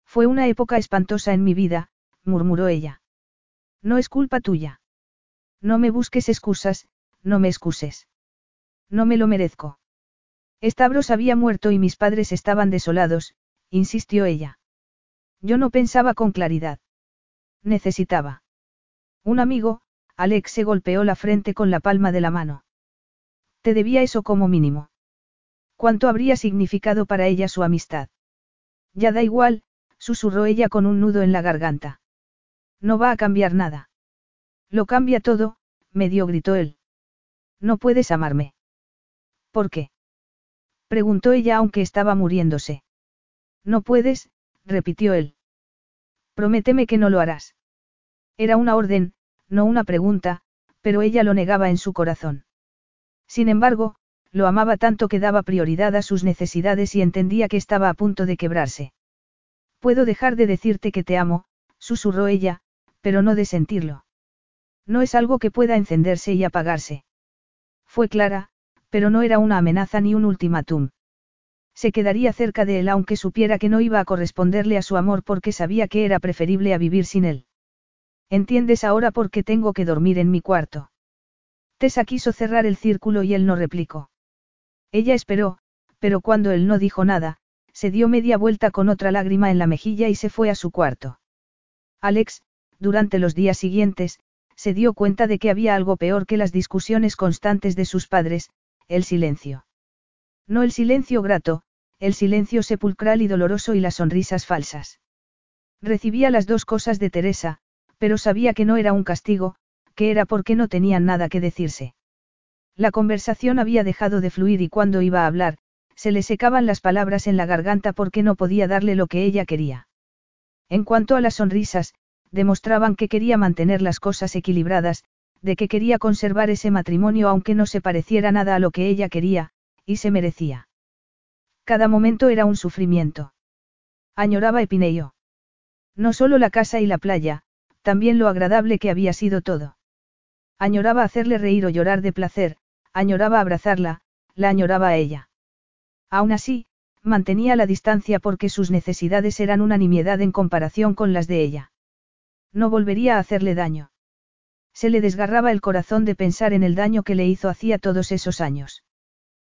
Fue una época espantosa en mi vida, murmuró ella. No es culpa tuya. No me busques excusas, no me excuses. No me lo merezco. Estabros había muerto y mis padres estaban desolados, insistió ella. Yo no pensaba con claridad. Necesitaba. Un amigo, Alex se golpeó la frente con la palma de la mano. Te debía eso como mínimo. ¿Cuánto habría significado para ella su amistad? Ya da igual, susurró ella con un nudo en la garganta. No va a cambiar nada. Lo cambia todo, medio gritó él. No puedes amarme. ¿Por qué? preguntó ella aunque estaba muriéndose. No puedes, repitió él. Prométeme que no lo harás. Era una orden, no una pregunta, pero ella lo negaba en su corazón. Sin embargo, lo amaba tanto que daba prioridad a sus necesidades y entendía que estaba a punto de quebrarse. Puedo dejar de decirte que te amo, susurró ella, pero no de sentirlo. No es algo que pueda encenderse y apagarse. Fue clara, pero no era una amenaza ni un ultimátum. Se quedaría cerca de él aunque supiera que no iba a corresponderle a su amor porque sabía que era preferible a vivir sin él. ¿Entiendes ahora por qué tengo que dormir en mi cuarto? Tessa quiso cerrar el círculo y él no replicó. Ella esperó, pero cuando él no dijo nada, se dio media vuelta con otra lágrima en la mejilla y se fue a su cuarto. Alex, durante los días siguientes, se dio cuenta de que había algo peor que las discusiones constantes de sus padres, el silencio. No el silencio grato, el silencio sepulcral y doloroso y las sonrisas falsas. Recibía las dos cosas de Teresa, pero sabía que no era un castigo, que era porque no tenían nada que decirse. La conversación había dejado de fluir y cuando iba a hablar, se le secaban las palabras en la garganta porque no podía darle lo que ella quería. En cuanto a las sonrisas, demostraban que quería mantener las cosas equilibradas, de que quería conservar ese matrimonio aunque no se pareciera nada a lo que ella quería, y se merecía. Cada momento era un sufrimiento. Añoraba Epineio. No solo la casa y la playa, también lo agradable que había sido todo. Añoraba hacerle reír o llorar de placer, añoraba abrazarla, la añoraba a ella. Aún así, mantenía la distancia porque sus necesidades eran una nimiedad en comparación con las de ella. No volvería a hacerle daño. Se le desgarraba el corazón de pensar en el daño que le hizo hacía todos esos años.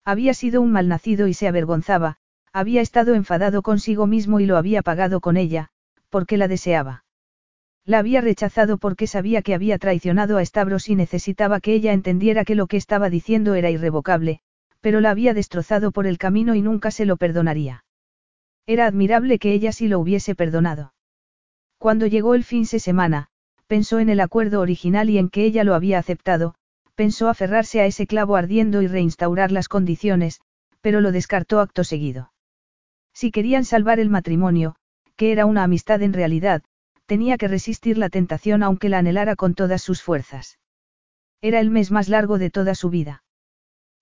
Había sido un malnacido y se avergonzaba, había estado enfadado consigo mismo y lo había pagado con ella, porque la deseaba. La había rechazado porque sabía que había traicionado a Stavros y necesitaba que ella entendiera que lo que estaba diciendo era irrevocable, pero la había destrozado por el camino y nunca se lo perdonaría. Era admirable que ella sí lo hubiese perdonado. Cuando llegó el fin de semana, pensó en el acuerdo original y en que ella lo había aceptado, pensó aferrarse a ese clavo ardiendo y reinstaurar las condiciones, pero lo descartó acto seguido. Si querían salvar el matrimonio, que era una amistad en realidad, tenía que resistir la tentación aunque la anhelara con todas sus fuerzas. Era el mes más largo de toda su vida.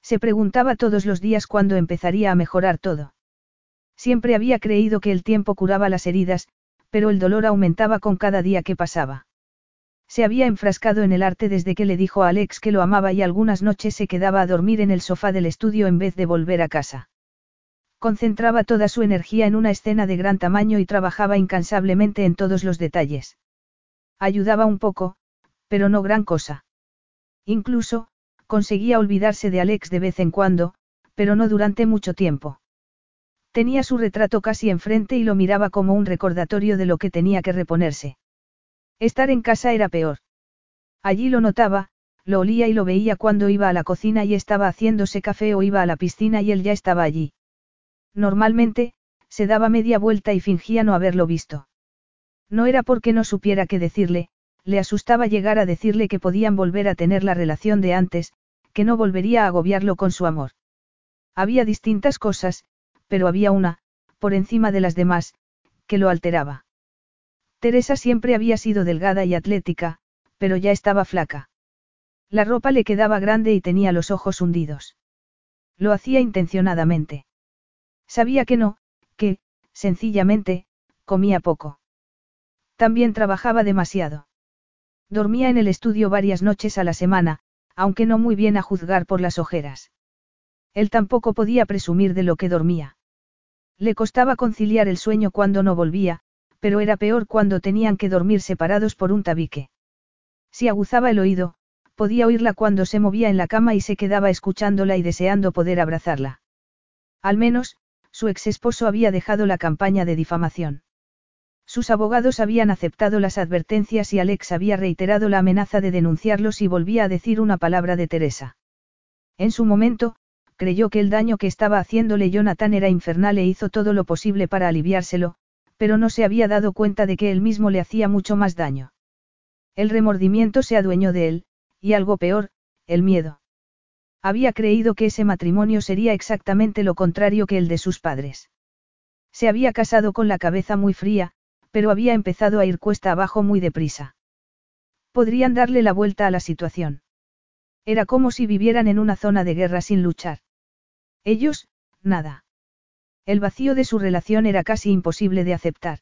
Se preguntaba todos los días cuándo empezaría a mejorar todo. Siempre había creído que el tiempo curaba las heridas, pero el dolor aumentaba con cada día que pasaba. Se había enfrascado en el arte desde que le dijo a Alex que lo amaba y algunas noches se quedaba a dormir en el sofá del estudio en vez de volver a casa. Concentraba toda su energía en una escena de gran tamaño y trabajaba incansablemente en todos los detalles. Ayudaba un poco, pero no gran cosa. Incluso, conseguía olvidarse de Alex de vez en cuando, pero no durante mucho tiempo. Tenía su retrato casi enfrente y lo miraba como un recordatorio de lo que tenía que reponerse. Estar en casa era peor. Allí lo notaba, lo olía y lo veía cuando iba a la cocina y estaba haciéndose café o iba a la piscina y él ya estaba allí. Normalmente, se daba media vuelta y fingía no haberlo visto. No era porque no supiera qué decirle, le asustaba llegar a decirle que podían volver a tener la relación de antes, que no volvería a agobiarlo con su amor. Había distintas cosas, pero había una, por encima de las demás, que lo alteraba. Teresa siempre había sido delgada y atlética, pero ya estaba flaca. La ropa le quedaba grande y tenía los ojos hundidos. Lo hacía intencionadamente. Sabía que no, que, sencillamente, comía poco. También trabajaba demasiado. Dormía en el estudio varias noches a la semana, aunque no muy bien a juzgar por las ojeras. Él tampoco podía presumir de lo que dormía. Le costaba conciliar el sueño cuando no volvía, pero era peor cuando tenían que dormir separados por un tabique. Si aguzaba el oído, podía oírla cuando se movía en la cama y se quedaba escuchándola y deseando poder abrazarla. Al menos, su ex esposo había dejado la campaña de difamación. Sus abogados habían aceptado las advertencias y Alex había reiterado la amenaza de denunciarlos si volvía a decir una palabra de Teresa. En su momento, creyó que el daño que estaba haciéndole Jonathan era infernal e hizo todo lo posible para aliviárselo, pero no se había dado cuenta de que él mismo le hacía mucho más daño. El remordimiento se adueñó de él, y algo peor, el miedo. Había creído que ese matrimonio sería exactamente lo contrario que el de sus padres. Se había casado con la cabeza muy fría, pero había empezado a ir cuesta abajo muy deprisa. Podrían darle la vuelta a la situación. Era como si vivieran en una zona de guerra sin luchar. Ellos, nada. El vacío de su relación era casi imposible de aceptar.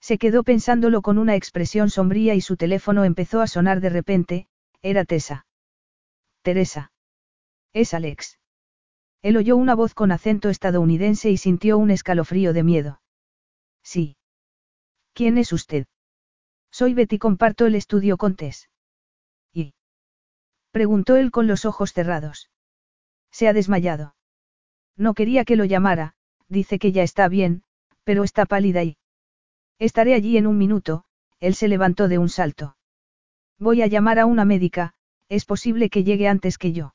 Se quedó pensándolo con una expresión sombría y su teléfono empezó a sonar de repente, era Tessa. Teresa. Es Alex. Él oyó una voz con acento estadounidense y sintió un escalofrío de miedo. Sí. ¿Quién es usted? Soy Betty, comparto el estudio con Tess. ¿Y? Preguntó él con los ojos cerrados. Se ha desmayado. No quería que lo llamara, dice que ya está bien, pero está pálida y... Estaré allí en un minuto, él se levantó de un salto. Voy a llamar a una médica, es posible que llegue antes que yo.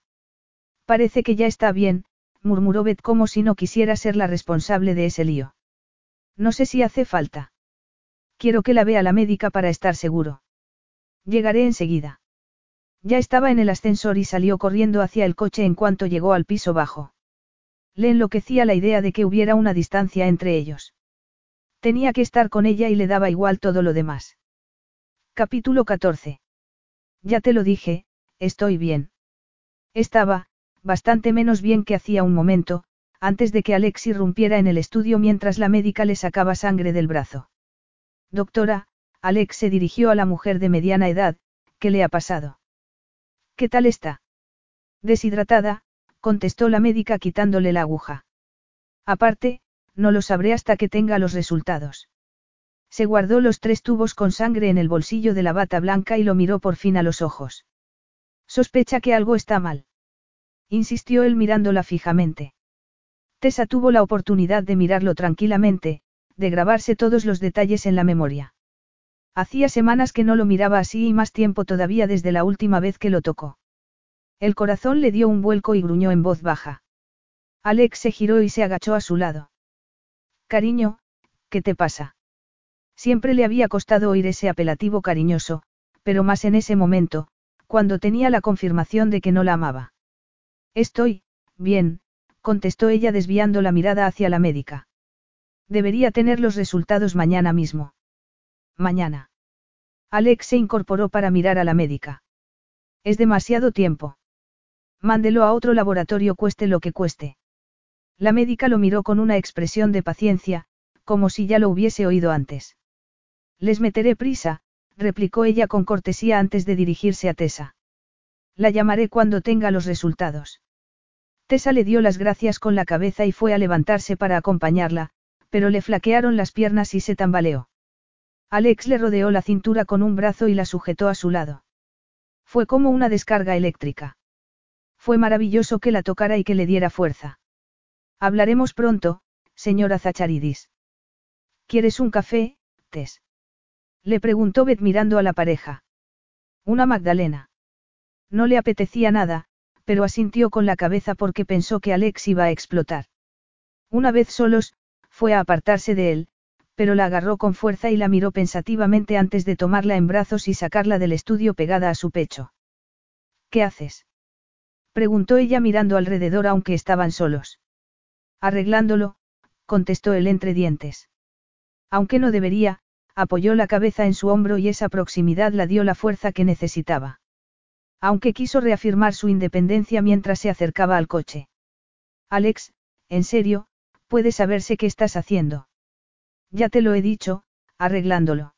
Parece que ya está bien, murmuró Beth como si no quisiera ser la responsable de ese lío. No sé si hace falta. Quiero que la vea la médica para estar seguro. Llegaré enseguida. Ya estaba en el ascensor y salió corriendo hacia el coche en cuanto llegó al piso bajo. Le enloquecía la idea de que hubiera una distancia entre ellos. Tenía que estar con ella y le daba igual todo lo demás. Capítulo 14. Ya te lo dije, estoy bien. Estaba, bastante menos bien que hacía un momento, antes de que Alex irrumpiera en el estudio mientras la médica le sacaba sangre del brazo. Doctora, Alex se dirigió a la mujer de mediana edad, ¿qué le ha pasado? ¿Qué tal está? Deshidratada, contestó la médica quitándole la aguja. Aparte, no lo sabré hasta que tenga los resultados. Se guardó los tres tubos con sangre en el bolsillo de la bata blanca y lo miró por fin a los ojos. Sospecha que algo está mal insistió él mirándola fijamente. Tessa tuvo la oportunidad de mirarlo tranquilamente, de grabarse todos los detalles en la memoria. Hacía semanas que no lo miraba así y más tiempo todavía desde la última vez que lo tocó. El corazón le dio un vuelco y gruñó en voz baja. Alex se giró y se agachó a su lado. Cariño, ¿qué te pasa? Siempre le había costado oír ese apelativo cariñoso, pero más en ese momento, cuando tenía la confirmación de que no la amaba. Estoy, bien, contestó ella desviando la mirada hacia la médica. Debería tener los resultados mañana mismo. Mañana. Alex se incorporó para mirar a la médica. Es demasiado tiempo. Mándelo a otro laboratorio cueste lo que cueste. La médica lo miró con una expresión de paciencia, como si ya lo hubiese oído antes. Les meteré prisa, replicó ella con cortesía antes de dirigirse a Tessa. La llamaré cuando tenga los resultados. Tessa le dio las gracias con la cabeza y fue a levantarse para acompañarla, pero le flaquearon las piernas y se tambaleó. Alex le rodeó la cintura con un brazo y la sujetó a su lado. Fue como una descarga eléctrica. Fue maravilloso que la tocara y que le diera fuerza. Hablaremos pronto, señora Zacharidis. ¿Quieres un café, Tess? Le preguntó Beth mirando a la pareja. Una Magdalena. No le apetecía nada, pero asintió con la cabeza porque pensó que Alex iba a explotar. Una vez solos, fue a apartarse de él, pero la agarró con fuerza y la miró pensativamente antes de tomarla en brazos y sacarla del estudio pegada a su pecho. ¿Qué haces? Preguntó ella mirando alrededor aunque estaban solos. Arreglándolo, contestó él entre dientes. Aunque no debería, apoyó la cabeza en su hombro y esa proximidad la dio la fuerza que necesitaba. Aunque quiso reafirmar su independencia mientras se acercaba al coche. Alex, en serio, puedes saberse qué estás haciendo. Ya te lo he dicho, arreglándolo.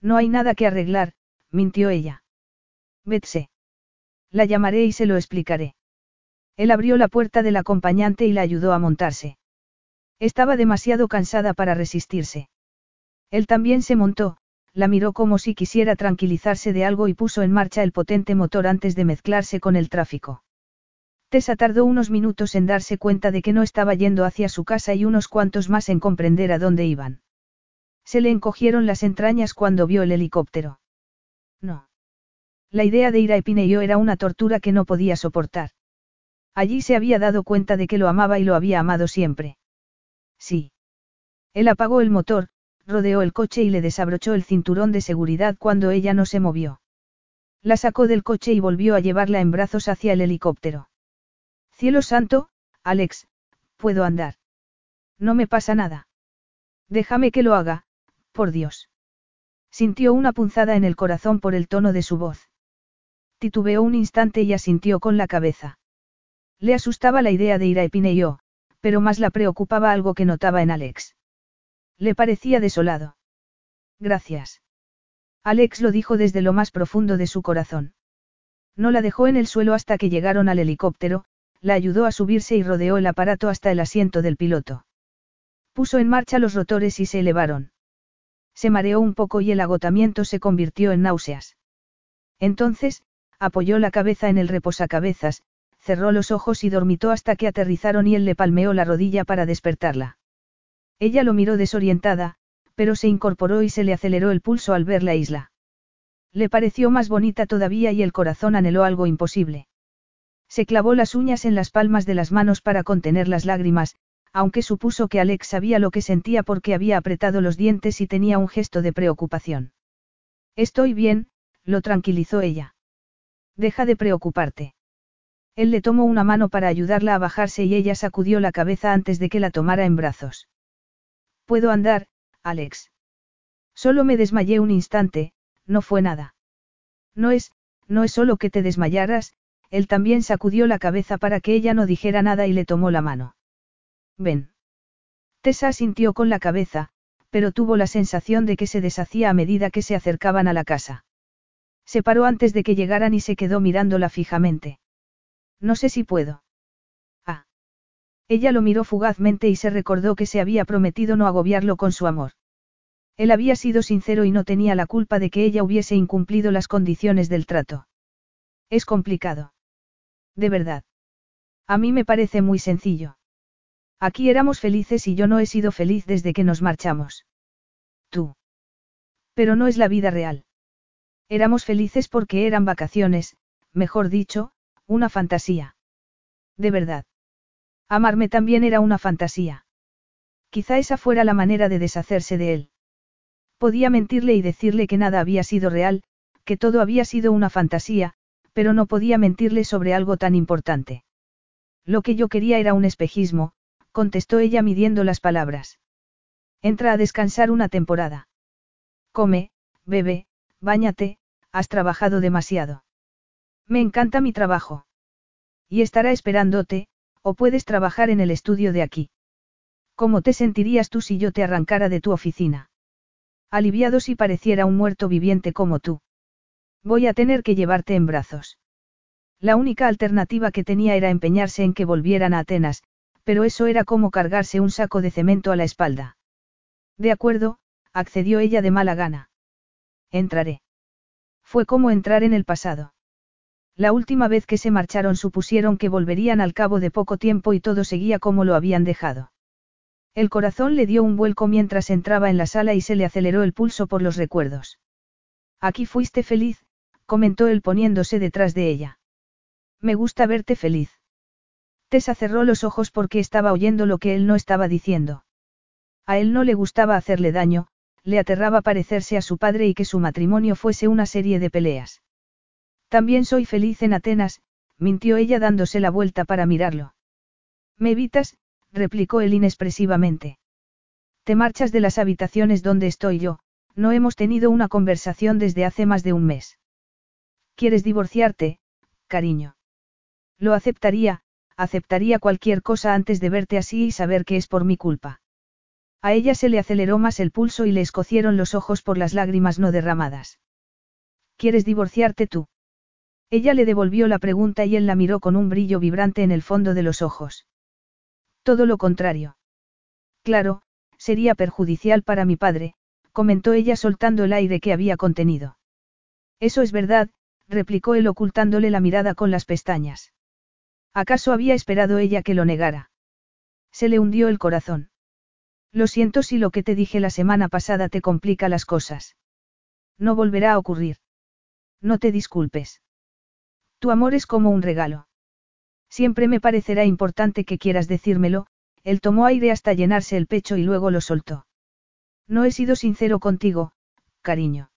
No hay nada que arreglar, mintió ella. Vetse. La llamaré y se lo explicaré. Él abrió la puerta del acompañante y la ayudó a montarse. Estaba demasiado cansada para resistirse. Él también se montó, la miró como si quisiera tranquilizarse de algo y puso en marcha el potente motor antes de mezclarse con el tráfico. Tessa tardó unos minutos en darse cuenta de que no estaba yendo hacia su casa y unos cuantos más en comprender a dónde iban. Se le encogieron las entrañas cuando vio el helicóptero. No. La idea de ir a Epineyo era una tortura que no podía soportar. Allí se había dado cuenta de que lo amaba y lo había amado siempre. Sí. Él apagó el motor, rodeó el coche y le desabrochó el cinturón de seguridad cuando ella no se movió. La sacó del coche y volvió a llevarla en brazos hacia el helicóptero. Cielo santo, Alex, puedo andar. No me pasa nada. Déjame que lo haga, por Dios. Sintió una punzada en el corazón por el tono de su voz. Titubeó un instante y asintió con la cabeza. Le asustaba la idea de ir a Epineyó, pero más la preocupaba algo que notaba en Alex. Le parecía desolado. Gracias. Alex lo dijo desde lo más profundo de su corazón. No la dejó en el suelo hasta que llegaron al helicóptero, la ayudó a subirse y rodeó el aparato hasta el asiento del piloto. Puso en marcha los rotores y se elevaron. Se mareó un poco y el agotamiento se convirtió en náuseas. Entonces, apoyó la cabeza en el reposacabezas, cerró los ojos y dormitó hasta que aterrizaron y él le palmeó la rodilla para despertarla. Ella lo miró desorientada, pero se incorporó y se le aceleró el pulso al ver la isla. Le pareció más bonita todavía y el corazón anheló algo imposible. Se clavó las uñas en las palmas de las manos para contener las lágrimas, aunque supuso que Alex sabía lo que sentía porque había apretado los dientes y tenía un gesto de preocupación. Estoy bien, lo tranquilizó ella. Deja de preocuparte. Él le tomó una mano para ayudarla a bajarse y ella sacudió la cabeza antes de que la tomara en brazos. Puedo andar, Alex. Solo me desmayé un instante, no fue nada. No es, no es solo que te desmayaras, él también sacudió la cabeza para que ella no dijera nada y le tomó la mano. Ven. Tessa sintió con la cabeza, pero tuvo la sensación de que se deshacía a medida que se acercaban a la casa. Se paró antes de que llegaran y se quedó mirándola fijamente. No sé si puedo. Ah. Ella lo miró fugazmente y se recordó que se había prometido no agobiarlo con su amor. Él había sido sincero y no tenía la culpa de que ella hubiese incumplido las condiciones del trato. Es complicado. De verdad. A mí me parece muy sencillo. Aquí éramos felices y yo no he sido feliz desde que nos marchamos. Tú. Pero no es la vida real. Éramos felices porque eran vacaciones, mejor dicho, una fantasía. De verdad. Amarme también era una fantasía. Quizá esa fuera la manera de deshacerse de él. Podía mentirle y decirle que nada había sido real, que todo había sido una fantasía, pero no podía mentirle sobre algo tan importante. Lo que yo quería era un espejismo, contestó ella midiendo las palabras. Entra a descansar una temporada. Come, bebe, báñate, has trabajado demasiado. Me encanta mi trabajo. Y estará esperándote, o puedes trabajar en el estudio de aquí. ¿Cómo te sentirías tú si yo te arrancara de tu oficina? Aliviado si pareciera un muerto viviente como tú. Voy a tener que llevarte en brazos. La única alternativa que tenía era empeñarse en que volvieran a Atenas, pero eso era como cargarse un saco de cemento a la espalda. De acuerdo, accedió ella de mala gana. Entraré. Fue como entrar en el pasado. La última vez que se marcharon supusieron que volverían al cabo de poco tiempo y todo seguía como lo habían dejado. El corazón le dio un vuelco mientras entraba en la sala y se le aceleró el pulso por los recuerdos. Aquí fuiste feliz, comentó él poniéndose detrás de ella. Me gusta verte feliz. Tessa cerró los ojos porque estaba oyendo lo que él no estaba diciendo. A él no le gustaba hacerle daño, le aterraba parecerse a su padre y que su matrimonio fuese una serie de peleas. También soy feliz en Atenas, mintió ella dándose la vuelta para mirarlo. Me evitas, replicó él inexpresivamente. Te marchas de las habitaciones donde estoy yo, no hemos tenido una conversación desde hace más de un mes. ¿Quieres divorciarte, cariño? Lo aceptaría, aceptaría cualquier cosa antes de verte así y saber que es por mi culpa. A ella se le aceleró más el pulso y le escocieron los ojos por las lágrimas no derramadas. ¿Quieres divorciarte tú? Ella le devolvió la pregunta y él la miró con un brillo vibrante en el fondo de los ojos. Todo lo contrario. Claro, sería perjudicial para mi padre, comentó ella soltando el aire que había contenido. Eso es verdad, replicó él ocultándole la mirada con las pestañas. ¿Acaso había esperado ella que lo negara? Se le hundió el corazón. Lo siento si lo que te dije la semana pasada te complica las cosas. No volverá a ocurrir. No te disculpes. Tu amor es como un regalo. Siempre me parecerá importante que quieras decírmelo, él tomó aire hasta llenarse el pecho y luego lo soltó. No he sido sincero contigo, cariño.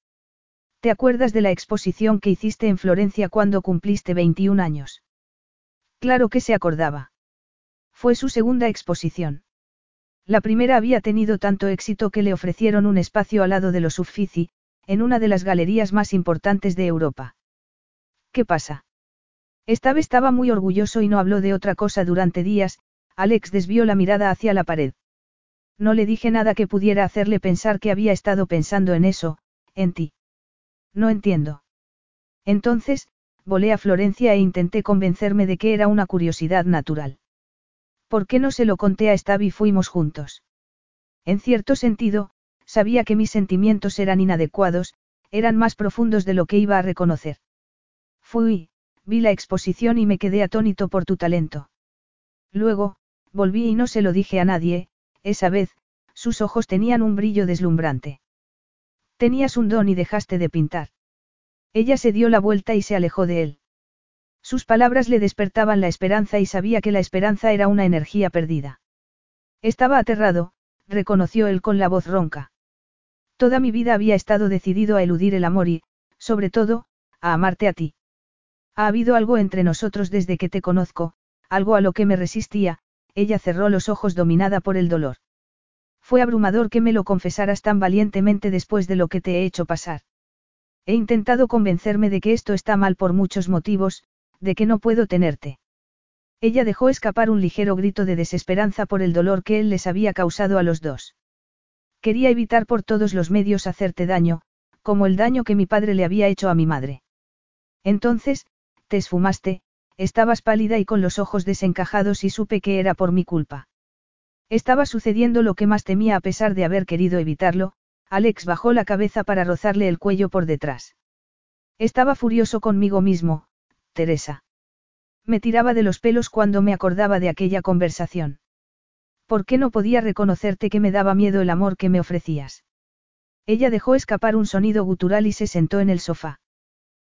¿Te acuerdas de la exposición que hiciste en Florencia cuando cumpliste 21 años? Claro que se acordaba. Fue su segunda exposición. La primera había tenido tanto éxito que le ofrecieron un espacio al lado de los Uffizi, en una de las galerías más importantes de Europa. ¿Qué pasa? Esta estaba muy orgulloso y no habló de otra cosa durante días, Alex desvió la mirada hacia la pared. No le dije nada que pudiera hacerle pensar que había estado pensando en eso, en ti. No entiendo. Entonces, volé a Florencia e intenté convencerme de que era una curiosidad natural. ¿Por qué no se lo conté a Stab y fuimos juntos? En cierto sentido, sabía que mis sentimientos eran inadecuados, eran más profundos de lo que iba a reconocer. Fui, vi la exposición y me quedé atónito por tu talento. Luego, volví y no se lo dije a nadie, esa vez, sus ojos tenían un brillo deslumbrante. Tenías un don y dejaste de pintar. Ella se dio la vuelta y se alejó de él. Sus palabras le despertaban la esperanza y sabía que la esperanza era una energía perdida. Estaba aterrado, reconoció él con la voz ronca. Toda mi vida había estado decidido a eludir el amor y, sobre todo, a amarte a ti. Ha habido algo entre nosotros desde que te conozco, algo a lo que me resistía, ella cerró los ojos dominada por el dolor. Fue abrumador que me lo confesaras tan valientemente después de lo que te he hecho pasar. He intentado convencerme de que esto está mal por muchos motivos, de que no puedo tenerte. Ella dejó escapar un ligero grito de desesperanza por el dolor que él les había causado a los dos. Quería evitar por todos los medios hacerte daño, como el daño que mi padre le había hecho a mi madre. Entonces, te esfumaste, estabas pálida y con los ojos desencajados y supe que era por mi culpa. Estaba sucediendo lo que más temía a pesar de haber querido evitarlo, Alex bajó la cabeza para rozarle el cuello por detrás. Estaba furioso conmigo mismo, Teresa. Me tiraba de los pelos cuando me acordaba de aquella conversación. ¿Por qué no podía reconocerte que me daba miedo el amor que me ofrecías? Ella dejó escapar un sonido gutural y se sentó en el sofá.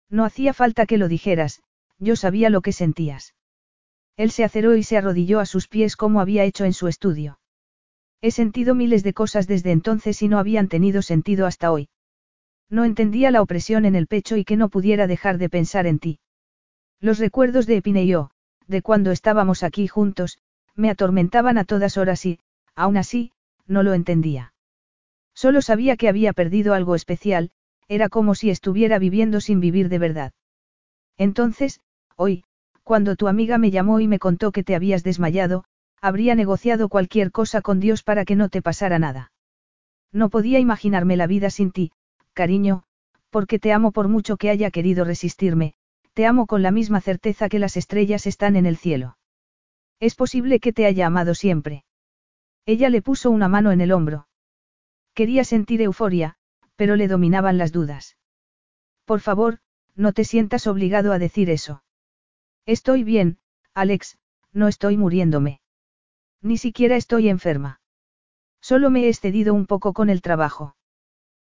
No hacía falta que lo dijeras, yo sabía lo que sentías. Él se aceró y se arrodilló a sus pies como había hecho en su estudio. He sentido miles de cosas desde entonces y no habían tenido sentido hasta hoy. No entendía la opresión en el pecho y que no pudiera dejar de pensar en ti. Los recuerdos de Epine y yo, de cuando estábamos aquí juntos, me atormentaban a todas horas y, aún así, no lo entendía. Solo sabía que había perdido algo especial, era como si estuviera viviendo sin vivir de verdad. Entonces, Hoy, cuando tu amiga me llamó y me contó que te habías desmayado, habría negociado cualquier cosa con Dios para que no te pasara nada. No podía imaginarme la vida sin ti, cariño, porque te amo por mucho que haya querido resistirme, te amo con la misma certeza que las estrellas están en el cielo. Es posible que te haya amado siempre. Ella le puso una mano en el hombro. Quería sentir euforia, pero le dominaban las dudas. Por favor, no te sientas obligado a decir eso. Estoy bien, Alex, no estoy muriéndome. Ni siquiera estoy enferma. Solo me he excedido un poco con el trabajo.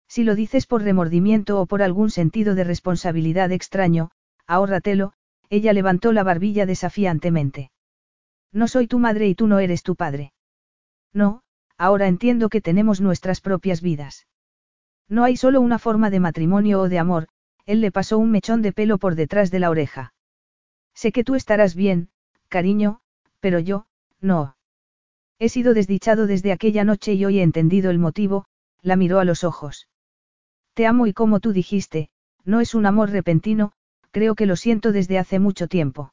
Si lo dices por remordimiento o por algún sentido de responsabilidad extraño, ahórratelo, ella levantó la barbilla desafiantemente. No soy tu madre y tú no eres tu padre. No, ahora entiendo que tenemos nuestras propias vidas. No hay solo una forma de matrimonio o de amor, él le pasó un mechón de pelo por detrás de la oreja. Sé que tú estarás bien, cariño, pero yo, no. He sido desdichado desde aquella noche y hoy he entendido el motivo, la miró a los ojos. Te amo y como tú dijiste, no es un amor repentino, creo que lo siento desde hace mucho tiempo.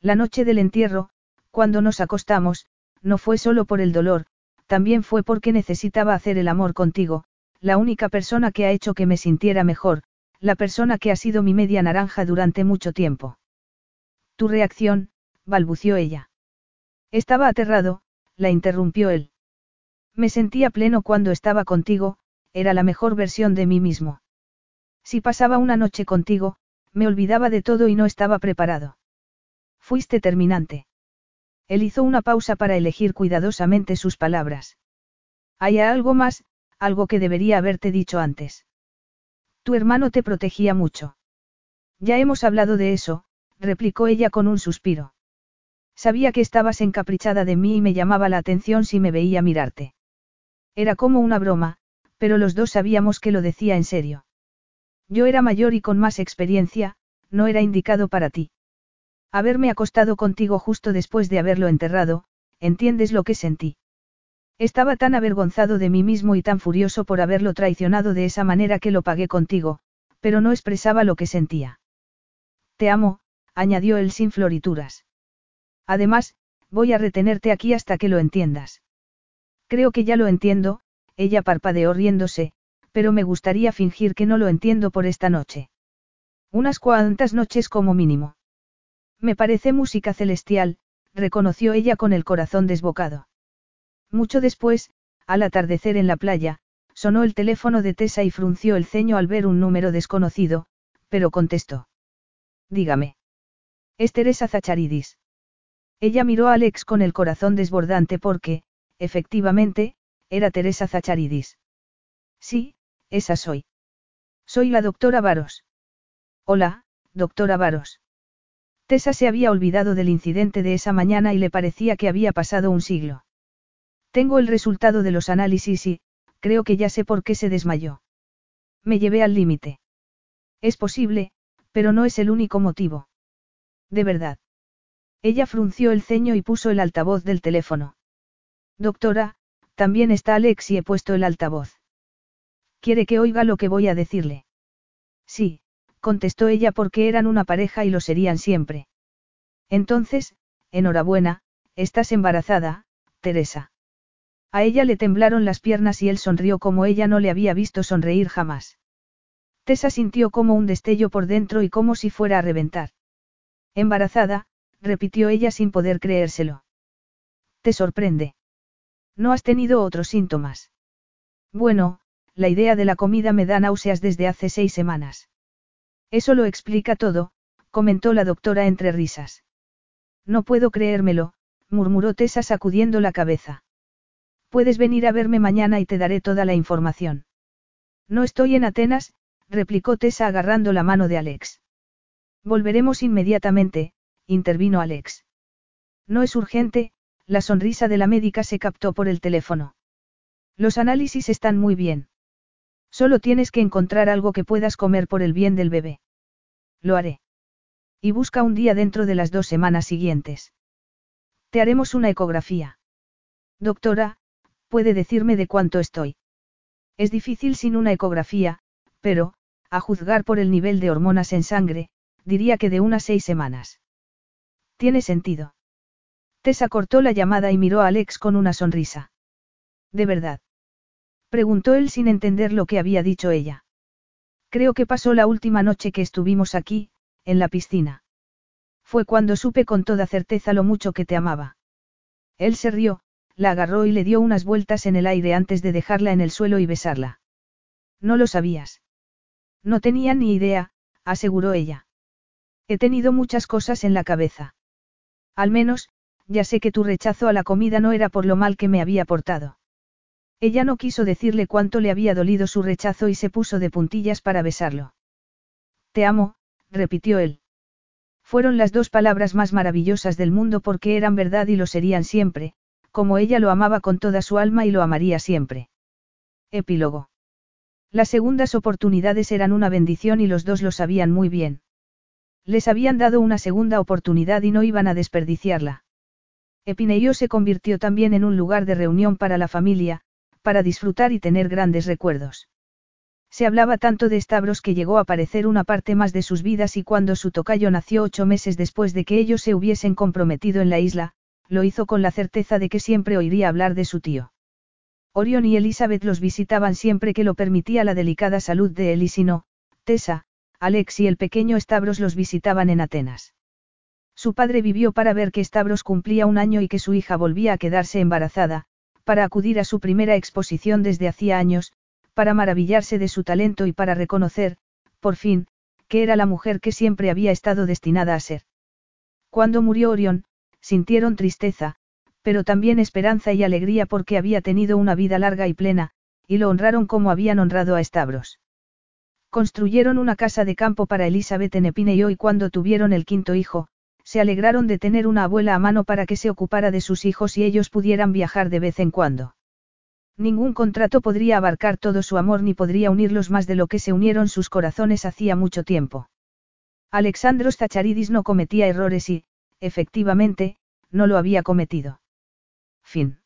La noche del entierro, cuando nos acostamos, no fue solo por el dolor, también fue porque necesitaba hacer el amor contigo, la única persona que ha hecho que me sintiera mejor, la persona que ha sido mi media naranja durante mucho tiempo. Tu reacción, balbució ella. Estaba aterrado, la interrumpió él. Me sentía pleno cuando estaba contigo, era la mejor versión de mí mismo. Si pasaba una noche contigo, me olvidaba de todo y no estaba preparado. Fuiste terminante. Él hizo una pausa para elegir cuidadosamente sus palabras. Hay algo más, algo que debería haberte dicho antes. Tu hermano te protegía mucho. Ya hemos hablado de eso, replicó ella con un suspiro. Sabía que estabas encaprichada de mí y me llamaba la atención si me veía mirarte. Era como una broma, pero los dos sabíamos que lo decía en serio. Yo era mayor y con más experiencia, no era indicado para ti. Haberme acostado contigo justo después de haberlo enterrado, entiendes lo que sentí. Estaba tan avergonzado de mí mismo y tan furioso por haberlo traicionado de esa manera que lo pagué contigo, pero no expresaba lo que sentía. Te amo, añadió él sin florituras. Además, voy a retenerte aquí hasta que lo entiendas. Creo que ya lo entiendo, ella parpadeó riéndose, pero me gustaría fingir que no lo entiendo por esta noche. Unas cuantas noches como mínimo. Me parece música celestial, reconoció ella con el corazón desbocado. Mucho después, al atardecer en la playa, sonó el teléfono de Tessa y frunció el ceño al ver un número desconocido, pero contestó. Dígame. Es Teresa Zacharidis. Ella miró a Alex con el corazón desbordante porque, efectivamente, era Teresa Zacharidis. Sí, esa soy. Soy la doctora Varos. Hola, doctora Varos. Tessa se había olvidado del incidente de esa mañana y le parecía que había pasado un siglo. Tengo el resultado de los análisis y, creo que ya sé por qué se desmayó. Me llevé al límite. Es posible, pero no es el único motivo. De verdad. Ella frunció el ceño y puso el altavoz del teléfono. Doctora, también está Alex y he puesto el altavoz. ¿Quiere que oiga lo que voy a decirle? Sí, contestó ella porque eran una pareja y lo serían siempre. Entonces, enhorabuena, estás embarazada, Teresa. A ella le temblaron las piernas y él sonrió como ella no le había visto sonreír jamás. Tessa sintió como un destello por dentro y como si fuera a reventar. Embarazada, repitió ella sin poder creérselo. ¿Te sorprende? ¿No has tenido otros síntomas? Bueno, la idea de la comida me da náuseas desde hace seis semanas. Eso lo explica todo, comentó la doctora entre risas. No puedo creérmelo, murmuró Tessa sacudiendo la cabeza. Puedes venir a verme mañana y te daré toda la información. No estoy en Atenas, replicó Tessa agarrando la mano de Alex. Volveremos inmediatamente, intervino Alex. No es urgente, la sonrisa de la médica se captó por el teléfono. Los análisis están muy bien. Solo tienes que encontrar algo que puedas comer por el bien del bebé. Lo haré. Y busca un día dentro de las dos semanas siguientes. Te haremos una ecografía. Doctora, puede decirme de cuánto estoy. Es difícil sin una ecografía, pero, a juzgar por el nivel de hormonas en sangre, diría que de unas seis semanas. Tiene sentido. Tessa cortó la llamada y miró a Alex con una sonrisa. ¿De verdad? Preguntó él sin entender lo que había dicho ella. Creo que pasó la última noche que estuvimos aquí, en la piscina. Fue cuando supe con toda certeza lo mucho que te amaba. Él se rió, la agarró y le dio unas vueltas en el aire antes de dejarla en el suelo y besarla. No lo sabías. No tenía ni idea, aseguró ella. He tenido muchas cosas en la cabeza. Al menos, ya sé que tu rechazo a la comida no era por lo mal que me había portado. Ella no quiso decirle cuánto le había dolido su rechazo y se puso de puntillas para besarlo. Te amo, repitió él. Fueron las dos palabras más maravillosas del mundo porque eran verdad y lo serían siempre, como ella lo amaba con toda su alma y lo amaría siempre. Epílogo. Las segundas oportunidades eran una bendición y los dos lo sabían muy bien. Les habían dado una segunda oportunidad y no iban a desperdiciarla. Epineio se convirtió también en un lugar de reunión para la familia, para disfrutar y tener grandes recuerdos. Se hablaba tanto de Stavros que llegó a parecer una parte más de sus vidas y cuando su tocayo nació ocho meses después de que ellos se hubiesen comprometido en la isla, lo hizo con la certeza de que siempre oiría hablar de su tío. Orion y Elizabeth los visitaban siempre que lo permitía la delicada salud de él y si no, Tessa, Alex y el pequeño Stavros los visitaban en Atenas. Su padre vivió para ver que Stavros cumplía un año y que su hija volvía a quedarse embarazada, para acudir a su primera exposición desde hacía años, para maravillarse de su talento y para reconocer, por fin, que era la mujer que siempre había estado destinada a ser. Cuando murió Orión, sintieron tristeza, pero también esperanza y alegría porque había tenido una vida larga y plena, y lo honraron como habían honrado a Stavros. Construyeron una casa de campo para Elizabeth en Epineo y cuando tuvieron el quinto hijo, se alegraron de tener una abuela a mano para que se ocupara de sus hijos y ellos pudieran viajar de vez en cuando. Ningún contrato podría abarcar todo su amor ni podría unirlos más de lo que se unieron sus corazones hacía mucho tiempo. Alexandros Zacharidis no cometía errores y, efectivamente, no lo había cometido. Fin.